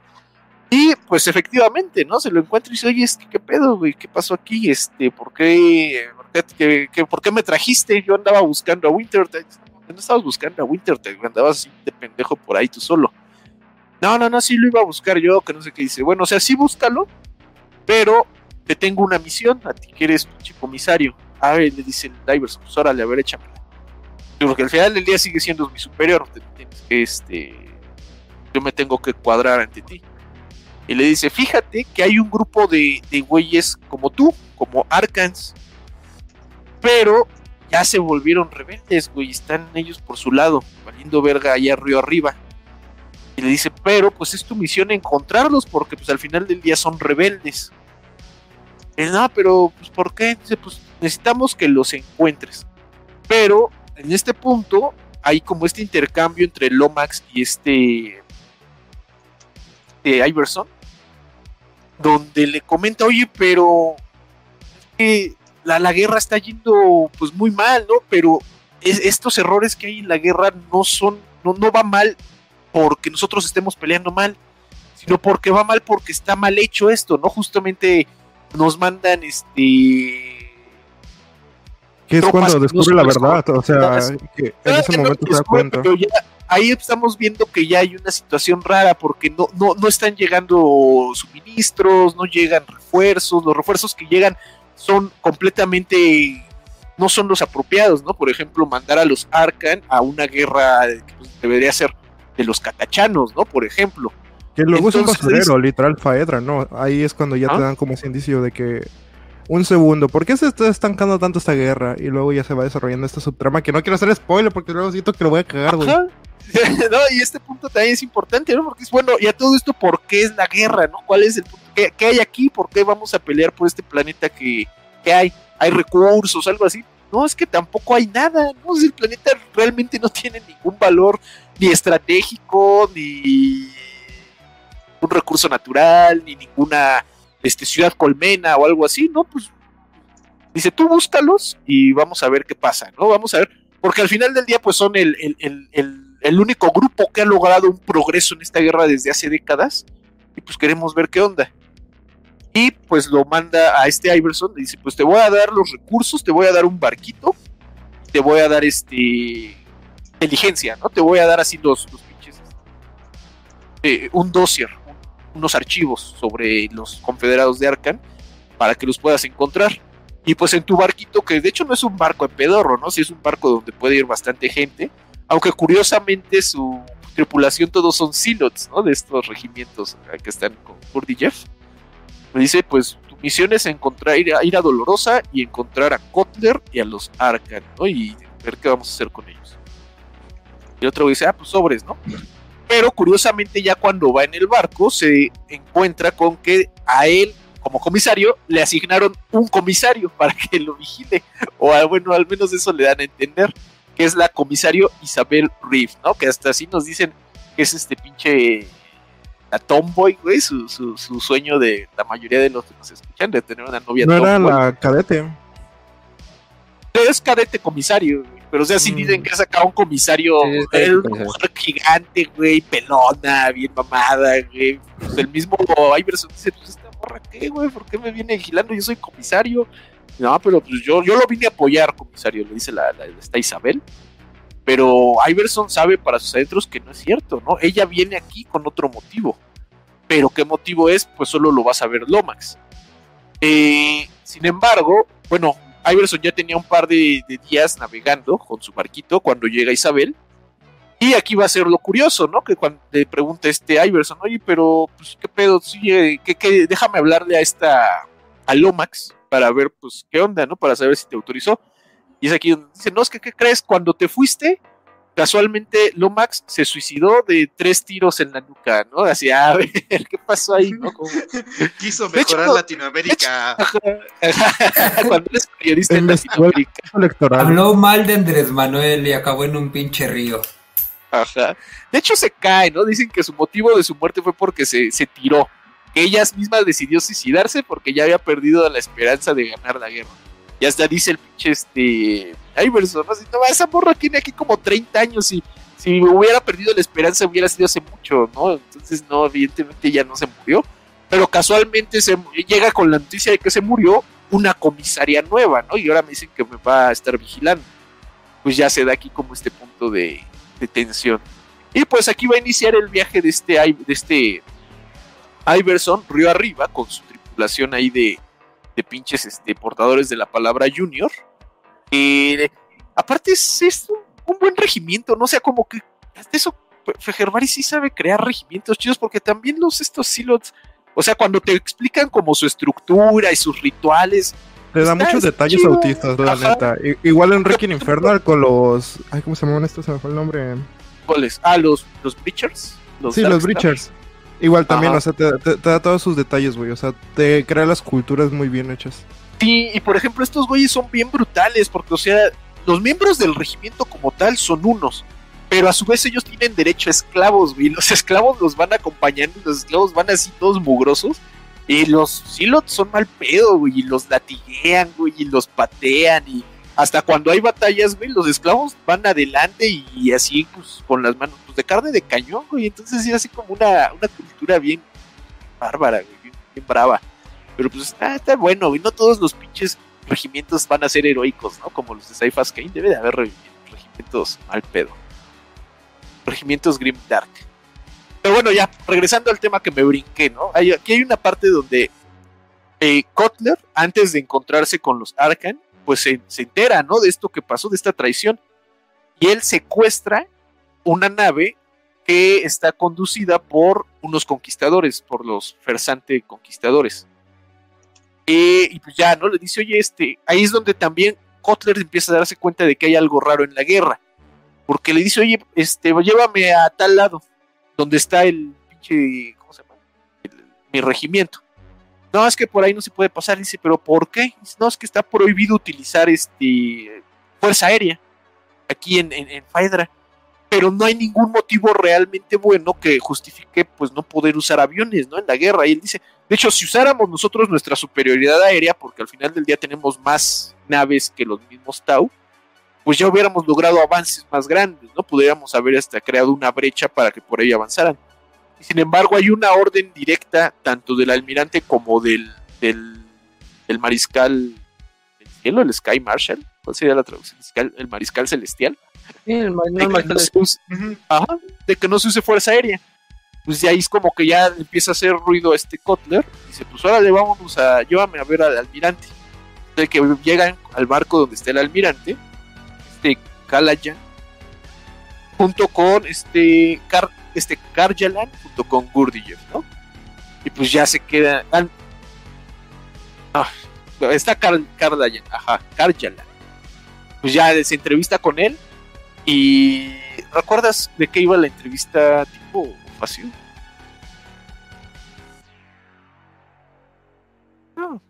[SPEAKER 4] Y pues efectivamente, ¿no? Se lo encuentra y dice, oye, es que, ¿qué pedo, güey? ¿Qué pasó aquí? Este, ¿por qué, por qué, por qué me trajiste? Yo andaba buscando a Winter. No estabas buscando a Wintertech, andabas así de pendejo por ahí tú solo. No, no, no, sí lo iba a buscar yo, que no sé qué dice. Bueno, o sea, sí búscalo, pero te tengo una misión, a ti que eres pinche comisario. A ver, le dice el Diverson, pues órale, a ver, échamela. Porque al final del día sigue siendo mi superior, este, yo me tengo que cuadrar ante ti. Y le dice, fíjate que hay un grupo de, de güeyes como tú, como Arkans, pero ya se volvieron rebeldes, güey, están ellos por su lado, valiendo verga allá río arriba. Y le dice, pero pues es tu misión encontrarlos, porque pues al final del día son rebeldes. Y, no, pero pues ¿por qué? Dice, pues necesitamos que los encuentres. Pero en este punto hay como este intercambio entre Lomax y este, este Iverson, donde le comenta, oye, pero la, la guerra está yendo pues muy mal, ¿no? Pero es- estos errores que hay en la guerra no son, no, no va mal porque nosotros estemos peleando mal, sino porque va mal porque está mal hecho esto, ¿no? Justamente nos mandan este
[SPEAKER 5] Que es cuando descubre la verdad, o sea, que en ese momento se da
[SPEAKER 4] descubre,
[SPEAKER 5] cuenta.
[SPEAKER 4] pero ya ahí estamos viendo que ya hay una situación rara porque no, no, no están llegando suministros, no llegan refuerzos, los refuerzos que llegan son completamente no son los apropiados, ¿no? Por ejemplo, mandar a los Arcan a una guerra que pues, debería ser de los catachanos, ¿no? Por ejemplo.
[SPEAKER 5] Que luego es un
[SPEAKER 4] Entonces,
[SPEAKER 5] basurero, literal Faedra, ¿no? Ahí es cuando ya
[SPEAKER 4] ¿Ah?
[SPEAKER 5] te dan como ese indicio de que. Un segundo, ¿por qué se está estancando tanto esta guerra? Y luego ya se va desarrollando esta subtrama que no quiero hacer spoiler porque luego siento que lo voy a cagar, güey.
[SPEAKER 4] No, y este punto también es importante, ¿no? Porque es bueno, y a todo esto, ¿por qué es la guerra, no? ¿Cuál es el punto? ¿Qué, qué hay aquí? ¿Por qué vamos a pelear por este planeta que, que hay? ¿Hay recursos, algo así? No, es que tampoco hay nada, ¿no? El planeta realmente no tiene ningún valor ni estratégico, ni un recurso natural, ni ninguna este, ciudad colmena o algo así, ¿no? Pues dice, tú búscalos y vamos a ver qué pasa, ¿no? Vamos a ver, porque al final del día pues son el, el, el, el, único grupo que ha logrado un progreso en esta guerra desde hace décadas y pues queremos ver qué onda. Y pues lo manda a este Iverson, le dice, pues te voy a dar los recursos, te voy a dar un barquito, te voy a dar este inteligencia, ¿no? Te voy a dar así los, los pinches, eh, un dossier, unos archivos sobre los confederados de Arcan para que los puedas encontrar. Y pues en tu barquito, que de hecho no es un barco en pedorro, ¿no? Sí es un barco donde puede ir bastante gente, aunque curiosamente su tripulación todos son silots, ¿no? De estos regimientos que están con Kurdijev. Me dice, pues tu misión es encontrar, ir a, ir a Dolorosa y encontrar a Kotler y a los Arcan, ¿no? Y ver qué vamos a hacer con ellos. Y el otro dice, ah, pues sobres, ¿no? Pero curiosamente ya cuando va en el barco se encuentra con que a él como comisario le asignaron un comisario para que lo vigile. O bueno, al menos eso le dan a entender. Que es la comisario Isabel Reeve, ¿no? Que hasta así nos dicen que es este pinche la tomboy, güey, su, su, su sueño de la mayoría de los que nos escuchan, de tener una novia
[SPEAKER 5] No era
[SPEAKER 4] tomboy.
[SPEAKER 5] la cadete.
[SPEAKER 4] Es cadete comisario, güey. Pero o sea, sí
[SPEAKER 5] Mm.
[SPEAKER 4] dicen que ha sacado un comisario,
[SPEAKER 2] Sí, es comisario.
[SPEAKER 4] mujer gigante, güey, pelona, bien mamada, güey. Pues el mismo Iverson dice, pues esta morra qué, güey, ¿por qué me viene vigilando? Yo soy comisario. No, pero pues yo, yo lo vine a apoyar, comisario, le dice la, la- esta Isabel. Pero Iverson sabe para sus adentros que no es cierto, ¿no? Ella viene aquí con otro motivo. Pero qué motivo es, pues solo lo va a saber Lomax. Eh, sin embargo, bueno, Iverson ya tenía un par de, de días navegando con su barquito cuando llega Isabel. Y aquí va a ser lo curioso, ¿no? Que cuando le pregunta este Iverson, oye, pero, pues, ¿qué pedo? Sí, eh, ¿qué? Déjame hablarle a esta, a Lomax, para ver, pues, qué onda, ¿no? Para saber si te autorizó. Y es aquí donde dice, no, es que, ¿qué crees? Cuando te fuiste, casualmente Lomax se suicidó de tres tiros en la nuca, ¿no? Así, a ver, ¿qué pasó ahí, no? Como-
[SPEAKER 3] Quiso
[SPEAKER 4] hecho,
[SPEAKER 3] mejorar
[SPEAKER 4] de
[SPEAKER 3] Latinoamérica.
[SPEAKER 4] cuando eres periodista en Latinoamérica.
[SPEAKER 5] electoral.
[SPEAKER 8] Habló mal de Andrés Manuel y acabó en un pinche río.
[SPEAKER 4] Ajá. De hecho, se cae, ¿no? Dicen que su motivo de su muerte fue porque se, se tiró. Que ella misma decidió suicidarse porque ya había perdido la esperanza de ganar la guerra. Y hasta dice el pinche este. Iverson, ¿no? Así, no, esa morra tiene aquí como 30 años y si hubiera perdido la esperanza hubiera sido hace mucho, ¿no? Entonces, no, evidentemente ya no se murió. Pero casualmente se llega con la noticia de que se murió una comisaria nueva, ¿no? Y ahora me dicen que me va a estar vigilando. pues ya se da aquí como este punto de, de tensión. Y pues aquí va a iniciar el viaje de este, de este Iverson río arriba con su tripulación ahí de, de pinches este, portadores de la palabra Junior. Eh, aparte es, es un, un buen regimiento, no o sea, como que hasta eso Fejerbari sí sabe crear regimientos chidos porque también los estos silots, o sea, cuando te explican como su estructura y sus rituales,
[SPEAKER 5] Le da muchos detalles
[SPEAKER 4] chido.
[SPEAKER 5] autistas, la
[SPEAKER 4] Ajá.
[SPEAKER 5] neta. I- igual en Requiem Infernal con los. Ay, ¿cómo se llaman estos? Se me fue el nombre.
[SPEAKER 4] ¿cuáles? Ah, los, los Breachers.
[SPEAKER 5] sí,
[SPEAKER 4] Dark
[SPEAKER 5] los. Breachers. Igual también,
[SPEAKER 4] Ajá.
[SPEAKER 5] o sea, te, te- te da todos sus detalles, güey. O sea, te crea las culturas muy bien hechas.
[SPEAKER 4] Sí, y por ejemplo, estos güeyes son bien brutales, porque, o sea, los miembros del regimiento como tal son unos, pero a su vez ellos tienen derecho a esclavos, güey. Los esclavos los van acompañando, los esclavos van así todos mugrosos, y los silots son mal pedo, güey, y los latiguean, güey, y los patean, y hasta cuando hay batallas, güey, los esclavos van adelante y, así, pues, con las manos, pues, de carne de cañón, güey. Entonces, sí, así como una, una cultura bien bárbara, güey, bien, bien brava. Pero pues está, está bueno, güey. No todos los pinches regimientos van a ser heroicos, ¿no? Como los de Saifas Kane. Debe de haber re- regimientos mal pedo. Regimientos Grim Dark. Pero bueno, ya, regresando al tema que me brinqué, ¿no? Aquí hay una parte donde eh, Kotler, antes de encontrarse con los Arkan, pues se, se entera, ¿no? De esto que pasó, de esta traición. Y él secuestra una nave que está conducida por unos conquistadores, por los Fersante conquistadores. Eh, y pues ya, ¿no? Le dice, oye, este, ahí es donde también Kotler empieza a darse cuenta de que hay algo raro en la guerra. Porque le dice, oye, este, llévame a tal lado, donde está el pinche, ¿cómo se llama? Mi regimiento. No, es que por ahí no se puede pasar. Dice, pero ¿por qué? No, es que está prohibido utilizar este fuerza aérea aquí en, en, en Faedra. Pero no hay ningún motivo realmente bueno que justifique pues no poder usar aviones, ¿no? En la guerra. Y él dice, de hecho, si usáramos nosotros nuestra superioridad aérea, porque al final del día tenemos más naves que los mismos Tau, pues ya hubiéramos logrado avances más grandes, ¿no? Pudiéramos haber hasta creado una brecha para que por ahí avanzaran. Y sin embargo, hay una orden directa, tanto del almirante como del, del, mariscal del cielo, el Sky Marshal. ¿Cuál sería la traducción? ¿Mariscal- El mariscal celestial.
[SPEAKER 2] El
[SPEAKER 4] De que, no se use, ajá, de que no se use fuerza aérea. Pues de ahí es como que ya empieza a hacer ruido este Kotler. Dice, pues órale, vámonos a, llévame a ver al almirante. De que llegan al barco donde está el almirante, este Kalayan, junto con este, Kar, este Karjalan, junto con Gurdjieff, ¿no? Y pues ya se queda... ah, está Kar, Kardayan, ajá, Karjalan. Pues ya se entrevista con él y ¿recuerdas de qué iba la entrevista tipo Facio? No.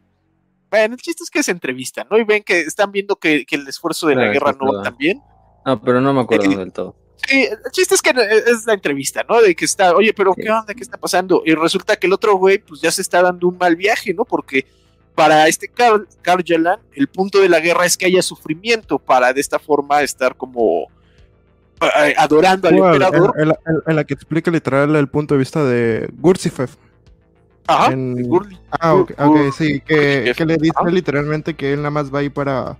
[SPEAKER 4] Bueno, el chiste es que se entrevista, ¿no? Y ven que están viendo que, que el esfuerzo de la
[SPEAKER 2] Ah,
[SPEAKER 4] guerra no va tan bien.
[SPEAKER 2] No, pero no me acuerdo
[SPEAKER 4] Eh,
[SPEAKER 2] del todo.
[SPEAKER 4] Sí, el chiste es que es la entrevista, ¿no? De que está, oye, pero ¿qué onda? ¿Qué está pasando? Y resulta que el otro güey, pues ya se está dando un mal viaje, ¿no? Porque para este Kar Karjalan, el punto de la guerra es que haya sufrimiento para de esta forma estar como adorando al emperador.
[SPEAKER 5] En, en la, en- en la que explica literal el punto de vista de Gursifev.
[SPEAKER 4] Ajá,
[SPEAKER 5] en-
[SPEAKER 4] Gurli.
[SPEAKER 5] Ah, ok, ok,
[SPEAKER 4] Gur-
[SPEAKER 5] sí, que, le dice
[SPEAKER 4] Ajá.
[SPEAKER 5] literalmente que él nada más va ahí para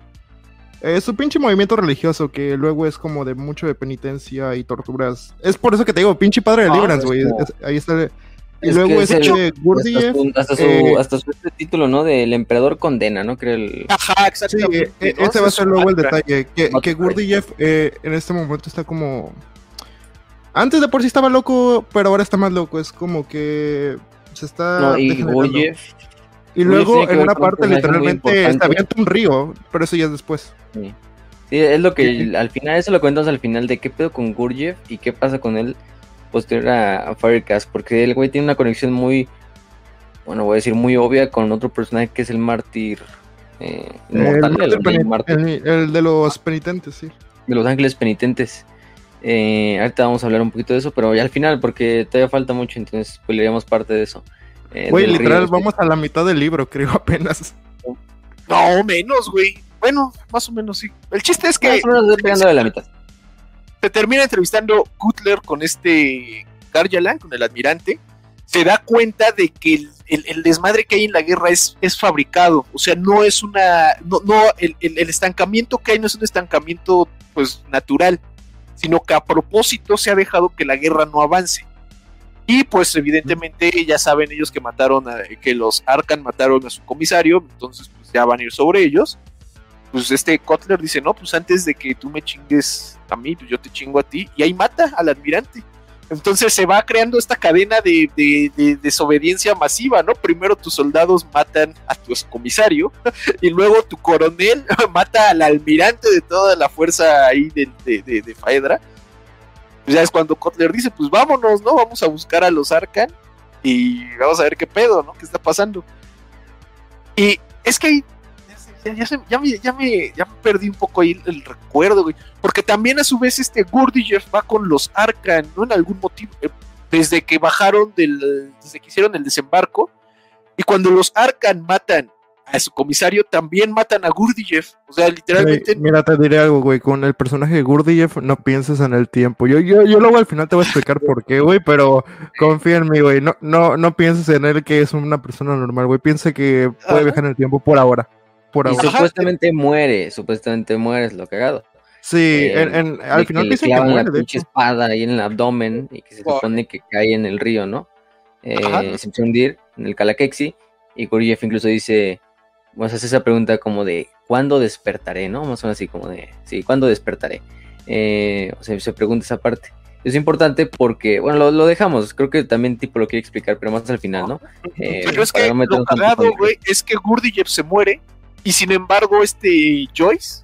[SPEAKER 5] eh, su pinche movimiento religioso, que luego es como de mucho de penitencia y torturas. Es por eso que te digo, pinche padre de
[SPEAKER 2] Ah, es
[SPEAKER 5] güey. es- ahí está. Y
[SPEAKER 2] Es
[SPEAKER 5] luego
[SPEAKER 2] que es
[SPEAKER 5] ese
[SPEAKER 2] el-
[SPEAKER 5] Gurdjieff,
[SPEAKER 2] su, hasta, su,
[SPEAKER 5] eh,
[SPEAKER 2] hasta su este título, ¿no? Del emperador condena, ¿no? Creo el...
[SPEAKER 4] Ajá,
[SPEAKER 5] Sí,
[SPEAKER 4] exactamente.
[SPEAKER 5] eh, ese va a ser luego el detalle. Que, que. Gurdjieff eh, en este momento está como. Antes de por sí estaba loco, pero ahora está más loco. Es como que se está.
[SPEAKER 2] No, y. Gurdjieff,
[SPEAKER 5] Y luego en una parte literalmente
[SPEAKER 2] importante.
[SPEAKER 5] avienta un río, pero eso ya es después.
[SPEAKER 2] Sí. Sí, es lo que al final, eso lo comentamos al final de qué pedo con Gurdjieff y qué pasa con él posterior a, a Firecast, porque el güey tiene una conexión muy, bueno, voy a decir muy obvia con otro personaje que es el mártir eh,
[SPEAKER 5] El,
[SPEAKER 2] inmortal, el,
[SPEAKER 5] mártir
[SPEAKER 2] el
[SPEAKER 5] peni-
[SPEAKER 2] mártir
[SPEAKER 5] el- el de los penitentes, sí.
[SPEAKER 2] de los ángeles penitentes. Eh, ahorita vamos a hablar un poquito de eso, pero ya al final, porque todavía falta mucho, entonces spoileríamos parte de eso. eh,
[SPEAKER 5] Güey, literal,
[SPEAKER 2] río.
[SPEAKER 5] vamos a la mitad del libro, creo, apenas.
[SPEAKER 4] No, menos, güey. Bueno, más o menos sí. El chiste es que
[SPEAKER 2] Más o menos estoy pegando de la mitad.
[SPEAKER 4] Se termina entrevistando Kutler con este Karjalan, con el admirante. se da cuenta de que el, desmadre que hay en la guerra es, fabricado. O sea, no es una. No, no el, estancamiento que hay no es un estancamiento pues natural, sino que a propósito se ha dejado que la guerra no avance. Y pues evidentemente ya saben ellos que mataron a, que los Arcan mataron a su comisario, entonces pues ya van a ir sobre ellos. Pues este Kotler dice, no, pues antes de que tú me chingues a mí, pues yo te chingo a ti. Y ahí mata al admirante. Entonces se va creando esta cadena de, de- de desobediencia masiva, ¿no? Primero tus soldados matan a tu comisario y luego tu coronel mata al almirante de toda la fuerza ahí de, de Faedra. Pues ya es cuando Kotler dice, pues vámonos, ¿no? Vamos a buscar a los Arcan y vamos a ver qué pedo, ¿no? ¿Qué está pasando? Y es que ahí ya, ya se- ya me, ya, me, ya me perdí un poco ahí el, el recuerdo, güey. Porque también a su vez este Gurdjieff va con los Arcan, ¿no? En algún motivo. eh, Desde que bajaron del. Desde que hicieron el desembarco. Y cuando los Arcan matan a su comisario, también matan a Gurdjieff. O sea, literalmente.
[SPEAKER 5] Güey, mira, te diré algo, güey. Con el personaje de Gurdjieff no pienses en el tiempo. Yo, yo, yo luego al final te voy a explicar por qué, güey, pero confía en mí, güey. No, no, no pienses en él que es una persona normal, güey. Piensa que puede
[SPEAKER 4] Ajá.
[SPEAKER 5] viajar en el tiempo por ahora. Por
[SPEAKER 2] Y supuestamente muere, supuestamente muere, es lo cagado.
[SPEAKER 5] Sí,
[SPEAKER 2] Eh,
[SPEAKER 5] en, en-
[SPEAKER 2] de
[SPEAKER 5] al
[SPEAKER 2] que
[SPEAKER 5] final
[SPEAKER 2] le
[SPEAKER 5] dicen que
[SPEAKER 2] clavan
[SPEAKER 5] muere,
[SPEAKER 2] la pinche espada ahí en el abdomen y que se
[SPEAKER 4] Wow.
[SPEAKER 2] supone que cae en el río, ¿no? Eh, se empieza a hundir en el Calaquexi y Gurdjieff incluso dice, bueno, se hace esa pregunta como de, ¿cuándo despertaré? ¿No? Más o menos así como de, sí, ¿cuándo despertaré? Eh, o sea, se pregunta esa parte. Es importante porque, bueno, lo, lo dejamos, creo que también tipo lo quiere explicar, pero más al final, ¿no? Eh,
[SPEAKER 4] Pero es que lo cagado, güey, es que Gurdjieff se muere. Y sin embargo, este Joyce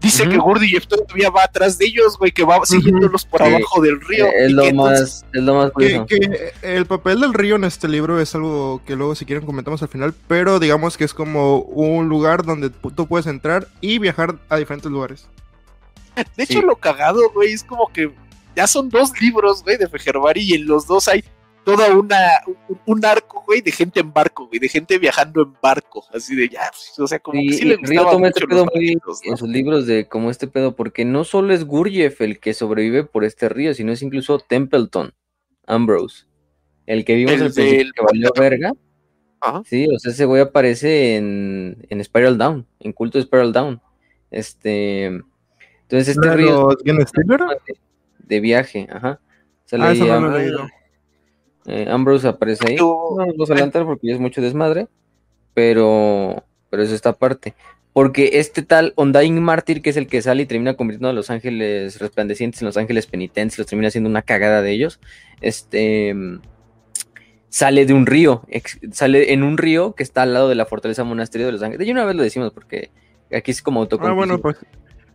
[SPEAKER 4] dice
[SPEAKER 2] Ujú.
[SPEAKER 4] que Gurdjieff todavía va atrás de ellos, güey, que va siguiéndolos por
[SPEAKER 2] Sí.
[SPEAKER 4] abajo del río.
[SPEAKER 2] Eh, es lo
[SPEAKER 4] que entonces-
[SPEAKER 2] más, es lo más
[SPEAKER 5] Que,
[SPEAKER 2] curioso.
[SPEAKER 5] que el papel del río en este libro es algo que luego si quieren comentamos al final, pero digamos que es como un lugar donde tú puedes entrar y viajar a diferentes lugares.
[SPEAKER 4] De hecho,
[SPEAKER 2] Sí.
[SPEAKER 4] lo cagado, güey, es como que ya son dos libros, güey, de Fejerbari y en los dos hay toda una un, un arco, güey, de gente en barco, güey, de gente viajando en barco, así de ya, pues, o sea, como
[SPEAKER 2] Sí,
[SPEAKER 4] que sí le gustaba
[SPEAKER 2] toma
[SPEAKER 4] mucho
[SPEAKER 2] este pedo
[SPEAKER 4] los
[SPEAKER 2] muy
[SPEAKER 4] barquitos, ¿no?
[SPEAKER 2] en sus libros de como este pedo, porque no solo es Gurdjieff el que sobrevive por este río, sino es incluso Templeton, Ambrose, el que vimos
[SPEAKER 4] El
[SPEAKER 2] principio
[SPEAKER 4] del-
[SPEAKER 2] que valió verga.
[SPEAKER 4] Ajá.
[SPEAKER 2] Sí, o sea, ese güey aparece en, en Spiral Down, en Culto de Spiral Down. Este, entonces este
[SPEAKER 5] ¿De
[SPEAKER 2] río
[SPEAKER 5] Gen Stealer?
[SPEAKER 2] de, de viaje, ajá.
[SPEAKER 5] Ah,
[SPEAKER 2] ahí
[SPEAKER 5] eso no lo he leído.
[SPEAKER 2] Eh, Ambrose aparece ahí. No nos vamos a adelantar porque ya es mucho desmadre, pero, pero es esta parte. Porque este tal Undying Mártir, que es el que sale y termina convirtiendo a los ángeles resplandecientes en los ángeles penitentes, los termina haciendo una cagada de ellos, este sale de un río, ex- sale en un río que está al lado de la fortaleza monasterio de los ángeles. De hecho, una vez lo decimos porque aquí es como
[SPEAKER 5] Ah,
[SPEAKER 2] autoconclusivo.
[SPEAKER 5] bueno, pues.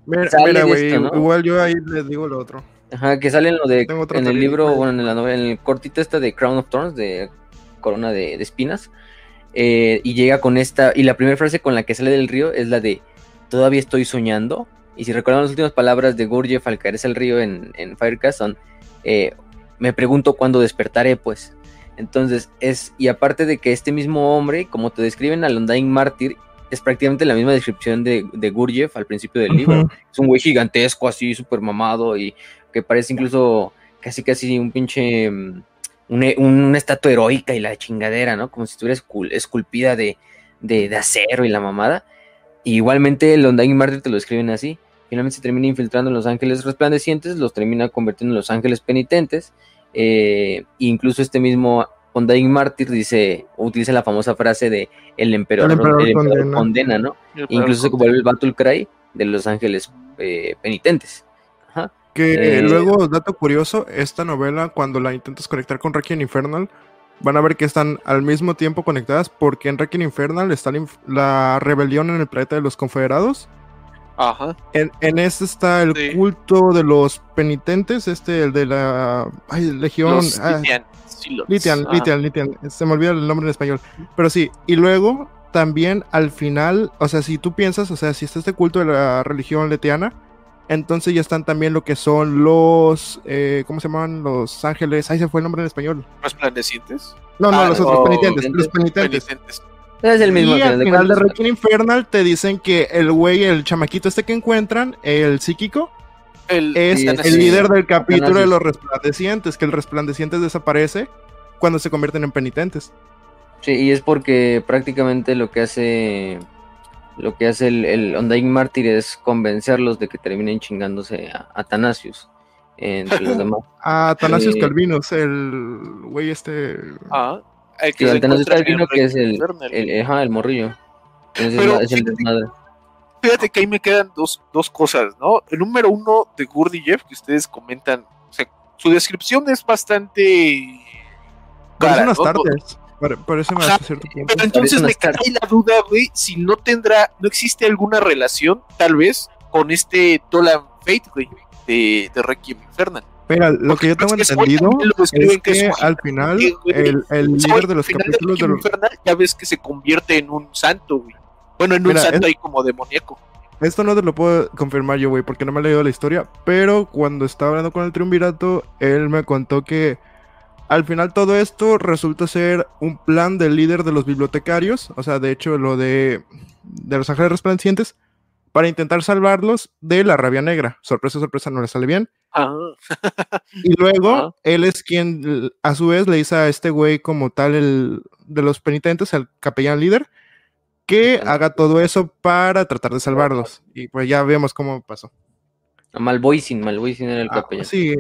[SPEAKER 5] Mira, güey, igual yo ahí les digo lo otro.
[SPEAKER 2] Ajá, que sale en lo de en el libro, bueno, en la novela, en el cortito esta de Crown of Thorns, de Corona de, de Espinas, eh, y llega con esta, y la primera frase con la que sale del río es la de todavía estoy soñando. Y si recuerdan las últimas palabras de Gurdjieff al caerse al río en, en Firecast son eh, me pregunto cuándo despertaré, pues. Entonces, es, y aparte de que este mismo hombre, como te describen al Undying Mártir, es prácticamente la misma descripción de, de Gurdjieff al principio del libro es un güey gigantesco así, súper mamado y que parece incluso casi casi un pinche, mm, una, una estatua heroica y la chingadera, ¿no? Como si estuviera escul- esculpida de, de, de acero y la mamada. Y igualmente el Undying Martyr te lo escriben así. Finalmente se termina infiltrando en los ángeles resplandecientes, los termina convirtiendo en los ángeles penitentes. eh, e incluso este mismo Undying Martyr dice, utiliza la famosa frase de el emperador,
[SPEAKER 5] El emperador
[SPEAKER 2] el emperador
[SPEAKER 5] condena.
[SPEAKER 2] condena, ¿no? Incluso se vuelve el Battle Cry de los ángeles eh, penitentes.
[SPEAKER 5] Que
[SPEAKER 2] Eh,
[SPEAKER 5] luego, dato curioso, esta novela, cuando la intentas conectar con Requiem Infernal, van a ver que están al mismo tiempo conectadas, porque en Requiem Infernal está la, inf- la rebelión en el planeta de los confederados.
[SPEAKER 4] Ajá.
[SPEAKER 5] En, en este está el
[SPEAKER 3] Sí.
[SPEAKER 5] culto de los penitentes, este, el de la ay, Legión.
[SPEAKER 4] Los
[SPEAKER 5] ah,
[SPEAKER 4] Litian.
[SPEAKER 5] Litian. Litian, Litian. Se me olvida el nombre en español. Pero sí, y luego también al final, o sea, si tú piensas, o sea, si está este culto de la religión letiana, entonces ya están también lo que son los, eh, ¿cómo se llaman? Los ángeles. Ahí se fue el nombre en español.
[SPEAKER 4] ¿Resplandecientes?
[SPEAKER 5] No, no,
[SPEAKER 4] Ah,
[SPEAKER 5] los
[SPEAKER 4] no,
[SPEAKER 5] otros penitentes, los penitentes.
[SPEAKER 4] Penitentes.
[SPEAKER 2] Es el mismo.
[SPEAKER 5] y
[SPEAKER 2] al
[SPEAKER 5] final de. Requiem Infernal te dicen que el güey, el chamaquito este que encuentran, el psíquico,
[SPEAKER 4] El,
[SPEAKER 5] es el
[SPEAKER 2] es-
[SPEAKER 5] líder del capítulo de los resplandecientes, que el resplandecientes desaparece cuando se convierten en penitentes.
[SPEAKER 2] Sí, y es porque prácticamente lo que hace lo que hace el, el Undying Mártir es convencerlos de que terminen chingándose a Athanasius entre los demás.
[SPEAKER 5] A Atanasius
[SPEAKER 2] Eh,
[SPEAKER 5] Calvinus, el güey este.
[SPEAKER 4] Ah, el
[SPEAKER 2] Sí,
[SPEAKER 4] que se
[SPEAKER 2] Athanasius
[SPEAKER 4] encuentra en
[SPEAKER 2] Calvino, que es el, el, ajá, el morrillo.
[SPEAKER 4] Pero
[SPEAKER 2] es el
[SPEAKER 4] fíjate-
[SPEAKER 2] desmadre.
[SPEAKER 4] Fíjate que ahí me quedan dos, dos cosas, ¿no? El número uno de Gurdjieff, que ustedes comentan, o sea, su descripción es bastante... Cara,
[SPEAKER 5] unas
[SPEAKER 4] ¿no?
[SPEAKER 5] tardes. Pare- Parece más
[SPEAKER 4] Ajá,
[SPEAKER 5] hasta cierto punto.
[SPEAKER 4] Pero entonces me ahí la duda, güey, si no tendrá, no existe alguna relación, tal vez, con este Tolan Fate, güey, de, de Requiem Infernal.
[SPEAKER 5] Mira, lo que yo tengo
[SPEAKER 4] es
[SPEAKER 5] entendido es
[SPEAKER 4] que
[SPEAKER 5] al final
[SPEAKER 4] güey.
[SPEAKER 5] el, líder de los capítulos de
[SPEAKER 4] Requiem
[SPEAKER 5] los...
[SPEAKER 4] Infernal ya ves que se convierte en un santo, güey. Bueno, en un santo
[SPEAKER 5] es-
[SPEAKER 4] ahí como demoníaco.
[SPEAKER 5] Esto no te lo puedo confirmar yo, güey, porque no me he leído la historia, pero cuando estaba hablando con el triunvirato, él me contó que al final todo esto resulta ser un plan del líder de los bibliotecarios, o sea, de hecho lo de, de los ángeles resplandecientes, para intentar salvarlos de la rabia negra. Sorpresa, sorpresa, no le sale bien.
[SPEAKER 4] Ah,
[SPEAKER 5] Y luego,
[SPEAKER 4] Ajá.
[SPEAKER 5] él es quien, a su vez, le dice a este güey como tal, el de los penitentes, el capellán líder, que haga todo eso para tratar de salvarlos. Y pues ya vemos cómo pasó.
[SPEAKER 2] A Malvoisin, Malvoisin era el
[SPEAKER 5] Ah,
[SPEAKER 2] capellán.
[SPEAKER 5] sí.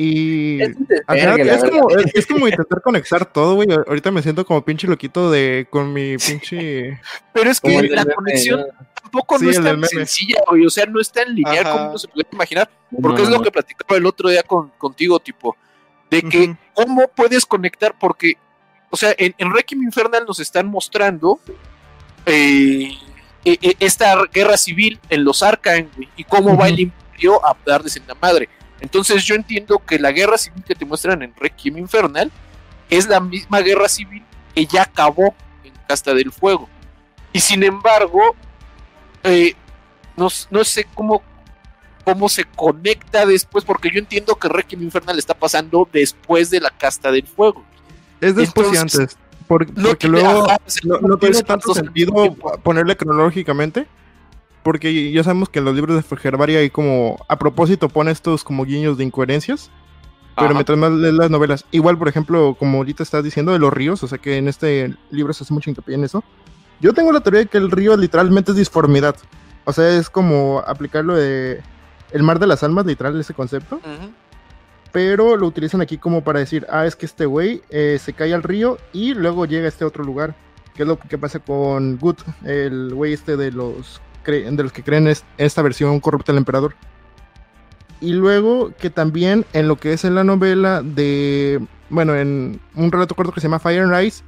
[SPEAKER 5] Y
[SPEAKER 2] Es
[SPEAKER 5] final como, es, es como intentar conectar todo, güey. Ahorita me siento como pinche loquito de con mi pinche.
[SPEAKER 4] Pero es que la conexión tampoco
[SPEAKER 5] Sí,
[SPEAKER 4] no es tan sencilla, güey. O sea, no es tan lineal
[SPEAKER 3] Ajá.
[SPEAKER 4] como uno se puede imaginar. Porque
[SPEAKER 2] No,
[SPEAKER 4] es lo
[SPEAKER 2] no.
[SPEAKER 4] que platicaba el otro día con, contigo, tipo, de que cómo puedes conectar, porque, o sea, en, en Requiem Infernal nos están mostrando eh, eh, eh, esta guerra civil en los Arcan, güey, y cómo va
[SPEAKER 5] Ujú.
[SPEAKER 4] el imperio a darles en la madre. Entonces yo entiendo que la guerra civil que te muestran en Requiem Infernal es la misma guerra civil que ya acabó en Casta del Fuego. Y sin embargo, eh, no, no sé cómo, cómo se conecta después, porque yo entiendo que Requiem Infernal está pasando después de la Casta del Fuego.
[SPEAKER 5] Es después y antes. por-
[SPEAKER 4] No
[SPEAKER 5] porque
[SPEAKER 4] tiene-
[SPEAKER 5] luego
[SPEAKER 4] ajá,
[SPEAKER 5] no,
[SPEAKER 4] ¿cómo
[SPEAKER 5] no tiene tanto sentido ponerle cronológicamente. Porque ya sabemos que en los libros de Fergerbari hay como. A propósito pone estos como guiños de incoherencias. Pero
[SPEAKER 4] Ajá.
[SPEAKER 5] mientras más lees las novelas, igual, por ejemplo, como ahorita estás diciendo de los ríos, o sea que en este libro se hace mucho hincapié en eso. Yo tengo la teoría de que el río literalmente es disformidad. O sea, es como aplicarlo de el mar de las almas, literal, ese concepto.
[SPEAKER 4] Ujú.
[SPEAKER 5] Pero lo utilizan aquí como para decir, ah, es que este güey eh, se cae al río y luego llega a este otro lugar. Que es lo que pasa con Gut, el güey este de los, cre- de los que creen es- esta versión corrupta del emperador. Y luego que también en lo que es en la novela de, bueno, en un relato corto que se llama Fire and Ice,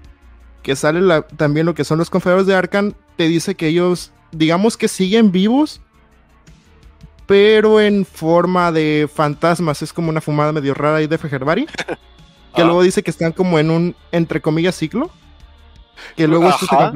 [SPEAKER 5] que sale la- también lo que son los confederados de Arkan, te dice que ellos, digamos que siguen vivos, pero en forma de fantasmas. Es como una fumada medio rara ahí de Fejerbari. Que
[SPEAKER 4] Ah.
[SPEAKER 5] luego dice que están como en un, entre comillas, ciclo. Que luego esto se,
[SPEAKER 4] Ajá.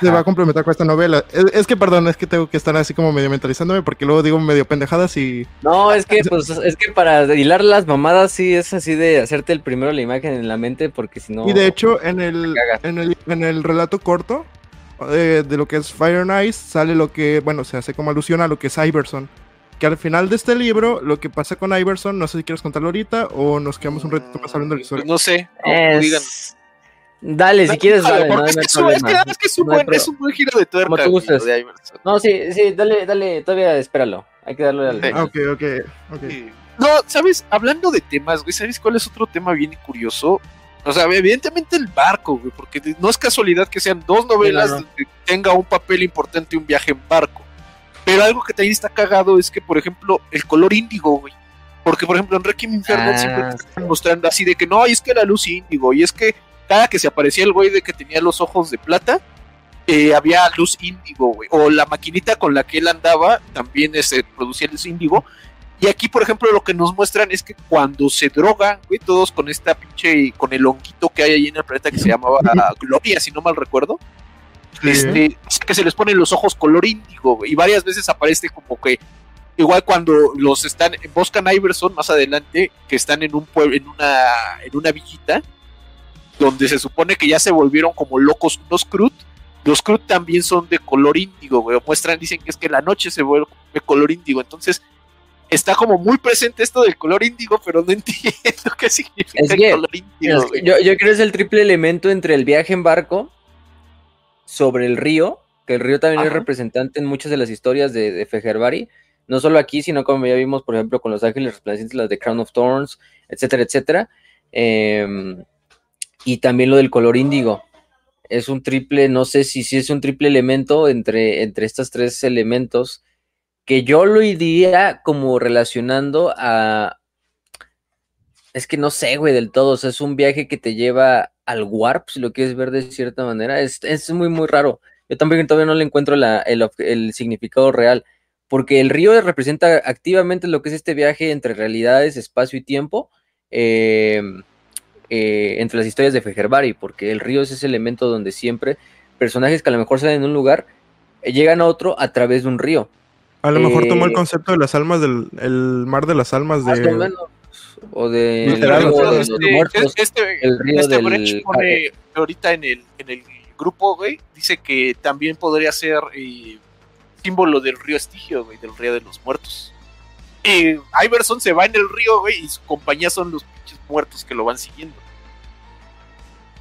[SPEAKER 5] Se va a complementar con esta novela. Es, es que, perdón, es que tengo que estar así como medio mentalizándome porque luego digo medio pendejadas y...
[SPEAKER 2] No, es que, pues, es que para hilar las mamadas sí es así de hacerte el primero la imagen en la mente, porque si no.
[SPEAKER 5] Y de hecho, en el, en el, en el relato corto eh, de lo que es Fire and Ice, sale lo que, bueno, se hace como alusión a lo que es Iverson. Que al final de este libro, lo que pasa con Iverson, no sé si quieres contarlo ahorita o nos quedamos un ratito más hablando de la
[SPEAKER 4] Pues
[SPEAKER 5] historia.
[SPEAKER 4] no sé.
[SPEAKER 2] Es-. Dale, si quieres, dale, no,
[SPEAKER 4] es, que su- es que,
[SPEAKER 2] problema.
[SPEAKER 4] es que es un
[SPEAKER 2] No
[SPEAKER 4] buen,
[SPEAKER 2] pro-
[SPEAKER 4] es un buen giro de tuerca.
[SPEAKER 2] Como tú gustes. No, sí, sí, dale, dale, todavía espéralo. Hay que darle dale.
[SPEAKER 5] Ah, ok, ok, ok.
[SPEAKER 4] Sí. No, ¿sabes? Hablando de temas, güey, ¿sabes cuál es otro tema bien curioso? O sea, evidentemente el barco, güey, porque no es casualidad que sean dos novelas
[SPEAKER 2] Sí, no, no.
[SPEAKER 4] donde tenga un papel importante un viaje en barco. Pero algo que también está cagado es que, por ejemplo, el color índigo, güey. Porque, por ejemplo, en Requiem Infernal
[SPEAKER 2] Ah,
[SPEAKER 4] siempre te están mostrando así de que no, y es que la luz índigo, y es que cada que se aparecía el güey de que tenía los ojos de plata, eh, había luz índigo, güey. O la maquinita con la que él andaba también este, producía luz índigo. Y aquí, por ejemplo, lo que nos muestran es que cuando se drogan, güey, todos con esta pinche, con el honguito que hay ahí en el planeta que se llamaba Gloria, si no mal recuerdo,
[SPEAKER 5] Sí.
[SPEAKER 4] este, es que se les ponen los ojos color índigo, güey, y varias veces aparece como que, igual cuando los están, buscan a Iverson más adelante, que están en un pueblo, en una, en una villita, donde se supone que ya se volvieron como locos unos Krut, los Krut también son de color índigo, güey, muestran, dicen que es que la noche se vuelve de color índigo, entonces está como muy presente esto del color índigo, pero no entiendo qué significa
[SPEAKER 2] Es
[SPEAKER 4] el color índigo.
[SPEAKER 2] Es que yo, yo creo que es el triple elemento entre el viaje en barco sobre el río, que el río también es representante en muchas de las historias de, de Fejerbari, no solo aquí, sino como ya vimos, por ejemplo, con los ángeles resplandecientes, las de Crown of Thorns, etcétera, etcétera. Em, y también lo del color índigo. Es un triple, no sé si, si es un triple elemento entre, entre estos tres elementos, que yo lo iría como relacionando a, es que no sé, güey, del todo. O sea, es un viaje que te lleva al warp, si lo quieres ver de cierta manera. Es, es muy, muy raro. Yo también todavía no le encuentro la- el, el significado real. Porque el río representa activamente lo que es este viaje entre realidades, espacio y tiempo. eh, eh, entre las historias de Fejerbari. Porque el río es ese elemento donde siempre personajes que a lo mejor salen de un lugar eh, llegan a otro a través de un río.
[SPEAKER 5] A lo mejor tomó el
[SPEAKER 2] Eh,
[SPEAKER 5] concepto de las almas del el mar de las almas
[SPEAKER 2] Más o
[SPEAKER 5] de.
[SPEAKER 2] menos. O de
[SPEAKER 5] Literal,
[SPEAKER 2] río de los
[SPEAKER 4] este,
[SPEAKER 2] muertos.
[SPEAKER 4] este-
[SPEAKER 2] el río
[SPEAKER 4] este
[SPEAKER 2] del-
[SPEAKER 4] Brecht pone ahorita en el, en el grupo, güey, dice que también podría ser eh, símbolo del río Estigio, güey, del río de los muertos. Y Iverson se va en el río, güey, y su compañía son los pinches muertos que lo van siguiendo.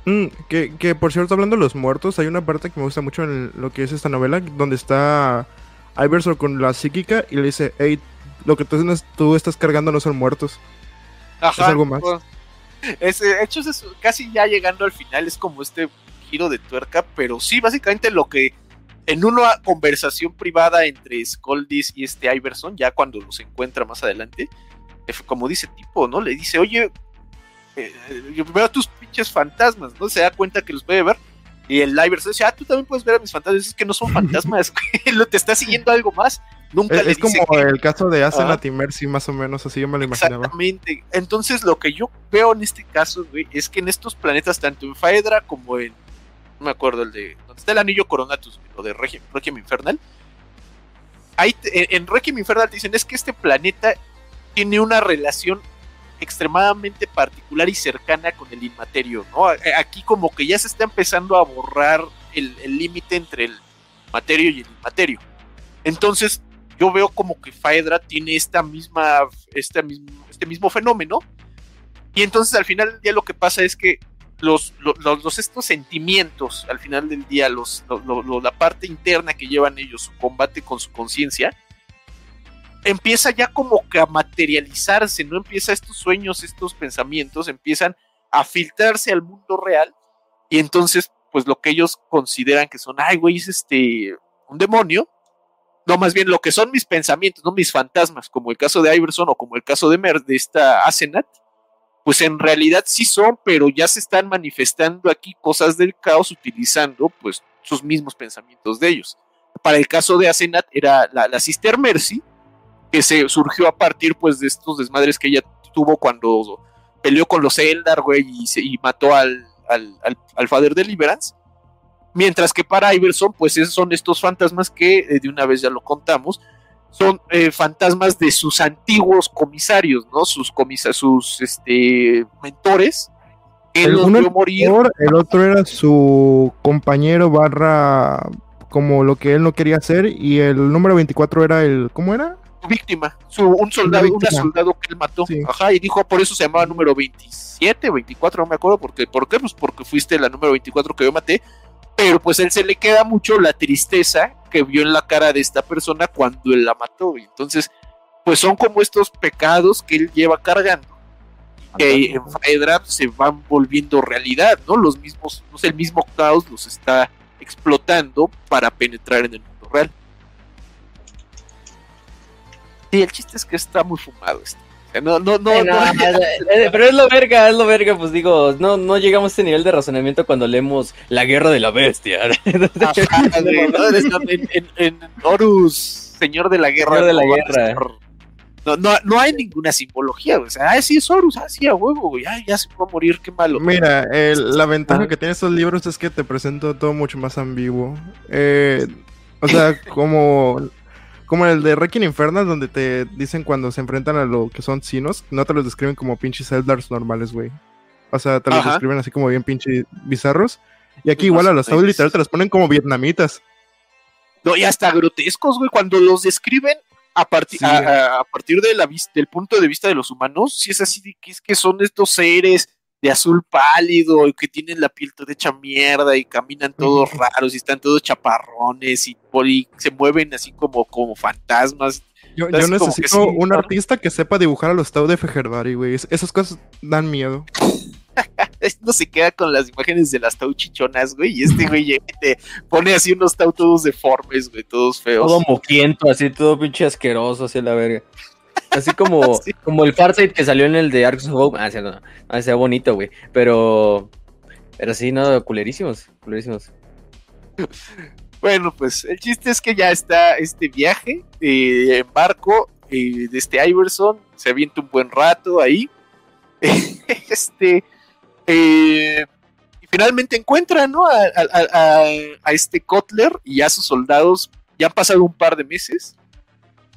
[SPEAKER 5] Mm, que, que por cierto, hablando de los muertos, hay una parte que me gusta mucho en lo que es esta novela, donde está Iverson con la psíquica y le dice, hey, lo que tú, tú estás cargando no son muertos.
[SPEAKER 4] Ajá.
[SPEAKER 5] algo más.
[SPEAKER 4] pues, Es, eh, de hecho, es casi ya llegando al final, es como este giro de tuerca, pero sí, básicamente lo que en una conversación privada entre Skoldis y este Iverson, ya cuando los encuentra más adelante, como dice tipo, ¿no? Le dice, oye, eh, yo veo tus pinches fantasmas, ¿no? Se da cuenta que los puede ver. Y el Iverson dice, ah, tú también puedes ver a mis fantasmas. Es que no son fantasmas, lo te está siguiendo algo más. Nunca
[SPEAKER 5] Es,
[SPEAKER 4] le
[SPEAKER 5] es como
[SPEAKER 4] que-
[SPEAKER 5] el caso de. Asenat y Mercy, más o menos, así yo me lo imaginaba.
[SPEAKER 4] Exactamente. Entonces, lo que yo veo en este caso, güey, es que en estos planetas, tanto en Faedra como en. No me acuerdo el de. Donde está el anillo Coronatus, lo de Requiem, Infernal. Ahí te- en Requiem Infernal te dicen: es que este planeta tiene una relación extremadamente particular y cercana con el inmaterio, ¿no? A- Aquí, como que ya se está empezando a borrar el límite entre el materio y el inmaterio. Entonces, yo veo como que Faedra tiene esta misma, este mismo, este mismo fenómeno. Y entonces al final del día lo que pasa es que los, los, estos sentimientos, al final del día, la parte interna que llevan ellos, su combate con su conciencia, empieza ya como que a materializarse, ¿no? Empieza estos sueños, estos pensamientos, empiezan a filtrarse al mundo real. Y entonces, pues lo que ellos consideran que son, ay, güey, es este, un demonio, no, más bien lo que son mis pensamientos, no mis fantasmas, como el caso de Iverson o como el caso de Mer, de esta Asenat, pues en realidad sí son, pero ya se están manifestando aquí cosas del caos utilizando pues sus mismos pensamientos de ellos. Para el caso de Asenat era la, la Sister Mercy, que se surgió a partir pues de estos desmadres que ella tuvo cuando peleó con los Eldar, güey, y, se- y mató al, al, al, al Father Deliverance. Mientras que para Iverson, pues esos son estos fantasmas que eh, de una vez ya lo contamos, son eh, fantasmas de sus antiguos comisarios, ¿no? Sus comisa sus este mentores.
[SPEAKER 5] El uno
[SPEAKER 4] morir.
[SPEAKER 5] mentor, el otro era su compañero barra como lo que él no quería hacer y el número 24 era el ¿cómo era?
[SPEAKER 4] Víctima, su, un soldado, una
[SPEAKER 5] víctima.
[SPEAKER 4] soldado que él mató.
[SPEAKER 5] Sí.
[SPEAKER 4] Ajá, y dijo, por eso se llamaba número 27, 24, no me acuerdo, porque, ¿por qué? Pues porque fuiste la número 24 que yo maté. Pero pues a él se le queda mucho la tristeza que vio en la cara de esta persona cuando él la mató. Y entonces, pues son como estos pecados que él lleva cargando. Que en Faedra se van volviendo realidad, ¿no? Los mismos, no sé, el mismo caos los está explotando para penetrar en el mundo real. Sí, el chiste es que está muy fumado esto. No, no, no,
[SPEAKER 2] Eh,
[SPEAKER 4] no-
[SPEAKER 2] no, pero es lo verga, es lo verga, pues digo, no, no llegamos a este nivel de razonamiento cuando leemos La Guerra de la Bestia.
[SPEAKER 4] Ajá, ¿no? En, en- en Horus, señor de la guerra.
[SPEAKER 2] Señor de la guerra.
[SPEAKER 4] No, no, no hay ninguna simbología. O sea, ah, sí es Horus, ah, sí, a huevo, güey. Ah, ya se va a morir, qué malo.
[SPEAKER 5] Mira, la ventaja
[SPEAKER 2] Ah.
[SPEAKER 5] que tienen estos libros es que te presento todo mucho más ambiguo. Eh, o sea, como, como el de Requiem Infernal, donde te dicen cuando se enfrentan a lo que son sinos, no te los describen como pinches Eldars normales, güey. O sea, te los
[SPEAKER 4] Ajá.
[SPEAKER 5] describen así como bien pinches bizarros. Y aquí igual a los. Saud literal te los ponen como vietnamitas.
[SPEAKER 4] No, y hasta grotescos, güey. Cuando los describen, a, parti-
[SPEAKER 5] Sí.
[SPEAKER 4] a, a- a partir de la del punto de vista de los humanos, sí es así de que es que son estos seres de azul pálido y que tienen la piel toda hecha mierda y caminan todos raros y están todos chaparrones y, se mueven así como, como fantasmas.
[SPEAKER 5] Yo, yo necesito
[SPEAKER 4] sí,
[SPEAKER 5] un
[SPEAKER 4] ¿no?
[SPEAKER 5] artista que sepa dibujar a los Tau de Fejerbari, güey. Es- Esas cosas dan miedo.
[SPEAKER 4] No se queda con las imágenes de las tau chichonas, güey, y este güey llega y te pone así unos tau todos deformes, güey, todos feos.
[SPEAKER 2] Todo moquiento, así todo pinche asqueroso, así a la verga. Así como,
[SPEAKER 4] Sí.
[SPEAKER 2] como el Farsight que salió en el de Arks of Hope. Ah, no, ah, sea bonito, güey. Pero. Pero sí, no, culerísimos. Culerísimos.
[SPEAKER 4] Bueno, pues el chiste es que ya está este viaje eh, en barco eh, de este Iverson, se avienta un buen rato ahí. este eh, y finalmente encuentra ¿no? a- a- a este Kotler y a sus soldados. Ya han pasado un par de meses.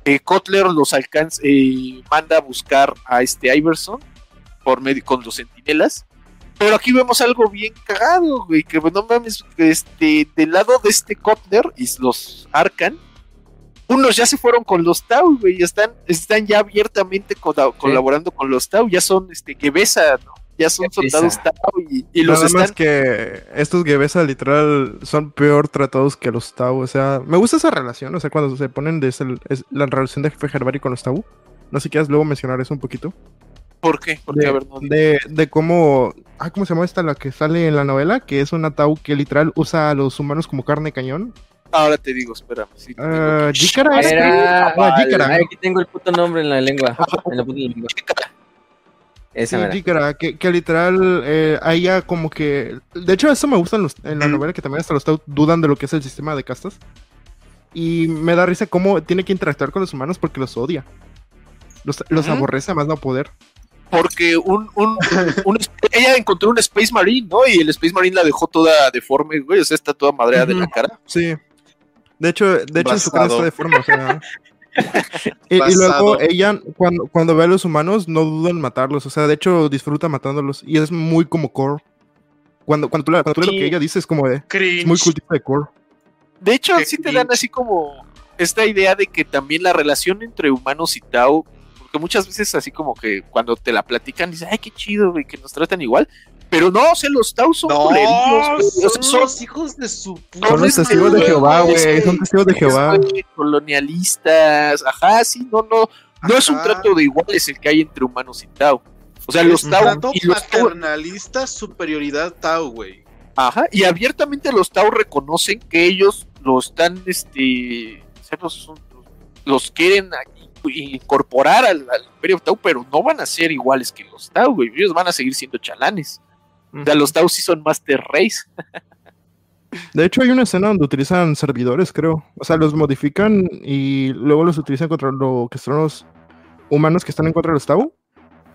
[SPEAKER 4] Eh, Kotler los alcanza, eh, manda a buscar a este Iverson por medio con los sentinelas. Pero aquí vemos algo bien cagado, güey, que no mames, este, del lado de este Kotler y los Arcan, unos ya se fueron con los Tau, güey, están, están ya abiertamente cola- colaborando con los Tau, ya son, este, Gebesa, ¿no? Ya son soldados Tau y, y los
[SPEAKER 5] Nada más
[SPEAKER 4] están...
[SPEAKER 5] que estos Gebesa literal son peor tratados que los Tau. O sea, me gusta esa relación. O sea, cuando se ponen de ese- es la relación de Fejerbari con los Tau. No sé si quieras luego mencionar eso un poquito.
[SPEAKER 4] ¿Por qué? Porque,
[SPEAKER 5] de,
[SPEAKER 4] a ver, no,
[SPEAKER 5] de, de cómo. Ah, ¿cómo se llama esta la que sale en la novela? Que es una Tau que literal usa a los humanos como carne de cañón.
[SPEAKER 4] ahora te digo, espérame. sí, te digo
[SPEAKER 5] Ah,
[SPEAKER 4] que-
[SPEAKER 5] Jikara es.
[SPEAKER 2] Era.
[SPEAKER 5] Ah, Jikara.
[SPEAKER 2] Ay, aquí tengo el puto nombre en la lengua. En la puta lengua. Esa
[SPEAKER 5] Sí. Jikara, que, que literal, eh, ahí ya como que... De hecho, eso me gusta en, los- en la novela, que también hasta los Tau dudan de lo que es el sistema de castas. Y me da risa cómo tiene que interactuar con los humanos porque los odia. Los, aborrece a más no poder.
[SPEAKER 4] porque un, un, un- ella encontró un Space Marine, ¿no? Y el Space Marine la dejó toda deforme, güey, o sea, está toda madreada de la cara.
[SPEAKER 5] Sí. De hecho, de hecho su cara está deforme, o sea... y, y luego ella, cuando, cuando ve a los humanos, no duda en matarlos. O sea, de hecho, disfruta matándolos. Y es muy como core. Cuando, cuando tú, cuando tú lees lo que ella dice, es como de...
[SPEAKER 3] Cringe.
[SPEAKER 5] Es muy cultista de core.
[SPEAKER 4] De hecho,
[SPEAKER 3] Qué
[SPEAKER 4] sí te dan así como esta idea de que también la relación entre humanos y Tau, porque muchas veces así como que cuando te la platican, dices, ay, qué chido, güey, que nos tratan igual. Pero no, o sea, los Tau son
[SPEAKER 3] No,
[SPEAKER 4] sea,
[SPEAKER 3] son
[SPEAKER 4] son
[SPEAKER 3] los hijos de su puta
[SPEAKER 5] Son los testigos de Jehová,
[SPEAKER 4] güey,
[SPEAKER 5] Son testigos de Jehová.
[SPEAKER 4] colonialistas, ajá, sí, no, no, no es un trato de iguales el que hay entre humanos y Tau. O sea, los Tau
[SPEAKER 3] trato
[SPEAKER 4] y los Tau,
[SPEAKER 3] paternalista, superioridad Tau, güey.
[SPEAKER 4] ajá, y abiertamente los Tau reconocen que ellos lo están, este, los, los quieren incorporar al, al Imperio Tau, pero no van a ser iguales que los Tau, güey. Ellos van a seguir siendo chalanes. O sea, los Tau sí son Master Race.
[SPEAKER 5] De hecho, hay una escena donde utilizan servidores, creo. O sea, los modifican y luego los utilizan contra lo que son los humanos que están en contra de los Tau.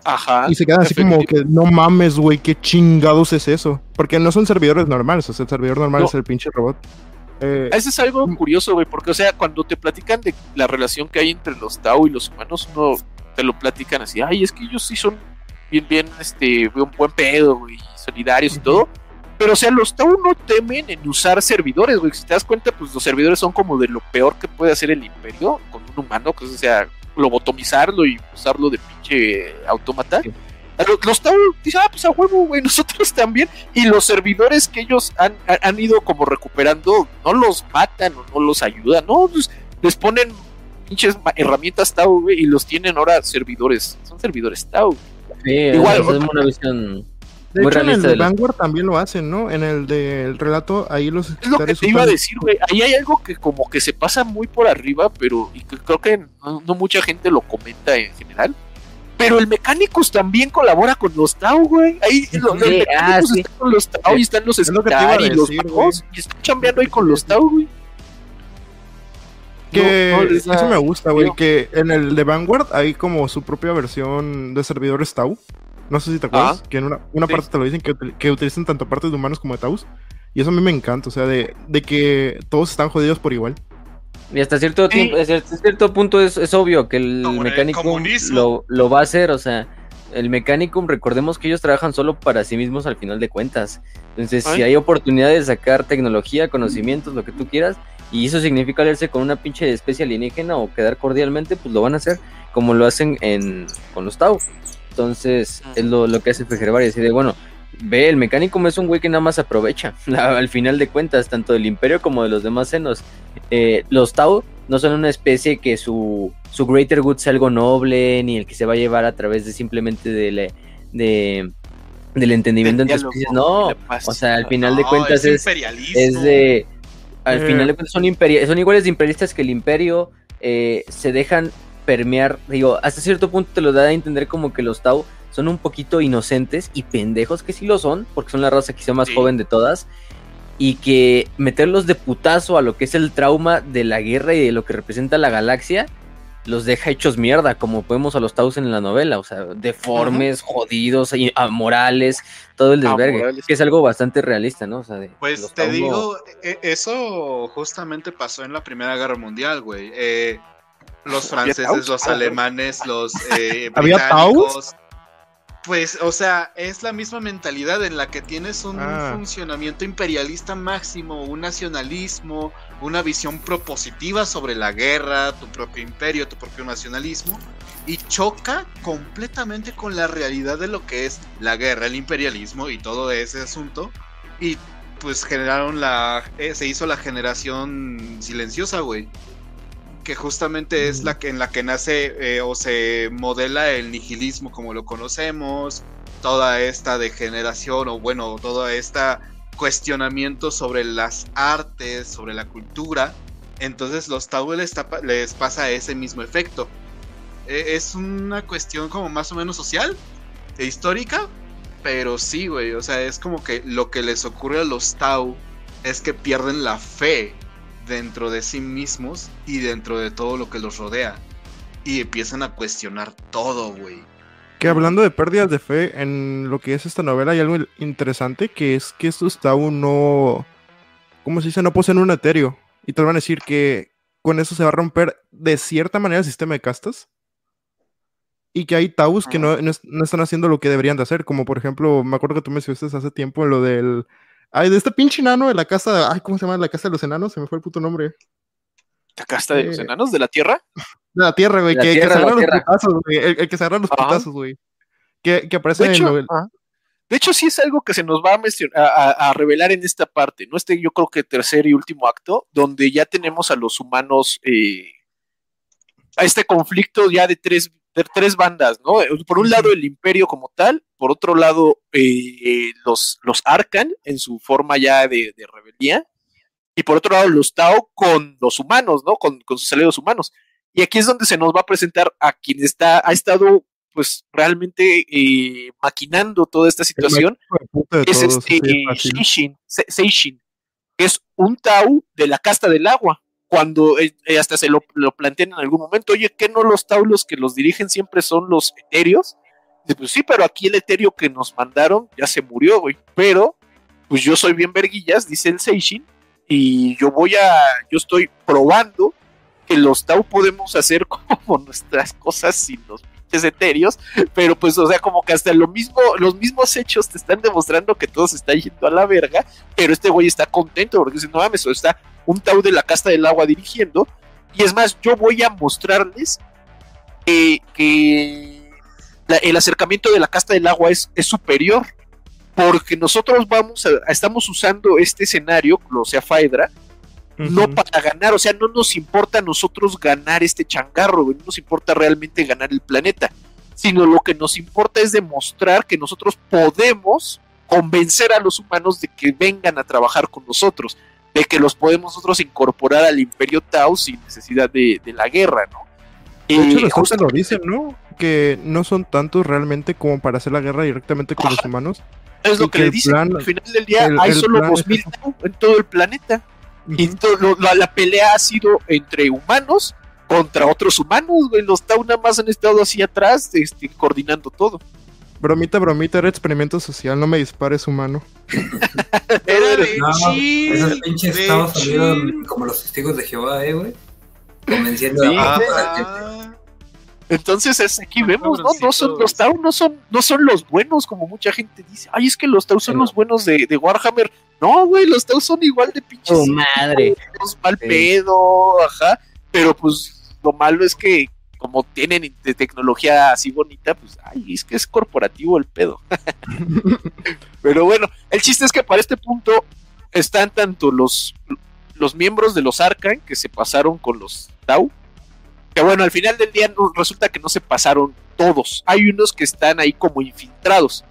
[SPEAKER 4] Ajá.
[SPEAKER 5] Y se quedan así como que, no mames, güey, qué chingados es eso. Porque no son servidores normales, o sea, el servidor normal
[SPEAKER 4] No.
[SPEAKER 5] es el pinche robot. Eh,
[SPEAKER 4] Eso es algo curioso, güey, porque, o sea, cuando te platican de la relación que hay entre los Tau y los humanos, uno te lo platican así, ay, es que ellos sí son bien, bien, este, un buen pedo, güey, solidarios y todo. Pero, o sea, los Tau no temen en usar servidores, güey. Si te das cuenta, pues los servidores son como de lo peor que puede hacer el imperio con un humano, que o sea, lobotomizarlo y usarlo de pinche autómata. Los, los Tau dicen, ah, pues a huevo, güey, nosotros también. Y los servidores que ellos han, han- ido como recuperando, no los matan o no los ayudan, no, pues, les ponen pinches herramientas Tau, güey, y los tienen ahora servidores. Son servidores Tau.
[SPEAKER 2] Sí,
[SPEAKER 4] Igual,
[SPEAKER 2] es una visión.
[SPEAKER 5] De
[SPEAKER 2] muy
[SPEAKER 5] hecho, en el de Vanguard también lo hacen, ¿no? En el del relato, ahí los
[SPEAKER 4] Es lo que te iba a decir, güey. Ahí hay algo que como que se pasa muy por arriba, pero y que creo que no, no mucha gente lo comenta en general. Pero el Mecánicos también colabora con los Tau, güey. Ahí lo- los
[SPEAKER 2] Sí,
[SPEAKER 4] Mecánicos
[SPEAKER 2] ah, sí.
[SPEAKER 4] están con los Tau y están los
[SPEAKER 5] Es lo que te iba a
[SPEAKER 4] Star y los y están chambeando ahí con los Tau, güey.
[SPEAKER 5] Que
[SPEAKER 4] No, no
[SPEAKER 5] eso me gusta, güey. Que en el de Vanguard hay como su propia versión de servidores Tau. No sé si te acuerdas.
[SPEAKER 4] Ajá.
[SPEAKER 5] Que en una, una
[SPEAKER 4] Sí.
[SPEAKER 5] parte te lo dicen que, que utilizan tanto partes de humanos como de Taus. Y eso a mí me encanta. O sea, de, de que todos están jodidos por igual.
[SPEAKER 2] Y hasta cierto
[SPEAKER 4] Sí.
[SPEAKER 2] tiempo, hasta cierto punto es, es obvio que el
[SPEAKER 3] Como en el
[SPEAKER 2] mecánico lo, lo va a hacer, o sea, el mecánico, recordemos que ellos trabajan solo para sí mismos al final de cuentas. Entonces, si
[SPEAKER 4] Ay.
[SPEAKER 2] hay oportunidad de sacar tecnología, conocimientos, lo que tú quieras, y eso significa aliarse con una pinche especie alienígena o quedar cordialmente, pues lo van a hacer como lo hacen en, con los Tau. Entonces, es lo, lo que hace Fejervar y decir, bueno, ve, el mecánico es un güey que nada más aprovecha, al final de cuentas, tanto del Imperio como de los demás senos. Eh, los Tau no son una especie que su, su greater good sea algo noble, ni el que se va a llevar a través de simplemente de, de del entendimiento entre especies. No, o sea, al final de cuentas es, es de. Al
[SPEAKER 5] Eh.
[SPEAKER 2] final de cuentas son, imperi- son iguales de imperialistas que el imperio. eh, se dejan permear. Digo, hasta cierto punto te lo da a entender como que los Tau son un poquito inocentes y pendejos, que sí lo son, porque son la raza quizá más
[SPEAKER 3] Sí.
[SPEAKER 2] joven de todas. Y que meterlos de putazo a lo que es el trauma de la guerra y de lo que representa la galaxia. Los deja hechos mierda, como podemos a los Taus en la novela, o sea, deformes, jodidos, y- amorales, todo el desvergue,
[SPEAKER 4] Amorales.
[SPEAKER 2] que es algo bastante realista, ¿no? O sea, de-
[SPEAKER 3] Pues te
[SPEAKER 2] no-
[SPEAKER 3] digo, e- eso justamente pasó en la Primera Guerra Mundial, güey. Eh, los
[SPEAKER 4] ¿Había
[SPEAKER 3] franceses, los alemanes, los eh,
[SPEAKER 5] ¿Había
[SPEAKER 3] británicos. Pues, o sea, es la misma mentalidad en la que tienes un
[SPEAKER 5] Ah.
[SPEAKER 3] funcionamiento imperialista máximo, un nacionalismo, una visión propositiva sobre la guerra, tu propio imperio, tu propio nacionalismo, y choca completamente con la realidad de lo que es la guerra, el imperialismo y todo ese asunto. Y pues generaron la. eh, se hizo la generación silenciosa, güey. Que justamente es la que en la que nace eh, o se modela el nihilismo como lo conocemos. Toda esta degeneración, o bueno, toda esta cuestionamiento sobre las artes, sobre la cultura. Entonces los Tau les, tapa- les pasa ese mismo efecto. Eh, es una cuestión como más o menos social e histórica, pero sí, güey, o sea, es como que lo que les ocurre a los Tau es que pierden la fe dentro de sí mismos y dentro de todo lo que los rodea. Y empiezan a cuestionar todo, güey.
[SPEAKER 5] Que hablando de pérdidas de fe en lo que es esta novela, hay algo interesante que es que estos Tau no. ¿Cómo se dice? No poseen un etéreo. Y te van a decir que con eso se va a romper de cierta manera el sistema de castas. Y que hay Taus que no, no es- no están haciendo lo que deberían de hacer. Como por ejemplo, me acuerdo que tú mencionaste hace tiempo lo del. Ay, de este pinche enano de la casa. Ay, ¿cómo se llama? La casa de los enanos. Se me fue el puto nombre.
[SPEAKER 4] ¿La casta de los
[SPEAKER 5] Eh,
[SPEAKER 4] enanos de la Tierra?
[SPEAKER 5] De la tierra, güey. Que, que se
[SPEAKER 2] la
[SPEAKER 5] agarran los
[SPEAKER 2] tierra.
[SPEAKER 5] putazos, güey. El, el que se agarran los
[SPEAKER 4] Ajá.
[SPEAKER 5] putazos, güey. Que, que aparece
[SPEAKER 4] De
[SPEAKER 5] en
[SPEAKER 4] hecho,
[SPEAKER 5] lo-
[SPEAKER 4] ah, de hecho, sí es algo que se nos va a, mencionar, a, a- revelar en esta parte, ¿no? Este, yo creo que tercer y último acto, donde ya tenemos a los humanos eh, a este conflicto ya de tres, tres bandas, ¿no? Por un lado el imperio como tal, por otro lado eh, los, los Arcan en su forma ya de, de rebeldía, y por otro lado los Tao con los humanos, ¿no? Con, con sus aliados humanos. Y aquí es donde se nos va a presentar a quien está, ha estado pues realmente eh, maquinando toda esta situación, es
[SPEAKER 5] todos,
[SPEAKER 4] este. Seishin, Se- Seishin, que es un Tau de la casta del agua. Cuando eh, eh, hasta se lo, lo plantean en algún momento, oye, ¿qué no los Tau los que los dirigen siempre son los etéreos? Dice, pues sí, pero aquí el etéreo que nos mandaron ya se murió, güey. Pero, pues yo soy bien verguillas, dice el Seishin, y yo voy a, yo estoy probando que los Tau podemos hacer como nuestras cosas sin los pinches etéreos, pero pues, o sea, como que hasta lo mismo, los mismos hechos te están demostrando que todo se está yendo a la verga, pero este güey está contento porque dice, no mames, o está un Tau de la casta del agua dirigiendo, y es más, yo voy a mostrarles que, que la- el acercamiento de la casta del agua es, es superior, porque nosotros vamos a, estamos usando este escenario, o sea, Faedra, no para ganar, o sea, no nos importa a nosotros ganar este changarro, no nos importa realmente ganar el planeta, sino lo que nos importa es demostrar que nosotros podemos convencer a los humanos de que vengan a trabajar con nosotros, de que los podemos nosotros incorporar al imperio Tau sin necesidad de, de la guerra, ¿no?
[SPEAKER 5] De hecho,
[SPEAKER 4] Eh,
[SPEAKER 5] lo dicen, ¿no? Que no son tantos realmente como para hacer la guerra directamente con los humanos.
[SPEAKER 4] Es lo que,
[SPEAKER 5] que
[SPEAKER 4] le dicen.
[SPEAKER 5] plan-
[SPEAKER 4] Al final del día
[SPEAKER 5] el-
[SPEAKER 4] hay
[SPEAKER 5] el
[SPEAKER 4] solo
[SPEAKER 5] plan es
[SPEAKER 4] 2000
[SPEAKER 5] eso.
[SPEAKER 4] Tau en todo el planeta. Y to- lo- la, la pelea ha sido entre humanos contra otros humanos, güey. Los Tau nada más han estado así atrás, este, coordinando todo.
[SPEAKER 5] Bromita, bromita, era experimento social, no me dispares humano.
[SPEAKER 3] Era de
[SPEAKER 8] No,
[SPEAKER 3] chill,
[SPEAKER 8] Esos pinches
[SPEAKER 3] de
[SPEAKER 8] estados salieron como los testigos de Jehová, eh, güey. Convenciendo
[SPEAKER 4] Sí,
[SPEAKER 8] a
[SPEAKER 3] Ah,
[SPEAKER 8] la.
[SPEAKER 4] Entonces es, aquí vemos, ¿no? No son, los. Tau no son, no son los buenos, como mucha gente dice. Ay, es que los Tau son los buenos de, de Warhammer. No, güey, los Tau son igual de pinches.
[SPEAKER 2] ¡Tu madre!
[SPEAKER 4] mal pedo, ajá. Pero pues lo malo es que como tienen de tecnología así bonita, pues, ay, es que es corporativo el pedo. Pero bueno, el chiste es que para este punto están tanto los, los miembros de los Arcan que se pasaron con los Tau, que bueno, al final del día no- resulta que no se pasaron todos. Hay unos que están ahí como infiltrados.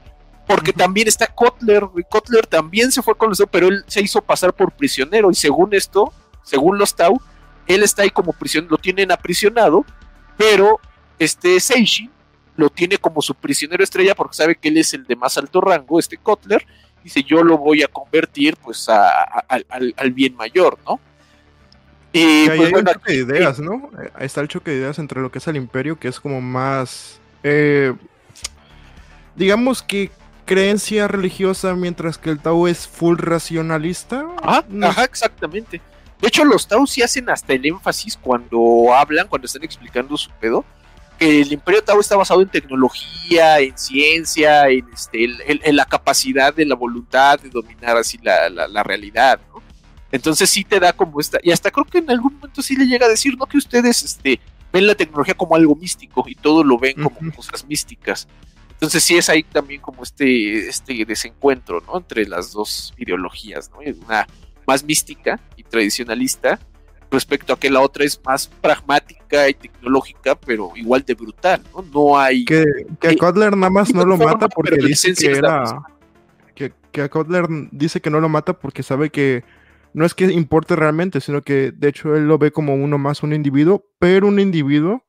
[SPEAKER 4] Porque también está Kotler, güey. Kotler también se fue con los Tau, pero él se hizo pasar por prisionero. Y según esto, según los Tau, él está ahí como prisionero, lo tienen aprisionado, pero este Seishin lo tiene como su prisionero estrella porque sabe que él es el de más alto rango, este Kotler, dice yo lo voy a convertir pues a- a- al- al, al bien mayor, ¿no? Y
[SPEAKER 5] ahí
[SPEAKER 4] pues
[SPEAKER 5] hay
[SPEAKER 4] bueno,
[SPEAKER 5] un choque de ideas, ¿no? Eh, Ahí está el choque de ideas entre lo que es el imperio, que es como más, eh, digamos que creencia religiosa, mientras que el Tao es full racionalista. No
[SPEAKER 4] ajá, exactamente. De hecho, los Tau sí hacen hasta el énfasis cuando hablan, cuando están explicando su pedo, que el Imperio Tau está basado en tecnología, en ciencia, en, este, el- el- en la capacidad de la voluntad de dominar así la, la- la realidad, ¿no? Entonces sí te da como esta, y hasta creo que en algún momento sí le llega a decir, ¿no? Que ustedes este, ven la tecnología como algo místico y todo lo ven como cosas místicas. Entonces sí es ahí también como este, este desencuentro, ¿no? Entre las dos ideologías, ¿no? Una más mística y tradicionalista respecto a que la otra es más pragmática y tecnológica, pero igual de brutal, ¿no? No hay...
[SPEAKER 5] Que, que a
[SPEAKER 4] Eh,
[SPEAKER 5] Kotler nada más no lo mata porque dice que era. Que, que a Kotler dice que no lo mata porque sabe que no es que importe realmente, sino que de hecho él lo ve como uno más, un individuo, pero un individuo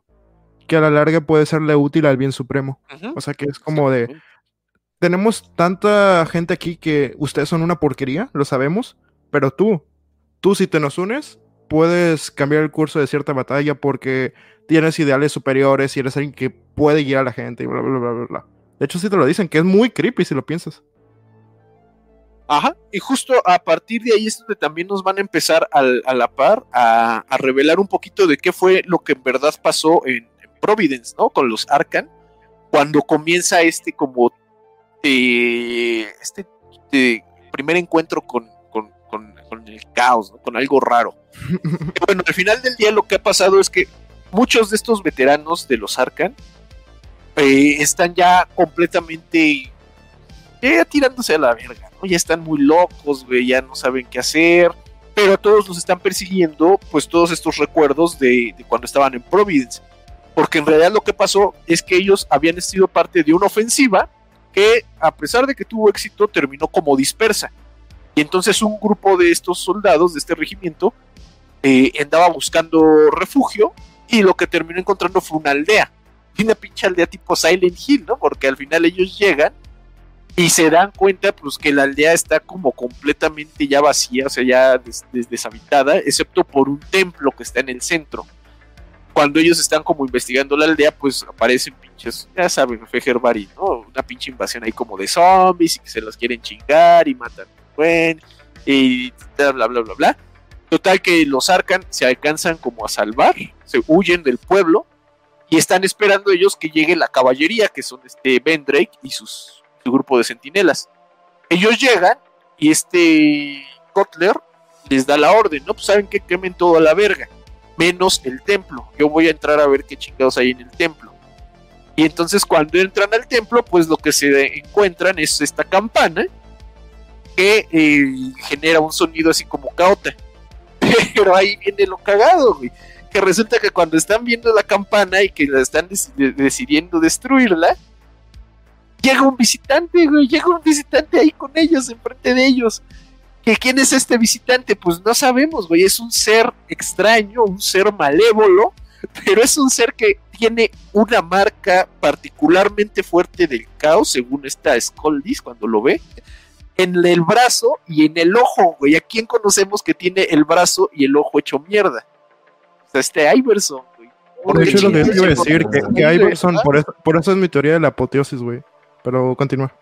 [SPEAKER 5] que a la larga puede serle útil al bien supremo. O sea que es como de. Tenemos tanta gente aquí que ustedes son una porquería, lo sabemos, pero tú, tú si te nos unes, puedes cambiar el curso de cierta batalla porque tienes ideales superiores y eres alguien que puede guiar a la gente y bla, bla, bla, bla, bla. De hecho, sí te lo dicen, que es muy creepy si lo piensas.
[SPEAKER 4] Ajá, y justo a partir de ahí es donde también nos van a empezar al- a la par a, a revelar un poquito de qué fue lo que en verdad pasó en, en Providence, ¿no? Con los Arcan, cuando comienza este como eh, este eh, primer encuentro con el caos, ¿no? Con algo raro. Y bueno, al final del día lo que ha pasado es que muchos de estos veteranos de los Arcan eh, están ya completamente tirándose a la verga, ¿no? Ya están muy locos, güey, ya no saben qué hacer, pero a todos los están persiguiendo, pues todos estos recuerdos de, de cuando estaban en Providence. Porque en realidad lo que pasó es que ellos habían sido parte de una ofensiva que, a pesar de que tuvo éxito, terminó como dispersa. Y entonces un grupo de estos soldados de este regimiento eh, andaba buscando refugio y lo que terminó encontrando fue una aldea. Y una pinche aldea tipo Silent Hill, ¿no? Porque al final ellos llegan y se dan cuenta pues que la aldea está como completamente ya vacía, o sea, ya des- des- deshabitada, excepto por un templo que está en el centro. Cuando ellos están como investigando la aldea, pues aparecen pinches, ya saben, Fejerbari, ¿no? Una pinche invasión ahí como de zombies y que se los quieren chingar y matan, bueno, y bla, bla, bla, bla, bla. Total que los Arcan se alcanzan como a salvar, se huyen del pueblo y están esperando ellos que llegue la caballería, que son este Ben Drake y sus, su grupo de centinelas. Ellos llegan y este Kotler les da la orden, ¿no? Pues saben que quemen todo a la verga, menos el templo. Yo voy a entrar a ver qué chingados hay en el templo. Y entonces cuando entran al templo, pues lo que se encuentran es esta campana que eh, genera un sonido así como caota. Pero ahí viene lo cagado, güey. Que resulta que cuando están viendo la campana y que la están decidiendo destruirla, llega un visitante, güey. Llega un visitante ahí con ellos, enfrente de ellos. ¿Que ¿Quién es este visitante? Pues no sabemos, güey. Es un ser extraño, un ser malévolo, pero es un ser que tiene una marca particularmente fuerte del caos, según esta Skoldis cuando lo ve, en el brazo y en el ojo, güey. ¿A quién conocemos que tiene el brazo y el ojo hecho mierda? O sea, este Iverson, güey.
[SPEAKER 5] De
[SPEAKER 4] Porque
[SPEAKER 5] hecho, es lo que
[SPEAKER 4] chingados
[SPEAKER 5] iba a
[SPEAKER 4] llegó
[SPEAKER 5] decir, que,
[SPEAKER 4] tan
[SPEAKER 5] que
[SPEAKER 4] grande,
[SPEAKER 5] Iverson,
[SPEAKER 4] ¿verdad?
[SPEAKER 5] por eso, por eso es mi teoría de la apoteosis, güey. Pero continúa.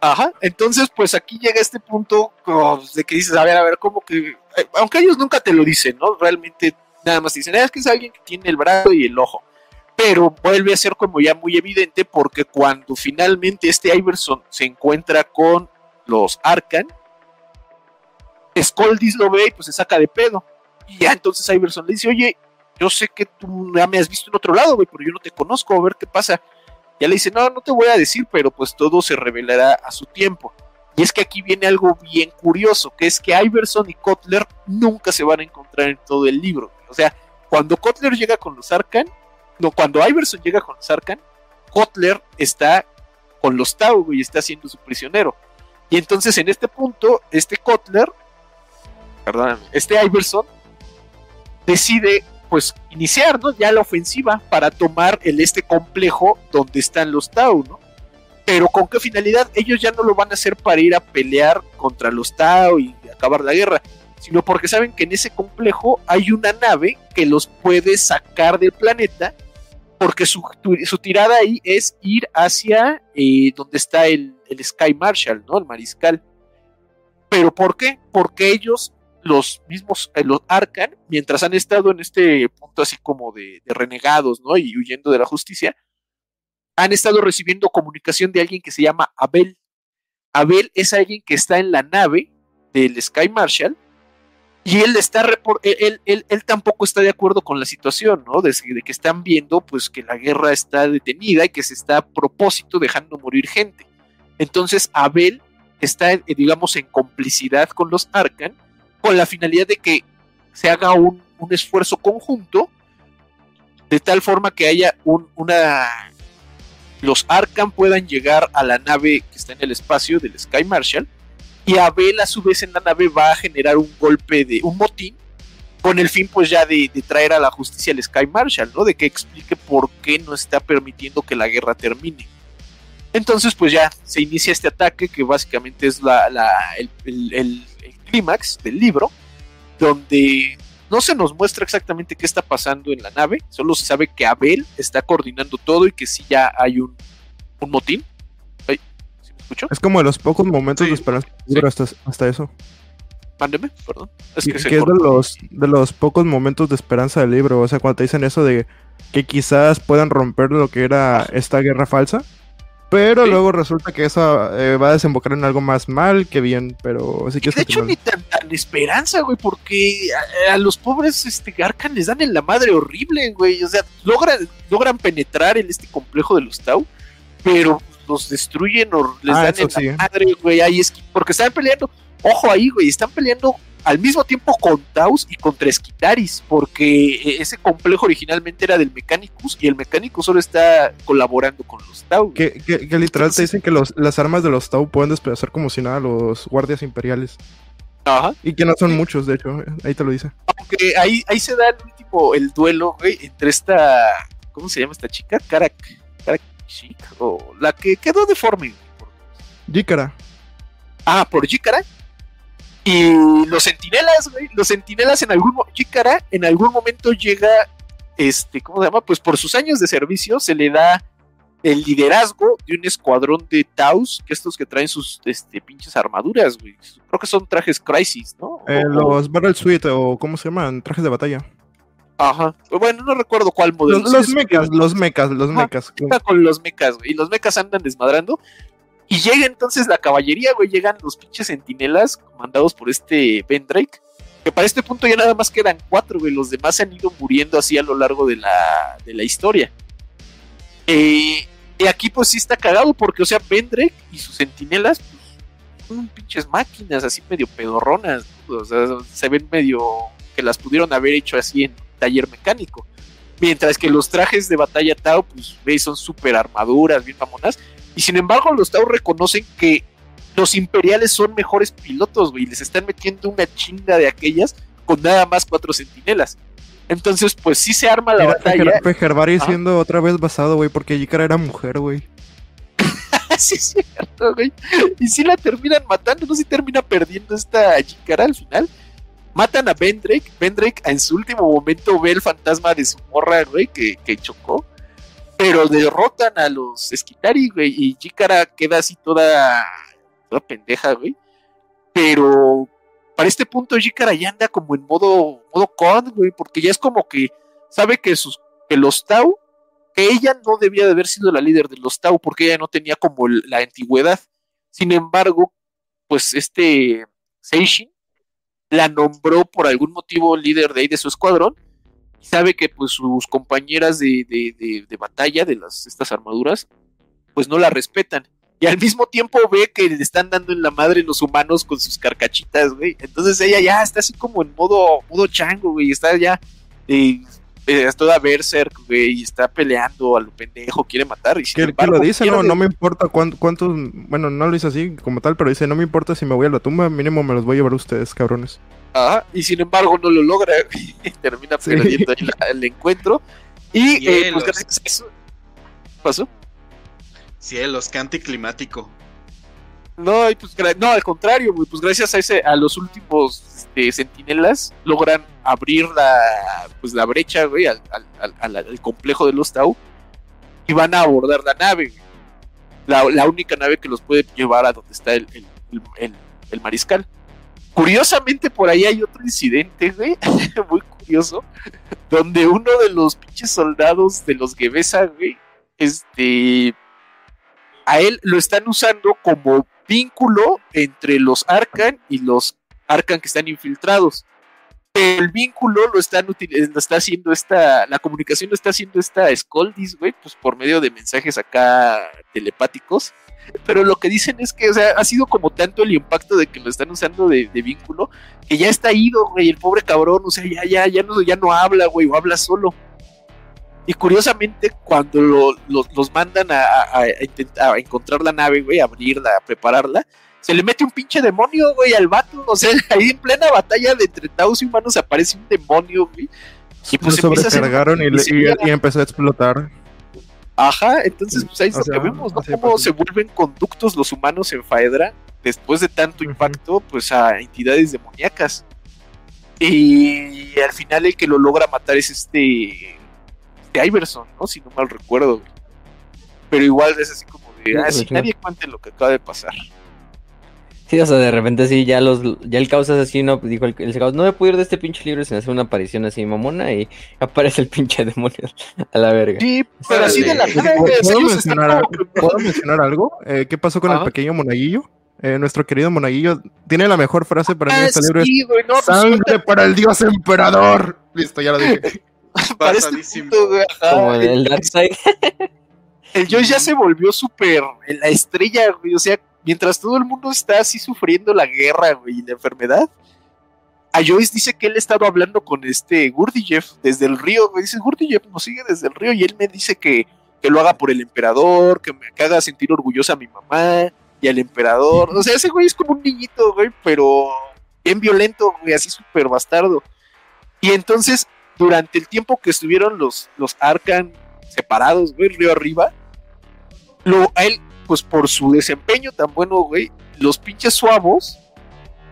[SPEAKER 4] Ajá, entonces pues aquí llega este punto como de que dices, a ver, a ver, como que, eh, aunque ellos nunca te lo dicen, ¿no? Realmente nada más dicen, "Ah, es que es alguien que tiene el brazo y el ojo. pero vuelve a ser como ya muy evidente porque cuando finalmente este Iverson se encuentra con los Arcan, Skoldis lo ve y pues se saca de pedo. Y ya entonces Iverson le dice, oye, yo sé que tú ya me has visto en otro lado, güey, pero yo no te conozco, a ver qué pasa. Ya le dice, no, no te voy a decir, pero pues todo se revelará a su tiempo. Y es que aquí viene algo bien curioso, que es que Iverson y Kotler nunca se van a encontrar en todo el libro. O sea, cuando Kotler llega con los Arcan, no, cuando Iverson llega con los Arcan, Kotler está con los Tau, y está siendo su prisionero. Y entonces en este punto, este Kotler, perdón, este Iverson, decide pues iniciar, ¿no? Ya la ofensiva para tomar el este complejo donde están los Tau, ¿no? Pero con qué finalidad? Ellos ya no lo van a hacer para ir a pelear contra los Tau y acabar la guerra, sino porque saben que en ese complejo hay una nave que los puede sacar del planeta, porque su, su tirada ahí es ir hacia eh, donde está el, el Sky Marshal, ¿no? El mariscal. ¿Pero por qué? Porque ellos los mismos, eh, los Arcan, mientras han estado en este punto así como de, renegados, ¿no? Y huyendo de la justicia, han estado recibiendo comunicación de alguien que se llama Abel. Abel es alguien que está en la nave del Sky Marshal y él está él, él, él, tampoco está de acuerdo con la situación, ¿no? De, que están viendo pues que la guerra está detenida y que se está a propósito dejando morir gente. Entonces Abel está, eh, digamos, en complicidad con los Arcan con la finalidad de que se haga un, un esfuerzo conjunto de tal forma que haya un, una los Arkham puedan llegar a la nave que está en el espacio del Sky Marshal y Abel a su vez en la nave va a generar un golpe de un motín con el fin pues ya de, de, traer a la justicia al Sky Marshal, ¿no? De que explique por qué no está permitiendo que la guerra termine. Entonces pues ya se inicia este ataque que básicamente es la, la el, el, el clímax del libro, donde no se nos muestra exactamente qué está pasando en la nave, solo se sabe que Abel está coordinando todo y que sí ya hay un, un motín. ¿Sí me escucho?
[SPEAKER 5] Es como de los pocos momentos sí, de esperanza sí. hasta, hasta, eso.
[SPEAKER 4] Mándeme, perdón.
[SPEAKER 5] Es que, que es de los, de los pocos momentos de esperanza del libro. O sea, cuando te dicen eso de que quizás puedan romper lo que era esta guerra falsa. Pero sí. luego resulta que eso eh, va a desembocar en algo más mal que bien, pero sí que
[SPEAKER 4] De hecho, ni tan, tan, esperanza, güey, porque a, a, los pobres este, Arcan les dan en la madre horrible, güey. O sea, logran, logran penetrar en este complejo de los Tau, pero los destruyen o les ah, dan en sí. la madre, güey. Ahí es que, porque están peleando, ojo ahí, güey, están peleando al mismo tiempo con Taus y contra Esquitaris, porque ese complejo originalmente era del Mechanicus y el Mechanicus solo está colaborando con los Tau.
[SPEAKER 5] Que, que, que literal Entonces, te dicen que los, las armas de los Tau pueden desplazar como si nada a los guardias imperiales.
[SPEAKER 4] Ajá.
[SPEAKER 5] Y que no son sí. muchos, de hecho, ahí te lo dice.
[SPEAKER 4] Aunque ahí, ahí se da el último, el duelo, güey, entre esta, ¿cómo se llama esta chica? Karak, Karak Chic, o la que quedó deforme.
[SPEAKER 5] Jícara.
[SPEAKER 4] Ah, por Jícara y los sentinelas, güey, los sentinelas en algún Jícara en algún momento llega, este, ¿cómo se llama? Pues por sus años de servicio se le da el liderazgo de un escuadrón de Taus, que estos que traen sus este, pinches armaduras, güey. Creo que son trajes Crisis, ¿no?
[SPEAKER 5] Eh, o, los Battle Suite, o ¿cómo se llaman? Trajes de batalla.
[SPEAKER 4] Ajá. Bueno, no recuerdo cuál modelo.
[SPEAKER 5] Los, los mechas, los mechas, los mechas.
[SPEAKER 4] Con los mechas, güey. Y los mechas andan desmadrando. Y llega entonces la caballería, güey, llegan los pinches centinelas comandados por este Ben Drake, que para este punto ya nada más quedan cuatro, güey, los demás se han ido muriendo así a lo largo de la, de la historia. Eh, y aquí pues sí está cagado porque, o sea, Ben Drake y sus centinelas pues, son pinches máquinas así medio pedorronas, o sea, se ven medio que las pudieron haber hecho así en taller mecánico. Mientras que los trajes de batalla Tao, pues, son súper armaduras, bien mamonas. Y sin embargo, los Tau reconocen que los imperiales son mejores pilotos, güey. Les están metiendo una chinga de aquellas con nada más cuatro centinelas. Entonces, pues sí se arma la
[SPEAKER 5] Mira,
[SPEAKER 4] batalla.
[SPEAKER 5] Pejervari siendo otra vez basado, güey, porque Yikara era mujer, güey.
[SPEAKER 4] sí, es cierto, güey. Y si la terminan matando, no si termina perdiendo esta Yikara al final. Matan a Bendrake. Bendrake en su último momento ve el fantasma de su morra, güey, que, que chocó pero derrotan a los Esquitari, güey, y Jícara queda así toda, toda pendeja, güey. Pero para este punto Jícara ya anda como en modo, modo con, güey, porque ya es como que sabe que sus, que los Tau que ella no debía de haber sido la líder de los Tau porque ella no tenía como la antigüedad. Sin embargo, pues este Seishin la nombró por algún motivo líder de ahí de su escuadrón sabe que pues sus compañeras de, de- de- de batalla de las estas armaduras pues no la respetan y al mismo tiempo ve que le están dando en la madre los humanos con sus carcachitas, güey. Entonces ella ya está así como en modo, modo chango, güey. Está ya eh, eh, es toda berserk, güey, y está peleando a lo pendejo, quiere matar. Y sin embargo,
[SPEAKER 5] lo dice, no, no me importa cuán- cuántos, bueno, no lo dice así como tal, pero dice, no me importa si me voy a la tumba, mínimo me los voy a llevar a ustedes, cabrones.
[SPEAKER 4] Ajá, y sin embargo no lo logra, güey. termina perdiendo el encuentro. Y eh,
[SPEAKER 3] Cielos.
[SPEAKER 4] pues gracias a eso. ¿qué pasó?
[SPEAKER 3] Cielos, qué anticlimático.
[SPEAKER 4] No, y pues, no, al contrario, pues gracias a ese, a los últimos este, sentinelas logran abrir la, pues la brecha, güey, al, al- al- complejo de los Tau y van a abordar la nave, la, la única nave que los puede llevar a donde está el, el- el- el- el mariscal. Curiosamente por ahí hay otro incidente, güey, muy curioso, donde uno de los pinches soldados de los Gebesa, güey, este, a él lo están usando como vínculo entre los Arcan y los Arcan que están infiltrados. Pero el vínculo lo están util- lo está haciendo esta, la comunicación lo está haciendo esta Scoldis, güey, pues por medio de mensajes acá telepáticos. Pero lo que dicen es que, o sea, ha sido como tanto el impacto de que lo están usando de, de vínculo, que ya está ido, güey, el pobre cabrón, o sea, ya, ya, ya no, ya no habla, güey, o habla solo. Y curiosamente, cuando lo- lo- los mandan a, a- a intentar a encontrar la nave, güey, a abrirla, a prepararla, se le mete un pinche demonio, güey, al vato. O sea, ahí en plena batalla de entre Taos y humanos aparece un demonio, güey. Y
[SPEAKER 5] Lo
[SPEAKER 4] pues hacer
[SPEAKER 5] sobrecargaron y, le- y- y empezó a explotar.
[SPEAKER 4] Ajá, entonces pues ahí es
[SPEAKER 5] O
[SPEAKER 4] lo
[SPEAKER 5] sea,
[SPEAKER 4] que vemos, ¿no? Cómo
[SPEAKER 5] pasa.
[SPEAKER 4] se vuelven conductos los humanos en Faedra después de tanto impacto, pues a entidades demoníacas. Y al final el que lo logra matar es este, este Iverson, ¿no? Si no mal recuerdo. Pero igual es así como de, ah,
[SPEAKER 2] pues,
[SPEAKER 4] si nadie cuente lo que acaba de pasar.
[SPEAKER 2] Sí, o sea, de repente sí, ya los, ya el caos es así, no, dijo el, el caos, no me puedo ir de este pinche libro sin hacer una aparición así mamona y aparece el pinche demonio a la verga.
[SPEAKER 4] Sí, pero así de la nada,
[SPEAKER 5] ¿Puedo mencionar,
[SPEAKER 4] que-
[SPEAKER 5] ¿puedo mencionar algo? Eh, ¿Qué pasó con
[SPEAKER 4] Ajá.
[SPEAKER 5] el pequeño monaguillo? Eh, nuestro querido monaguillo tiene la mejor frase para mí en
[SPEAKER 4] Ah,
[SPEAKER 5] este libro. es,
[SPEAKER 4] sí, güey, no, pues,
[SPEAKER 5] ¡Sangre para el dios emperador! Listo, ya lo dije.
[SPEAKER 4] ajá,
[SPEAKER 2] Como el,
[SPEAKER 4] el-
[SPEAKER 2] el Darkseid.
[SPEAKER 4] el Joyce ya se volvió súper en la estrella, güey. O sea, mientras todo el mundo está así sufriendo la guerra, y la enfermedad, a Joyce dice que él ha estado hablando con este Gurdjieff desde el río, güey. Dice, Gurdjieff nos sigue desde el río y él me dice que, que lo haga por el emperador, que me haga sentir orgullosa a mi mamá y al emperador. O sea, ese güey es como un niñito, güey, pero bien violento, güey, así súper bastardo. Y entonces, durante el tiempo que estuvieron los, los separados, güey, río arriba, lo, a él, pues por su desempeño tan bueno, güey, los pinches suavos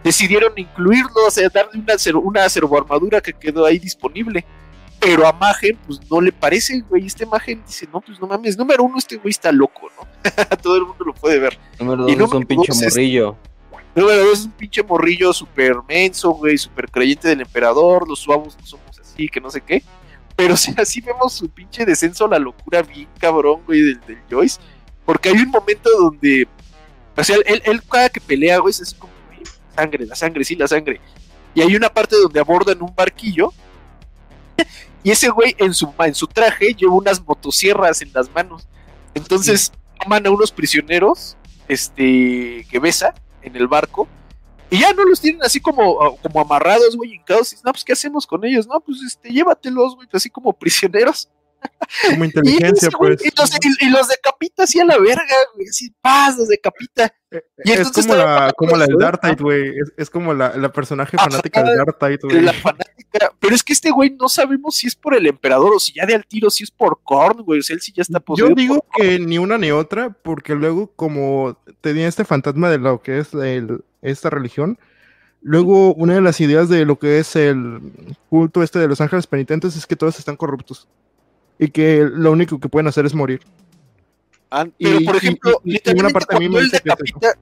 [SPEAKER 4] decidieron incluirlo, o sea, darle una, una servoarmadura que quedó ahí disponible. Pero a Magen, pues no le parece, güey. Este Magen dice, no, pues no mames, número uno, este güey está loco, ¿no? Todo el mundo lo puede ver.
[SPEAKER 2] Número
[SPEAKER 4] Y
[SPEAKER 2] dos es
[SPEAKER 4] número
[SPEAKER 2] un pinche
[SPEAKER 4] dos es-
[SPEAKER 2] morrillo.
[SPEAKER 4] Número dos es un pinche morrillo súper menso, güey, súper creyente del emperador. Los suavos no somos así, que no sé qué. Pero o sea, así vemos su pinche descenso a la locura bien cabrón, güey, del, del Joyce. Porque hay un momento donde, o sea, él, él cada que pelea, güey, es así como, sangre, la sangre, sí, la sangre. Y hay una parte donde abordan un barquillo. Y ese güey en su, en su traje lleva unas motosierras en las manos. Entonces toman a unos prisioneros este, que besa en el barco. Y ya no los tienen así como, como amarrados, güey, hincados. Y, no, pues, ¿qué hacemos con ellos? No, pues, este, llévatelos, güey, así como prisioneros.
[SPEAKER 5] Como inteligencia, pues.
[SPEAKER 4] y los, y- y los decapita así a la verga, güey, así, paz, los decapita. Y
[SPEAKER 5] Es como la, como la del Tide, güey. Es, es como la, la personaje
[SPEAKER 4] Ajá.
[SPEAKER 5] fanática del Dark Tide,
[SPEAKER 4] de
[SPEAKER 5] güey.
[SPEAKER 4] la fanática. Pero es que este güey no sabemos si es por el emperador o si ya de al tiro, si es por Korn, güey. O sea, él sí ya está
[SPEAKER 5] Yo
[SPEAKER 4] poseído.
[SPEAKER 5] digo
[SPEAKER 4] por Korn.
[SPEAKER 5] que ni una ni otra, porque luego como tenía este fantasma de lo que es el- esta religión, luego una de las ideas de lo que es el culto este de los ángeles penitentes es que todos están corruptos y que lo único que pueden hacer es morir.
[SPEAKER 4] Ah, pero,
[SPEAKER 5] y-
[SPEAKER 4] por ejemplo,
[SPEAKER 5] y- una parte
[SPEAKER 4] cuando él
[SPEAKER 5] eso.
[SPEAKER 4] decapita,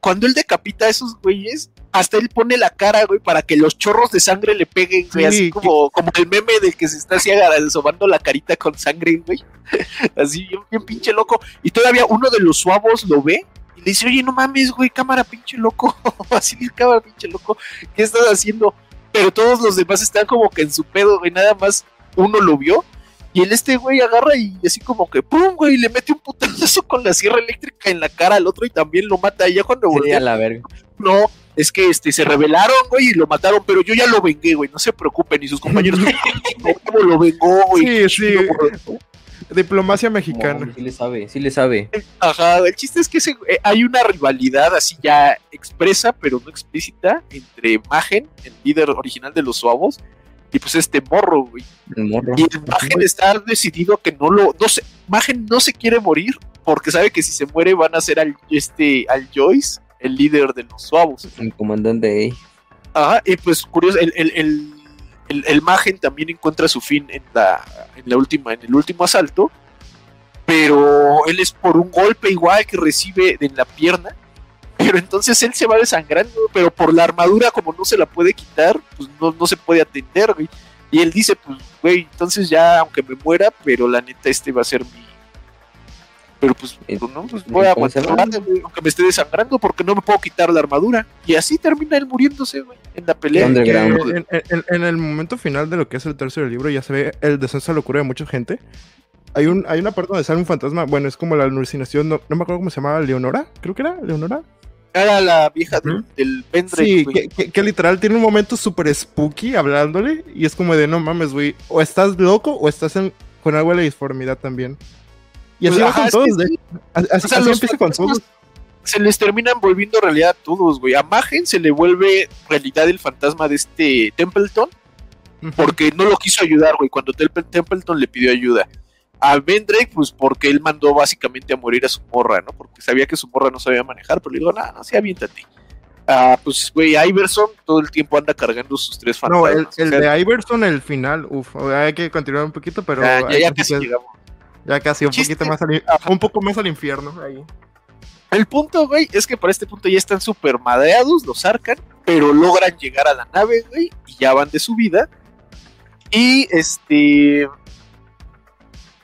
[SPEAKER 4] cuando él decapita a esos güeyes, hasta él pone la cara, güey, para que los chorros de sangre le peguen, güey,
[SPEAKER 5] Sí,
[SPEAKER 4] así
[SPEAKER 5] que-
[SPEAKER 4] como, como el meme del que se está así sobando la carita con sangre, güey. Así, bien, bien pinche loco. Y todavía uno de los suavos lo ve y le dice, oye, no mames, güey, cámara pinche loco. así dice, cámara pinche loco, ¿qué estás haciendo? Pero todos los demás están como que en su pedo, güey, nada más uno lo vio. Y el este güey agarra y así como que pum, güey, le mete un putazo con la sierra eléctrica en la cara al otro y también lo mata. Y ya cuando voltea,
[SPEAKER 2] a la verga.
[SPEAKER 4] no, es que este se rebelaron, güey, y lo mataron, pero yo ya lo vengué, güey, no se preocupen. Y sus compañeros, ¿cómo lo vengó, güey?
[SPEAKER 5] Sí, sí. Diplomacia mexicana.
[SPEAKER 2] Sí le sabe, sí le sabe.
[SPEAKER 4] Ajá, el chiste es que eh, hay una rivalidad así ya expresa, pero no explícita, entre Magen, el líder original de los suavos, y pues este morro, güey.
[SPEAKER 2] El morro.
[SPEAKER 4] Y el Magen está decidido que no lo, no se, Magen no se quiere morir porque sabe que si se muere van a hacer al, este, al Joyce, el líder de los suavos.
[SPEAKER 2] El comandante.
[SPEAKER 4] Ajá, y pues curioso, el, el, el, el, el Magen también encuentra su fin en la, en la última, en el último asalto, pero él es por un golpe igual que recibe en la pierna, pero entonces él se va desangrando, pero por la armadura como no se la puede quitar, pues no, no se puede atender, güey. Y él dice, pues, güey, entonces ya, aunque me muera, pero la neta este va a ser mi... Pero pues,
[SPEAKER 2] Eh,
[SPEAKER 4] pues, no, pues voy a
[SPEAKER 2] ¿cómo se
[SPEAKER 4] aguantar, aunque me esté desangrando, porque no me puedo quitar la armadura. Y así termina él muriéndose, güey, en la pelea.
[SPEAKER 5] En, en- en el momento final de lo que es el tercer libro ya se ve el descenso a la locura de mucha gente. Hay, un, hay una parte donde sale un fantasma, bueno, es como la alucinación, no, no me acuerdo cómo se llamaba, Leonora, creo que era, Leonora.
[SPEAKER 4] Era la vieja del, del pendrive,
[SPEAKER 5] Sí, que, que- que literal tiene un momento súper spooky hablándole y es como de no mames, güey, o estás loco o estás en- con algo de la disformidad también. Y así
[SPEAKER 4] Pues,
[SPEAKER 5] va
[SPEAKER 4] ajá,
[SPEAKER 5] con todos,
[SPEAKER 4] que
[SPEAKER 5] de-
[SPEAKER 4] sí.
[SPEAKER 5] así,
[SPEAKER 4] O sea,
[SPEAKER 5] así
[SPEAKER 4] los
[SPEAKER 5] empieza con
[SPEAKER 4] fantasmas
[SPEAKER 5] todos.
[SPEAKER 4] Se les terminan volviendo realidad a todos, güey. A Magen se le vuelve realidad el fantasma de este Templeton porque no lo quiso ayudar, güey, cuando Temple- Templeton le pidió ayuda. A Vendrake, pues porque él mandó básicamente a morir a su morra, ¿no? Porque sabía que su morra no sabía manejar, pero le digo, no, no, sí, aviéntate. Ah, pues, güey, Iverson todo el tiempo anda cargando sus tres
[SPEAKER 5] No,
[SPEAKER 4] fantasmas.
[SPEAKER 5] el, el
[SPEAKER 4] O sea,
[SPEAKER 5] de Iverson, el final, uff, hay que continuar un poquito, pero
[SPEAKER 4] ya, ya, casi llegamos.
[SPEAKER 5] ya casi un
[SPEAKER 4] Chiste.
[SPEAKER 5] poquito más al,
[SPEAKER 4] Ajá.
[SPEAKER 5] un poco más al infierno ahí.
[SPEAKER 4] El punto, güey, es que para este punto ya están súper madreados, los arcan, pero logran llegar a la nave, güey, y ya van de su vida. Y este.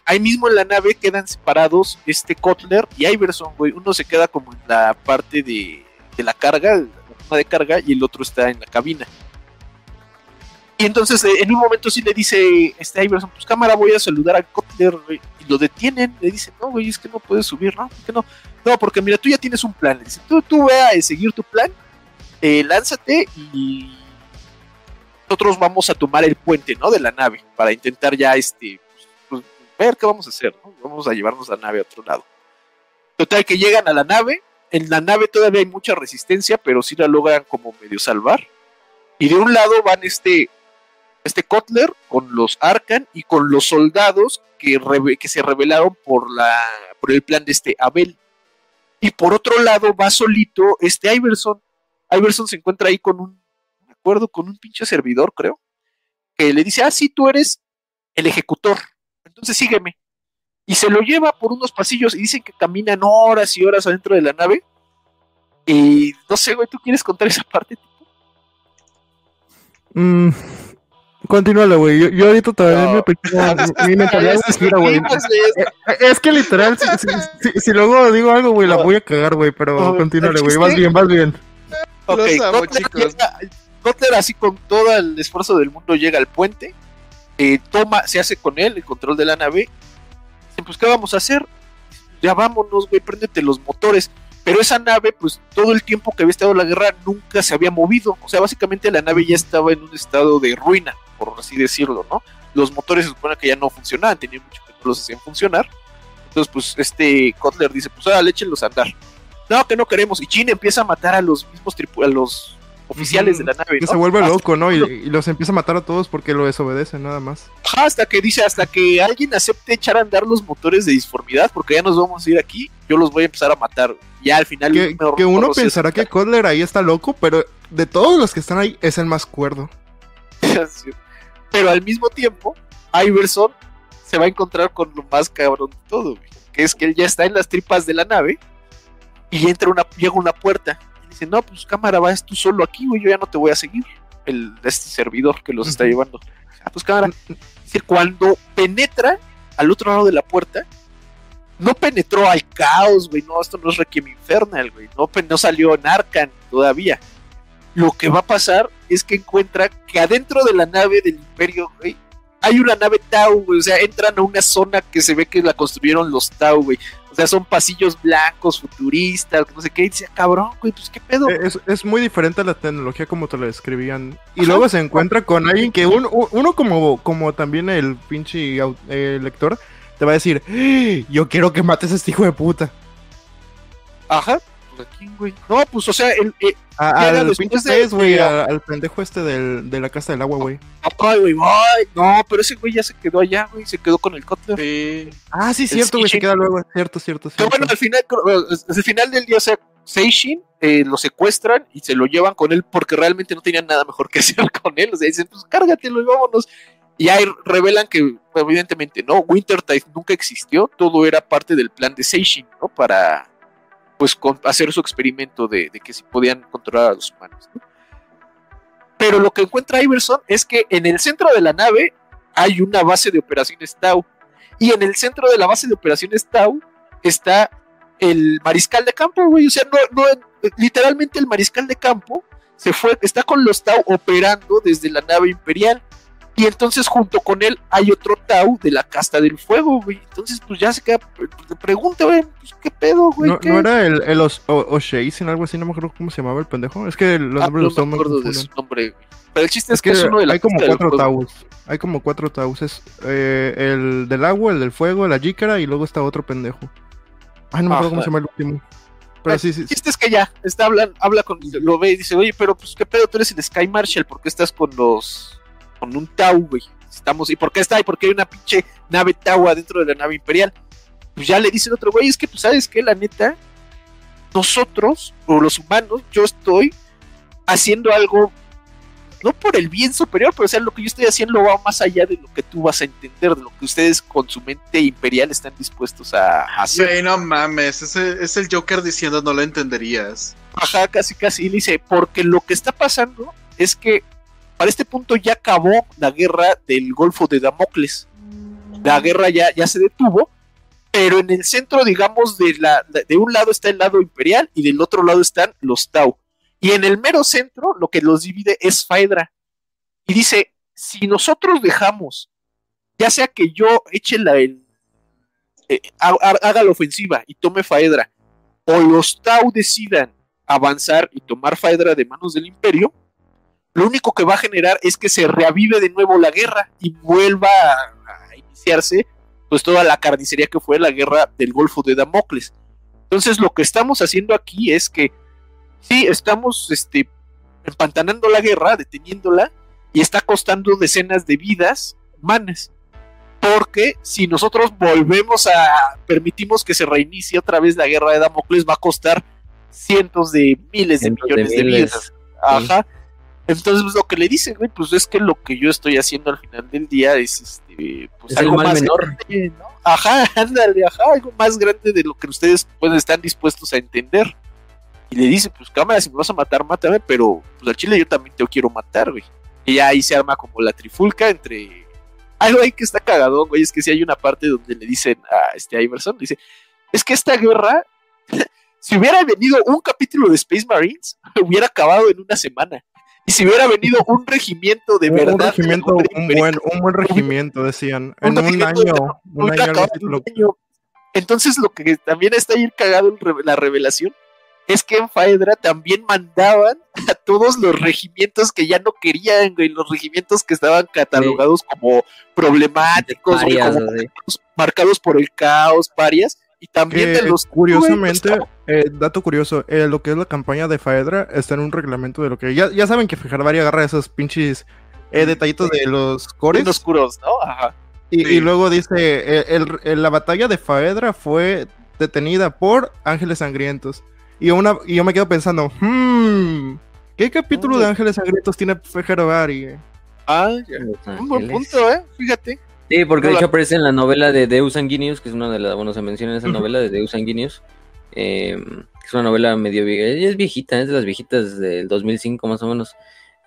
[SPEAKER 4] Ahí mismo en la nave quedan separados este Kotler y Iverson, güey. Uno se queda como en la parte de, de la carga, la de carga, y el otro está en la cabina. Y entonces eh, en un momento sí le dice este Iverson, pues cámara, voy a saludar a Kotler, güey. Y lo detienen, le dicen, no, güey, es que no puedes subir, ¿no? ¿Por qué no? No, porque mira, tú ya tienes un plan. Le tú, tú a seguir tu plan, eh, lánzate y nosotros vamos a tomar el puente, ¿no? De la nave para intentar ya, este, pues, ver qué vamos a hacer. Vamos a llevarnos la nave a otro lado. Total, que llegan a la nave. En la nave todavía hay mucha resistencia, pero sí la logran como medio salvar. Y de un lado van este, este Kotler con los Arcan y con los soldados que, que se rebelaron por, la, por el plan de este Abel. Y por otro lado va solito este Iverson. Iverson se encuentra ahí con un, acuerdo, con un pinche servidor, creo, que le dice, ah, sí, tú eres el ejecutor, entonces sígueme. Y se lo lleva por unos pasillos y dicen que caminan horas y horas adentro de la nave. Y no sé, güey, ¿tú quieres contar esa parte?
[SPEAKER 5] Mm, continúale, güey. Yo, yo ahorita todavía
[SPEAKER 4] No.
[SPEAKER 5] mi mentalidad güey.
[SPEAKER 4] discutimos de esto.
[SPEAKER 5] Eh, Es que literal, si, si- si- si luego digo algo, güey, la voy a cagar, güey, pero
[SPEAKER 4] No,
[SPEAKER 5] continúale, güey. Vas bien, vas bien.
[SPEAKER 4] Ok,
[SPEAKER 3] Los amo,
[SPEAKER 4] Kotler,
[SPEAKER 3] chicos.
[SPEAKER 4] llega- Kotler así con todo el esfuerzo del mundo llega al puente, eh, toma, se hace con él el control de la nave. Dicen, pues, ¿qué vamos a hacer? Ya vámonos, güey, préndete los motores. Pero esa nave, pues, todo el tiempo que había estado la guerra, nunca se había movido. O sea, básicamente la nave ya estaba en un estado de ruina, por así decirlo, ¿no? Los motores se supone que ya no funcionaban, tenían mucho que no los hacían funcionar. Entonces, pues, este Kotler dice, pues, ahora échenlos a andar. No, que no queremos. Y Chin empieza a matar a los mismos a los oficiales de la nave.
[SPEAKER 5] Que
[SPEAKER 4] ¿no?
[SPEAKER 5] se vuelve
[SPEAKER 4] Hasta-
[SPEAKER 5] loco, ¿no? Y, y los empieza a matar a todos porque lo desobedecen, nada más.
[SPEAKER 4] Hasta que dice, hasta que alguien acepte echar a andar los motores de disformidad, porque ya nos vamos a ir aquí, yo los voy a empezar a matar. Ya al final.
[SPEAKER 5] Que, que uno pensará que Kotler ahí está loco, pero de todos los que están ahí es el más cuerdo.
[SPEAKER 4] Pero al mismo tiempo, Iverson se va a encontrar con lo más cabrón de todo, güey, que es que él ya está en las tripas de la nave y entra una, llega una puerta Dice, no, pues cámara, vas tú solo aquí, güey, yo ya no te voy a seguir. El, este servidor que los está llevando. Ah, pues cámara. Dice, cuando penetra al otro lado de la puerta, no penetró al caos, güey. No, esto no es Requiem Infernal, güey. No, no salió en Arcan todavía. Lo que va a pasar es que encuentra que adentro de la nave del Imperio, güey, hay una nave Tau, güey. O sea, entran a una zona que se ve que la construyeron los Tau, güey. O sea, son pasillos blancos, futuristas, no sé qué. Y dice, "Ah, cabrón, güey, pues qué pedo.
[SPEAKER 5] Eh, Es, es muy diferente a la tecnología como te lo describían. Y
[SPEAKER 4] Ajá.
[SPEAKER 5] luego se encuentra con alguien que un- un- uno como, como también el pinche eh, lector te va a decir, "¡Ah! yo quiero que mates a este hijo de puta.
[SPEAKER 4] Ajá. Pues, ¿a quién, güey? No, pues, o sea, el, eh,
[SPEAKER 5] A-
[SPEAKER 4] Llega
[SPEAKER 5] al
[SPEAKER 4] de-
[SPEAKER 5] güey,
[SPEAKER 4] de-
[SPEAKER 5] al pendejo este del, de la casa del agua, güey.
[SPEAKER 4] ay, güey, ay, no, pero ese güey ya se quedó allá, güey, se quedó con el Cutler.
[SPEAKER 3] Sí.
[SPEAKER 5] Ah, sí,
[SPEAKER 4] El
[SPEAKER 5] cierto, güey, se queda luego. Cierto, cierto,
[SPEAKER 4] Pero bueno, al final, es el final del día, o sea, Seishin eh, lo secuestran y se lo llevan con él porque realmente no tenían nada mejor que hacer con él. O sea, dicen, pues cárgatelo y vámonos. Y ahí revelan que, evidentemente, no, Wintertide nunca existió, todo era parte del plan de Seishin, ¿no? Para, pues, con- hacer su experimento de, que si podían controlar a los humanos, ¿no? Pero lo que encuentra Iverson es que en el centro de la nave hay una base de operaciones Tau. Y en el centro de la base de operaciones Tau está el mariscal de campo, güey. O sea, no, no, literalmente el mariscal de campo se fue, está con los Tau operando desde la nave imperial. Y entonces junto con él hay otro Tau de la casta del fuego, güey. Entonces, pues ya se queda, te pregunta, güey, pues qué pedo, güey.
[SPEAKER 5] ¿No,
[SPEAKER 4] ¿Qué?
[SPEAKER 5] no era el, el Os- o- O'Shazen, algo así? No me acuerdo cómo se llamaba el pendejo. Es que los
[SPEAKER 4] Ah,
[SPEAKER 5] nombres
[SPEAKER 4] no
[SPEAKER 5] los
[SPEAKER 4] me acuerdo de su nombre, güey. Pero el chiste es,
[SPEAKER 5] Es que
[SPEAKER 4] que es uno de la
[SPEAKER 5] hay como cuatro taus. Hay como cuatro taus. Es eh, el del agua, el del fuego, la jícara y luego está otro pendejo. Ay, no me acuerdo cómo se llama el último. Pero
[SPEAKER 4] Ah,
[SPEAKER 5] sí, sí.
[SPEAKER 4] El chiste es que ya, está hablan, habla con, lo ve y dice, oye, pero pues qué pedo, tú eres el Sky Marshal, ¿por qué estás con los, con un Tau, güey? Estamos, ¿y por qué está ahí? Porque hay una pinche nave Tau adentro de la nave imperial. Pues ya le dice el otro, güey, es que pues sabes que la neta, nosotros, o los humanos, yo estoy haciendo algo, no por el bien superior, pero o sea, lo que yo estoy haciendo va más allá de lo que tú vas a entender, de lo que ustedes con su mente imperial están dispuestos a hacer.
[SPEAKER 3] Güey, no mames, es el Joker diciendo no lo entenderías.
[SPEAKER 4] Ajá, casi, casi. Y dice, porque lo que está pasando es que para este punto ya acabó la guerra del Golfo de Damocles. La guerra ya, ya se detuvo, pero en el centro, digamos, de, un lado está el lado imperial y del otro lado están los Tau. Y en el mero centro, lo que los divide es Faedra. Y dice, si nosotros dejamos, ya sea que yo eche la, el, eh, ha- ha- haga la ofensiva y tome Faedra, o los Tau decidan avanzar y tomar Faedra de manos del imperio, lo único que va a generar es que se reavive de nuevo la guerra y vuelva a, iniciarse pues toda la carnicería que fue la guerra del Golfo de Damocles. Entonces lo que estamos haciendo aquí es que sí, estamos este, empantanando la guerra, deteniéndola, y está costando decenas de vidas humanas. Porque si nosotros volvemos a permitimos que se reinicie otra vez la guerra de Damocles, va a costar cientos de miles de
[SPEAKER 2] Cientos de
[SPEAKER 4] millones de,
[SPEAKER 2] miles.
[SPEAKER 4] vidas. Ajá. Entonces, pues, lo que le dicen, güey, pues es que lo que yo estoy haciendo al final del día es este, pues
[SPEAKER 2] Es
[SPEAKER 4] algo más
[SPEAKER 2] menor.
[SPEAKER 4] grande, ¿no? Ajá, ándale, ajá, algo más grande de lo que ustedes pues están dispuestos a entender. Y le dice, pues cámara, si me vas a matar, mátame, pero pues al chile yo también te quiero matar, güey. Y ya ahí se arma como la trifulca entre. Algo ahí que está cagado, güey, es que si hay una parte donde le dicen a este Iverson, dice, es que esta guerra, si hubiera venido un capítulo de Space Marines, hubiera acabado en una semana. Y si hubiera venido un regimiento de
[SPEAKER 5] Un-
[SPEAKER 4] verdad.
[SPEAKER 5] un regimiento,
[SPEAKER 4] de la
[SPEAKER 5] un
[SPEAKER 4] América,
[SPEAKER 5] buen, un buen regimiento, decían.
[SPEAKER 4] Un
[SPEAKER 5] En un año, un año, lo-.
[SPEAKER 4] Entonces lo que también está ahí cagado en re- la revelación es que en Faedra también mandaban a todos los regimientos que ya no querían, güey, los regimientos que estaban catalogados como problemáticos, güey, como marcados por el caos, parias, y también
[SPEAKER 5] Que,
[SPEAKER 4] de los
[SPEAKER 5] curiosamente,
[SPEAKER 4] güey,
[SPEAKER 5] eh, dato curioso, eh, lo que es la campaña de Faedra está en un reglamento de lo que. Ya, ya saben que Fijarvari agarra esos pinches eh, detallitos de los cores.
[SPEAKER 4] oscuros, ¿no? Ajá.
[SPEAKER 5] Y,
[SPEAKER 3] Sí.
[SPEAKER 5] y luego dice: eh, el- el- la batalla de Faedra fue detenida por Ángeles Sangrientos. Y, una, y yo me quedo pensando: hmm, ¿qué capítulo de Ángeles Sangrientos tiene Fijarvari?
[SPEAKER 4] Ah, Un buen punto, ¿eh? Fíjate.
[SPEAKER 2] Sí, porque de hecho aparece en la novela de Deus Sanguinius, que es una de las, bueno, se menciona en esa novela de Deus Sanguinius, eh, es una novela medio vieja, es viejita, es de las viejitas del 2005 más o menos,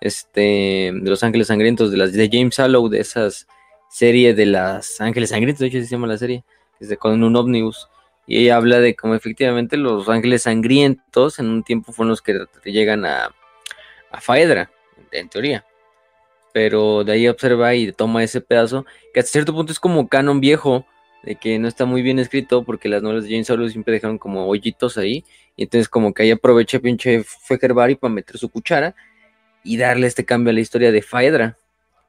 [SPEAKER 2] este, de Los Ángeles Sangrientos, de las de James Hallow, de esas serie de las Ángeles Sangrientos, de hecho se llama la serie, es de, con un ómnibus, y ella habla de cómo efectivamente los Ángeles Sangrientos en un tiempo fueron los que llegan a, a Faedra, en teoría. Pero de ahí observa y toma ese pedazo, que hasta cierto punto es como canon viejo, de que no está muy bien escrito, porque las novelas de James Hallow siempre dejaron como hoyitos ahí, y entonces como que ahí aprovecha pinche Fekerbari para meter su cuchara y darle este cambio a la historia de Faedra,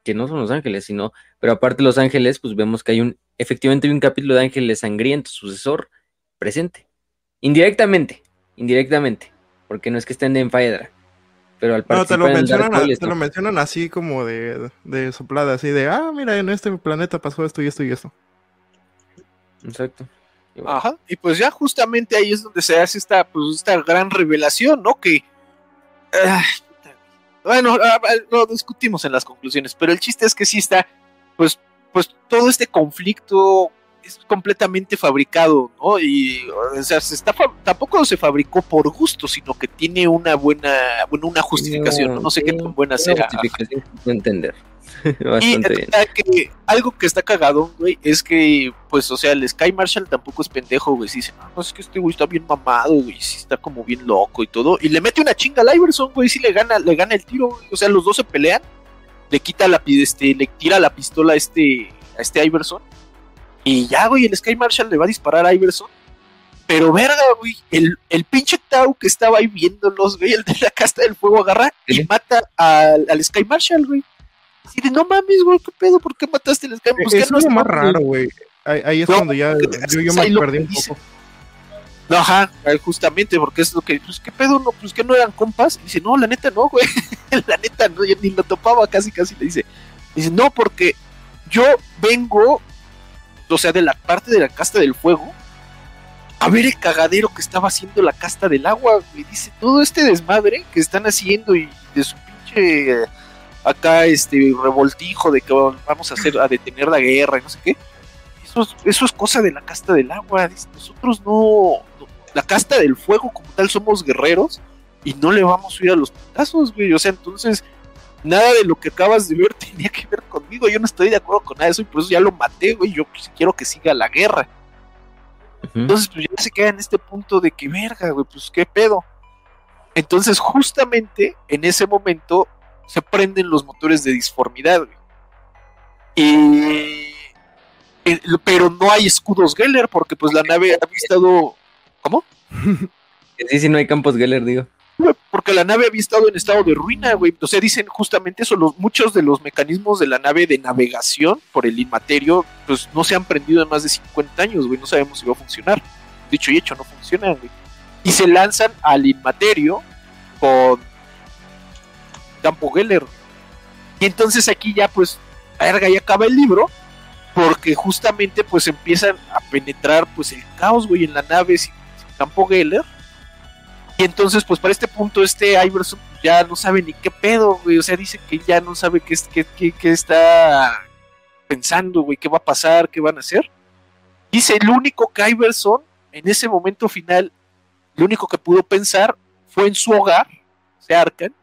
[SPEAKER 2] que no son los ángeles, sino, pero aparte de los ángeles, pues vemos que hay un, efectivamente hay un capítulo de ángeles sangrientos, sucesor, presente. Indirectamente, indirectamente, porque no es que estén en Faedra. Pero al
[SPEAKER 5] No, te lo, mencionan, a- te lo mencionan así como de, de soplada, así de, ah, mira, en este planeta pasó esto y esto y esto.
[SPEAKER 2] Exacto.
[SPEAKER 4] Ajá, y pues ya justamente ahí es donde se hace esta, pues, esta gran revelación, ¿no? Que. ah, bueno, ah, lo discutimos en las conclusiones, pero el chiste es que sí está, pues, pues todo este conflicto es completamente fabricado, ¿no? Y, o sea, se está, tampoco se fabricó por gusto, sino que tiene una buena, bueno, una justificación, ¿no? No sé qué tan buena sea.
[SPEAKER 2] justificación entender.
[SPEAKER 4] Y
[SPEAKER 2] bien.
[SPEAKER 4] que algo que está cagado, güey, es que, pues, o sea, el Sky Marshall tampoco es pendejo, güey. Sí dice, no, no, es que este güey está bien mamado, güey, sí está como bien loco y todo. Y le mete una chinga al Iverson, güey, sí le gana, le gana el tiro, güey. O sea, los dos se pelean, le quita la, este, le tira la pistola a este, a este Iverson. Y ya, güey, el Sky Marshall le va a disparar a Iverson. Pero verga, güey, el, el pinche Tau que estaba ahí viéndolos, güey, el de la casta del fuego agarra y mata al, al Sky Marshall, güey. Así de, no mames, güey, ¿qué pedo? ¿Por qué mataste al Sky? Pues, ¿qué
[SPEAKER 5] es
[SPEAKER 4] no
[SPEAKER 5] más raro, güey. Ahí, ahí es
[SPEAKER 4] No,
[SPEAKER 5] cuando ya yo, yo me perdí un poco.
[SPEAKER 4] No, ajá, justamente, porque es lo que, pues, ¿qué pedo? No, pues que no eran compas. Y dice, no, la neta no, güey. la neta no, ya ni lo topaba, casi, casi le dice. Dice, no, porque yo vengo, o sea, de la parte de la casta del fuego, a ver el cagadero que estaba haciendo la casta del agua, güey. Dice, todo este desmadre que están haciendo y de su pinche eh, acá, este, revoltijo de que vamos a hacer, a detener la guerra y no sé qué. Eso es, eso es cosa de la casta del agua. Dice, nosotros no, no- La casta del fuego, como tal, somos guerreros y no le vamos a ir a los putazos, güey. O sea, entonces, nada de lo que acabas de ver tenía que ver conmigo. Yo no estoy de acuerdo con nada de eso y por eso ya lo maté, güey. Yo pues, quiero que siga la guerra. Entonces, pues ya se queda en este punto de que, verga, güey, pues qué pedo. Entonces, justamente en ese momento se prenden los motores de disformidad, güey. Y. eh, Pero no hay escudos Geller porque, pues, la nave había estado.
[SPEAKER 2] Que Sí, sí, no hay campos Geller, digo.
[SPEAKER 4] Porque la nave había estado en estado de ruina, güey. O sea, dicen justamente eso. Los, muchos de los mecanismos de la nave de navegación por el inmaterio, pues no se han prendido en más de 50 años, güey. No sabemos si va a funcionar. Dicho y hecho, no funcionan, güey. Y se lanzan al inmaterio con Campo Geller. Y entonces aquí ya, pues, verga, ya acaba el libro. Porque justamente, pues, empiezan a penetrar, pues, el caos, güey, en la nave sin, sin Campo Geller. Y entonces, pues para este punto, este Iverson ya no sabe ni qué pedo, güey. O sea, dice que ya no sabe qué, qué, qué- qué está pensando, güey, qué va a pasar, qué van a hacer. Dice, el único que Iverson, en ese momento final, lo único que pudo pensar fue en su hogar, o sea, Arkan.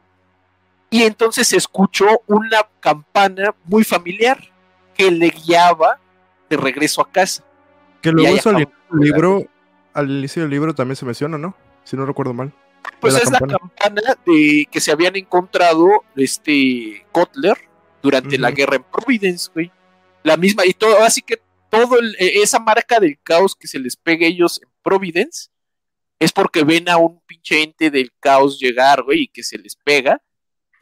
[SPEAKER 4] Y entonces escuchó una campana muy familiar que le guiaba de regreso a casa.
[SPEAKER 5] Que luego eso al inicio del libro, al inicio del libro también se menciona, ¿no? Si no recuerdo mal.
[SPEAKER 4] Pues
[SPEAKER 5] la
[SPEAKER 4] es
[SPEAKER 5] campana.
[SPEAKER 4] la campana de que se habían encontrado este Kotler durante la guerra en Providence, güey. La misma, y todo, así que todo el- e- esa marca del caos que se les pega a ellos en Providence es porque ven a un pinche ente del caos llegar, güey, y que se les pega.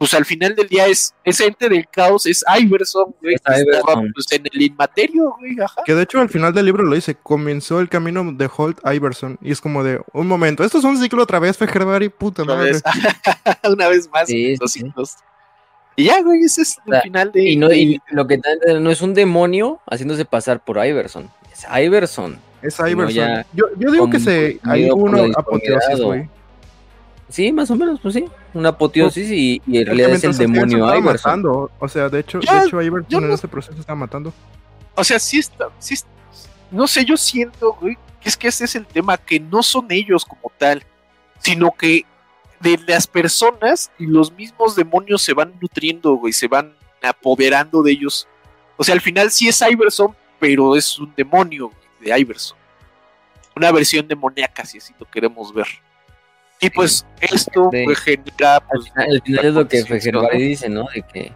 [SPEAKER 4] Pues al final del día es, ese ente del caos es Iverson, güey,
[SPEAKER 2] Es Iverson.
[SPEAKER 4] pues, en el inmaterio, güey, ajá.
[SPEAKER 5] Que de hecho al final del libro lo dice, comenzó el camino de Holt Iverson. Y es como de, un momento, esto es un ciclo otra vez, Fejerbari, puta
[SPEAKER 4] Una
[SPEAKER 5] madre.
[SPEAKER 4] vez, una vez más,
[SPEAKER 2] Sí,
[SPEAKER 4] los
[SPEAKER 2] sí, sí.
[SPEAKER 4] ciclos. Y ya, güey, ese es el
[SPEAKER 2] sea,
[SPEAKER 4] final de.
[SPEAKER 2] Y, no, y lo que no es un demonio haciéndose pasar por Iverson. Es Iverson.
[SPEAKER 5] Es Iverson. yo, yo digo que se hay
[SPEAKER 2] la
[SPEAKER 5] apoteosis, güey.
[SPEAKER 2] Sí, más o menos, pues sí. Una apoteosis y, y en
[SPEAKER 5] Es que
[SPEAKER 2] realidad es el
[SPEAKER 5] se
[SPEAKER 2] demonio Iverson.
[SPEAKER 5] matando. O sea, de hecho,
[SPEAKER 4] Ya,
[SPEAKER 5] de hecho Iverson en
[SPEAKER 4] no-
[SPEAKER 5] ese proceso estaba matando.
[SPEAKER 4] O sea, sí está. Sí, es- no sé, yo siento, güey, que es que ese es el tema, que no son ellos como tal, sino que de las personas y los mismos demonios se van nutriendo, güey, se van apoderando de ellos. O sea, al final sí es Iverson, pero es un demonio güey, de Iverson. Una versión demoníaca, si así lo queremos ver. Y pues esto
[SPEAKER 2] Sí.
[SPEAKER 4] pues, genera.
[SPEAKER 2] Al
[SPEAKER 4] Pues,
[SPEAKER 2] final, al final es lo que Fejerbari
[SPEAKER 4] ¿no?
[SPEAKER 2] dice, ¿no? De que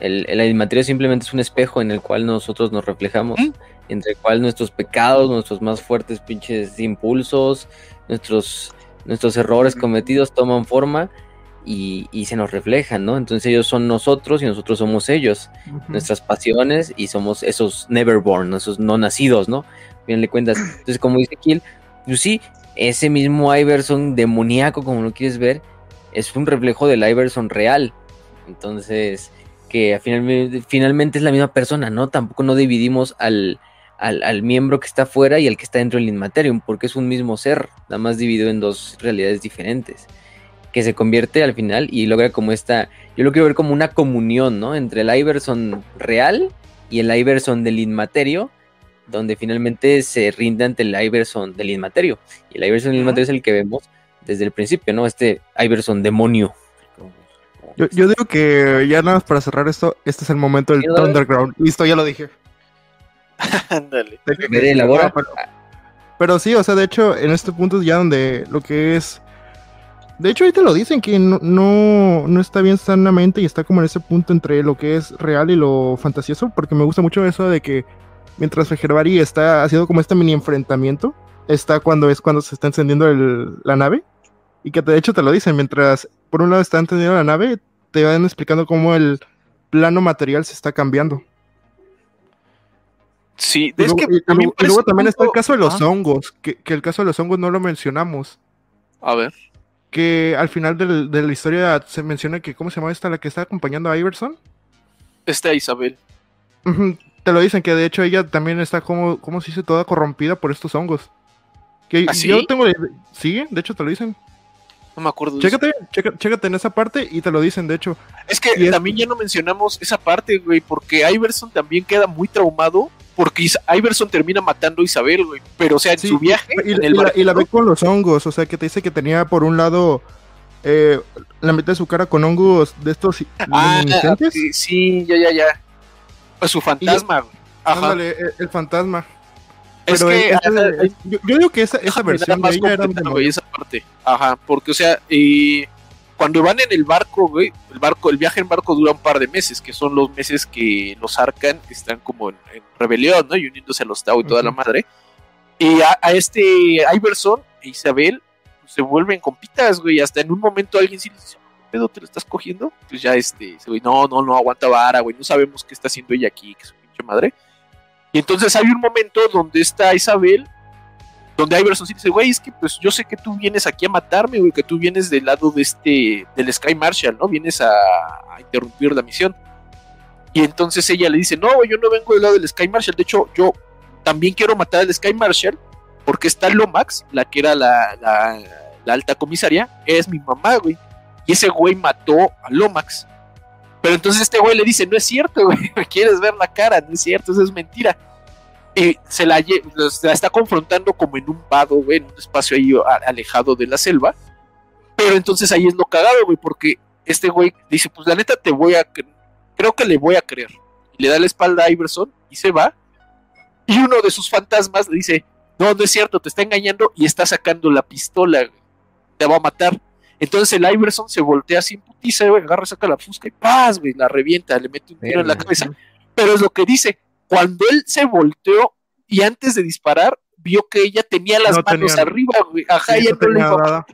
[SPEAKER 2] el, el animaterio simplemente es un espejo en el cual nosotros nos reflejamos,
[SPEAKER 4] ¿Mm?
[SPEAKER 2] entre el cual nuestros pecados, nuestros más fuertes pinches impulsos, nuestros, nuestros errores cometidos toman forma y, y se nos reflejan, ¿no? Entonces ellos son nosotros y nosotros somos ellos, nuestras pasiones y somos esos neverborn, esos no nacidos, ¿no? Bien le cuentas. Entonces, como dice Kill, pues sí, ese mismo Iverson demoníaco, como lo quieres ver, es un reflejo del Iverson real. Entonces, que finalmente, es la misma persona, ¿no? Tampoco no dividimos al, al, al miembro que está afuera y al que está dentro del Inmaterium, porque es un mismo ser, nada más dividido en dos realidades diferentes. Que se convierte al final y logra como esta. Yo lo quiero ver como una comunión, ¿no? Entre el Iverson real y el Iverson del Inmaterio, donde finalmente se rinde ante el Iverson del Inmaterio. Y el Iverson del Inmaterio es el que vemos desde el principio, ¿no? Este Iverson demonio.
[SPEAKER 5] Yo, yo digo que ya nada más para cerrar esto, este es el momento del. Thunderground. Listo, ya lo dije.
[SPEAKER 4] Ándale.
[SPEAKER 2] Elabora.
[SPEAKER 5] No, pero, pero sí, o sea, de hecho, en este punto es ya donde lo que es. De hecho, ahí te lo dicen que no, no, no está bien sanamente y está como en ese punto entre lo que es real y lo fantasioso, porque me gusta mucho eso de que mientras Fejerbari está haciendo como este mini enfrentamiento, está cuando es cuando se está encendiendo el- la nave, y que de hecho te lo dicen, mientras por un lado está encendiendo la nave, te van explicando cómo el plano material se está cambiando.
[SPEAKER 4] Sí, es
[SPEAKER 5] luego,
[SPEAKER 4] que
[SPEAKER 5] y- luego- y también está el caso de los hongos, que, que el caso de los hongos no lo mencionamos.
[SPEAKER 4] A ver.
[SPEAKER 5] Que al final del- de la historia se menciona que, ¿cómo se llama esta? La que está acompañando a Iverson.
[SPEAKER 4] Esta Isabel.
[SPEAKER 5] Te lo dicen que de hecho ella también está como, como se dice, toda corrompida por estos hongos. Que
[SPEAKER 4] ¿Ah, sí?
[SPEAKER 5] yo tengo Sí, de hecho te lo dicen.
[SPEAKER 4] No me acuerdo. de eso.
[SPEAKER 5] Chécate, en esa parte y te lo dicen, de hecho.
[SPEAKER 4] Es que
[SPEAKER 5] Y es-
[SPEAKER 4] también ya no mencionamos esa parte, güey, porque Iverson también queda muy traumado porque Iverson termina matando a Isabel, güey. Pero, o sea, en
[SPEAKER 5] Sí,
[SPEAKER 4] su viaje,
[SPEAKER 5] Y,
[SPEAKER 4] en
[SPEAKER 5] y
[SPEAKER 4] el
[SPEAKER 5] la, y la ve con los hongos, o sea, que te dice que tenía por un lado eh, la mitad de su cara con hongos de estos
[SPEAKER 4] Ah, sí, sí, ya, ya, ya. Pues su fantasma. Ajá.
[SPEAKER 5] Ándale, el, el fantasma.
[SPEAKER 4] es
[SPEAKER 5] Pero
[SPEAKER 4] que
[SPEAKER 5] ese-
[SPEAKER 4] ajá,
[SPEAKER 5] yo, yo digo que esa, esa versión
[SPEAKER 4] nada
[SPEAKER 5] de
[SPEAKER 4] más
[SPEAKER 5] ella era
[SPEAKER 4] güey, esa parte. Ajá, porque, o sea, eh, cuando van en el barco, güey, el barco, el viaje en barco dura un par de meses, que son los meses que los Arcan están como en, en rebelión, ¿no? Y uniéndose a los Tau y toda la
[SPEAKER 5] Ujú.
[SPEAKER 4] madre. Y a, a este Iverson e Isabel pues, se vuelven compitas, güey. Hasta en un momento alguien sí les dice, ¿qué pedo te lo estás cogiendo? Pues ya este, güey, no, no, no aguanta vara, güey. No sabemos qué está haciendo ella aquí, que su pinche madre. Y entonces hay un momento donde está Isabel donde Iverson sí dice, güey, es que pues yo sé que tú vienes aquí a matarme, güey, que tú vienes del lado de este, del Sky Marshal, ¿no? Vienes a, a interrumpir la misión. Y entonces ella le dice, no, güey, yo no vengo del lado del Sky Marshal, de hecho, yo también quiero matar al Sky Marshal, porque está Lomax, la que era la, la, la alta comisaria, es mi mamá, güey. Y ese güey mató a Lomax. Pero entonces este güey le dice, no es cierto, güey, me quieres ver la cara, no es cierto, eso es mentira eh, se la, se la está confrontando como en un vado, güey, en un espacio ahí alejado de la selva. Pero entonces ahí es lo cagado, güey, porque este güey dice, pues la neta te voy a, cre- creo que le voy a creer. Y le da la espalda a Iverson y se va. Y uno de sus fantasmas le dice, no, no es cierto, te está engañando y está sacando la pistola, güey. te va a matar. Entonces el Iverson se voltea sin putiza, güey, agarra, saca la fusca y ¡paz, güey! La revienta, le mete un tiro en la cabeza. Pero es lo que dice, cuando él se volteó y antes de disparar, vio que ella tenía las
[SPEAKER 5] No
[SPEAKER 4] manos
[SPEAKER 5] tenía-
[SPEAKER 4] arriba, güey. Ajá,
[SPEAKER 5] Sí,
[SPEAKER 4] ella
[SPEAKER 5] no
[SPEAKER 4] no le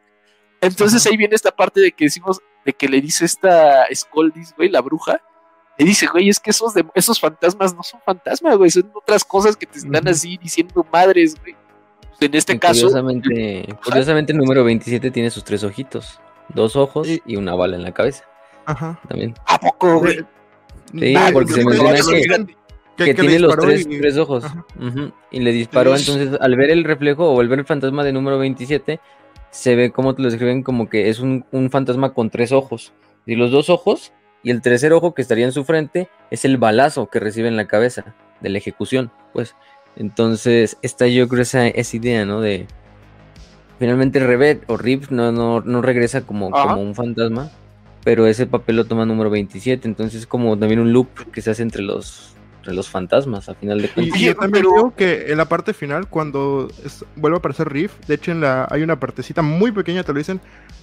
[SPEAKER 4] entonces
[SPEAKER 5] Ajá.
[SPEAKER 4] ahí viene esta parte de que decimos, de que le dice esta Scoldis, güey, la bruja, le dice, güey, es que esos, de- esos fantasmas no son fantasmas, güey, son otras cosas que te están así diciendo madres, güey. En este
[SPEAKER 2] Y
[SPEAKER 4] caso,
[SPEAKER 2] Curiosamente, curiosamente, el número 27 tiene sus tres ojitos: dos ojos
[SPEAKER 5] Sí.
[SPEAKER 2] y una bala en la cabeza.
[SPEAKER 5] Ajá.
[SPEAKER 2] También.
[SPEAKER 4] ¿a poco, güey?
[SPEAKER 2] Sí,
[SPEAKER 4] Ah,
[SPEAKER 2] porque se menciona que- tiene los tres,
[SPEAKER 5] y-
[SPEAKER 2] tres ojos. Y le disparó. Entonces, al ver el reflejo o al ver el fantasma de número 27, se ve como te lo describen como que es un, un fantasma con tres ojos. Y los dos ojos y el tercer ojo que estaría en su frente es el balazo que recibe en la cabeza de la ejecución. Pues Entonces, esta yo creo esa, esa idea, ¿no? De finalmente Revet o Rip no, no, no regresa como,
[SPEAKER 4] Ajá.
[SPEAKER 2] como un fantasma, pero ese papel lo toma número 27, entonces es como también un loop que se hace entre los, entre los fantasmas, a final de cuentas.
[SPEAKER 5] y yo también
[SPEAKER 4] pero-
[SPEAKER 5] digo que en la parte final, cuando es- vuelve a aparecer Riff, de hecho en la hay una partecita muy pequeña, te lo dicen,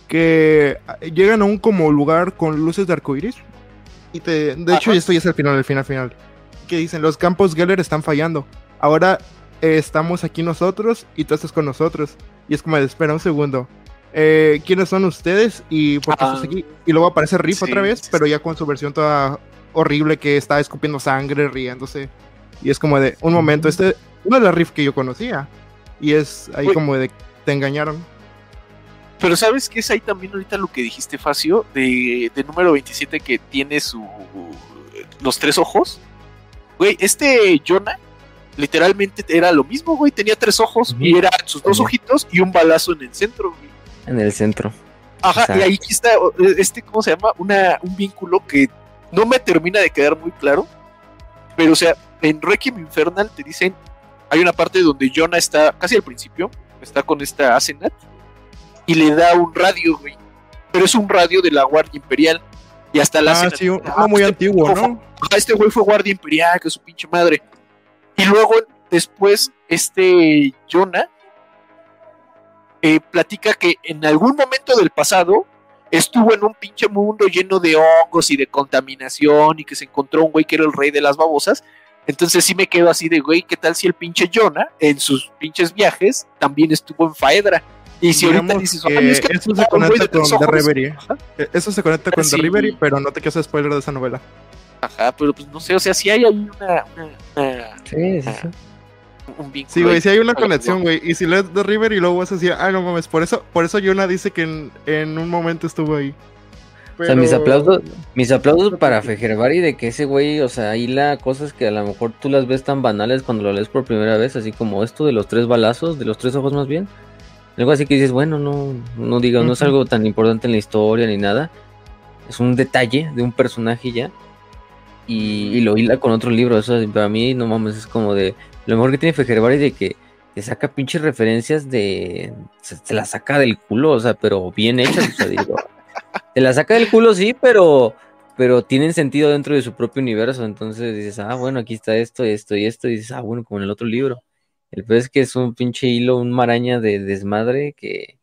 [SPEAKER 5] que ah, llegan a un como lugar con luces de arcoiris. Y te, de hecho,
[SPEAKER 4] Ajá.
[SPEAKER 5] esto ya es el final, el final final. Que dicen, los campos Geller están fallando. Ahora eh, estamos aquí nosotros y tú estás con nosotros. Y es como, de, espera un segundo. Eh, ¿Quiénes son ustedes? ¿Y por qué
[SPEAKER 4] Ah.
[SPEAKER 5] estás aquí? Y luego aparece Riff
[SPEAKER 4] Sí,
[SPEAKER 5] otra vez,
[SPEAKER 4] sí,
[SPEAKER 5] pero ya con su versión toda horrible que está escupiendo sangre, riéndose. Y es como de, un momento, este no es la Riff que yo conocía. Y es ahí
[SPEAKER 4] Uy.
[SPEAKER 5] como de, te engañaron.
[SPEAKER 4] Pero ¿sabes qué es ahí también ahorita lo que dijiste, Facio? De, de número 27 que tiene su los tres ojos. Güey, este Jonah literalmente era lo mismo, güey. Tenía tres ojos y era sus dos ojitos y un balazo en el centro, güey.
[SPEAKER 2] En el centro.
[SPEAKER 4] Ajá,
[SPEAKER 2] Exacto.
[SPEAKER 4] y ahí está, este, ¿cómo se llama? Una, un vínculo que no me termina de quedar muy claro. Pero, o sea, en Requiem Infernal te dicen, hay una parte donde Jonah está, casi al principio, está con esta Asenat y le da un radio, güey. Pero es un radio de la Guardia Imperial. Y hasta la
[SPEAKER 5] Ah,
[SPEAKER 4] Asenat
[SPEAKER 5] sí, muy
[SPEAKER 4] este
[SPEAKER 5] antiguo, ¿no?
[SPEAKER 4] fue- este güey fue Guardia Imperial, que su pinche madre. Y luego, después, este Jonah eh, platica que en algún momento del pasado estuvo en un pinche mundo lleno de hongos y de contaminación y que se encontró un güey que era el rey de las babosas. Entonces sí me quedo así de, güey, ¿qué tal si el pinche Jonah en sus pinches viajes también estuvo en Faedra? Y si ahorita dices,
[SPEAKER 5] que
[SPEAKER 4] "Ay, es que
[SPEAKER 5] eso se conecta con The
[SPEAKER 4] ojos".
[SPEAKER 5] Reverie. Eh, Eso se conecta con
[SPEAKER 4] Sí.
[SPEAKER 5] The Reverie, pero no te quiero hacer spoiler de esa novela.
[SPEAKER 4] Ajá, pero pues no sé, o sea, sí hay ahí una, una- una-
[SPEAKER 2] Sí, sí, sí.
[SPEAKER 4] un vínculo.
[SPEAKER 5] Sí, güey, sí hay una conexión, güey. Y si lees The River y luego vas a decir, ah, no mames, por eso, por eso Yona dice que en, en un momento estuvo ahí.
[SPEAKER 2] O sea, mis aplausos, mis aplausos para Fejerbari de que ese güey, o sea, hila cosas que a lo mejor tú las ves tan banales cuando lo lees por primera vez, así como esto de los tres balazos, de los tres ojos más bien. Algo así que dices, bueno, no, no diga, no es algo tan importante en la historia ni nada. Es un detalle de un personaje ya. Y, y lo hila con otro libro. Eso para mí, no mames, es como de. Lo mejor que tiene Fejerbari de que te saca pinches referencias de. Se, se la saca del culo, o sea, pero bien hechas. O sea, digo. Te la saca del culo, sí, pero. Pero tienen sentido dentro de su propio universo. Entonces dices, ah, bueno, aquí está esto, esto y esto. Y dices, ah, bueno, como en el otro libro. El peor es que es un pinche hilo, un maraña de desmadre que.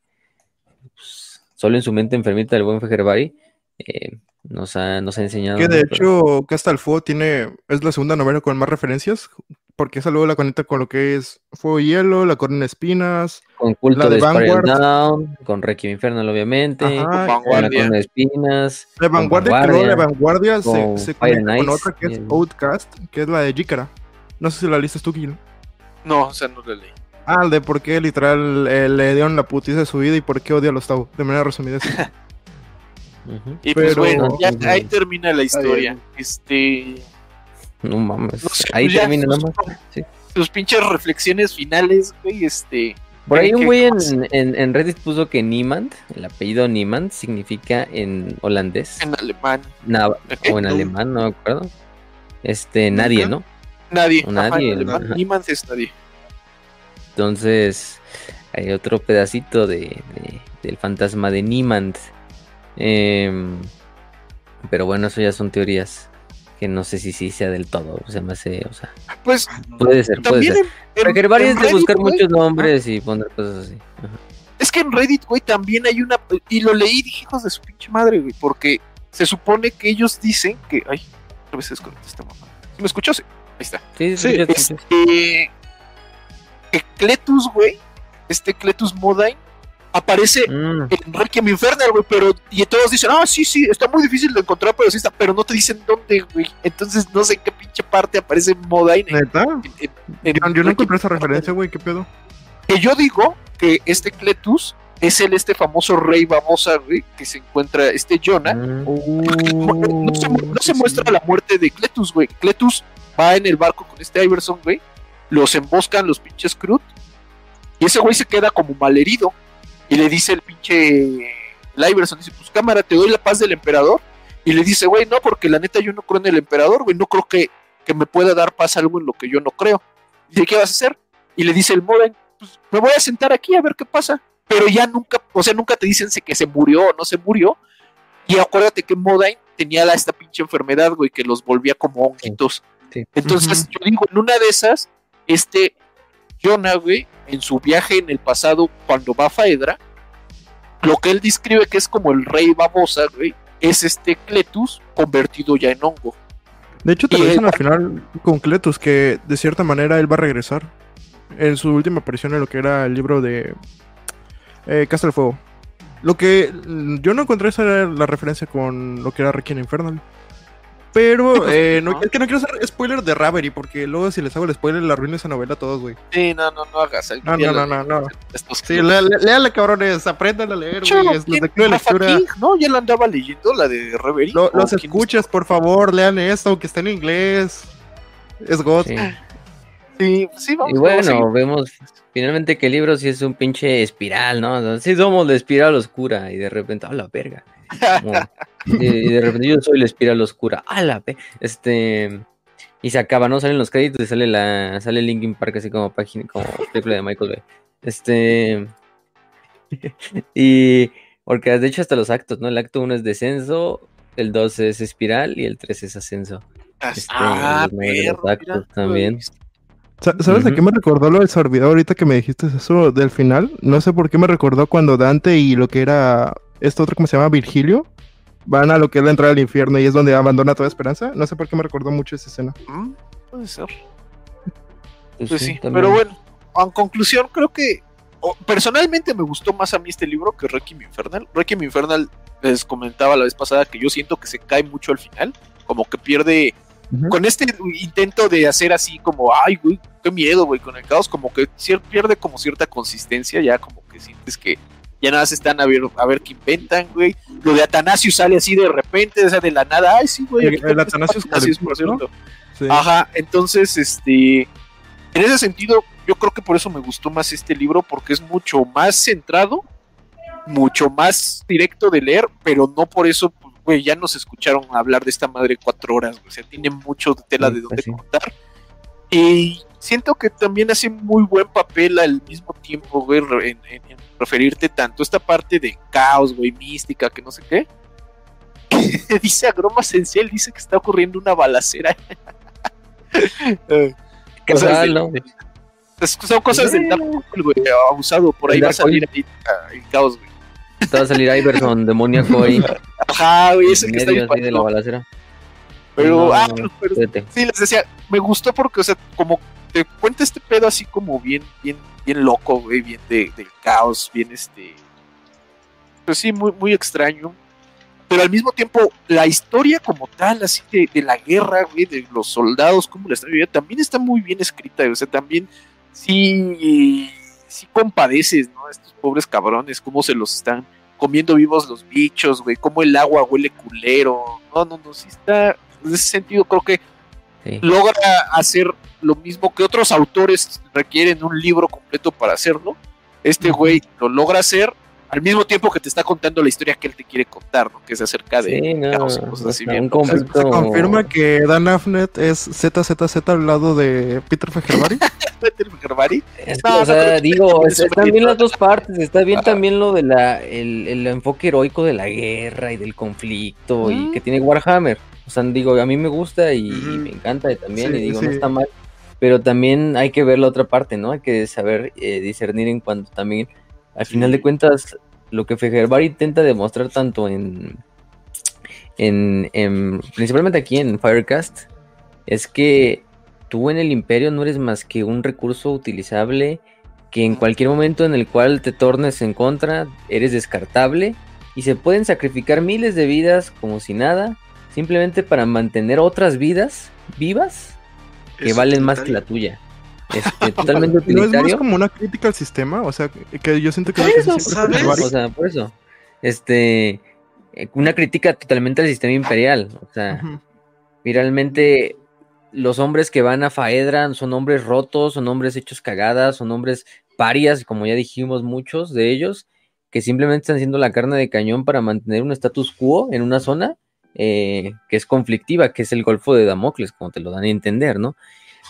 [SPEAKER 2] pues, solo en su mente enfermita del buen Fejerbari. eh, nos, ha, nos ha enseñado.
[SPEAKER 5] Que
[SPEAKER 2] ¿no?
[SPEAKER 5] de
[SPEAKER 2] Pero-
[SPEAKER 5] hecho, Casta al Fuego tiene, es la segunda novela con más referencias, porque esa luego la conecta con lo que es Fuego y Hielo, La Corona de Espinas,
[SPEAKER 2] Con culto
[SPEAKER 5] La de
[SPEAKER 2] de
[SPEAKER 5] Vanguard.
[SPEAKER 2] Down, con Requiem Infernal, obviamente,
[SPEAKER 5] Ajá,
[SPEAKER 2] con la
[SPEAKER 4] Vanguardia.
[SPEAKER 2] Corona de Espinas,
[SPEAKER 5] de
[SPEAKER 2] con
[SPEAKER 5] Vanguardia, que luego de
[SPEAKER 2] Vanguardia.
[SPEAKER 5] Vanguardia se,
[SPEAKER 2] con
[SPEAKER 5] se conecta con otra que es
[SPEAKER 2] el-
[SPEAKER 5] Outcast, que es la de Jícara. No sé si la listas tú, Gil.
[SPEAKER 4] No, o sea, no lo leí.
[SPEAKER 5] Ah, el de por qué literal eh, le dieron la putiza de su vida y por qué odia a los Tau, de manera resumida.
[SPEAKER 4] Y pues bueno, ya ahí termina la historia. Este.
[SPEAKER 2] No mames,
[SPEAKER 4] No sé,
[SPEAKER 2] ahí
[SPEAKER 4] pues ya,
[SPEAKER 2] termina
[SPEAKER 4] sus-
[SPEAKER 2] nada más. Sí.
[SPEAKER 4] Sus pinches reflexiones finales, güey, este.
[SPEAKER 2] Por ahí
[SPEAKER 4] ¿Qué-
[SPEAKER 2] un güey en, en, en Reddit puso que Niemand, el apellido Niemand, significa en holandés
[SPEAKER 4] En alemán.
[SPEAKER 2] o en alemán, no me acuerdo. Este, nadie, ¿no?
[SPEAKER 4] Nadie.
[SPEAKER 2] Nadie,
[SPEAKER 4] Ajá, en alemán.
[SPEAKER 2] ajá.
[SPEAKER 4] Niemand es nadie.
[SPEAKER 2] Entonces, hay otro pedacito de, de- del fantasma de Niemand. Em, pero bueno, eso ya son teorías que no sé si sí sea del todo. Se me hace, o sea,
[SPEAKER 4] Pues
[SPEAKER 2] puede ser, puede
[SPEAKER 4] también
[SPEAKER 2] ser. Porque varios
[SPEAKER 4] en
[SPEAKER 2] de buscar
[SPEAKER 4] güey,
[SPEAKER 2] muchos nombres y poner cosas así. Ajá.
[SPEAKER 4] Es que en Reddit, güey, también hay una. Y lo leí y dije, hijos de su pinche madre, güey. Porque se supone que ellos dicen que. Ay, a veces con esta mamá. ¿Me escuchó? Sí. Ahí está.
[SPEAKER 2] Sí,
[SPEAKER 3] Sí,
[SPEAKER 2] sí, sí, sí, sí.
[SPEAKER 4] Este. Que Cletus, güey. Este Cletus Modine. Aparece
[SPEAKER 2] Mm,
[SPEAKER 4] en Requiem Infernal, güey, pero y todos dicen, ah, sí, sí, está muy difícil de encontrar, pero sí está, pero no te dicen dónde, güey. Entonces no sé en qué pinche parte aparece Modine. en-
[SPEAKER 5] ¿Neta?
[SPEAKER 4] en- en-
[SPEAKER 5] Yo, yo no encontré esa referencia, güey, ¿qué pedo?
[SPEAKER 4] Que yo digo que este Cletus es el este famoso rey babosa, güey, que se encuentra este Jonah.
[SPEAKER 2] mm.
[SPEAKER 4] No se, mu- no se
[SPEAKER 5] sí,
[SPEAKER 4] muestra la muerte de Cletus, güey. Cletus va en el barco con este Iverson, güey. Los emboscan los pinches Crut. Y ese güey se queda como malherido. Y le dice el pinche Iverson, dice, pues cámara, te doy la paz del emperador. Y le dice, güey, no, porque la neta yo no creo en el emperador, güey. No creo que, que me pueda dar paz algo en lo que yo no creo. Dice, ¿qué vas a hacer? Y le dice el Modain, pues me voy a sentar aquí a ver qué pasa. Pero ya nunca, o sea, nunca te dicen si que se murió o no se murió. Y acuérdate que Modain tenía la, esta pinche enfermedad, güey, que los volvía como honguitos.
[SPEAKER 2] sí.
[SPEAKER 4] Entonces, yo digo, en una de esas, este Jonah, güey, en su viaje en el pasado, cuando va a Faedra, lo que él describe que es como el rey babosa, güey, es este Cletus convertido ya en hongo.
[SPEAKER 5] De hecho, te lo dicen al final con Cletus, que de cierta manera él va a regresar. En su última aparición en lo que era el libro de eh, Casa del Fuego. Lo que yo no encontré esa era la referencia con lo que era Requiem Infernal. Pero eh, no, es que no quiero hacer spoiler de Ravery, porque luego si les hago el spoiler le arruino esa novela a todos, güey.
[SPEAKER 4] Sí, no, no, no hagas. ahí
[SPEAKER 5] No, no,
[SPEAKER 4] la-
[SPEAKER 5] no, no, no.
[SPEAKER 4] Estos
[SPEAKER 5] Sí, lé- lé- léale, cabrones, aprendan a leer, güey. es- de Lectura.
[SPEAKER 4] No, ya la andaba leyendo, la de ¿o
[SPEAKER 5] los escuchas, por favor, lean esto, aunque esté en inglés. Es God.
[SPEAKER 2] Sí.
[SPEAKER 4] Sí, sí, vamos
[SPEAKER 2] Y
[SPEAKER 4] vamos a seguir.
[SPEAKER 2] bueno, vemos finalmente que el libro sí es un pinche espiral, ¿no? Sí somos la espiral oscura y de repente, ¡a la verga! Como- y, de repente yo soy la espiral oscura, ¡a la pe-! Este... Y se acaba, ¿no? Salen los créditos y sale la sale Linkin Park así como página, como película de Michael Bay. Este... y... Porque de hecho hasta los actos, ¿no? El acto 1 es descenso, el 2 es espiral y el 3 es ascenso. Este,
[SPEAKER 4] Ah,
[SPEAKER 2] los actos
[SPEAKER 4] mira,
[SPEAKER 2] también.
[SPEAKER 5] Sa- ¿Sabes a
[SPEAKER 2] Ujú.
[SPEAKER 5] qué me recordó lo del servidor ahorita que me dijiste eso del final? No sé por qué me recordó cuando Dante y lo que era esto otro, ¿cómo se llama? Virgilio, van a lo que es la entrada al infierno y es donde abandona toda esperanza. No sé por qué me recordó mucho esa escena.
[SPEAKER 4] Mm, Puede ser.
[SPEAKER 2] Pues
[SPEAKER 4] Pues
[SPEAKER 2] sí,
[SPEAKER 4] pero bueno, en conclusión, creo que personalmente me gustó más a mí este libro que Requiem Infernal. Requiem Infernal les comentaba la vez pasada que yo siento que se cae mucho al final, como que pierde con este intento de hacer así como, ay, güey, qué miedo, güey, con el caos, como que pierde como cierta consistencia, ya como que sientes que ya nada más están a ver, a ver qué inventan, güey. Lo de Atanasio sale así de repente, o sea, de la nada, ay, sí, güey.
[SPEAKER 5] El- el
[SPEAKER 4] tenemos
[SPEAKER 5] Atanasio es
[SPEAKER 4] Atanasios, por cierto.
[SPEAKER 5] Sí.
[SPEAKER 4] Ajá, entonces, este, en ese sentido, yo creo que por eso me gustó más este libro, porque es mucho más centrado, mucho más directo de leer, pero no por eso, pues, güey, ya nos escucharon hablar de esta madre cuatro horas, güey, o sea, tiene mucho de tela
[SPEAKER 2] Sí,
[SPEAKER 4] de
[SPEAKER 2] pues
[SPEAKER 4] donde
[SPEAKER 2] sí.
[SPEAKER 4] contar. Y siento que también hace muy buen papel al mismo tiempo, güey, re- en, en- en referirte tanto a esta parte de caos, güey, mística, que no sé qué. dice Agroma Esencial, dice que está ocurriendo una balacera. Eh,
[SPEAKER 2] Casual,
[SPEAKER 4] del-
[SPEAKER 2] ¿no?
[SPEAKER 4] es- son cosas del Dark World, güey, abusado, por ahí va a
[SPEAKER 2] Dark
[SPEAKER 4] salir ahí, ah, el caos, güey.
[SPEAKER 2] Te va a salir Iverson, demoníaco ahí.
[SPEAKER 4] Ajá, güey, ese que está
[SPEAKER 2] así de la balacera.
[SPEAKER 4] Pero,
[SPEAKER 2] No,
[SPEAKER 4] ah,
[SPEAKER 2] no,
[SPEAKER 4] pero sí, les decía, me gustó porque, o sea, como te cuenta este pedo así como bien, bien, bien loco, güey, bien de, del caos, bien este. Pues sí, muy, muy extraño. Pero al mismo tiempo, la historia como tal, así de, de la guerra, güey, de los soldados, cómo la están viviendo, también está muy bien escrita, o sea, también sí, sí compadeces, ¿no? Estos pobres cabrones, cómo se los están comiendo vivos los bichos, güey, cómo el agua huele culero. No, no, no, sí está. En ese sentido, creo que
[SPEAKER 2] Sí.
[SPEAKER 4] logra hacer lo mismo que otros autores requieren un libro completo para hacerlo. Este güey lo logra hacer al mismo tiempo que te está contando la historia que él te quiere contar, ¿no? Que es acerca de
[SPEAKER 2] Sí, no,
[SPEAKER 4] caos y cosas así
[SPEAKER 2] o
[SPEAKER 4] bien.
[SPEAKER 5] Se, confirma que Dan Afnet es ZZZ al lado de Peter Fejerbari.
[SPEAKER 4] Peter Gerbari.
[SPEAKER 2] Es que,
[SPEAKER 4] No,
[SPEAKER 2] o
[SPEAKER 4] no
[SPEAKER 2] sea,
[SPEAKER 4] creo que
[SPEAKER 2] digo, es- están bien las dos partes, está bien también lo de la el, el enfoque heroico de la guerra y del conflicto y que tiene Warhammer. O sea, digo, a mí me gusta y, me encanta y también,
[SPEAKER 5] Sí,
[SPEAKER 2] y digo, no está mal. Pero también hay que ver la otra parte, ¿no? Hay que saber eh, discernir en cuanto también, al final de cuentas, lo que Fejerbar intenta demostrar tanto en, en, en- principalmente aquí en Firecast, es que tú en el imperio no eres más que un recurso utilizable que en cualquier momento en el cual te tornes en contra, eres descartable y se pueden sacrificar miles de vidas como si nada, simplemente para mantener otras vidas vivas que
[SPEAKER 3] Es
[SPEAKER 2] valen más que la
[SPEAKER 3] utilitario.
[SPEAKER 2] tuya. Este, totalmente
[SPEAKER 5] ¿No es más
[SPEAKER 2] utilitario.
[SPEAKER 5] como una crítica al sistema? O sea, que yo siento que
[SPEAKER 2] eso. O sea, por eso. Este, eh, una crítica totalmente al sistema imperial. O sea,
[SPEAKER 5] Ujú.
[SPEAKER 2] Finalmente, los hombres que van a Faedra son hombres rotos, son hombres hechos cagadas, son hombres parias, como ya dijimos muchos de ellos, que simplemente están siendo la carne de cañón para mantener un status quo en una zona eh, que es conflictiva, que es el Golfo de Damocles, como te lo dan a entender, ¿no?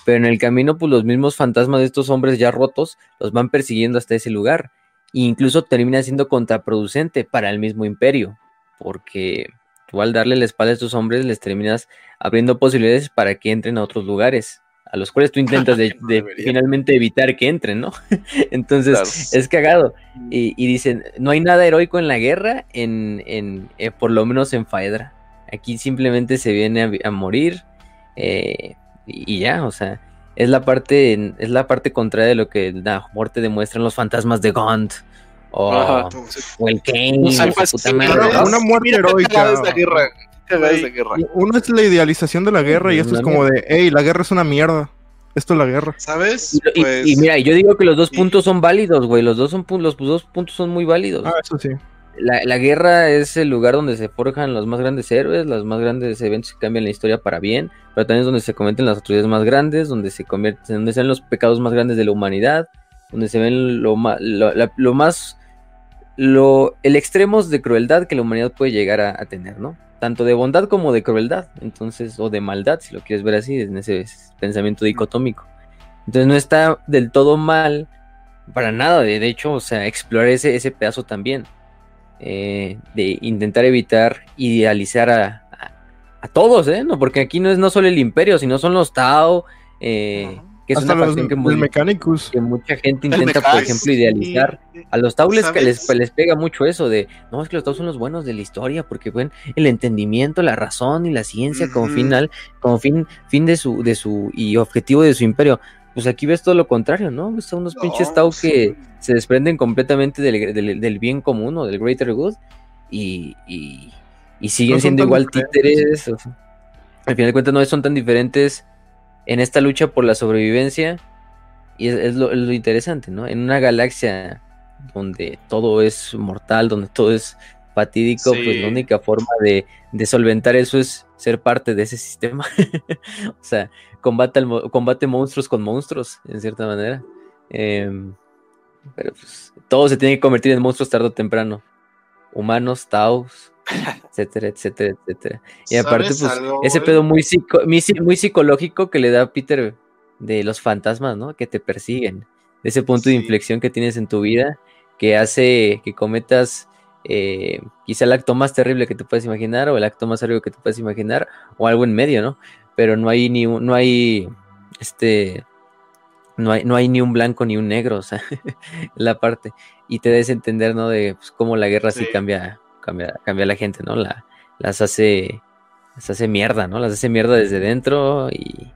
[SPEAKER 2] pero en el camino, pues los mismos fantasmas de estos hombres ya rotos los van persiguiendo hasta ese lugar. E incluso termina siendo contraproducente para el mismo imperio, porque tú al darle la espalda a estos hombres les terminas abriendo posibilidades para que entren a otros lugares, a los cuales tú intentas de, de
[SPEAKER 4] Debería.
[SPEAKER 2] finalmente evitar que entren, ¿no? Entonces
[SPEAKER 4] Claro.
[SPEAKER 2] es cagado. Y, y dicen, no hay nada heroico en la guerra, en, en eh, por lo menos en Faedra. Aquí simplemente se viene a, morir eh, y, y ya, o sea, es la parte es la parte contraria de lo que la muerte demuestran los fantasmas de Gaunt o,
[SPEAKER 4] Ajá.
[SPEAKER 2] o el Kane,
[SPEAKER 4] No sé, pues,
[SPEAKER 2] puta madre.
[SPEAKER 5] Una muerte heroica. Uno es la idealización de la guerra y esto es como de, hey, la guerra es una mierda. Esto es la guerra.
[SPEAKER 3] ¿Sabes?
[SPEAKER 2] Y, y-
[SPEAKER 3] Pues,
[SPEAKER 2] y mira, yo digo que los dos
[SPEAKER 3] y-
[SPEAKER 2] puntos son válidos, güey. Los dos son pu- los dos puntos son muy válidos.
[SPEAKER 5] Ah, eso sí.
[SPEAKER 2] La, la guerra es el lugar donde se forjan los más grandes héroes, los más grandes eventos que cambian la historia para bien, pero también es donde se cometen las atrocidades más grandes, donde se convierten, donde se ven los pecados más grandes de la humanidad, donde se ven lo, lo, la- lo más, lo, el extremos de crueldad que la humanidad puede llegar a, a tener, ¿no? Tanto de bondad como de crueldad, entonces, o de maldad, si lo quieres ver así, en ese pensamiento dicotómico. Entonces no está del todo mal, para nada, de, de hecho, o sea, explorar ese, ese pedazo también eh, de intentar evitar idealizar a, a- a todos, ¿eh? No, porque aquí no es no solo el imperio, sino son los Tao, eh, que es
[SPEAKER 5] Hasta
[SPEAKER 2] una
[SPEAKER 5] los,
[SPEAKER 2] facción que,
[SPEAKER 5] el
[SPEAKER 2] muy-
[SPEAKER 5] Mechanicus.
[SPEAKER 2] que mucha gente intenta, por ejemplo, idealizar. A los Tau les, les, les pega mucho eso de, no, es que los Tau son los buenos de la historia, porque ven el entendimiento, la razón y la ciencia como final, como fin, fin de su, de su, y objetivo de su imperio. Pues aquí ves todo lo contrario, ¿no? Ves a unos
[SPEAKER 3] No,
[SPEAKER 2] pinches Tau
[SPEAKER 3] sí.
[SPEAKER 2] que se desprenden completamente del, del- del bien común o del greater good y, y, y siguen
[SPEAKER 5] No
[SPEAKER 2] siendo igual títeres. o sea, al final de cuentas no son tan diferentes en esta lucha por la sobrevivencia y es, es lo, es lo interesante, ¿no? En una galaxia donde todo es mortal, donde todo es fatídico,
[SPEAKER 3] Sí.
[SPEAKER 2] pues la única forma de, de solventar eso es ser parte de ese sistema. o sea, combate, al combate monstruos con monstruos, en cierta manera. Em, pero pues todo se tiene que convertir en monstruos tarde o temprano. Humanos, taos, etcétera, etcétera, etcétera. Y aparte,
[SPEAKER 3] ¿sabes
[SPEAKER 2] pues,
[SPEAKER 3] algo,
[SPEAKER 2] ese pedo muy, psico- muy, muy psicológico que le da a Peter de los fantasmas, ¿no? Que te persiguen. De ese punto de inflexión que tienes en tu vida, que hace que cometas eh, quizá el acto más terrible que te puedes imaginar, o el acto más arriba que te puedes imaginar, o algo en medio, ¿no? Pero no hay ni un, no hay este no hay, no hay ni un blanco ni un negro, o sea, la parte. Y te des entender, ¿no? De pues, cómo la guerra sí,
[SPEAKER 3] Sí.
[SPEAKER 2] cambia, cambia, cambia a la gente, ¿no? La, las hace, las hace mierda, ¿no? Las hace mierda desde dentro y,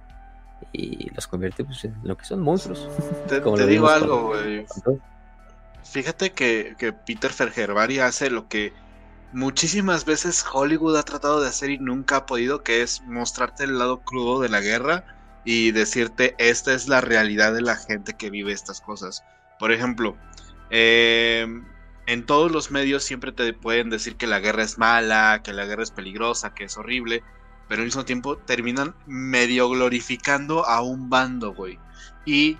[SPEAKER 2] y los convierte pues, en lo que son monstruos.
[SPEAKER 3] Te,
[SPEAKER 2] como
[SPEAKER 3] te
[SPEAKER 2] lo
[SPEAKER 3] digo algo, güey. Fíjate que, que Peter Fergerbari hace lo que muchísimas veces Hollywood ha tratado de hacer y nunca ha podido, que es mostrarte el lado crudo de la guerra y decirte esta es la realidad de la gente que vive estas cosas. Por ejemplo, eh, en todos los medios siempre te pueden decir que la guerra es mala, que la guerra es peligrosa, que es horrible, pero al mismo tiempo terminan medio glorificando a un bando, güey. Y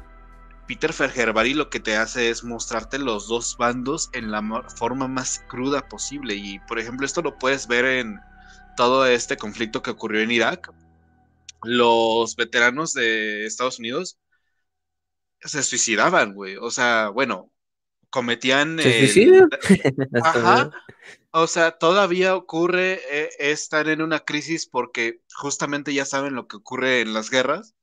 [SPEAKER 3] Peter Fergerbari lo que te hace es mostrarte los dos bandos en la forma más cruda posible. Y por ejemplo, esto lo puedes ver en todo este conflicto que ocurrió en Irak. Los veteranos de Estados Unidos se suicidaban, güey. O sea, bueno, cometían.
[SPEAKER 2] ¿Se
[SPEAKER 3] el-
[SPEAKER 2] suicidan?
[SPEAKER 3] Ajá. O sea, todavía ocurre, eh, están en una crisis porque justamente ya saben lo que ocurre en las guerras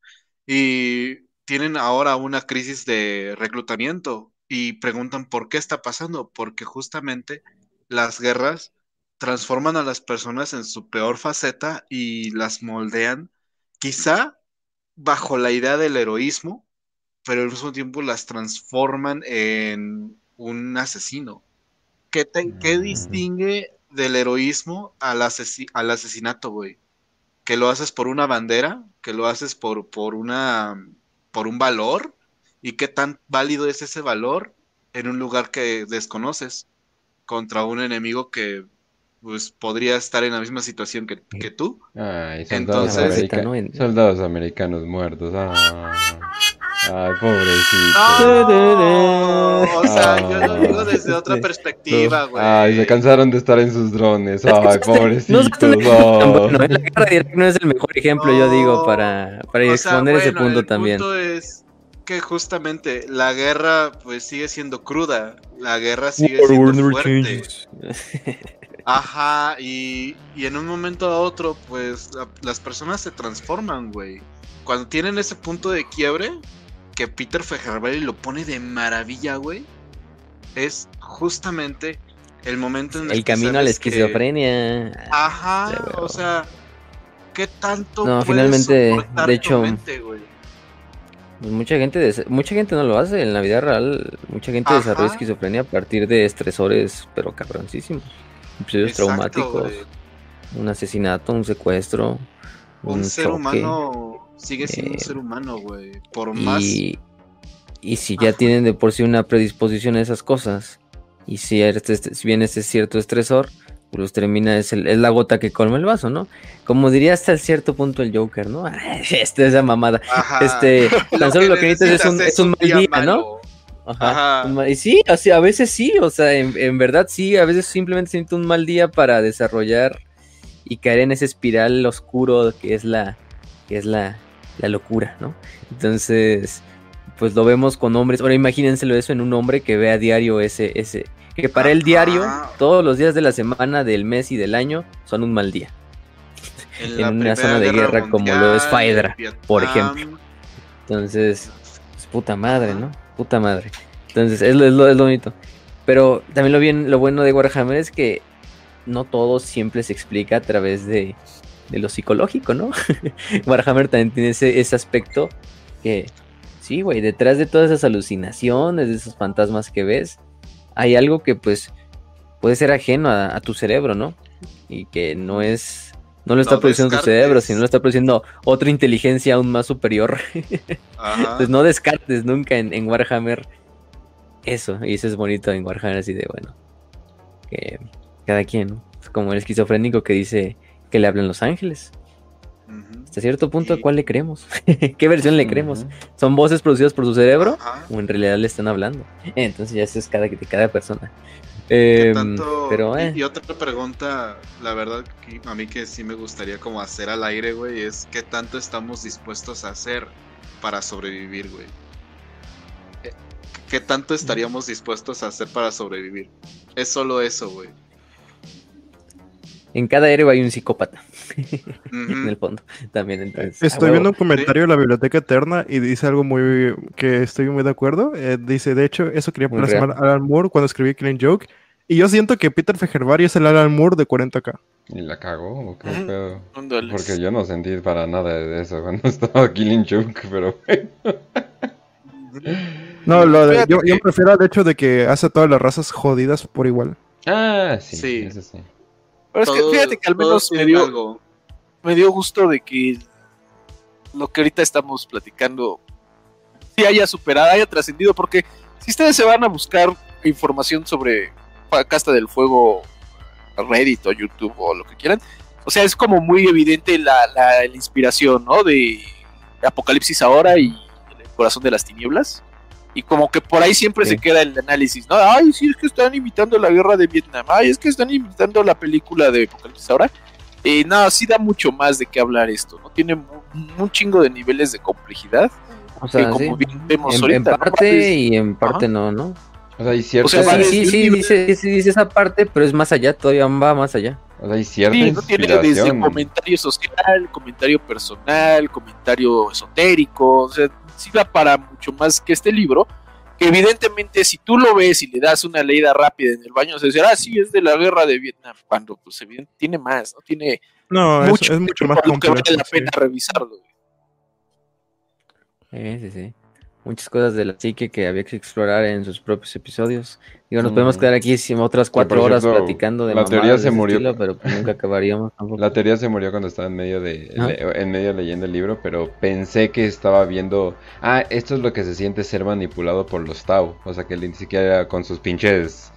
[SPEAKER 3] y tienen ahora una crisis de reclutamiento y preguntan por qué está pasando, porque justamente las guerras transforman a las personas en su peor faceta y las moldean, quizá bajo la idea del heroísmo, pero al mismo tiempo las transforman en un asesino. ¿Qué, te- qué distingue del heroísmo al, asesi- al asesinato, güey? Que lo haces por una bandera, que lo haces por, por una por un valor, y qué tan válido es ese valor en un lugar que desconoces contra un enemigo que pues podría estar en la misma situación que, que tú.
[SPEAKER 1] Ay, soldados,
[SPEAKER 3] Entonces-
[SPEAKER 1] soldados americanos muertos. Ah. Ay, pobrecito.
[SPEAKER 3] No, o sea, yo lo digo desde otra perspectiva, güey.
[SPEAKER 1] Ay, se cansaron de estar en sus drones. Ay,
[SPEAKER 2] no es
[SPEAKER 1] pobrecitos.
[SPEAKER 2] tan
[SPEAKER 1] no.
[SPEAKER 2] bueno, ¿eh? La guerra directa no es el mejor ejemplo, yo digo, para, para
[SPEAKER 3] sea,
[SPEAKER 2] exponer ese punto
[SPEAKER 3] el
[SPEAKER 2] también.
[SPEAKER 3] punto es que justamente la guerra pues sigue siendo cruda, la guerra sigue siendo fuerte. Ajá, y, y en un momento a otro pues la- las personas se transforman, güey. Cuando tienen ese punto de quiebre, que Peter Fejerberry lo pone de maravilla, güey, es justamente el momento en el,
[SPEAKER 2] El camino a la
[SPEAKER 3] que-
[SPEAKER 2] esquizofrenia.
[SPEAKER 3] Ajá, o sea, ¿qué tanto
[SPEAKER 2] No, finalmente, de hecho,
[SPEAKER 3] mente?
[SPEAKER 2] Pues Mucha gente, des- mucha gente no lo hace en la vida real. Mucha gente desarrolla esquizofrenia a partir de estresores, pero cabroncísimos. Episodios
[SPEAKER 3] Exacto,
[SPEAKER 2] traumáticos, un asesinato, un secuestro, un,
[SPEAKER 3] Un ser
[SPEAKER 2] choque.
[SPEAKER 3] humano sigue siendo un
[SPEAKER 2] eh,
[SPEAKER 3] ser humano, güey. Por más.
[SPEAKER 2] Y, y si ya
[SPEAKER 3] Ajá.
[SPEAKER 2] tienen de por sí una predisposición a esas cosas, y si, este- este- si bien este cierto estresor, pues termina, es, el- es la gota que colma el vaso, ¿no? Como diría hasta cierto punto el Joker, ¿no? Esta es la mamada.
[SPEAKER 3] Ajá.
[SPEAKER 2] Este, tan solo lo que necesitas es un, es un mal día, ¿no? Ajá. Y sí, o sea, a veces sí, o sea, en, en verdad sí, a veces simplemente necesita un mal día para desarrollar y caer en ese espiral oscuro que es la, que es la, la locura, ¿no? Entonces, pues lo vemos con hombres. Ahora imagínenselo eso en un hombre que ve a diario ese, ese, que para el diario, todos los días de la semana, del mes y del año, son un mal día. en una zona de guerra como lo es Faedra, por ejemplo. Entonces, pues, puta madre, ¿no? Puta madre. Entonces, es lo, es lo, es lo bonito. Pero también lo bien, lo bueno de Warhammer es que no todo siempre se explica a través de, de lo psicológico, ¿no? Warhammer también tiene ese, ese aspecto que, sí, güey, detrás de todas esas alucinaciones, de esos fantasmas que ves, hay algo que pues puede ser ajeno a, a tu cerebro, ¿no? Y que no es... No lo está
[SPEAKER 3] No
[SPEAKER 2] produciendo tu cerebro, sino lo está produciendo otra inteligencia aún más superior.
[SPEAKER 3] Ajá.
[SPEAKER 2] Pues no descartes nunca en, en Warhammer eso. Y eso es bonito en Warhammer, así de bueno. Que cada quien, ¿no? Es como el esquizofrénico que dice que le hablan los ángeles. Hasta cierto punto, ¿a cuál le creemos? ¿Qué versión le creemos? ¿Son voces producidas por su cerebro?
[SPEAKER 3] Ajá.
[SPEAKER 2] ¿O en realidad le están hablando? Entonces ya eso es cada, de cada persona.
[SPEAKER 3] ¿Qué
[SPEAKER 2] Em,
[SPEAKER 3] tanto-
[SPEAKER 2] pero,
[SPEAKER 3] y-
[SPEAKER 2] eh,
[SPEAKER 3] y, otra pregunta, la verdad, que a mí que sí me gustaría como hacer al aire, güey, es qué tanto estamos dispuestos a hacer para sobrevivir, güey. ¿Qué tanto estaríamos dispuestos a hacer para sobrevivir? Es solo eso, güey.
[SPEAKER 2] En cada héroe hay un psicópata, en el fondo. También, entonces. a
[SPEAKER 5] Estoy
[SPEAKER 2] huevo.
[SPEAKER 5] viendo un comentario de la Biblioteca Eterna y dice algo muy que estoy muy de acuerdo. Eh, dice, de hecho, eso quería plasmar Alan Moore cuando escribí Killing Joke. Y yo siento que Peter Fejervari es el Alan Moore de 40k.
[SPEAKER 1] ¿Y la cagó o qué
[SPEAKER 4] Ujú.
[SPEAKER 1] pedo? Porque yo no sentí para nada de eso cuando estaba Killing Joke, pero
[SPEAKER 5] No, lo de- yo, yo prefiero el hecho de que hace a todas las razas jodidas por igual.
[SPEAKER 1] Ah, sí,
[SPEAKER 3] Sí.
[SPEAKER 1] eso sí.
[SPEAKER 4] Pero es que fíjate que al menos me dio,
[SPEAKER 3] algo.
[SPEAKER 4] me dio gusto de que lo que ahorita estamos platicando sí haya superado, haya trascendido, porque si ustedes se van a buscar información sobre Casta del Fuego, Reddit o YouTube o lo que quieran, o sea, es como muy evidente la, la- la inspiración, ¿no? De Apocalipsis ahora y El Corazón de las Tinieblas. Y como que por ahí siempre
[SPEAKER 2] Sí.
[SPEAKER 4] se queda el análisis, ¿no? Ay, sí, es que están imitando la guerra de Vietnam. Ay, es que están imitando la película de Apocalipsis ahora. Eh, no, sí da mucho más de qué hablar esto, ¿no? Tiene un chingo de niveles de complejidad.
[SPEAKER 2] O sea,
[SPEAKER 4] que como
[SPEAKER 2] sí.
[SPEAKER 4] bien vemos
[SPEAKER 2] En,
[SPEAKER 4] ahorita,
[SPEAKER 2] en
[SPEAKER 4] ¿no?
[SPEAKER 2] parte
[SPEAKER 4] Mames,
[SPEAKER 2] y en parte
[SPEAKER 4] Ajá.
[SPEAKER 2] no, ¿no?
[SPEAKER 1] O sea, hay cierta,
[SPEAKER 4] O sea,
[SPEAKER 2] Sí, sí, sí, dice, sí, dice esa parte, pero es más allá, todavía va más allá.
[SPEAKER 1] o sea, hay cierta
[SPEAKER 4] Sí, no tiene desde comentario social, comentario personal, comentario esotérico, o sea, da para mucho más que este libro, que evidentemente si tú lo ves y le das una leída rápida en el baño, se dice, ah, sí, es de la guerra de Vietnam, cuando pues evidentemente tiene más, ¿no? Tiene
[SPEAKER 5] No, es-
[SPEAKER 4] mucho,
[SPEAKER 5] es, mucho más
[SPEAKER 4] lo que
[SPEAKER 5] complejo.
[SPEAKER 4] vale la
[SPEAKER 5] sí.
[SPEAKER 4] pena revisarlo. güey.
[SPEAKER 2] Sí, sí, sí. Muchas cosas de la psique que había que explorar en sus propios episodios. Digo, nos
[SPEAKER 1] Mm.
[SPEAKER 2] podemos quedar aquí otras cuatro horas platicando de
[SPEAKER 1] la teoría se murió.
[SPEAKER 2] estilo, pero pues nunca acabaríamos tampoco.
[SPEAKER 1] La teoría se murió cuando estaba en medio de
[SPEAKER 2] Ah.
[SPEAKER 1] le- en medio leyendo el libro, pero pensé que estaba viendo, ah, esto es lo que se siente ser manipulado por los Tau, o sea que ni siquiera con sus pinches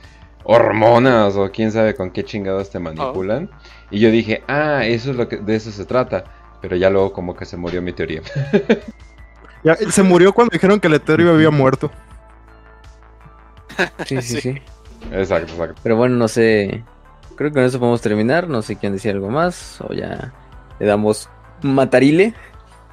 [SPEAKER 1] hormonas o quién sabe con qué chingados te manipulan. Y yo dije, ah, eso es lo que de eso se trata, pero ya luego como que se murió mi teoría.
[SPEAKER 5] Ya, se murió cuando dijeron que el Ethereum había muerto.
[SPEAKER 2] Sí, sí, sí.
[SPEAKER 1] Exacto, exacto.
[SPEAKER 2] Pero bueno, no sé. Creo que con eso podemos terminar. No sé quién decía algo más. O ya le damos matarile.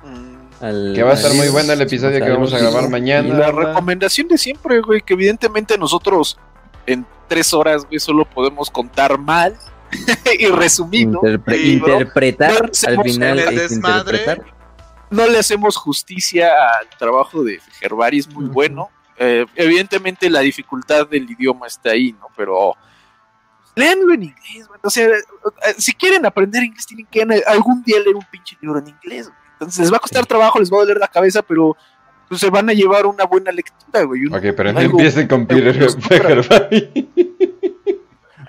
[SPEAKER 3] Mm,
[SPEAKER 2] Al,
[SPEAKER 1] Que va a estar muy bueno el episodio que vamos a grabar
[SPEAKER 4] Y
[SPEAKER 1] mañana.
[SPEAKER 4] la recomendación de siempre, güey, que evidentemente nosotros en tres horas, güey, solo podemos contar mal y resumir,
[SPEAKER 2] interpretar al final
[SPEAKER 3] el
[SPEAKER 2] es
[SPEAKER 3] desmadre.
[SPEAKER 2] interpretar.
[SPEAKER 4] No le hacemos justicia al trabajo de Gervari, es muy bueno. Eh, evidentemente la dificultad del idioma está ahí, ¿no? Pero léanlo en inglés, güey. O sea, eh, si quieren aprender inglés, tienen que algún día leer un pinche libro en inglés, güey. Entonces les va a costar trabajo, les va a doler la cabeza, pero pues, se van a llevar una buena lectura, güey. un-
[SPEAKER 1] Ok, pero no empiecen con Peter Pejervay.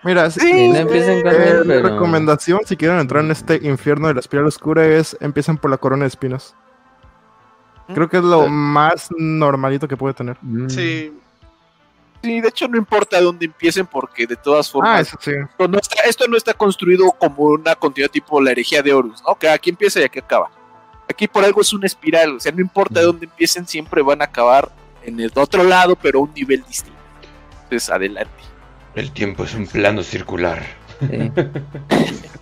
[SPEAKER 5] Mira, si-
[SPEAKER 4] Sí,
[SPEAKER 2] no empiecen con
[SPEAKER 5] eh,
[SPEAKER 2] él, pero-
[SPEAKER 5] recomendación, si quieren entrar en este infierno de la espiral oscura, es empiecen por la corona de espinas. Creo que es lo más normalito que puede tener.
[SPEAKER 2] Mm.
[SPEAKER 3] Sí,
[SPEAKER 4] Sí, de hecho no importa dónde empiecen porque de todas
[SPEAKER 5] Ah,
[SPEAKER 4] formas
[SPEAKER 5] eso sí.
[SPEAKER 4] esto, no está, esto no está construido como una continuidad tipo la herejía de Horus, ¿no? Que aquí empieza y aquí acaba. Aquí por algo es una espiral, o sea, no importa
[SPEAKER 2] Ujú.
[SPEAKER 4] dónde empiecen, siempre van a acabar en el otro lado, pero a un nivel distinto. Entonces, adelante.
[SPEAKER 1] El tiempo es un plano circular.
[SPEAKER 2] Sí.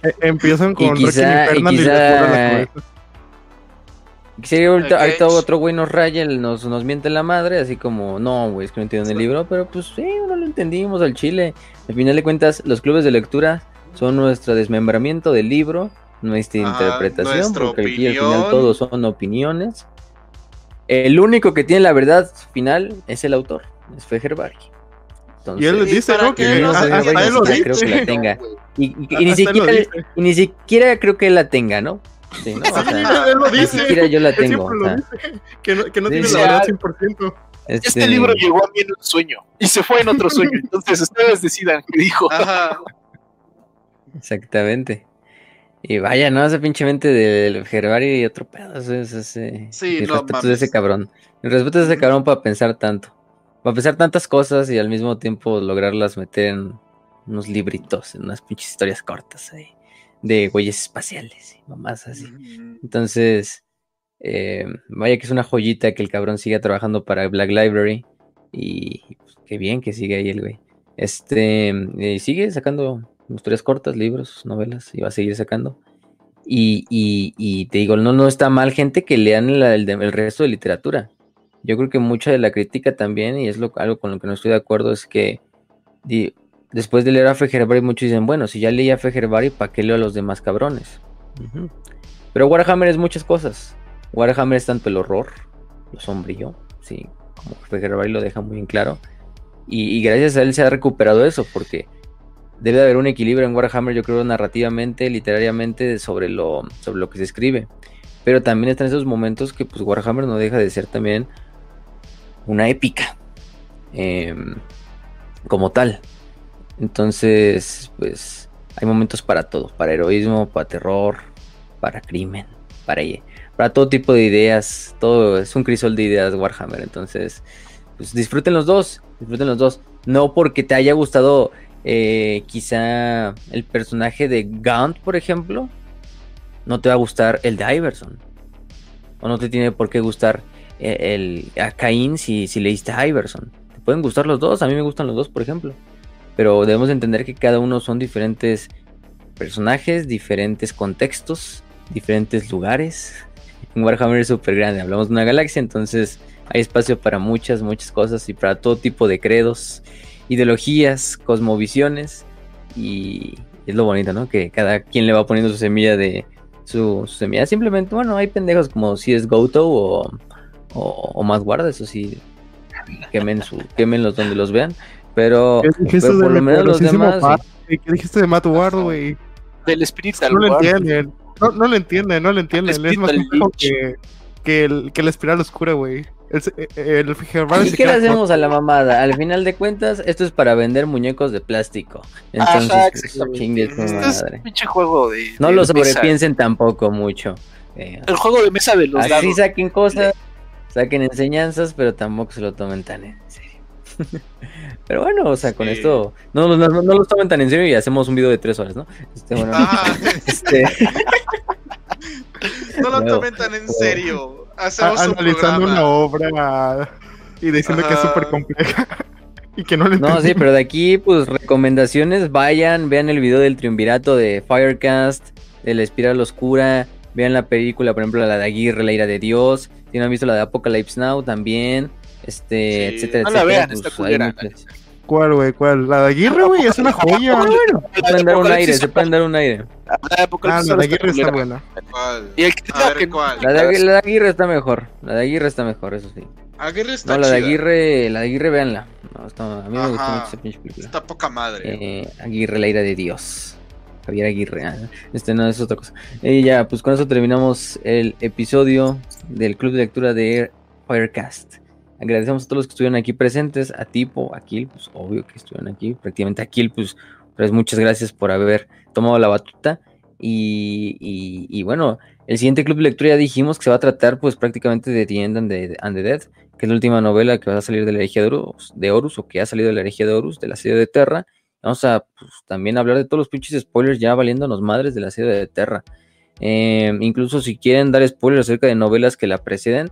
[SPEAKER 5] Eh, empiezan con
[SPEAKER 2] Y quizá- y
[SPEAKER 5] y
[SPEAKER 2] quizá-. Sí, ahorita,
[SPEAKER 3] Ok.
[SPEAKER 2] ahorita otro güey nos raya, nos, nos miente la madre, así como, no, güey, es que no entiendo el libro, pero pues sí, no lo entendimos al chile. Al final de cuentas, los clubes de lectura son nuestro desmembramiento del libro, nuestra interpretación,
[SPEAKER 3] nuestra
[SPEAKER 2] porque aquí al final todos son opiniones. El único que tiene la verdad final es el autor, es
[SPEAKER 5] Y él
[SPEAKER 3] ¿Y
[SPEAKER 5] dice, ¿no? Que
[SPEAKER 2] no
[SPEAKER 3] nos
[SPEAKER 2] hasta-
[SPEAKER 3] envían
[SPEAKER 2] hasta él lo
[SPEAKER 3] esta
[SPEAKER 2] dice. creo que la tenga. Y, y- y ni siquiera,
[SPEAKER 5] dice.
[SPEAKER 2] y ni siquiera creo que él la tenga, ¿no? Sí, ¿no? O
[SPEAKER 5] Sí,
[SPEAKER 2] sea,
[SPEAKER 5] él lo
[SPEAKER 2] ni
[SPEAKER 5] dice.
[SPEAKER 2] siquiera yo la tengo.
[SPEAKER 5] lo dice. Que no, que no
[SPEAKER 2] Sí,
[SPEAKER 5] tiene la verdad 100%.
[SPEAKER 4] Este
[SPEAKER 2] este,
[SPEAKER 4] libro llegó a mí en un sueño y se fue en otro sueño. Entonces, ustedes decidan qué dijo.
[SPEAKER 3] Ajá.
[SPEAKER 2] Exactamente. Y vaya, ¿no? Ese pinche mente del Gervari y otro es ese.
[SPEAKER 3] Sí, no
[SPEAKER 2] respetos de ese cabrón. Mis respetos de ese cabrón para pensar tanto. Para pensar tantas cosas y al mismo tiempo lograrlas meter en unos libritos, en unas pinches historias cortas ahí. De güeyes espaciales y mamás así. Entonces, eh, vaya que es una joyita que el cabrón siga trabajando para Black Library. Y pues, qué bien que sigue ahí el güey. Este, y sigue sacando historias cortas, libros, novelas, y va a seguir sacando. Y, y- y te digo, no, no está mal, gente, que lean la- el, el resto de literatura. Yo creo que mucha de la crítica también, y es lo, algo con lo que no estoy de acuerdo, es que di- después de leer a Fejerbari, muchos dicen, bueno, si ya leí a Fejerbari, ¿para qué leo a los demás cabrones? Pero Warhammer es muchas cosas. Warhammer es tanto el horror, lo sombrío, sí, como Fejerbari lo deja muy en claro. Y, y gracias a él se ha recuperado eso, porque debe de haber un equilibrio en Warhammer, yo creo, narrativamente, literariamente, sobre lo, sobre lo que se escribe. Pero también están esos momentos que pues Warhammer no deja de ser también una épica. em, como tal. Entonces, pues hay momentos para todo, para heroísmo, para terror, para crimen, para, para todo tipo de ideas, todo es un crisol de ideas Warhammer, entonces pues disfruten los dos, disfruten los dos, no porque te haya gustado eh, quizá el personaje de Gaunt, por ejemplo, no te va a gustar el de Iverson, o no te tiene por qué gustar el, a Cain si, si leíste a Iverson, te pueden gustar los dos, a mí me gustan los dos, por ejemplo pero debemos entender que cada uno son diferentes personajes, diferentes contextos, diferentes lugares. En Warhammer es súper grande, hablamos de una galaxia, entonces hay espacio para muchas, muchas cosas y para todo tipo de credos, ideologías, cosmovisiones y es lo bonito, ¿no? Que cada quien le va poniendo su semilla de su, su semilla. Simplemente, bueno, hay pendejos como si es Goto o, o, o más guarda, eso sí, quemen, su, quemenlos donde los vean. Pero,
[SPEAKER 5] ¿Qué dijiste
[SPEAKER 2] pero por lo menos los demás.
[SPEAKER 5] ¿Qué dijiste de Matt Ward, güey?
[SPEAKER 4] Del Spirit
[SPEAKER 5] No lo entienden. No, no lo entienden, no lo entienden. Es más complejo que, que, el, que la espiral oscura, güey. El, el, el Gervais
[SPEAKER 2] ¿Y qué le hacemos a la mamada? Al final de cuentas, esto es para vender muñecos de plástico. Entonces,
[SPEAKER 4] Ajá,
[SPEAKER 2] pues,
[SPEAKER 4] exactamente.
[SPEAKER 2] chingue su
[SPEAKER 4] Este es
[SPEAKER 2] madre.
[SPEAKER 4] un pinche juego de.
[SPEAKER 2] No
[SPEAKER 4] de
[SPEAKER 2] lo
[SPEAKER 4] mesa.
[SPEAKER 2] sobrepiensen tampoco mucho. Eh,
[SPEAKER 4] El juego de mesa de los
[SPEAKER 2] así
[SPEAKER 4] dados.
[SPEAKER 2] saquen cosas, saquen enseñanzas, pero tampoco se lo tomen tan en serio. pero bueno, o sea, con
[SPEAKER 3] Sí.
[SPEAKER 2] esto no, no, no, no lo tomen tan en serio y hacemos un video de tres horas, ¿no? Este, bueno,
[SPEAKER 3] Ah,
[SPEAKER 2] este,
[SPEAKER 3] no lo tomen tan en serio. hacemos
[SPEAKER 5] a-
[SPEAKER 3] un
[SPEAKER 5] analizando
[SPEAKER 3] programa.
[SPEAKER 5] una obra y diciendo que es súper compleja y que no le
[SPEAKER 2] No, sí, pero de aquí, pues recomendaciones, vayan, vean el video del triunvirato de Firecast, de la espiral oscura, vean la película, por ejemplo, la de Aguirre, la ira de Dios, si no han visto la de Apocalypse Now también, este,
[SPEAKER 3] Sí.
[SPEAKER 2] etcétera,
[SPEAKER 4] No la
[SPEAKER 2] etcétera,
[SPEAKER 4] vean,
[SPEAKER 2] pues,
[SPEAKER 4] culera,
[SPEAKER 2] muchas-
[SPEAKER 5] ¿Cuál, güey? ¿Cuál? La de Aguirre, güey, es una joya.
[SPEAKER 2] Se pueden dar un aire, se pueden dar un aire.
[SPEAKER 4] La de
[SPEAKER 5] Ah, la de Aguirre está buena.
[SPEAKER 3] ¿Cuál?
[SPEAKER 4] Y el que
[SPEAKER 3] A
[SPEAKER 4] diga
[SPEAKER 3] ver,
[SPEAKER 4] que no-
[SPEAKER 3] ¿cuál?
[SPEAKER 2] La de, la de Aguirre está mejor, la de Aguirre está mejor, eso sí.
[SPEAKER 3] Aguirre está
[SPEAKER 2] No, la de
[SPEAKER 3] chida.
[SPEAKER 2] Aguirre, la de Aguirre, véanla. No, está- a mí me gustó
[SPEAKER 3] Ajá.
[SPEAKER 2] mucho esa pinche película.
[SPEAKER 3] Está poca madre.
[SPEAKER 2] Eh, Aguirre, la ira de Dios. Javier Aguirre. ah, Este no es otra cosa. Y ya, pues con eso terminamos el episodio del Club de Lectura de Firecast. Agradecemos a todos los que estuvieron aquí presentes, a Tipo, a Kill, pues obvio que estuvieron aquí, prácticamente a Kill, pues, pues muchas gracias por haber tomado la batuta. Y, y- bueno, el siguiente club de lectura ya dijimos que se va a tratar pues prácticamente de The End and the, Dead, que es la última novela que va a salir de la herejía de Horus, de Horus, o que ha salido de la herejía de Horus, de la serie de Terra. Vamos a pues, también hablar de todos los pinches spoilers ya valiéndonos madres de la serie de Terra. Eh, incluso si quieren dar spoilers acerca de novelas que la preceden,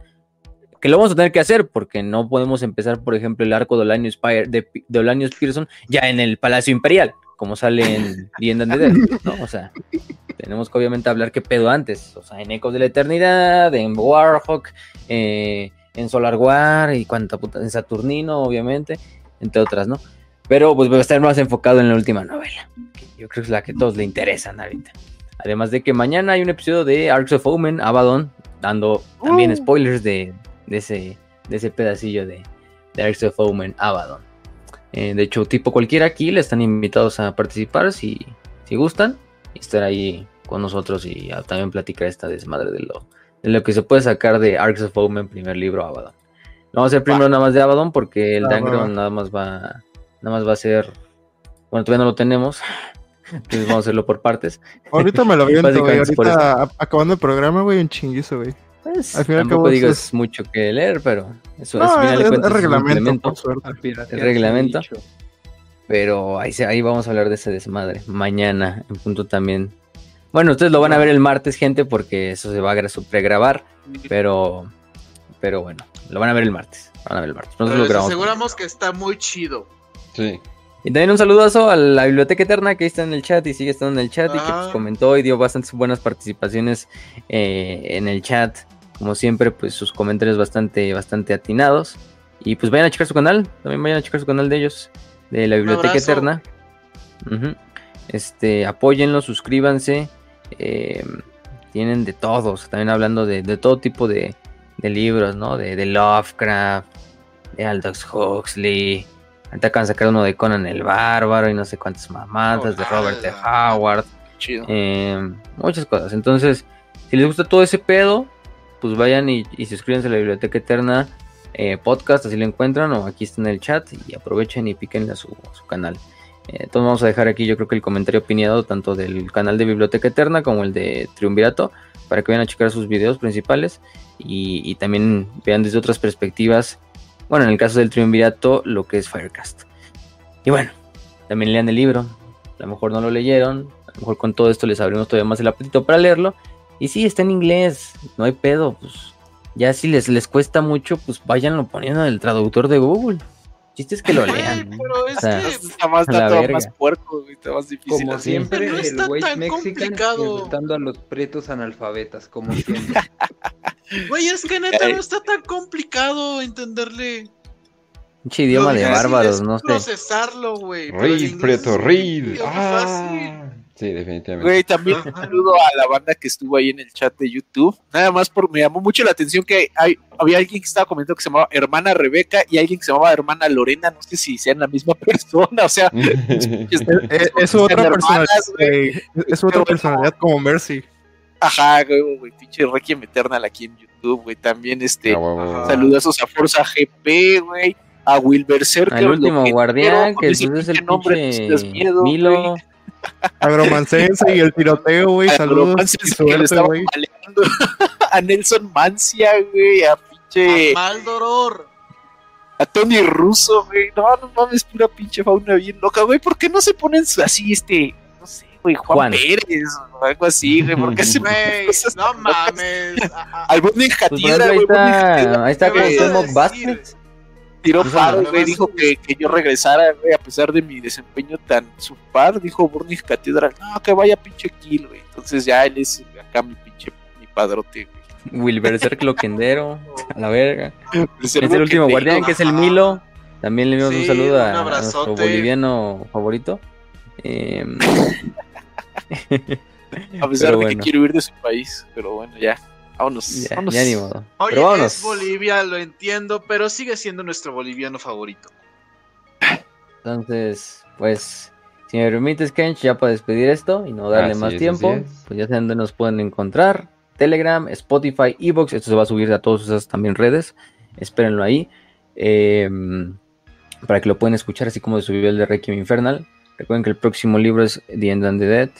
[SPEAKER 2] que lo vamos a tener que hacer porque no podemos empezar, por ejemplo, el arco de Olanius, Pyre- de, Pearson ya en el Palacio Imperial, como sale en The End and the Dead, ¿no? O sea, tenemos que obviamente hablar qué pedo antes, o sea, en Ecos de la Eternidad, en Warhawk, eh, en Solar War y cuánta puta, en Saturnino, obviamente, entre otras, ¿no? Pero pues va a estar más enfocado en la última novela, que yo creo que es la que a todos le interesan ahorita. Además de que mañana hay un episodio de Arcs of Omen, Abaddon, dando también spoilers de, de ese, de ese pedacillo de, de Arcs of Omen, Abaddon. Eh, de hecho, tipo cualquiera aquí le están invitados a participar si, si gustan y estar ahí con nosotros y a también platicar esta desmadre de lo, de lo que se puede sacar de Arcs of Omen, primer libro Abaddon. No vamos a hacer primero nada más de Abaddon porque el
[SPEAKER 5] Va, va, va.
[SPEAKER 2] Dangron nada más va nada más va a ser bueno, todavía no lo tenemos. Entonces vamos a hacerlo por partes.
[SPEAKER 5] Ahorita me lo güey.
[SPEAKER 2] Por
[SPEAKER 5] Ahorita acabando el programa, güey, un chinguizo, güey.
[SPEAKER 2] Pues,
[SPEAKER 5] Al fin y al
[SPEAKER 2] tampoco digo
[SPEAKER 5] es-
[SPEAKER 2] mucho que leer, pero eso
[SPEAKER 5] No,
[SPEAKER 2] es, al final
[SPEAKER 5] es,
[SPEAKER 2] cuentas,
[SPEAKER 5] es reglamento, por suerte.
[SPEAKER 2] El reglamento. Pero ahí, se- ahí vamos a hablar de ese desmadre. Mañana, en punto también. Bueno, ustedes lo van a ver el martes, gente, porque eso se va a pregrabar. Pero, pero bueno, lo van a ver el martes. Van a ver el martes. Nosotros
[SPEAKER 3] Pero
[SPEAKER 2] lo
[SPEAKER 3] les
[SPEAKER 2] grabamos.
[SPEAKER 3] aseguramos que está muy chido.
[SPEAKER 1] Sí.
[SPEAKER 2] Y también un saludazo a la Biblioteca Eterna que está en el chat y sigue estando en el chat y que pues, comentó y dio bastantes buenas participaciones eh, en el chat. Como siempre, pues sus comentarios bastante, bastante atinados. Y pues vayan a checar su canal, también vayan a checar su canal de ellos, de la Biblioteca. Eterna. Ujú. Este, apóyenlo, suscríbanse. eh, tienen de todos, también hablando de, de todo tipo de, de libros, ¿no? De, de Lovecraft, de Aldous Huxley. Ahorita acaban de sacar uno de Conan el Bárbaro y no sé cuántas mamadas, de Robert T. Howard.
[SPEAKER 4] Chido.
[SPEAKER 2] eh, muchas cosas. Entonces, si les gusta todo ese pedo, pues vayan y, y suscríbanse a la Biblioteca Eterna eh, Podcast, así lo encuentran, o aquí está en el chat, y aprovechen y piquen a su, a su canal. Eh, entonces vamos a dejar aquí yo creo que el comentario opinado tanto del canal de Biblioteca Eterna como el de Triunvirato, para que vayan a checar sus videos principales y, y también vean desde otras perspectivas, bueno, en el caso del Triunvirato, lo que es Firecast. Y bueno, también lean el libro, a lo mejor no lo leyeron, a lo mejor con todo esto les abrimos todavía más el apetito para leerlo. Y sí, está en inglés, no hay pedo, pues ya si les, les cuesta mucho, pues váyanlo poniendo en el traductor de Google. Chiste es que lo
[SPEAKER 3] Güey,
[SPEAKER 2] lean.
[SPEAKER 3] pero es
[SPEAKER 2] O sea,
[SPEAKER 3] que
[SPEAKER 4] Está más, está todo
[SPEAKER 2] verga.
[SPEAKER 4] más puerco, güey, está más difícil.
[SPEAKER 7] Como
[SPEAKER 4] así.
[SPEAKER 7] siempre,
[SPEAKER 3] No
[SPEAKER 7] el
[SPEAKER 3] tan
[SPEAKER 7] mexican
[SPEAKER 3] complicado.
[SPEAKER 7] insultando a los pretos analfabetas, como siempre.
[SPEAKER 3] Güey, es que neta no está tan complicado entenderle.
[SPEAKER 2] Pinche idioma de bárbaros,
[SPEAKER 3] es
[SPEAKER 2] no sé.
[SPEAKER 3] procesarlo, güey.
[SPEAKER 1] Reed, Preto,
[SPEAKER 3] un
[SPEAKER 1] Reed. Ah. Sí, definitivamente.
[SPEAKER 4] Güey, también un saludo a la banda que estuvo ahí en el chat de YouTube. Nada más por me llamó mucho la atención que hay, había alguien que estaba comentando que se llamaba hermana Rebeca y alguien que se llamaba hermana Lorena. No sé si sean la misma persona, o sea,
[SPEAKER 5] es otra
[SPEAKER 4] hermanas,
[SPEAKER 5] personalidad,
[SPEAKER 4] güey.
[SPEAKER 5] Es otra
[SPEAKER 4] Pero
[SPEAKER 5] personalidad como Mercy.
[SPEAKER 4] Ajá, güey, güey, pinche Requiem Eternal aquí en YouTube, güey. También este,
[SPEAKER 1] Ah,
[SPEAKER 4] saludazos a Forza GP, güey. A Wilber Cerca.
[SPEAKER 2] Al último guardián, que pues es el pinche Milo.
[SPEAKER 5] Agromancense y el tiroteo, güey. Saludos. y
[SPEAKER 4] que le
[SPEAKER 5] suerte,
[SPEAKER 4] estaba
[SPEAKER 5] güey.
[SPEAKER 4] maleando. a Nelson Mancia, güey. A pinche.
[SPEAKER 3] A Maldoror.
[SPEAKER 4] A Tony Russo, güey. No, no mames, pura pinche fauna bien loca, güey. ¿Por qué no se ponen así, este, no sé, güey, Juan,
[SPEAKER 2] Juan.
[SPEAKER 4] Pérez o algo así, güey, porque se
[SPEAKER 3] Güey,
[SPEAKER 4] cosas
[SPEAKER 3] no mames.
[SPEAKER 4] Al
[SPEAKER 2] Pues, por
[SPEAKER 4] Jatidra,
[SPEAKER 2] ejemplo, ahí
[SPEAKER 4] güey, Jatidra
[SPEAKER 2] está, ahí está
[SPEAKER 3] ¿Qué vas
[SPEAKER 4] tiró paro, güey, dijo que, que yo regresara, güey, a pesar de mi desempeño tan subpar, dijo Burning Catedral, no, que vaya pinche kill, güey. Entonces ya él es acá mi pinche, mi padrote, güey.
[SPEAKER 2] Wilber Cloquendero, a la verga. Es el último guardián, que es el. Milo. También le enviamos un
[SPEAKER 3] Sí,
[SPEAKER 2] saludo
[SPEAKER 3] un
[SPEAKER 2] a, nuestro boliviano favorito. Em,
[SPEAKER 4] A pesar
[SPEAKER 2] Pero
[SPEAKER 4] de
[SPEAKER 2] bueno.
[SPEAKER 4] que quiero ir de su país, pero bueno, ya. Vámonos.
[SPEAKER 2] ya,
[SPEAKER 4] vámonos.
[SPEAKER 2] ya ni modo.
[SPEAKER 3] Oye,
[SPEAKER 2] Pero vámonos.
[SPEAKER 3] es Bolivia, lo entiendo, pero sigue siendo nuestro boliviano favorito.
[SPEAKER 2] Entonces, pues, si me permites, Kench, ya para despedir esto y no darle
[SPEAKER 1] Así
[SPEAKER 2] más
[SPEAKER 1] es,
[SPEAKER 2] tiempo, pues ya saben dónde nos pueden encontrar. Telegram, Spotify, Evox, esto se va a subir a todas esas también redes. Espérenlo ahí. em, para que lo puedan escuchar, así como se subió el de Requiem Infernal. Recuerden que el próximo libro es The End and the Dead.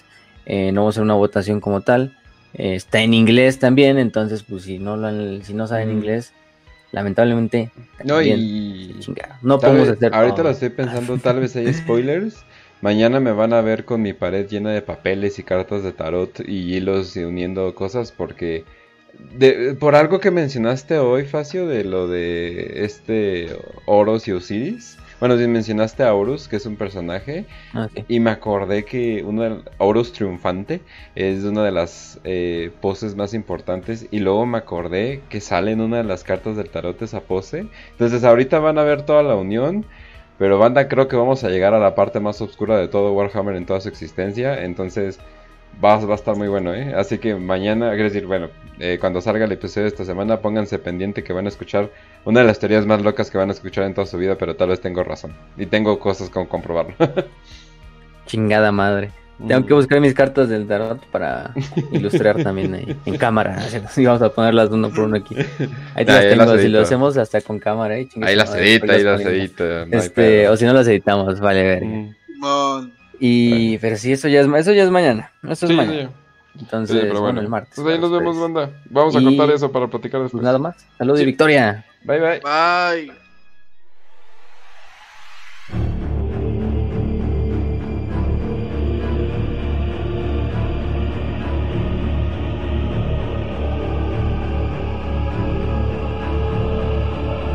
[SPEAKER 2] eh, no vamos a hacer una votación como tal. Eh, está en inglés también, entonces, pues si no, lo si no saben
[SPEAKER 1] Mm.
[SPEAKER 2] inglés, lamentablemente,
[SPEAKER 1] No, y.
[SPEAKER 2] no podemos
[SPEAKER 1] vez-
[SPEAKER 2] hacer
[SPEAKER 1] ahorita
[SPEAKER 2] todo.
[SPEAKER 1] lo estoy pensando, tal vez hay spoilers. Mañana me van a ver con mi pared llena de papeles y cartas de tarot y hilos y uniendo cosas porque de- por algo que mencionaste hoy, Facio, de lo de este Horus y Osiris. Bueno, sí, mencionaste a Horus, que es un personaje,
[SPEAKER 2] Ah,
[SPEAKER 1] y me acordé que uno del Horus triunfante es una de las eh, poses más importantes. Y luego me acordé que sale en una de las cartas del tarot esa pose. Entonces ahorita van a ver toda la unión. Pero banda, creo que vamos a llegar a la parte más oscura de todo Warhammer en toda su existencia. Entonces va, va a estar muy bueno, ¿eh? Así que mañana, quiero decir, bueno, eh, cuando salga el episodio de esta semana, pónganse pendiente que van a escuchar una de las teorías más locas que van a escuchar en toda su vida, pero tal vez tengo razón. Y tengo cosas con comprobarlo.
[SPEAKER 2] Chingada madre. Tengo que buscar mis cartas del tarot para ilustrar también ahí, en cámara. Y vamos a ponerlas uno por uno aquí. Ahí te
[SPEAKER 1] Ahí
[SPEAKER 2] las tengo,
[SPEAKER 1] las
[SPEAKER 2] si lo hacemos hasta con cámara. ¿eh?
[SPEAKER 1] Ahí las edita, ahí las edita. no
[SPEAKER 2] Este, o si no las editamos, vale ver.
[SPEAKER 1] Mm.
[SPEAKER 2] Y, pero sí, eso ya es, eso ya es mañana. Eso es
[SPEAKER 1] Sí,
[SPEAKER 2] mañana.
[SPEAKER 1] sí.
[SPEAKER 2] Entonces,
[SPEAKER 1] Sí, pero
[SPEAKER 2] bueno,
[SPEAKER 1] bueno.
[SPEAKER 2] el martes.
[SPEAKER 1] Pues ahí nos vemos,
[SPEAKER 2] ustedes.
[SPEAKER 1] banda. Vamos a
[SPEAKER 2] Y-
[SPEAKER 1] contar eso para platicar
[SPEAKER 2] Pues
[SPEAKER 1] después.
[SPEAKER 2] nada más. Salud
[SPEAKER 1] Sí.
[SPEAKER 2] y victoria.
[SPEAKER 1] Bye, bye.
[SPEAKER 3] Bye.